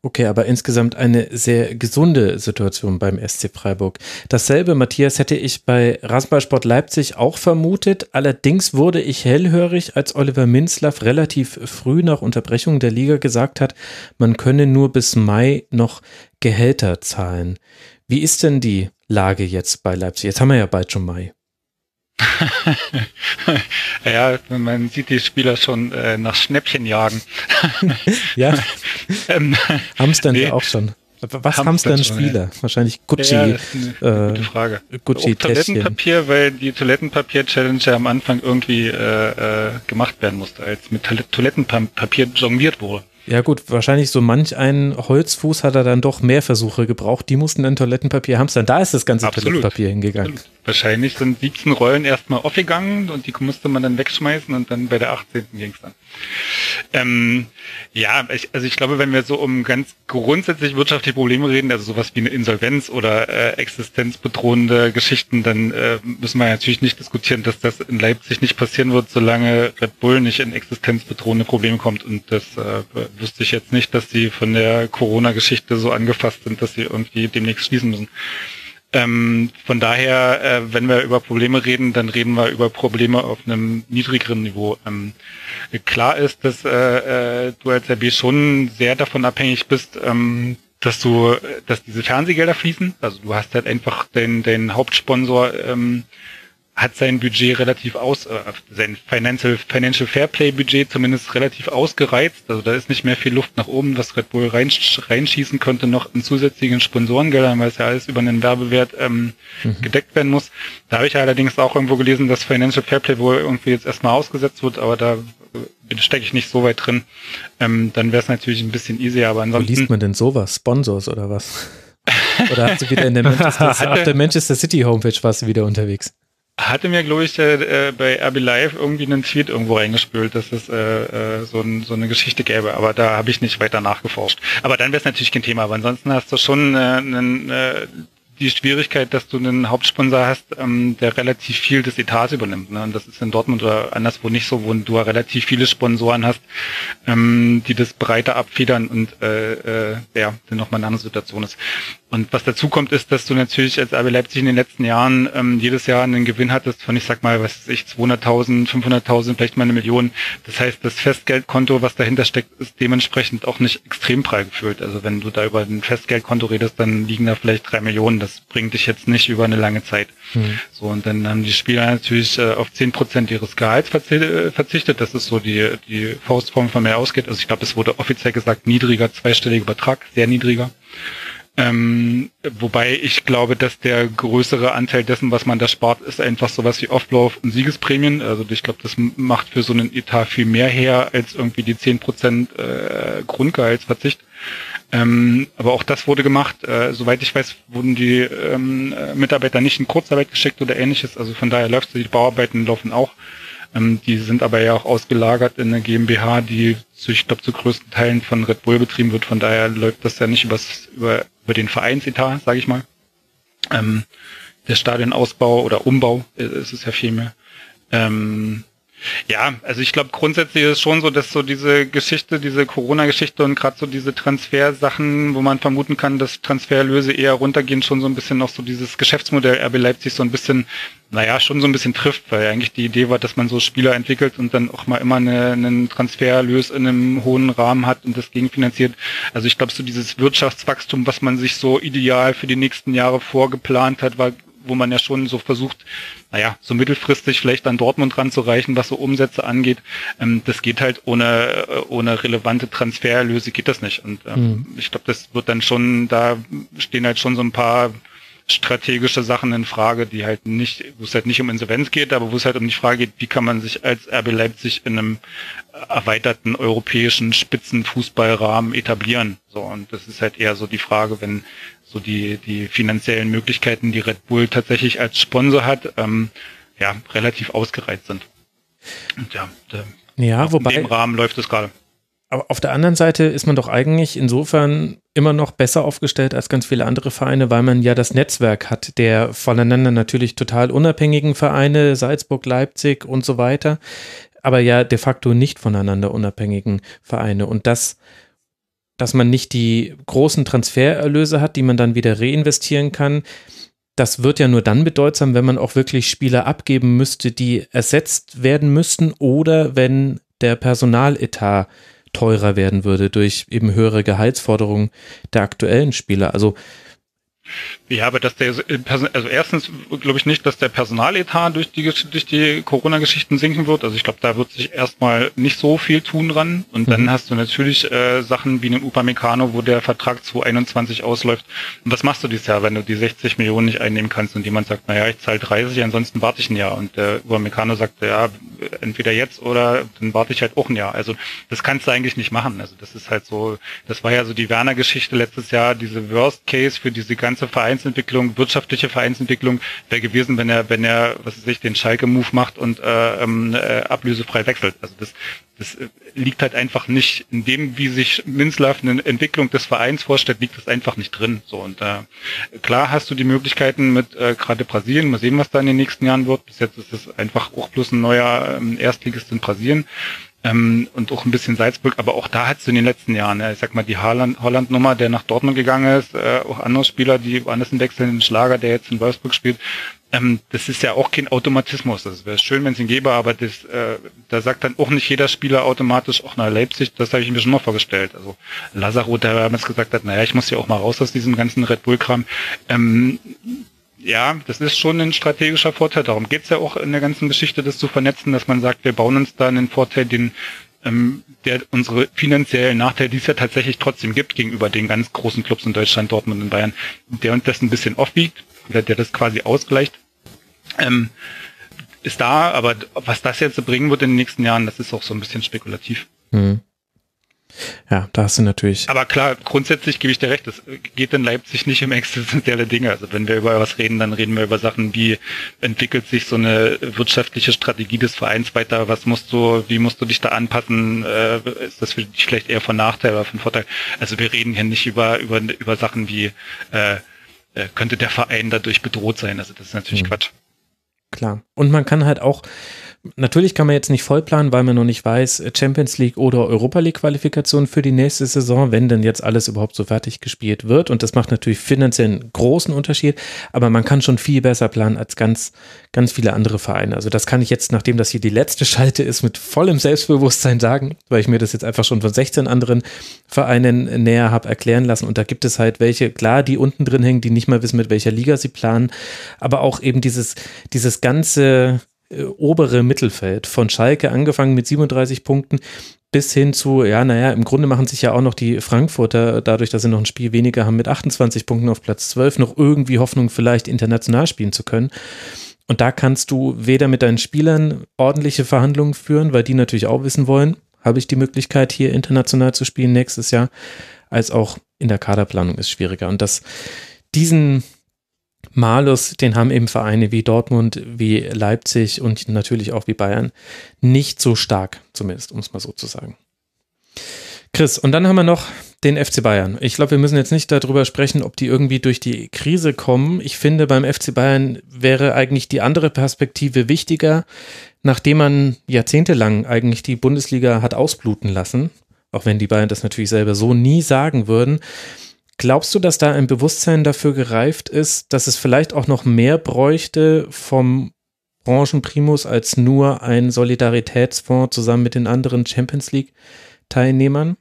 Okay, aber insgesamt eine sehr gesunde Situation beim SC Freiburg. Dasselbe, Matthias, hätte ich bei Rasenballsport Leipzig auch vermutet. Allerdings wurde ich hellhörig, als Oliver Minzlaff relativ früh nach Unterbrechung der Liga gesagt hat, man könne nur bis Mai noch Gehälter zahlen. Wie ist denn die Lage jetzt bei Leipzig? Jetzt haben wir ja bald schon Mai. ja, man sieht die Spieler schon äh, nach Schnäppchen jagen. Ja, ähm, hamstern nee. auch schon. Was Hamstern Spieler? Wahrscheinlich Gucci. Ja, ist eine äh, gute Frage. Gucci Auch Toilettenpapier, weil die Toilettenpapier-Challenge ja am Anfang irgendwie äh, äh, gemacht werden musste, als mit Toil- Toilettenpapier jongliert wurde. Ja gut, wahrscheinlich so manch ein Holzfuß hat er dann doch mehr Versuche gebraucht. Die mussten dann Toilettenpapier hamstern. Da ist das ganze Absolut. Toilettenpapier hingegangen. Absolut. Wahrscheinlich sind 17 Rollen erstmal aufgegangen und die musste man dann wegschmeißen und dann bei der 18. ging es dann. Ähm, ja, ich, also ich glaube, wenn wir so um ganz grundsätzlich wirtschaftliche Probleme reden, also sowas wie eine Insolvenz oder äh, existenzbedrohende Geschichten, dann äh, müssen wir natürlich nicht diskutieren, dass das in Leipzig nicht passieren wird, solange Red Bull nicht in existenzbedrohende Probleme kommt. Und das äh, wüsste ich jetzt nicht, dass sie von der Corona-Geschichte so angefasst sind, dass sie irgendwie demnächst schließen müssen. Ähm, von daher, äh, wenn wir über Probleme reden, dann reden wir über Probleme auf einem niedrigeren Niveau. Ähm, klar ist, dass äh, äh, du als RB schon sehr davon abhängig bist, ähm, dass du, dass diese Fernsehgelder fließen. Also du hast halt einfach den, den Hauptsponsor ähm, hat sein Budget relativ aus, äh, sein Financial, Financial Fairplay Budget zumindest relativ ausgereizt. Also da ist nicht mehr viel Luft nach oben, was Red Bull reinsch reinschießen könnte, noch in zusätzlichen Sponsorengeldern, weil es ja alles über einen Werbewert ähm, Mhm. gedeckt werden muss. Da habe ich allerdings auch irgendwo gelesen, dass Financial Fairplay wohl irgendwie jetzt erstmal ausgesetzt wird, aber da äh, stecke ich nicht so weit drin. Ähm, dann wäre es natürlich ein bisschen easier, aber Wo ansonsten. liest man denn sowas? Sponsors oder was? Oder hast du wieder in der Manchester, auf der Manchester City Homepage warst du wieder unterwegs? Hatte mir, glaube ich, äh, bei RB Live irgendwie einen Tweet irgendwo reingespült, dass es äh, äh, so, ein, so eine Geschichte gäbe, aber da habe ich nicht weiter nachgeforscht. Aber dann wäre es natürlich kein Thema, aber ansonsten hast du schon äh, einen, äh, die Schwierigkeit, dass du einen Hauptsponsor hast, ähm, der relativ viel des Etats übernimmt. Ne? Und das ist in Dortmund oder anderswo nicht so, wo du relativ viele Sponsoren hast, ähm, die das breiter abfedern und äh, äh, ja, dann nochmal eine andere Situation ist. Und was dazu kommt, ist, dass du natürlich als RB Leipzig in den letzten Jahren ähm, jedes Jahr einen Gewinn hattest von, ich sag mal, was weiß ich, 200.000, 500.000, vielleicht mal eine Million. Das heißt, das Festgeldkonto, was dahinter steckt, ist dementsprechend auch nicht extrem prall gefüllt. Also wenn du da über ein Festgeldkonto redest, dann liegen da vielleicht drei Millionen. Das bringt dich jetzt nicht über eine lange Zeit. Hm. So, und dann haben die Spieler natürlich äh, auf zehn Prozent ihres Gehalts äh, verzichtet. Das ist so die, die Faustform, von der ausgeht. Also ich glaube, es wurde offiziell gesagt, niedriger zweistelliger Betrag, sehr niedriger. Ähm, wobei ich glaube, dass der größere Anteil dessen, was man da spart, ist einfach sowas wie Offlauf und Siegesprämien. Also ich glaube, das macht für so einen Etat viel mehr her als irgendwie die 10% äh, Grundgehaltsverzicht. Ähm, aber auch das wurde gemacht. Äh, soweit ich weiß, wurden die ähm, Mitarbeiter nicht in Kurzarbeit geschickt oder ähnliches. Also von daher läuft. Die Bauarbeiten laufen auch. Ähm, die sind aber ja auch ausgelagert in eine GmbH, die ich glaube, zu größten Teilen von Red Bull betrieben wird. Von daher läuft das ja nicht übers, über, über den Vereinsetat, sage ich mal. Ähm, der Stadionausbau oder Umbau äh, ist es ja viel mehr. Ähm, ja, also ich glaube grundsätzlich ist es schon so, dass so diese Geschichte, diese Corona-Geschichte und gerade so diese Transfersachen, wo man vermuten kann, dass Transferlöse eher runtergehen, schon so ein bisschen noch so dieses Geschäftsmodell RB Leipzig so ein bisschen, naja, schon so ein bisschen trifft, weil eigentlich die Idee war, dass man so Spieler entwickelt und dann auch mal immer eine, einen Transferlös in einem hohen Rahmen hat und das gegenfinanziert. Also ich glaube, so dieses Wirtschaftswachstum, was man sich so ideal für die nächsten Jahre vorgeplant hat, war wo man ja schon so versucht, naja, so mittelfristig vielleicht an Dortmund ranzureichen, was so Umsätze angeht. Ähm, das geht halt ohne, äh, ohne relevante Transfererlöse geht das nicht. Und ähm, mhm. ich glaube, das wird dann schon, da stehen halt schon so ein paar strategische Sachen in Frage, die halt nicht, wo es halt nicht um Insolvenz geht, aber wo es halt um die Frage geht, wie kann man sich als RB Leipzig in einem erweiterten europäischen Spitzenfußballrahmen etablieren. So, und das ist halt eher so die Frage, wenn so die, die finanziellen Möglichkeiten, die Red Bull tatsächlich als Sponsor hat, ähm, ja, relativ ausgereizt sind. Und ja, ja wobei, in dem Rahmen läuft es gerade. Aber auf der anderen Seite ist man doch eigentlich insofern immer noch besser aufgestellt als ganz viele andere Vereine, weil man ja das Netzwerk hat der voneinander natürlich total unabhängigen Vereine, Salzburg, Leipzig und so weiter, aber ja de facto nicht voneinander unabhängigen Vereine. Und das dass man nicht die großen Transfererlöse hat, die man dann wieder reinvestieren kann. Das wird ja nur dann bedeutsam, wenn man auch wirklich Spieler abgeben müsste, die ersetzt werden müssten oder wenn der Personaletat teurer werden würde durch eben höhere Gehaltsforderungen der aktuellen Spieler. Also ja, aber dass der, also erstens glaube ich nicht, dass der Personaletat durch die, durch die Corona-Geschichten sinken wird. Also ich glaube, da wird sich erstmal nicht so viel tun dran. Und dann mhm. hast du natürlich äh, Sachen wie einen Upamecano, wo der Vertrag 2021 ausläuft. Und was machst du dieses Jahr, wenn du die 60 Millionen nicht einnehmen kannst und jemand sagt, naja, ich zahle 30, ansonsten warte ich ein Jahr. Und der Upamecano sagt, ja, entweder jetzt oder dann warte ich halt auch ein Jahr. Also das kannst du eigentlich nicht machen. Also das ist halt so, das war ja so die Werner-Geschichte letztes Jahr, diese Worst Case für diese ganze Verein Vereinsentwicklung, wirtschaftliche Vereinsentwicklung wäre gewesen, wenn er, wenn er, was weiß ich, den Schalke-Move macht und äh, ähm, äh, ablösefrei wechselt. Also das, das äh, liegt halt einfach nicht in dem, wie sich Minzlaff eine Entwicklung des Vereins vorstellt, liegt das einfach nicht drin. So und äh, klar hast du die Möglichkeiten mit äh, gerade Brasilien. Mal sehen, was da in den nächsten Jahren wird. Bis jetzt ist es einfach auch bloß ein neuer ähm, Erstligist in Brasilien ähm, und auch ein bisschen Salzburg, aber auch da hat es in den letzten Jahren, ja, ich sag mal, die Holland-Nummer, der nach Dortmund gegangen ist, äh, auch andere Spieler, die woanders wechseln, den Schlager, der jetzt in Wolfsburg spielt, ähm, das ist ja auch kein Automatismus. Das wäre schön, wenn es ihn gäbe, aber das, äh, da sagt dann auch nicht jeder Spieler automatisch, auch nach Leipzig, das habe ich mir schon mal vorgestellt. Also Lazaro, der damals gesagt hat, naja, ich muss ja auch mal raus aus diesem ganzen Red Bull-Kram. Ähm, ja, das ist schon ein strategischer Vorteil. Darum geht's ja auch in der ganzen Geschichte, das zu vernetzen, dass man sagt, wir bauen uns da einen Vorteil, den ähm, der unsere finanziellen Nachteile, die es ja tatsächlich trotzdem gibt gegenüber den ganz großen Clubs in Deutschland, Dortmund und Bayern, der uns das ein bisschen aufwiegt, oder der das quasi ausgleicht, ähm, ist da, aber was das jetzt bringen wird in den nächsten Jahren, das ist auch so ein bisschen spekulativ. Mhm. Ja, da hast du natürlich. Aber klar, grundsätzlich gebe ich dir recht, es geht in Leipzig nicht um existenzielle Dinge. Also wenn wir über was reden, dann reden wir über Sachen wie entwickelt sich so eine wirtschaftliche Strategie des Vereins weiter, was musst du, wie musst du dich da anpassen, äh, ist das für dich vielleicht eher von Nachteil oder von Vorteil? Also wir reden hier nicht über, über, über Sachen wie äh, äh könnte der Verein dadurch bedroht sein. Also das ist natürlich mhm. Quatsch. Klar. Und man kann halt auch Natürlich kann man jetzt nicht vollplanen, weil man noch nicht weiß, Champions League oder Europa League Qualifikation für die nächste Saison, wenn denn jetzt alles überhaupt so fertig gespielt wird. Und das macht natürlich finanziell einen großen Unterschied, aber man kann schon viel besser planen als ganz, ganz viele andere Vereine. Also das kann ich jetzt, nachdem das hier die letzte Schalte ist, mit vollem Selbstbewusstsein sagen, weil ich mir das jetzt einfach schon von 16 anderen Vereinen näher habe erklären lassen. Und da gibt es halt welche, klar, die unten drin hängen, die nicht mal wissen, mit welcher Liga sie planen, aber auch eben dieses, dieses ganze äh, obere Mittelfeld von Schalke angefangen mit 37 Punkten bis hin zu, ja, naja, im Grunde machen sich ja auch noch die Frankfurter, dadurch, dass sie noch ein Spiel weniger haben, mit 28 Punkten auf Platz 12, noch irgendwie Hoffnung, vielleicht international spielen zu können. Und da kannst du weder mit deinen Spielern ordentliche Verhandlungen führen, weil die natürlich auch wissen wollen, habe ich die Möglichkeit, hier international zu spielen nächstes Jahr, als auch in der Kaderplanung ist schwieriger. Und das, diesen Malus, den haben eben Vereine wie Dortmund, wie Leipzig und natürlich auch wie Bayern nicht so stark, zumindest, um es mal so zu sagen. Chris, und dann haben wir noch den FC Bayern. Ich glaube, wir müssen jetzt nicht darüber sprechen, ob die irgendwie durch die Krise kommen. Ich finde, beim FC Bayern wäre eigentlich die andere Perspektive wichtiger, nachdem man jahrzehntelang eigentlich die Bundesliga hat ausbluten lassen, auch wenn die Bayern das natürlich selber so nie sagen würden. Glaubst du, dass da ein Bewusstsein dafür gereift ist, dass es vielleicht auch noch mehr bräuchte vom Branchenprimus als nur ein Solidaritätsfonds zusammen mit den anderen Champions League Teilnehmern?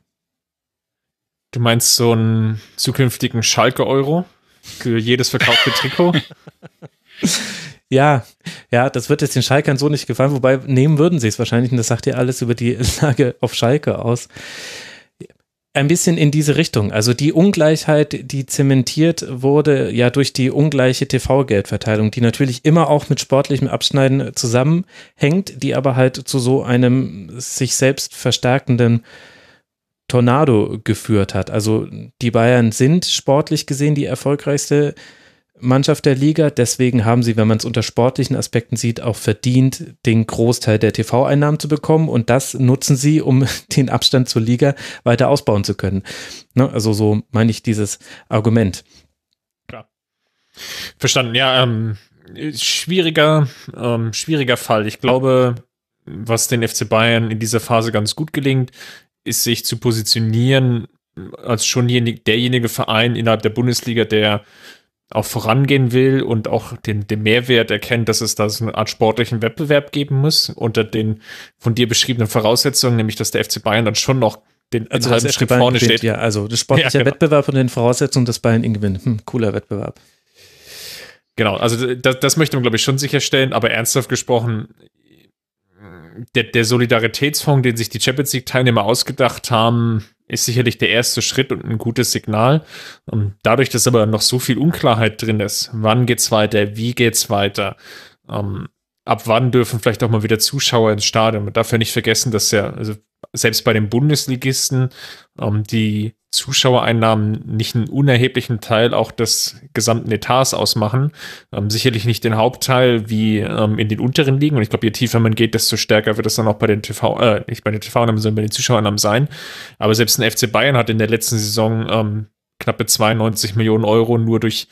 Du meinst so einen zukünftigen Schalke-Euro für jedes verkaufte Trikot? Ja, ja, das wird jetzt den Schalkern so nicht gefallen, wobei nehmen würden sie es wahrscheinlich und das sagt ja alles über die Lage auf Schalke aus. Ein bisschen in diese Richtung. Also die Ungleichheit, die zementiert wurde, ja durch die ungleiche TV-Geldverteilung, die natürlich immer auch mit sportlichem Abschneiden zusammenhängt, die aber halt zu so einem sich selbst verstärkenden Tornado geführt hat. Also die Bayern sind sportlich gesehen die erfolgreichste Mannschaft der Liga. Deswegen haben sie, wenn man es unter sportlichen Aspekten sieht, auch verdient, den Großteil der TV-Einnahmen zu bekommen. Und das nutzen sie, um den Abstand zur Liga weiter ausbauen zu können. Ne? Also so meine ich dieses Argument. Klar. Verstanden. Ja, ähm, schwieriger, ähm, schwieriger Fall. Ich glaube, was den FC Bayern in dieser Phase ganz gut gelingt, ist sich zu positionieren als schon derjenige Verein innerhalb der Bundesliga, der auch vorangehen will und auch den, den Mehrwert erkennt, dass es da so eine Art sportlichen Wettbewerb geben muss unter den von dir beschriebenen Voraussetzungen, nämlich dass der FC Bayern dann schon noch den also halben Schritt vorne gewinnt, steht. Ja, also das sportliche ja, genau. Wettbewerb und den Voraussetzungen, dass Bayern ihn gewinnt. Hm, cooler Wettbewerb. Genau, also das, das möchte man, glaube ich, schon sicherstellen, aber ernsthaft gesprochen, der, der Solidaritätsfonds, den sich die Champions League-Teilnehmer ausgedacht haben, ist sicherlich der erste Schritt und ein gutes Signal. Und dadurch, dass aber noch so viel Unklarheit drin ist, wann geht's weiter, wie geht's weiter, ähm, ab wann dürfen vielleicht auch mal wieder Zuschauer ins Stadion. Man darf ja nicht vergessen, dass ja, also selbst bei den Bundesligisten ähm, die Zuschauereinnahmen nicht einen unerheblichen Teil auch des gesamten Etats ausmachen. Ähm, sicherlich nicht den Hauptteil wie ähm, in den unteren Ligen. Und ich glaube, je tiefer man geht, desto stärker wird es dann auch bei den TV, äh, nicht bei den TV-Einnahmen, sondern bei den Zuschauereinnahmen sein. Aber selbst ein FC Bayern hat in der letzten Saison ähm, knappe 92 Millionen Euro nur durch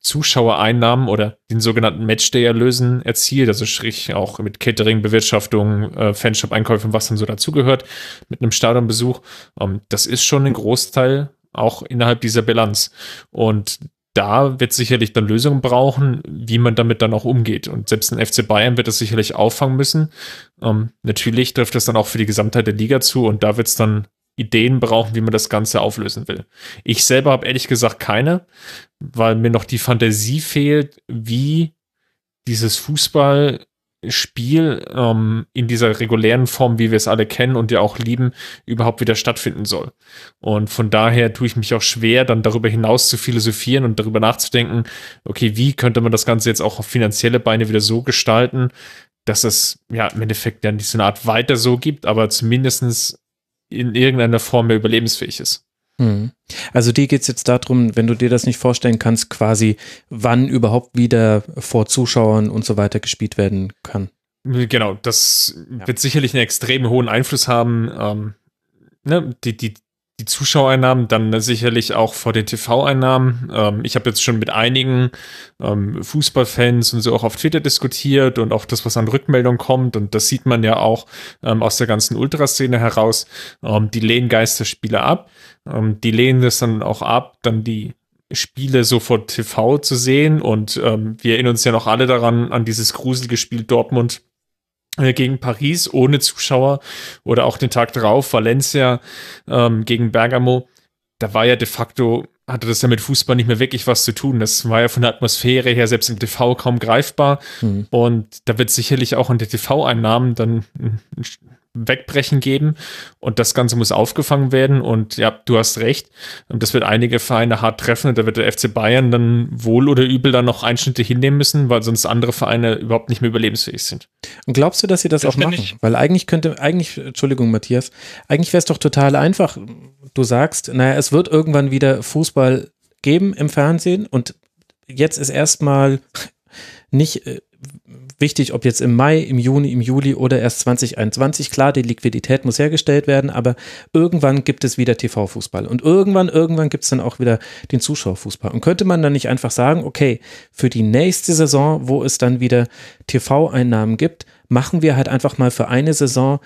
Zuschauereinnahmen oder den sogenannten Matchday-Erlösen erzielt, also sprich auch mit Catering, Bewirtschaftung, äh, Fanshop-Einkäufen, was dann so dazugehört, mit einem Stadionbesuch. Ähm, das ist schon ein Großteil auch innerhalb dieser Bilanz. Und da wird sicherlich dann Lösungen brauchen, wie man damit dann auch umgeht. Und selbst ein FC Bayern wird das sicherlich auffangen müssen. Ähm, natürlich trifft das dann auch für die Gesamtheit der Liga zu und da wird es dann Ideen brauchen, wie man das Ganze auflösen will. Ich selber habe ehrlich gesagt keine, weil mir noch die Fantasie fehlt, wie dieses Fußballspiel ähm, in dieser regulären Form, wie wir es alle kennen und ja auch lieben, überhaupt wieder stattfinden soll. Und von daher tue ich mich auch schwer, dann darüber hinaus zu philosophieren und darüber nachzudenken, okay, wie könnte man das Ganze jetzt auch auf finanzielle Beine wieder so gestalten, dass es ja im Endeffekt so eine Art weiter so gibt, aber zumindestens in irgendeiner Form mehr überlebensfähig ist. Hm. Also dir geht es jetzt darum, wenn du dir das nicht vorstellen kannst, quasi wann überhaupt wieder vor Zuschauern und so weiter gespielt werden kann. Genau, das ja. wird sicherlich einen extrem hohen Einfluss haben. Ähm, ne, die, die, die Zuschauereinnahmen, dann sicherlich auch vor den TV-Einnahmen. Ähm, ich habe jetzt schon mit einigen ähm, Fußballfans und so auch auf Twitter diskutiert und auch das, was an Rückmeldungen kommt. Und das sieht man ja auch ähm, aus der ganzen Ultraszene heraus. Ähm, die lehnen Geisterspiele ab. Ähm, die lehnen es dann auch ab, dann die Spiele so vor TV zu sehen. Und ähm, wir erinnern uns ja noch alle daran, an dieses gruselige Spiel Dortmund gegen Paris ohne Zuschauer oder auch den Tag darauf Valencia ähm, gegen Bergamo. Da war ja de facto, hatte das ja mit Fußball nicht mehr wirklich was zu tun. Das war ja von der Atmosphäre her selbst im TV kaum greifbar. Mhm. Und da wird sicherlich auch an der TV-Einnahmen dann ein Wegbrechen geben und das Ganze muss aufgefangen werden und ja, du hast recht, das wird einige Vereine hart treffen und da wird der FC Bayern dann wohl oder übel dann noch Einschnitte hinnehmen müssen, weil sonst andere Vereine überhaupt nicht mehr überlebensfähig sind. Und glaubst du, dass sie das, das auch machen? Ich. Weil eigentlich könnte, eigentlich, Entschuldigung, Matthias, eigentlich wäre es doch total einfach. Du sagst, naja, es wird irgendwann wieder Fußball geben im Fernsehen und jetzt ist erstmal nicht äh, wichtig, ob jetzt im Mai, im Juni, im Juli oder erst 2021. Klar, die Liquidität muss hergestellt werden, aber irgendwann gibt es wieder TV-Fußball und irgendwann, irgendwann gibt es dann auch wieder den Zuschauerfußball. Und könnte man dann nicht einfach sagen, okay, für die nächste Saison, wo es dann wieder TV-Einnahmen gibt, machen wir halt einfach mal für eine Saison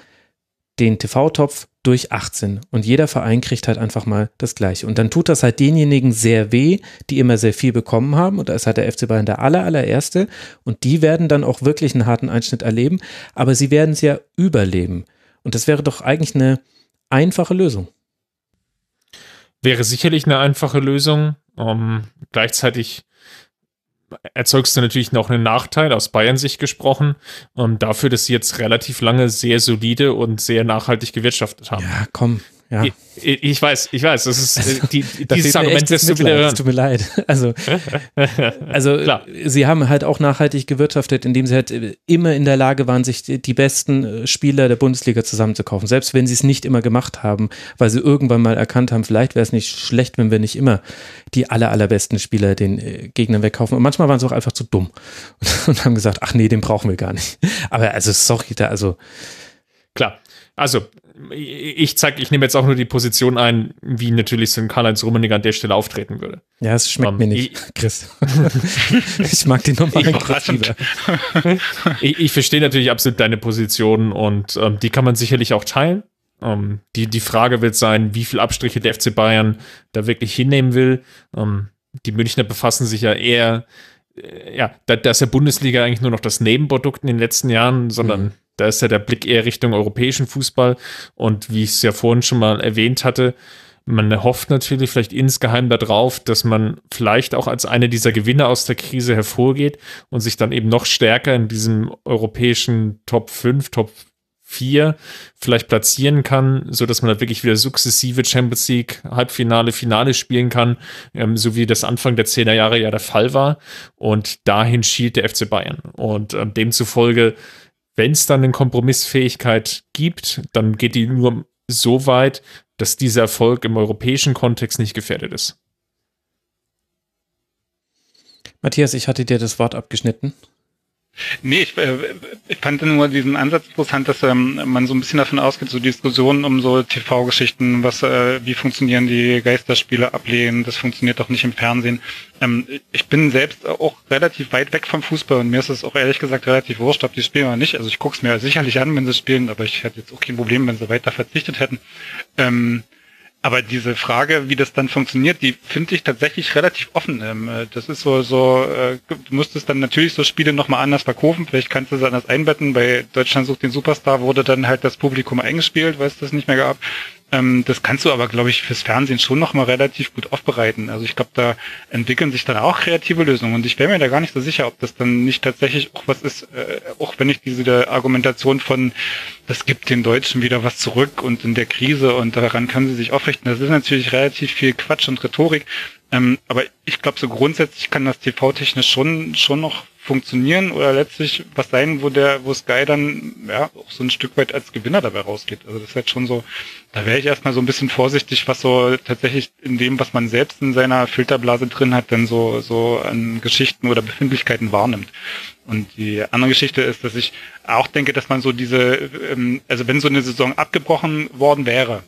den TV-Topf durch 18 und jeder Verein kriegt halt einfach mal das Gleiche. Und dann tut das halt denjenigen sehr weh, die immer sehr viel bekommen haben und da ist halt der FC Bayern der aller, und die werden dann auch wirklich einen harten Einschnitt erleben, aber sie werden es ja überleben. Und das wäre doch eigentlich eine einfache Lösung. Wäre sicherlich eine einfache Lösung. Um, gleichzeitig erzeugst du natürlich noch einen Nachteil, aus Bayern-Sicht gesprochen, um, dafür, dass sie jetzt relativ lange sehr solide und sehr nachhaltig gewirtschaftet haben. Ja, komm, ja. Ich, ich, weiß, ich weiß, das ist äh, die, das dieses Argument wirst du wieder hören. Tut mir leid. Also, also sie haben halt auch nachhaltig gewirtschaftet, indem sie halt immer in der Lage waren, sich die besten äh, Spieler der Bundesliga zusammenzukaufen, selbst wenn sie es nicht immer gemacht haben, weil sie irgendwann mal erkannt haben, vielleicht wäre es nicht schlecht, wenn wir nicht immer die aller, allerbesten Spieler den äh, Gegnern wegkaufen. Und manchmal waren sie auch einfach zu dumm und haben gesagt, ach nee, den brauchen wir gar nicht. Aber also sorry, da also Klar. Also, ich zeig, ich nehme jetzt auch nur die Position ein, wie natürlich so ein Karl-Heinz Rummenigge an der Stelle auftreten würde. Ja, es schmeckt um, mir nicht, ich, Chris. ich mag den nochmal ich, ich verstehe natürlich absolut deine Position und ähm, die kann man sicherlich auch teilen. Ähm, die, die Frage wird sein, wie viel Abstriche der FC Bayern da wirklich hinnehmen will. Ähm, die Münchner befassen sich ja eher, äh, ja, da, da ist der Bundesliga eigentlich nur noch das Nebenprodukt in den letzten Jahren, sondern mhm da ist ja der Blick eher Richtung europäischen Fußball. Und wie ich es ja vorhin schon mal erwähnt hatte, man hofft natürlich vielleicht insgeheim darauf, dass man vielleicht auch als einer dieser Gewinner aus der Krise hervorgeht und sich dann eben noch stärker in diesem europäischen Top 5, Top 4 vielleicht platzieren kann, so dass man da wirklich wieder sukzessive Champions League Halbfinale, Finale spielen kann, ähm, so wie das Anfang der 10er Jahre ja der Fall war. Und dahin schielt der FC Bayern. Und ähm, demzufolge wenn es dann eine Kompromissfähigkeit gibt, dann geht die nur so weit, dass dieser Erfolg im europäischen Kontext nicht gefährdet ist. Matthias, ich hatte dir das Wort abgeschnitten. Nee, ich, äh, ich fand nur diesen Ansatz interessant, dass ähm, man so ein bisschen davon ausgeht, so Diskussionen um so TV-Geschichten, was, äh, wie funktionieren die Geisterspiele ablehnen, das funktioniert doch nicht im Fernsehen. Ähm, ich bin selbst auch relativ weit weg vom Fußball und mir ist es auch ehrlich gesagt relativ wurscht, ob die spielen oder nicht. Also ich gucke es mir sicherlich an, wenn sie spielen, aber ich hätte jetzt auch kein Problem, wenn sie weiter verzichtet hätten. Ähm, aber diese Frage, wie das dann funktioniert, die finde ich tatsächlich relativ offen. Ähm, äh, das ist so, so, äh, du musstest dann natürlich so Spiele nochmal anders verkaufen. Vielleicht kannst du es anders einbetten. Bei Deutschland sucht den Superstar wurde dann halt das Publikum eingespielt, weil es das nicht mehr gab. Ähm, das kannst du aber, glaube ich, fürs Fernsehen schon nochmal relativ gut aufbereiten. Also ich glaube, da entwickeln sich dann auch kreative Lösungen. Und ich wäre mir da gar nicht so sicher, ob das dann nicht tatsächlich auch was ist, äh, auch wenn ich diese Argumentation von, das gibt den Deutschen wieder was zurück und in der Krise und daran kann sie sich aufrichten. Das ist natürlich relativ viel Quatsch und Rhetorik. Ähm, aber ich glaube, so grundsätzlich kann das TV-technisch schon, schon noch funktionieren oder letztlich was sein, wo der, wo Sky dann ja auch so ein Stück weit als Gewinner dabei rausgeht. Also das ist jetzt schon so, da wäre ich erstmal so ein bisschen vorsichtig, was so tatsächlich in dem, was man selbst in seiner Filterblase drin hat, dann so, so an Geschichten oder Befindlichkeiten wahrnimmt. Und die andere Geschichte ist, dass ich auch denke, dass man so diese, ähm, also wenn so eine Saison abgebrochen worden wäre,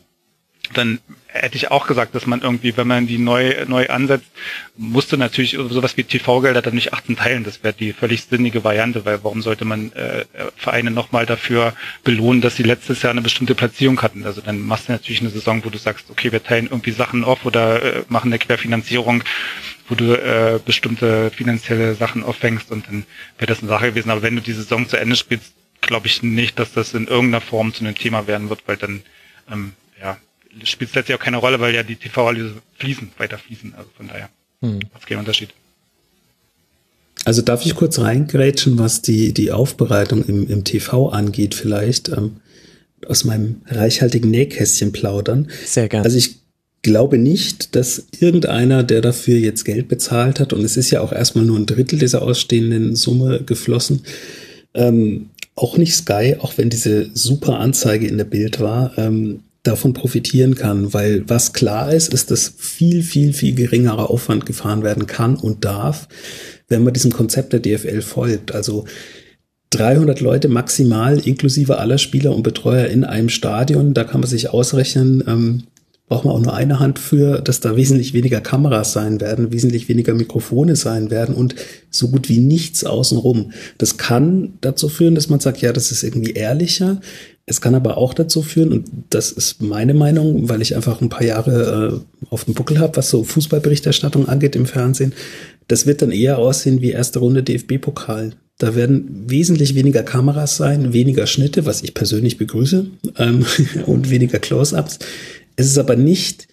dann hätte ich auch gesagt, dass man irgendwie, wenn man die neu, neu ansetzt, musste natürlich sowas wie TV-Gelder dann nicht achten teilen. Das wäre die völlig sinnige Variante, weil warum sollte man äh, Vereine nochmal dafür belohnen, dass sie letztes Jahr eine bestimmte Platzierung hatten? Also dann machst du natürlich eine Saison, wo du sagst, okay, wir teilen irgendwie Sachen auf oder äh, machen eine Querfinanzierung, wo du äh, bestimmte finanzielle Sachen auffängst und dann wäre das eine Sache gewesen. Aber wenn du die Saison zu Ende spielst, glaube ich nicht, dass das in irgendeiner Form zu einem Thema werden wird, weil dann ähm, ja, spielt es letztlich auch keine Rolle, weil ja die TV-Analyse fließen, weiter fließen. Also von daher hm. es keinen Unterschied. Also darf ich kurz reingrätschen, was die, die Aufbereitung im, im TV angeht vielleicht. Ähm, aus meinem reichhaltigen Nähkästchen plaudern. Sehr gerne. Also ich glaube nicht, dass irgendeiner, der dafür jetzt Geld bezahlt hat, und es ist ja auch erstmal nur ein Drittel dieser ausstehenden Summe geflossen, ähm, auch nicht Sky, auch wenn diese super Anzeige in der Bild war, ähm, davon profitieren kann, weil was klar ist, ist, dass viel, viel, viel geringerer Aufwand gefahren werden kann und darf, wenn man diesem Konzept der DFL folgt. Also 300 Leute maximal, inklusive aller Spieler und Betreuer in einem Stadion, da kann man sich ausrechnen, ähm, braucht man auch nur eine Hand für, dass da wesentlich weniger Kameras sein werden, wesentlich weniger Mikrofone sein werden und so gut wie nichts außenrum. Das kann dazu führen, dass man sagt, ja, das ist irgendwie ehrlicher. Es kann aber auch dazu führen, und das ist meine Meinung, weil ich einfach ein paar Jahre äh, auf dem Buckel habe, was so Fußballberichterstattung angeht im Fernsehen, das wird dann eher aussehen wie erste Runde DFB-Pokal. Da werden wesentlich weniger Kameras sein, weniger Schnitte, was ich persönlich begrüße, ähm, und weniger Close-ups. Es ist aber nicht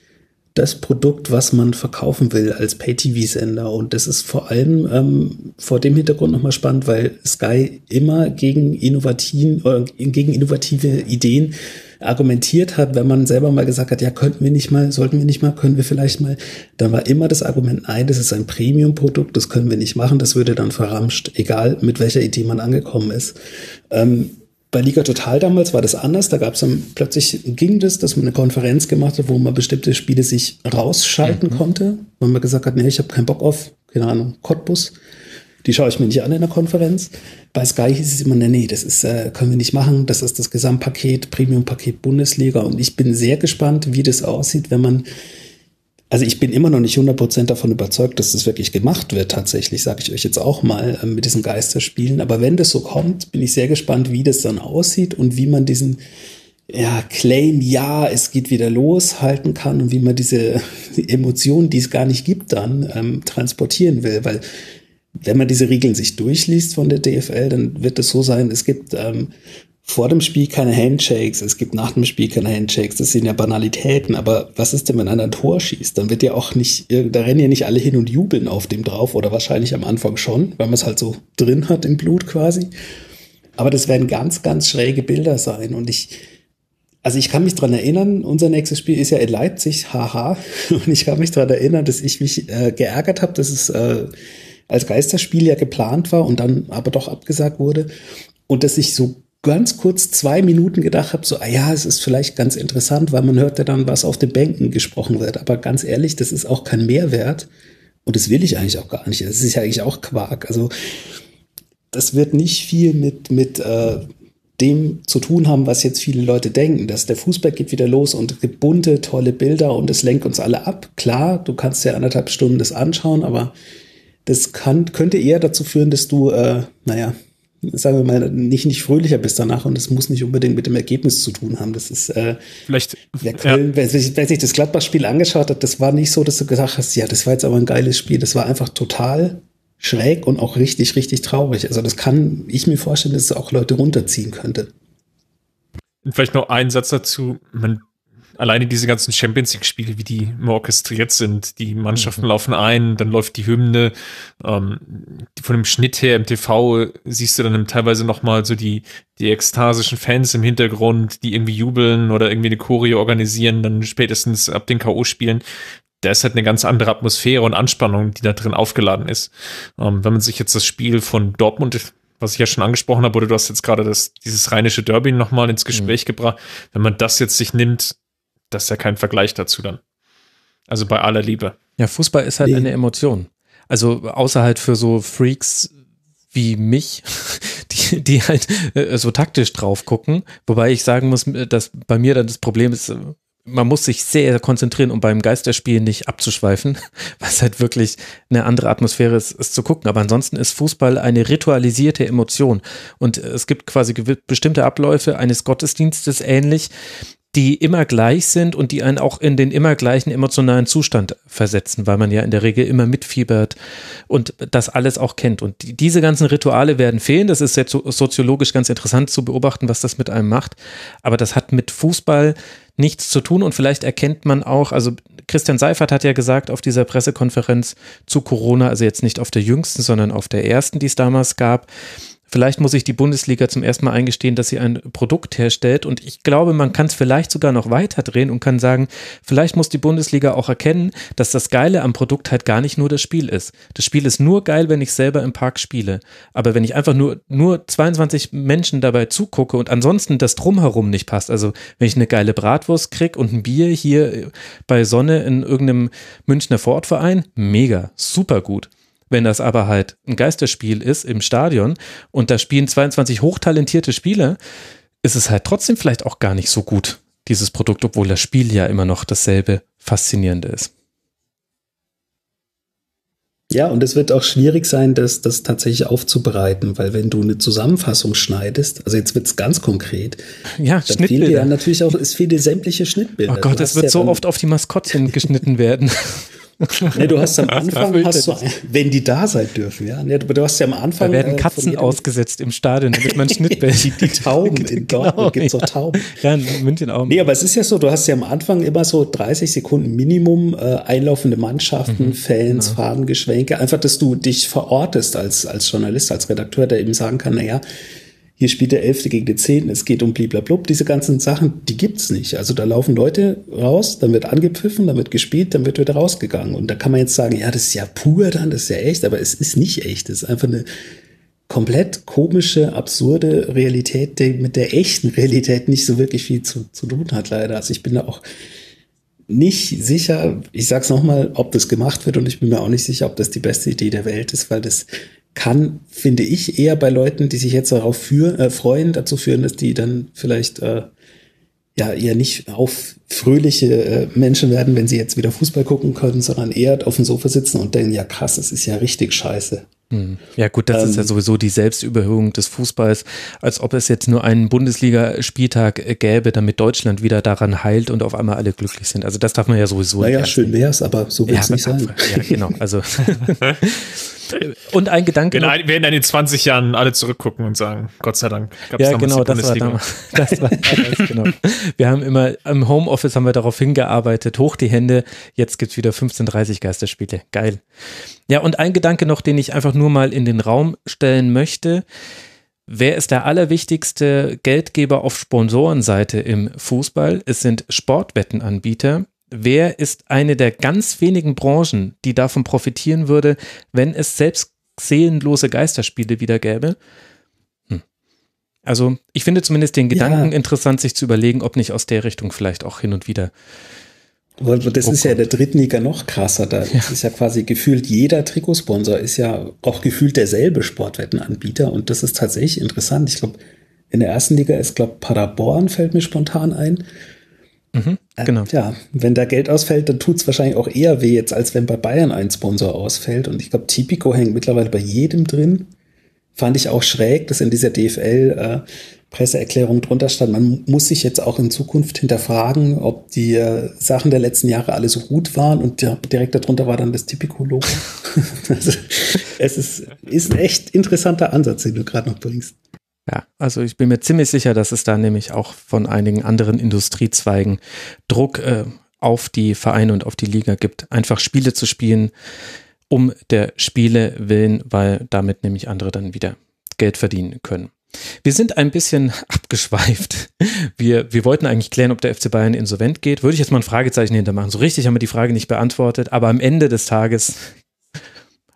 das Produkt, was man verkaufen will als Pay-TV-Sender. Und das ist vor allem ähm, vor dem Hintergrund nochmal spannend, weil Sky immer gegen, innovativen, äh, gegen innovative Ideen argumentiert hat, wenn man selber mal gesagt hat, ja, könnten wir nicht mal, sollten wir nicht mal, können wir vielleicht mal, dann war immer das Argument, nein, das ist ein Premium-Produkt, das können wir nicht machen, das würde dann verramscht, egal mit welcher Idee man angekommen ist. Ähm, bei Liga Total damals war das anders. Da gab es dann plötzlich ging das, dass man eine Konferenz gemacht hat, wo man bestimmte Spiele sich rausschalten mhm. konnte, weil man gesagt hat, nee, ich habe keinen Bock auf, keine Ahnung, Cottbus. Die schaue ich mir nicht an in der Konferenz. Bei Sky hieß es immer, nee, nee, das ist, äh, können wir nicht machen. Das ist das Gesamtpaket, Premium-Paket Bundesliga. Und ich bin sehr gespannt, wie das aussieht, wenn man also ich bin immer noch nicht 100% davon überzeugt, dass das wirklich gemacht wird tatsächlich, sage ich euch jetzt auch mal äh, mit diesen Geisterspielen. Aber wenn das so kommt, bin ich sehr gespannt, wie das dann aussieht und wie man diesen ja, Claim, ja, es geht wieder los, halten kann und wie man diese Emotionen, die es gar nicht gibt, dann ähm, transportieren will. Weil wenn man diese Regeln sich durchliest von der DFL, dann wird es so sein, es gibt ähm, vor dem Spiel keine Handshakes, es gibt nach dem Spiel keine Handshakes, das sind ja Banalitäten, aber was ist denn, wenn einer ein Tor schießt? Dann wird ja auch nicht, da rennen ja nicht alle hin und jubeln auf dem drauf oder wahrscheinlich am Anfang schon, weil man es halt so drin hat im Blut quasi. Aber das werden ganz, ganz schräge Bilder sein und ich, also ich kann mich dran erinnern, unser nächstes Spiel ist ja in Leipzig, haha, und ich kann mich dran erinnern, dass ich mich äh, geärgert habe, dass es äh, als Geisterspiel ja geplant war und dann aber doch abgesagt wurde und dass ich so ganz kurz zwei Minuten gedacht habe, so, ah ja, es ist vielleicht ganz interessant, weil man hört ja dann, was auf den Bänken gesprochen wird. Aber ganz ehrlich, das ist auch kein Mehrwert. Und das will ich eigentlich auch gar nicht. Das ist ja eigentlich auch Quark. Also das wird nicht viel mit, mit äh, dem zu tun haben, was jetzt viele Leute denken, dass der Fußball geht wieder los und es gibt bunte, tolle Bilder und es lenkt uns alle ab. Klar, du kannst ja anderthalb Stunden das anschauen, aber das kann, könnte eher dazu führen, dass du, äh, naja, sagen wir mal, nicht, nicht fröhlicher bist danach und es muss nicht unbedingt mit dem Ergebnis zu tun haben. Das ist, äh, vielleicht, wer, Köln, ja. wer, wer, sich das Gladbach-Spiel angeschaut hat, das war nicht so, dass du gesagt hast, ja, das war jetzt aber ein geiles Spiel. Das war einfach total schräg und auch richtig, richtig traurig. Also das kann ich mir vorstellen, dass es auch Leute runterziehen könnte. Vielleicht noch ein Satz dazu. Man alleine diese ganzen Champions League-Spiele, wie die immer orchestriert sind, die Mannschaften mhm. laufen ein, dann läuft die Hymne. Ähm, von dem Schnitt her im TV siehst du dann teilweise nochmal so die, die ekstasischen Fans im Hintergrund, die irgendwie jubeln oder irgendwie eine Choreo organisieren, dann spätestens ab den K.O.-Spielen. Da ist halt eine ganz andere Atmosphäre und Anspannung, die da drin aufgeladen ist. Ähm, wenn man sich jetzt das Spiel von Dortmund was ich ja schon angesprochen habe, oder du hast jetzt gerade das, dieses rheinische Derby nochmal ins Gespräch mhm. gebracht. Wenn man das jetzt sich nimmt, das ist ja kein Vergleich dazu dann. Also bei aller Liebe. Ja, Fußball ist halt nee. eine Emotion. Also außer halt für so Freaks wie mich, die, die halt äh, so taktisch drauf gucken. Wobei ich sagen muss, dass bei mir dann das Problem ist, man muss sich sehr konzentrieren, um beim Geisterspiel nicht abzuschweifen, was halt wirklich eine andere Atmosphäre ist, ist zu gucken. Aber ansonsten ist Fußball eine ritualisierte Emotion. Und es gibt quasi bestimmte Abläufe eines Gottesdienstes ähnlich, die immer gleich sind und die einen auch in den immer gleichen emotionalen Zustand versetzen, weil man ja in der Regel immer mitfiebert und das alles auch kennt. Und die, diese ganzen Rituale werden fehlen. Das ist jetzt soziologisch ganz interessant zu beobachten, was das mit einem macht. Aber das hat mit Fußball nichts zu tun und vielleicht erkennt man auch, also Christian Seifert hat ja gesagt auf dieser Pressekonferenz zu Corona, also jetzt nicht auf der jüngsten, sondern auf der ersten, die es damals gab, Vielleicht muss sich die Bundesliga zum ersten Mal eingestehen, dass sie ein Produkt herstellt. Und ich glaube, man kann es vielleicht sogar noch weiter drehen und kann sagen, vielleicht muss die Bundesliga auch erkennen, dass das Geile am Produkt halt gar nicht nur das Spiel ist. Das Spiel ist nur geil, wenn ich selber im Park spiele. Aber wenn ich einfach nur, nur 22 Menschen dabei zugucke und ansonsten das Drumherum nicht passt, also wenn ich eine geile Bratwurst krieg und ein Bier hier bei Sonne in irgendeinem Münchner Vorortverein, mega, super gut. Wenn das aber halt ein Geisterspiel ist im Stadion und da spielen 22 hochtalentierte Spieler, ist es halt trotzdem vielleicht auch gar nicht so gut, dieses Produkt, obwohl das Spiel ja immer noch dasselbe Faszinierende ist. Ja, und es wird auch schwierig sein, das, das tatsächlich aufzubereiten, weil wenn du eine Zusammenfassung schneidest, also jetzt wird's ganz konkret, ja, dann fehlt dir ja natürlich auch, es fehlt dir sämtliche Schnittbilder. Oh Gott, es wird ja so oft auf die Maskottchen geschnitten werden. Nee, du hast am Anfang, hast du, wenn die da sein dürfen, ja. Nee, du hast ja am Anfang. Da werden Katzen äh, ausgesetzt im Stadion, damit man Schnittbild. die, die Tauben, in genau, Dortmund gibt's ja. auch Tauben. Ja, in München auch. Nee, aber es ist ja so, du hast ja am Anfang immer so 30 Sekunden Minimum äh, einlaufende Mannschaften, mhm, Fans, genau. Farbengeschwenke. Einfach, dass du dich verortest als, als Journalist, als Redakteur, der eben sagen kann, naja, hier spielt der Elfte gegen den Zehnten, es geht um bliblablub. Diese ganzen Sachen, die gibt's nicht. Also da laufen Leute raus, dann wird angepfiffen, dann wird gespielt, dann wird wieder rausgegangen. Und da kann man jetzt sagen, ja, das ist ja pur dann, das ist ja echt, aber es ist nicht echt. Es ist einfach eine komplett komische, absurde Realität, die mit der echten Realität nicht so wirklich viel zu, zu tun hat, leider. Also ich bin da auch nicht sicher, ich sag's nochmal, ob das gemacht wird und ich bin mir auch nicht sicher, ob das die beste Idee der Welt ist, weil das kann, finde ich, eher bei Leuten, die sich jetzt darauf für, äh, freuen, dazu führen, dass die dann vielleicht äh, ja eher nicht auf fröhliche äh, Menschen werden, wenn sie jetzt wieder Fußball gucken können, sondern eher auf dem Sofa sitzen und denken, ja krass, es ist ja richtig scheiße. Hm. Ja gut, das ähm, ist ja ähm. sowieso die Selbstüberhöhung des Fußballs, als ob es jetzt nur einen Bundesligaspieltag äh, gäbe, damit Deutschland wieder daran heilt und auf einmal alle glücklich sind. Also das darf man ja sowieso naja, nicht. Naja, schön wär's, aber so will es ja, nicht sein. Ja, genau. Also Und ein Gedanke. Wir werden dann in 20 Jahren alle zurückgucken und sagen, Gott sei Dank. ja, genau, das war, damals, das war damals, genau. Wir haben immer, im Homeoffice haben wir darauf hingearbeitet, hoch die Hände, jetzt gibt's wieder 15.30 Geisterspiele. Geil. Ja, und ein Gedanke noch, den ich einfach nur mal in den Raum stellen möchte. Wer ist der allerwichtigste Geldgeber auf Sponsorenseite im Fußball? Es sind Sportwettenanbieter wer ist eine der ganz wenigen Branchen, die davon profitieren würde, wenn es selbst seelenlose Geisterspiele wieder gäbe? Hm. Also ich finde zumindest den Gedanken ja. interessant, sich zu überlegen, ob nicht aus der Richtung vielleicht auch hin und wieder. Das ist ja in der dritten Liga noch krasser. Da ja. ist ja quasi gefühlt jeder Trikotsponsor ist ja auch gefühlt derselbe Sportwettenanbieter und das ist tatsächlich interessant. Ich glaube, in der ersten Liga ist, glaube Paderborn fällt mir spontan ein. Mhm, äh, genau. Ja, wenn da Geld ausfällt, dann tut es wahrscheinlich auch eher weh jetzt, als wenn bei Bayern ein Sponsor ausfällt. Und ich glaube, Tipico hängt mittlerweile bei jedem drin. Fand ich auch schräg, dass in dieser DFL äh, Presseerklärung drunter stand, man muss sich jetzt auch in Zukunft hinterfragen, ob die äh, Sachen der letzten Jahre alle so gut waren und ja, direkt darunter war dann das Tipico-Logo. also, es ist, ist ein echt interessanter Ansatz, den du gerade noch bringst. Ja, also ich bin mir ziemlich sicher, dass es da nämlich auch von einigen anderen Industriezweigen Druck äh, auf die Vereine und auf die Liga gibt, einfach Spiele zu spielen, um der Spiele willen, weil damit nämlich andere dann wieder Geld verdienen können. Wir sind ein bisschen abgeschweift. Wir, wir wollten eigentlich klären, ob der FC Bayern insolvent geht. Würde ich jetzt mal ein Fragezeichen hintermachen. So richtig haben wir die Frage nicht beantwortet, aber am Ende des Tages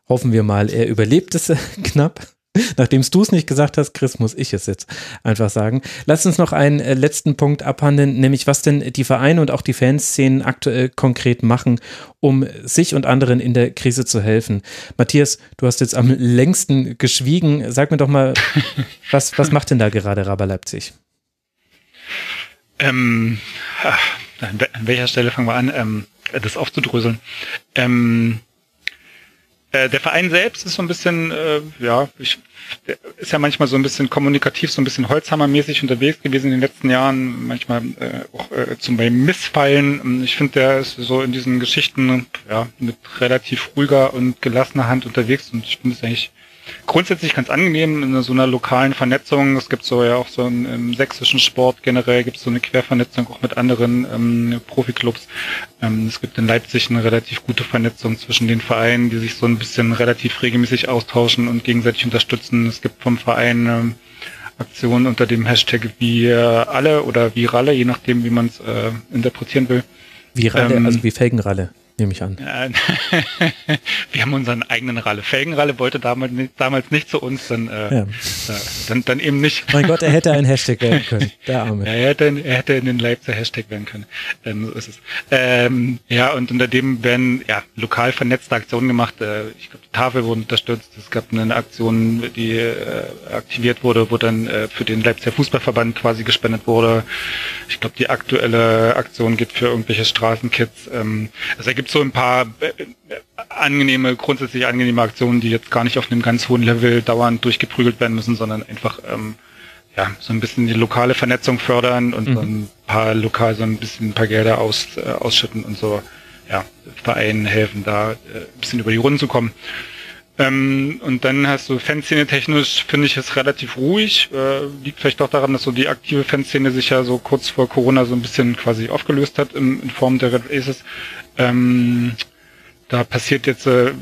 hoffen wir mal, er überlebt es knapp. Nachdem du es nicht gesagt hast, Chris, muss ich es jetzt einfach sagen. Lass uns noch einen äh, letzten Punkt abhandeln, nämlich was denn die Vereine und auch die Fanszenen aktuell konkret machen, um sich und anderen in der Krise zu helfen. Matthias, du hast jetzt am längsten geschwiegen. Sag mir doch mal, was, was macht denn da gerade Raber Leipzig? Ähm, an welcher Stelle fangen wir an, ähm, das aufzudröseln? Ähm, äh, der Verein selbst ist so ein bisschen, äh, ja, ich, ist ja manchmal so ein bisschen kommunikativ, so ein bisschen Holzhammermäßig unterwegs gewesen in den letzten Jahren, manchmal äh, auch äh, zum beim Missfallen. Ich finde, der ist so in diesen Geschichten ja mit relativ ruhiger und gelassener Hand unterwegs und ich finde es eigentlich grundsätzlich ganz angenehm in so einer lokalen Vernetzung. Es gibt so ja auch so einen, im sächsischen Sport generell gibt es so eine Quervernetzung auch mit anderen ähm, Profiklubs. Ähm, es gibt in Leipzig eine relativ gute Vernetzung zwischen den Vereinen, die sich so ein bisschen relativ regelmäßig austauschen und gegenseitig unterstützen. Es gibt vom Verein ähm, Aktionen unter dem Hashtag wir alle oder Viralle, je nachdem, wie man es äh, interpretieren will. Viralle, ähm, also wie Felgenralle nehme ich an. wir haben unseren eigenen Ralle. Felgenralle wollte damals nicht, damals nicht zu uns, dann, äh, ja. dann, dann eben nicht. Mein Gott, er hätte ein Hashtag werden können, der Arme. er, hätte, er hätte in den Leipziger Hashtag werden können. Ähm, so ist es. Ähm, ja, und unter dem werden ja lokal vernetzte Aktionen gemacht. Äh, ich glaube, die Tafel wurde unterstützt. Es gab eine Aktion, die äh, aktiviert wurde, wo dann äh, für den Leipziger Fußballverband quasi gespendet wurde. Ich glaube, die aktuelle Aktion geht für irgendwelche Straßenkids. Ähm, also gibt so ein paar äh, angenehme, grundsätzlich angenehme Aktionen, die jetzt gar nicht auf einem ganz hohen Level dauernd durchgeprügelt werden müssen, sondern einfach ähm, ja so ein bisschen die lokale Vernetzung fördern und mhm. so ein paar lokal so ein bisschen ein paar Gelder aus, äh, ausschütten und so ja Vereinen helfen, da äh, ein bisschen über die Runden zu kommen. Ähm, und dann hast du Fanszene technisch, finde ich es relativ ruhig. Äh, liegt vielleicht auch daran, dass so die aktive Fanszene sich ja so kurz vor Corona so ein bisschen quasi aufgelöst hat in, in Form der Red Aces. Ähm, da passiert jetzt äh,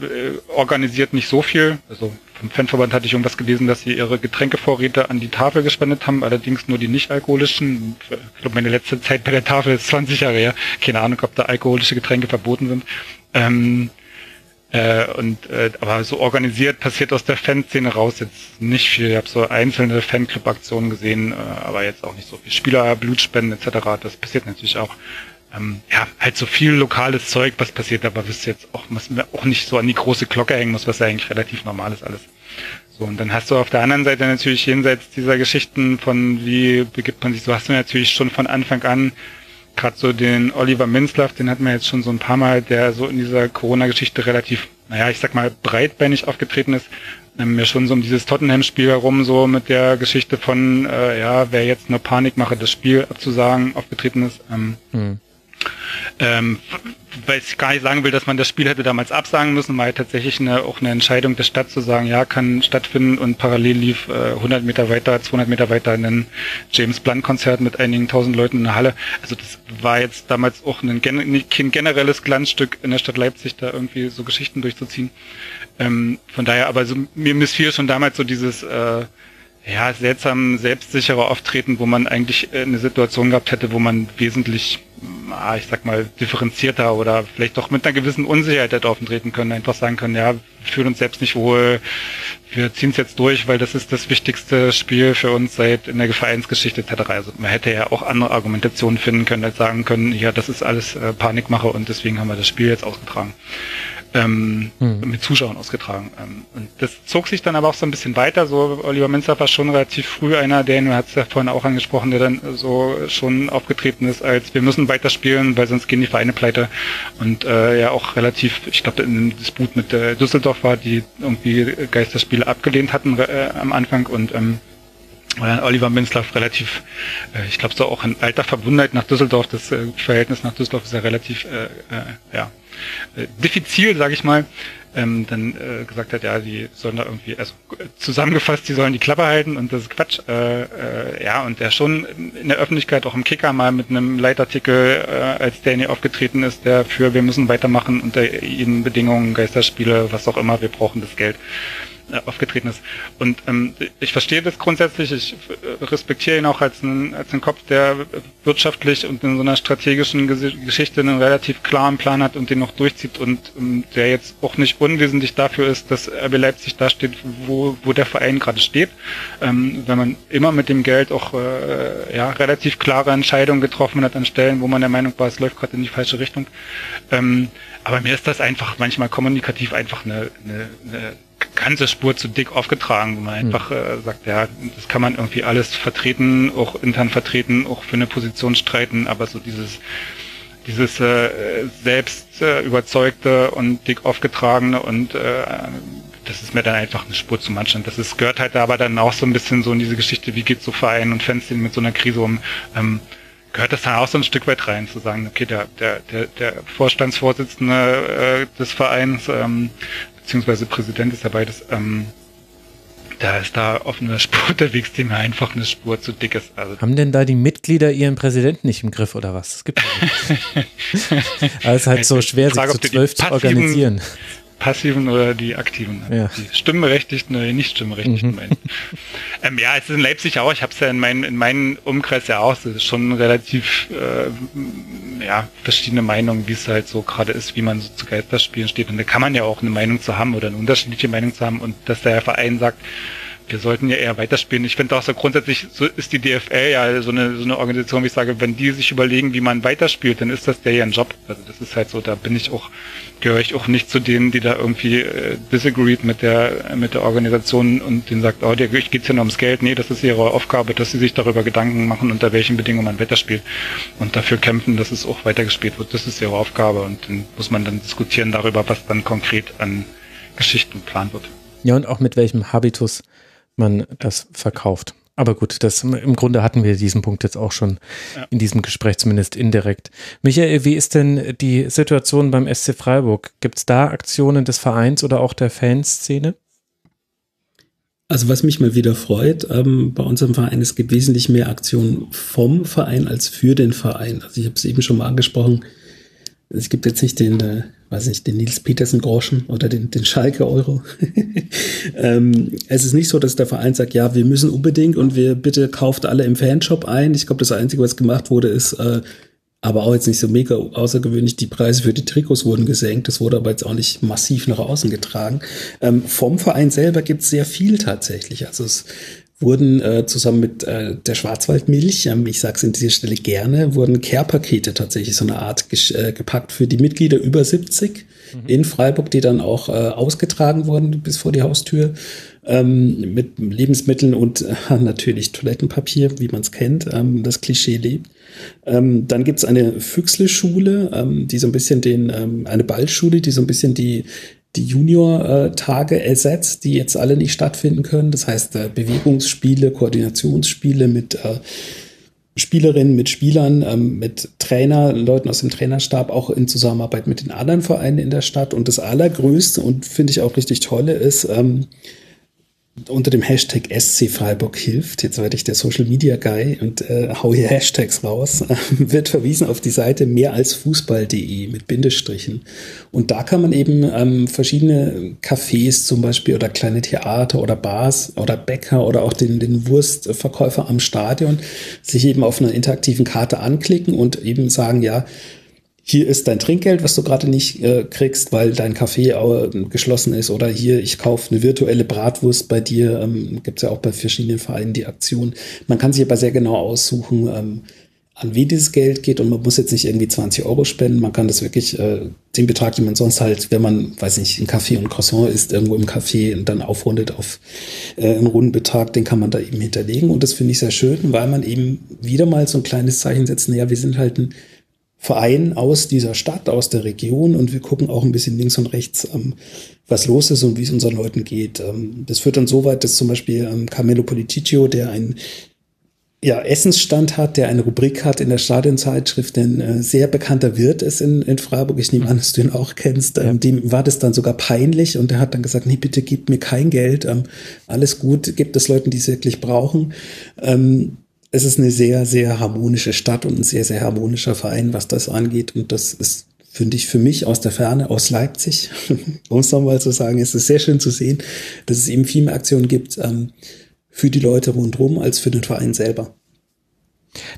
organisiert nicht so viel. Also vom Fanverband hatte ich irgendwas gelesen, dass sie ihre Getränkevorräte an die Tafel gespendet haben, allerdings nur die nicht alkoholischen. Ich glaube, meine letzte Zeit bei der Tafel ist 20 Jahre her. Keine Ahnung, ob da alkoholische Getränke verboten sind. Ähm, äh, und äh, aber so organisiert passiert aus der Fanszene raus jetzt nicht viel. Ich habe so einzelne Fanclub-Aktionen gesehen, äh, aber jetzt auch nicht so viel. Spieler, Blutspenden etc. Das passiert natürlich auch ähm, ja, halt so viel lokales Zeug, was passiert, aber wisst jetzt auch, was man auch nicht so an die große Glocke hängen muss, was eigentlich relativ normal ist alles. So, und dann hast du auf der anderen Seite natürlich jenseits dieser Geschichten von wie begibt man sich, so hast du natürlich schon von Anfang an gerade so den Oliver Minzlaff, den hatten wir jetzt schon so ein paar Mal, der so in dieser Corona-Geschichte relativ, naja, ich sag mal, breitbeinig aufgetreten ist, ähm, mir schon so um dieses Tottenham-Spiel herum, so mit der Geschichte von, äh, ja, wer jetzt nur Panik mache, das Spiel abzusagen, aufgetreten ist. Ähm, mhm. Ähm, weil ich gar nicht sagen will, dass man das Spiel hätte damals absagen müssen, war ja tatsächlich eine, auch eine Entscheidung der Stadt zu sagen, ja, kann stattfinden und parallel lief äh, 100 Meter weiter, 200 Meter weiter ein James Blunt Konzert mit einigen tausend Leuten in der Halle. Also das war jetzt damals auch ein, kein generelles Glanzstück in der Stadt Leipzig, da irgendwie so Geschichten durchzuziehen. Ähm, von daher, aber so, mir missfiel schon damals so dieses äh, ja, seltsam selbstsichere Auftreten, wo man eigentlich äh, eine Situation gehabt hätte, wo man wesentlich, ich sag mal, differenzierter oder vielleicht doch mit einer gewissen Unsicherheit hätte auftreten können, einfach sagen können, ja, wir fühlen uns selbst nicht wohl, wir ziehen es jetzt durch, weil das ist das wichtigste Spiel für uns seit in der Vereinsgeschichte etc. Also man hätte ja auch andere Argumentationen finden können, als sagen können, ja, das ist alles äh, Panikmache und deswegen haben wir das Spiel jetzt ausgetragen ähm, mhm. mit Zuschauern ausgetragen. Ähm, und das zog sich dann aber auch so ein bisschen weiter. So Oliver Minzer war schon relativ früh einer, der, du hast ja vorhin auch angesprochen, der dann so schon aufgetreten ist, als wir müssen weiterspielen, weil sonst gehen die Vereine pleite. Und äh, ja auch relativ, ich glaube, in einem Disput mit äh, Düsseldorf war, die irgendwie Geisterspiele abgelehnt hatten äh, am Anfang und ähm, Oliver Minzlaff relativ, äh, ich glaube so auch in alter Verbundenheit nach Düsseldorf, das äh, Verhältnis nach Düsseldorf ist ja relativ, äh, äh, ja, äh, diffizil, sage ich mal, ähm, dann äh, gesagt hat, ja, die sollen da irgendwie, also zusammengefasst, die sollen die Klappe halten und das ist Quatsch. Äh, äh, ja, und der schon in der Öffentlichkeit, auch im Kicker mal mit einem Leitartikel, äh, als nie aufgetreten ist, der für wir müssen weitermachen unter jeden Bedingungen, Geisterspiele, was auch immer, wir brauchen das Geld. Äh, aufgetreten ist. Und ähm, ich verstehe das grundsätzlich, ich äh, respektiere ihn auch als einen, als einen Kopf, der wirtschaftlich und in so einer strategischen Geschichte einen relativ klaren Plan hat und den noch durchzieht und ähm, der jetzt auch nicht unwesentlich dafür ist, dass RB Leipzig da steht, wo, wo der Verein gerade steht. Ähm, wenn man immer mit dem Geld auch äh, ja, relativ klare Entscheidungen getroffen hat an Stellen, wo man der Meinung war, es läuft gerade in die falsche Richtung. Ähm, aber mir ist das einfach manchmal kommunikativ einfach eine, eine, eine ganze Spur zu dick aufgetragen, wo man hm. einfach äh, sagt, ja, das kann man irgendwie alles vertreten, auch intern vertreten, auch für eine Position streiten, aber so dieses dieses äh, selbst äh, überzeugte und dick aufgetragene und äh, das ist mir dann einfach eine Spur zu manchen. Das ist, gehört halt aber dann auch so ein bisschen so in diese Geschichte, wie geht so Verein und Fans mit so einer Krise um. Ähm, gehört das dann auch so ein Stück weit rein, zu sagen, okay, der, der, der, der Vorstandsvorsitzende äh, des Vereins ähm, beziehungsweise Präsident ist dabei, das, ähm, da ist da offene Spur unterwegs, die mir einfach eine Spur zu dick ist. Also Haben denn da die Mitglieder ihren Präsidenten nicht im Griff oder was? Das gibt es. Aber es ist halt so schwer, Frage, sich zu zwölf zu organisieren. passiven oder die aktiven. Ja. Die Stimmberechtigten oder die nicht Stimmberechtigten. Mhm. meinen. Ähm, ja, es ist in Leipzig auch. Ich habe es ja in, mein, in meinem Umkreis ja auch. Es ist schon relativ äh, ja, verschiedene Meinungen, wie es halt so gerade ist, wie man so zu Geisterspielen steht. Und da kann man ja auch eine Meinung zu haben oder eine unterschiedliche Meinung zu haben. Und dass der Verein sagt, wir sollten ja eher weiterspielen. Ich finde auch so grundsätzlich, so ist die DFL ja so eine, so eine Organisation, wie ich sage, wenn die sich überlegen, wie man weiterspielt, dann ist das der ja ein Job. Also das ist halt so, da bin ich auch, gehöre ich auch nicht zu denen, die da irgendwie äh, disagreed mit der, mit der Organisation und denen sagt, oh, dir geht's hier nur ums Geld. Nee, das ist ihre Aufgabe, dass sie sich darüber Gedanken machen, unter welchen Bedingungen man weiterspielt und dafür kämpfen, dass es auch weitergespielt wird. Das ist ihre Aufgabe und dann muss man dann diskutieren darüber, was dann konkret an Geschichten geplant wird. Ja, und auch mit welchem Habitus man das verkauft. Aber gut, das im Grunde hatten wir diesen Punkt jetzt auch schon Ja. in diesem Gespräch zumindest indirekt. Michael, wie ist denn die Situation beim SC Freiburg? Gibt es da Aktionen des Vereins oder auch der Fanszene? Also was mich mal wieder freut, ähm, bei unserem Verein, es gibt wesentlich mehr Aktionen vom Verein als für den Verein. Also ich habe es eben schon mal angesprochen, es gibt jetzt nicht den, äh, weiß nicht, den Nils Petersen Groschen oder den, den Schalke Euro. ähm, es ist nicht so, dass der Verein sagt, ja, wir müssen unbedingt und wir bitte kauft alle im Fanshop ein. Ich glaube, das Einzige, was gemacht wurde, ist äh, aber auch jetzt nicht so mega außergewöhnlich. Die Preise für die Trikots wurden gesenkt. Das wurde aber jetzt auch nicht massiv nach außen getragen. Ähm, vom Verein selber gibt es sehr viel tatsächlich. Also es wurden äh, zusammen mit äh, der Schwarzwaldmilch, ähm, ich sage es an dieser Stelle gerne, wurden Care-Pakete tatsächlich so eine Art äh, gepackt für die Mitglieder über 70 in Freiburg, die dann auch äh, ausgetragen wurden bis vor die Haustür ähm, mit Lebensmitteln und äh, natürlich Toilettenpapier, wie man es kennt, ähm, das Klischee lebt. Ähm, dann gibt's eine Füchsle-Schule, ähm, die so ein bisschen den, ähm, eine Ballschule, die so ein bisschen die, die Junior-Tage ersetzt, die jetzt alle nicht stattfinden können. Das heißt, äh, Bewegungsspiele, Koordinationsspiele mit äh, Spielerinnen, mit Spielern, ähm, mit Trainer, Leuten aus dem Trainerstab, auch in Zusammenarbeit mit den anderen Vereinen in der Stadt. Und das Allergrößte und finde ich auch richtig tolle ist, ähm, unter dem Hashtag SC Freiburg hilft, jetzt werde ich der Social Media Guy und äh, hau hier Hashtags raus, wird verwiesen auf die Seite mehr als Fußball.de mit Bindestrichen. Und da kann man eben ähm, verschiedene Cafés zum Beispiel oder kleine Theater oder Bars oder Bäcker oder auch den, den Wurstverkäufer am Stadion sich eben auf einer interaktiven Karte anklicken und eben sagen, ja, hier ist dein Trinkgeld, was du gerade nicht äh, kriegst, weil dein Café äh, geschlossen ist. Oder hier, ich kaufe eine virtuelle Bratwurst bei dir. Ähm, Gibt es ja auch bei verschiedenen Vereinen die Aktion. Man kann sich aber sehr genau aussuchen, ähm, an wen dieses Geld geht. Und man muss jetzt nicht irgendwie 20 Euro spenden. Man kann das wirklich, äh, den Betrag, den man sonst halt, wenn man, weiß nicht, ein Kaffee und Croissant isst, irgendwo im Café und dann aufrundet auf äh, einen runden Betrag, den kann man da eben hinterlegen. Und das finde ich sehr schön, weil man eben wieder mal so ein kleines Zeichen setzt, naja, wir sind halt ein Verein aus dieser Stadt, aus der Region und wir gucken auch ein bisschen links und rechts, ähm, was los ist und wie es unseren Leuten geht. Ähm, das führt dann so weit, dass zum Beispiel ähm, Carmelo Politiccio, der ein ja, Essensstand hat, der eine Rubrik hat in der Stadionzeitschrift, ein äh, sehr bekannter Wirt ist in, in Freiburg. Ich nehme an, dass du ihn auch kennst. Ähm, dem war das dann sogar peinlich und er hat dann gesagt, nee, bitte gib mir kein Geld. Ähm, alles gut, gibt es Leuten, die es wirklich brauchen. Ähm, es ist eine sehr, sehr harmonische Stadt und ein sehr, sehr harmonischer Verein, was das angeht. Und das ist, finde ich, für mich aus der Ferne, aus Leipzig, um es nochmal zu sagen, es ist sehr schön zu sehen, dass es eben viel mehr Aktionen gibt ähm, für die Leute rundherum als für den Verein selber.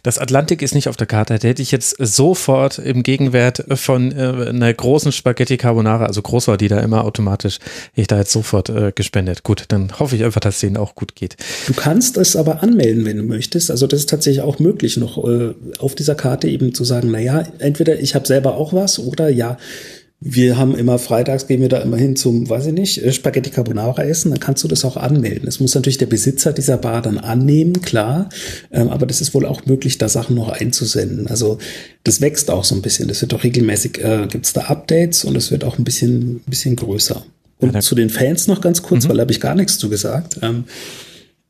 Das Atlantik ist nicht auf der Karte. Da hätte ich jetzt sofort im Gegenwert von äh, einer großen Spaghetti Carbonara, also groß war die da immer automatisch, hätte ich da jetzt sofort äh, gespendet. Gut, dann hoffe ich einfach, dass es denen auch gut geht. Du kannst es aber anmelden, wenn du möchtest. Also das ist tatsächlich auch möglich, noch äh, auf dieser Karte eben zu sagen, na ja, entweder ich habe selber auch was oder ja, wir haben immer freitags, gehen wir da immer hin zum, weiß ich nicht, äh, Spaghetti Carbonara essen, dann kannst du das auch anmelden. Das muss natürlich der Besitzer dieser Bar dann annehmen, klar, ähm, aber das ist wohl auch möglich, da Sachen noch einzusenden. Also das wächst auch so ein bisschen, das wird auch regelmäßig, äh, gibt's da Updates und es wird auch ein bisschen, ein bisschen größer. Und Ja, zu den Fans noch ganz kurz, weil da habe ich gar nichts zu gesagt. Ähm,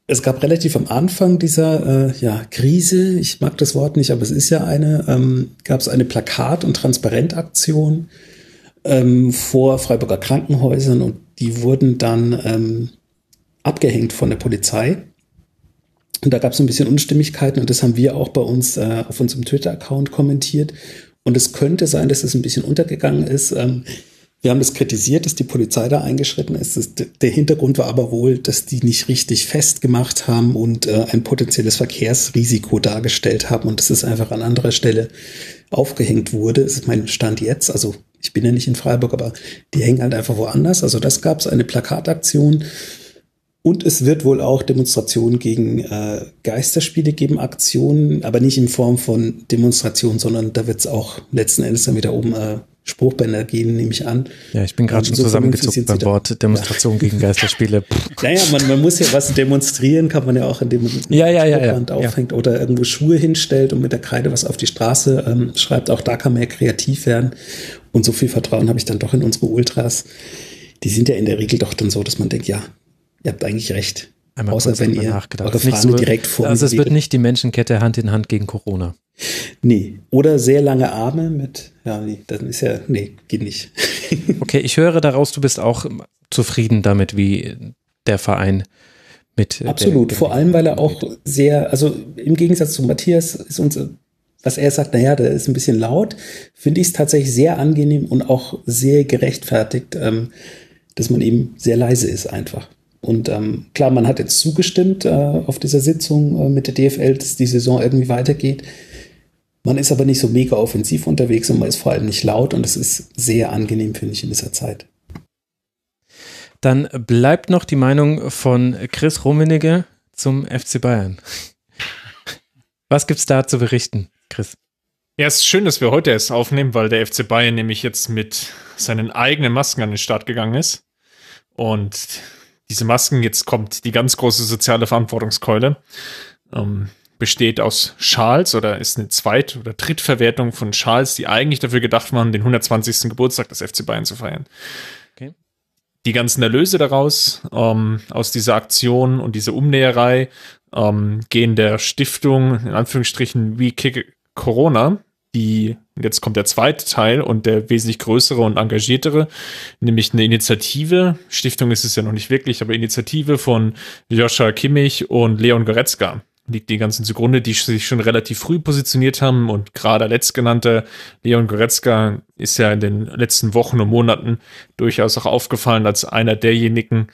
es gab relativ am Anfang dieser äh, ja, Krise, ich mag das Wort nicht, aber es ist ja eine, ähm, gab es eine Plakat- und Transparentaktion ähm, vor Freiburger Krankenhäusern und die wurden dann ähm, abgehängt von der Polizei. Und da gab es ein bisschen Unstimmigkeiten und das haben wir auch bei uns äh, auf unserem Twitter-Account kommentiert. Und es könnte sein, dass es ein bisschen untergegangen ist. Ähm, wir haben das kritisiert, dass die Polizei da eingeschritten ist. Das, der Hintergrund war aber wohl, dass die nicht richtig festgemacht haben und äh, ein potenzielles Verkehrsrisiko dargestellt haben und dass es einfach an anderer Stelle aufgehängt wurde. Das ist mein Stand jetzt. Also ich bin ja nicht in Freiburg, aber die hängen halt einfach woanders. Also das gab es eine Plakataktion. Und es wird wohl auch Demonstrationen gegen äh, Geisterspiele geben, Aktionen, aber nicht in Form von Demonstrationen, sondern da wird es auch letzten Endes dann wieder oben äh, Spruchbänder gehen, nehme ich an. Ja, ich bin gerade schon zusammengezuckt beim Wort Demonstration gegen Geisterspiele. naja, man, man muss ja was demonstrieren, kann man ja auch, indem man ja, ja, ja, ja, aufhängt ja. oder irgendwo Schuhe hinstellt und mit der Kreide was auf die Straße ähm, schreibt. Auch da kann man ja kreativ werden. Und so viel Vertrauen habe ich dann doch in unsere Ultras. Die sind ja in der Regel doch dann so, dass man denkt, ja, ihr habt eigentlich recht. Einmal Außer wenn ihr nachgedacht. eure Fahne so, direkt vor Also es wird nicht die Menschenkette Hand in Hand gegen Corona. Nee. Oder sehr lange Arme mit, ja, nee, das ist ja, nee, geht nicht. okay, ich höre daraus, du bist auch zufrieden damit, wie der Verein mit. Absolut, vor allem, weil er auch sehr, also im Gegensatz zu Matthias ist uns, was er sagt, naja, der ist ein bisschen laut, finde ich es tatsächlich sehr angenehm und auch sehr gerechtfertigt, ähm, dass man eben sehr leise ist einfach. Und ähm, klar, man hat jetzt zugestimmt äh, auf dieser Sitzung äh, mit der DFL, dass die Saison irgendwie weitergeht. Man ist aber nicht so mega offensiv unterwegs und man ist vor allem nicht laut und es ist sehr angenehm, finde ich, in dieser Zeit. Dann bleibt noch die Meinung von Chris Rummenigge zum FC Bayern. Was gibt es da zu berichten, Chris? Ja, es ist schön, dass wir heute erst aufnehmen, weil der FC Bayern nämlich jetzt mit seinen eigenen Masken an den Start gegangen ist. Und diese Masken, jetzt kommt die ganz große soziale Verantwortungskeule, ähm, besteht aus Schals oder ist eine Zweit- oder Drittverwertung von Schals, die eigentlich dafür gedacht waren, den 120. Geburtstag des FC Bayern zu feiern. Okay. Die ganzen Erlöse daraus, ähm, aus dieser Aktion und dieser Umnäherei, ähm, gehen der Stiftung, in Anführungsstrichen, wie Kick Corona, die, jetzt kommt der zweite Teil und der wesentlich größere und engagiertere, nämlich eine Initiative, Stiftung ist es ja noch nicht wirklich, aber Initiative von Joscha Kimmich und Leon Goretzka. Liegt die ganzen zugrunde, die sich schon relativ früh positioniert haben und gerade letztgenannte Leon Goretzka ist ja in den letzten Wochen und Monaten durchaus auch aufgefallen als einer derjenigen,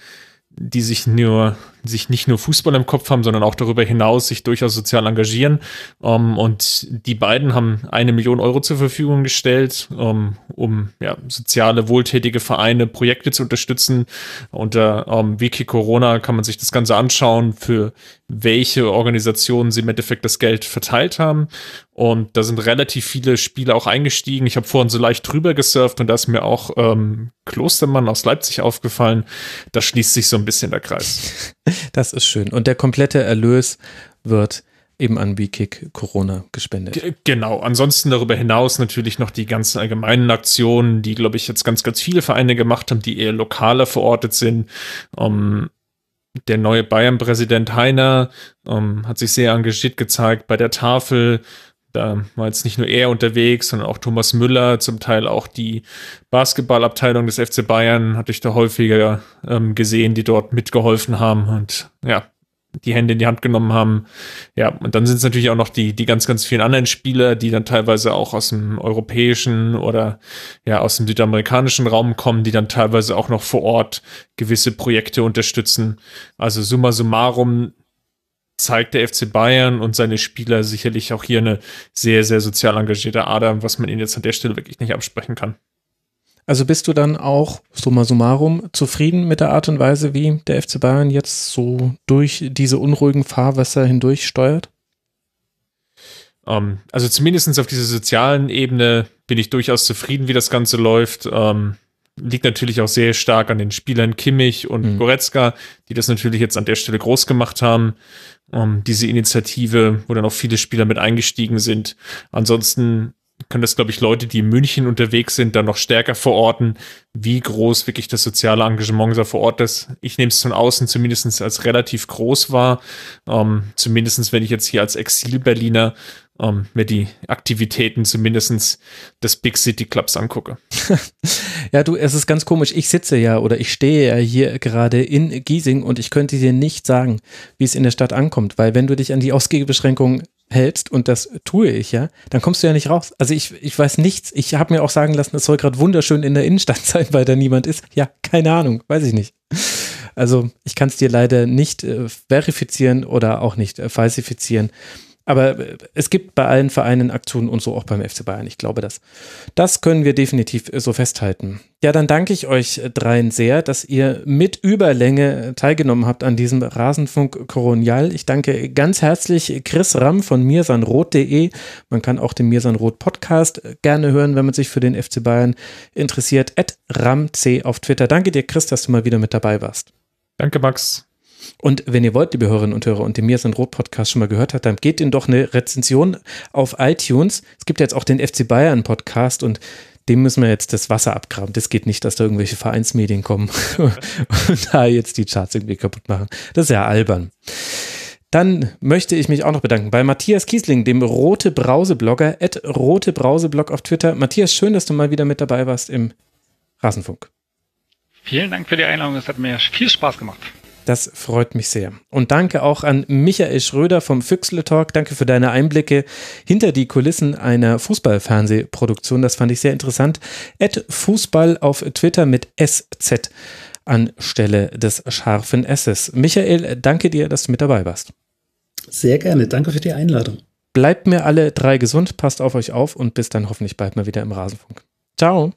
die sich nur, sich nicht nur Fußball im Kopf haben, sondern auch darüber hinaus sich durchaus sozial engagieren. Um, ähm, und die beiden haben eine Million Euro zur Verfügung gestellt, um, um ja, soziale, wohltätige Vereine, Projekte zu unterstützen. Unter um, Wiki Corona kann man sich das Ganze anschauen, für welche Organisationen sie im Endeffekt das Geld verteilt haben. Und da sind relativ viele Spiele auch eingestiegen. Ich habe vorhin so leicht drüber gesurft und da ist mir auch ähm, Klostermann aus Leipzig aufgefallen. Da schließt sich so ein bisschen der Kreis. Das ist schön. Und der komplette Erlös wird eben an WeKick Corona gespendet. G genau. Ansonsten darüber hinaus natürlich noch die ganzen allgemeinen Aktionen, die, glaube ich, jetzt ganz, ganz viele Vereine gemacht haben, die eher lokaler verortet sind. Um, der neue Bayern-Präsident Heiner um, hat sich sehr engagiert gezeigt bei der Tafel da war jetzt nicht nur er unterwegs, sondern auch Thomas Müller, zum Teil auch die Basketballabteilung des FC Bayern hatte ich da häufiger ähm, gesehen, die dort mitgeholfen haben und ja, die Hände in die Hand genommen haben. Ja, und dann sind es natürlich auch noch die, die ganz, ganz vielen anderen Spieler, die dann teilweise auch aus dem europäischen oder ja aus dem südamerikanischen Raum kommen, die dann teilweise auch noch vor Ort gewisse Projekte unterstützen. Also summa summarum zeigt der FC Bayern und seine Spieler sicherlich auch hier eine sehr, sehr sozial engagierte Ader, was man ihnen jetzt an der Stelle wirklich nicht absprechen kann. Also bist du dann auch, summa summarum, zufrieden mit der Art und Weise, wie der FC Bayern jetzt so durch diese unruhigen Fahrwässer hindurch steuert? Um, ähm, also zumindest auf dieser sozialen Ebene bin ich durchaus zufrieden, wie das Ganze läuft. Um, ähm, liegt natürlich auch sehr stark an den Spielern Kimmich und mhm. Goretzka, die das natürlich jetzt an der Stelle groß gemacht haben um, diese Initiative, wo dann auch viele Spieler mit eingestiegen sind. Ansonsten können das, glaube ich, Leute, die in München unterwegs sind, dann noch stärker verorten, wie groß wirklich das soziale Engagement da vor Ort ist. Ich nehme es von außen zumindest als relativ groß wahr. Ähm, zumindest wenn ich jetzt hier als Exil-Berliner ähm, mir die Aktivitäten zumindest des Big City Clubs angucke. ja, du, es ist ganz komisch. Ich sitze ja oder ich stehe ja hier gerade in Giesing und ich könnte dir nicht sagen, wie es in der Stadt ankommt, weil wenn du dich an die Ausgehbeschränkungen hältst, und das tue ich ja, dann kommst du ja nicht raus. Also ich, ich weiß nichts. Ich habe mir auch sagen lassen, es soll gerade wunderschön in der Innenstadt sein, weil da niemand ist. Ja, keine Ahnung, weiß ich nicht. Also ich kann es dir leider nicht äh, verifizieren oder auch nicht äh, falsifizieren. Aber äh, es gibt bei allen Vereinen Aktionen und so auch beim FC Bayern. Ich glaube, das, das können wir definitiv äh, so festhalten. Ja, dann danke ich euch äh, dreien sehr, dass ihr mit Überlänge teilgenommen habt an diesem Rasenfunk Koronial. Ich danke ganz herzlich Chris Ramm von mirsanrot.de. Man kann auch den Mirsanrot Podcast gerne hören, wenn man sich für den FC Bayern interessiert. At ramc auf Twitter. Danke dir, Chris, dass du mal wieder mit dabei warst. Danke, Max. Und wenn ihr wollt, liebe Hörerinnen und Hörer, und den Mir sind Rot Podcast schon mal gehört habt, dann geht in doch eine Rezension auf iTunes. Es gibt jetzt auch den FC Bayern Podcast und dem müssen wir jetzt das Wasser abgraben. Das geht nicht, dass da irgendwelche Vereinsmedien kommen und da jetzt die Charts irgendwie kaputt machen. Das ist ja albern. Dann möchte ich mich auch noch bedanken bei Matthias Kiesling, dem Rote Brause-Blogger, at Rote Brause-Blog auf Twitter. Matthias, schön, dass du mal wieder mit dabei warst im Rasenfunk. Vielen Dank für die Einladung. Es hat mir viel Spaß gemacht. Das freut mich sehr. Und danke auch an Michael Schröder vom Füchsle Talk. Danke für deine Einblicke hinter die Kulissen einer Fußballfernsehproduktion. Das fand ich sehr interessant. Ed Fußball auf Twitter mit SZ anstelle des scharfen S's. Michael, danke dir, dass du mit dabei warst. Sehr gerne. Danke für die Einladung. Bleibt mir alle drei gesund, passt auf euch auf und bis dann hoffentlich bald mal wieder im Rasenfunk. Ciao.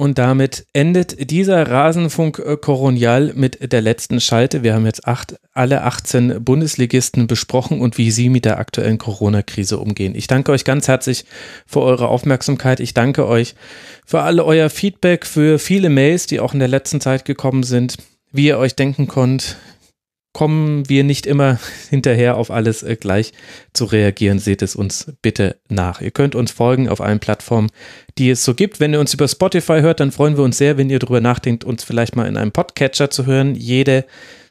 Und damit endet dieser Rasenfunk Koronial mit der letzten Schalte. Wir haben jetzt acht, alle 18 Bundesligisten besprochen und wie sie mit der aktuellen Corona-Krise umgehen. Ich danke euch ganz herzlich für eure Aufmerksamkeit. Ich danke euch für alle euer Feedback, für viele Mails, die auch in der letzten Zeit gekommen sind. Wie ihr euch denken konnt, kommen wir nicht immer hinterher auf alles äh, gleich zu reagieren. Seht es uns bitte nach. Ihr könnt uns folgen auf allen Plattformen, die es so gibt. Wenn ihr uns über Spotify hört, dann freuen wir uns sehr, wenn ihr darüber nachdenkt, uns vielleicht mal in einem Podcatcher zu hören. Jede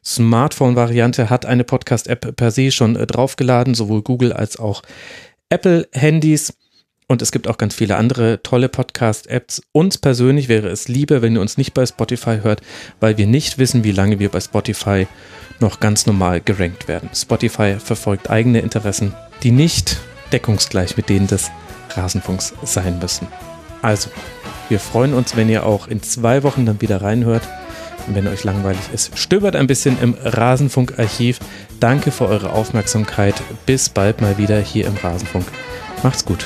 Smartphone-Variante hat eine Podcast-App per se schon äh, draufgeladen, sowohl Google als auch Apple-Handys. Und es gibt auch ganz viele andere tolle Podcast-Apps. Uns persönlich wäre es lieber, wenn ihr uns nicht bei Spotify hört, weil wir nicht wissen, wie lange wir bei Spotify noch ganz normal gerankt werden. Spotify verfolgt eigene Interessen, die nicht deckungsgleich mit denen des Rasenfunks sein müssen. Also, wir freuen uns, wenn ihr auch in zwei Wochen dann wieder reinhört. Und wenn euch langweilig ist, stöbert ein bisschen im Rasenfunk-Archiv. Danke für eure Aufmerksamkeit. Bis bald mal wieder hier im Rasenfunk. Macht's gut.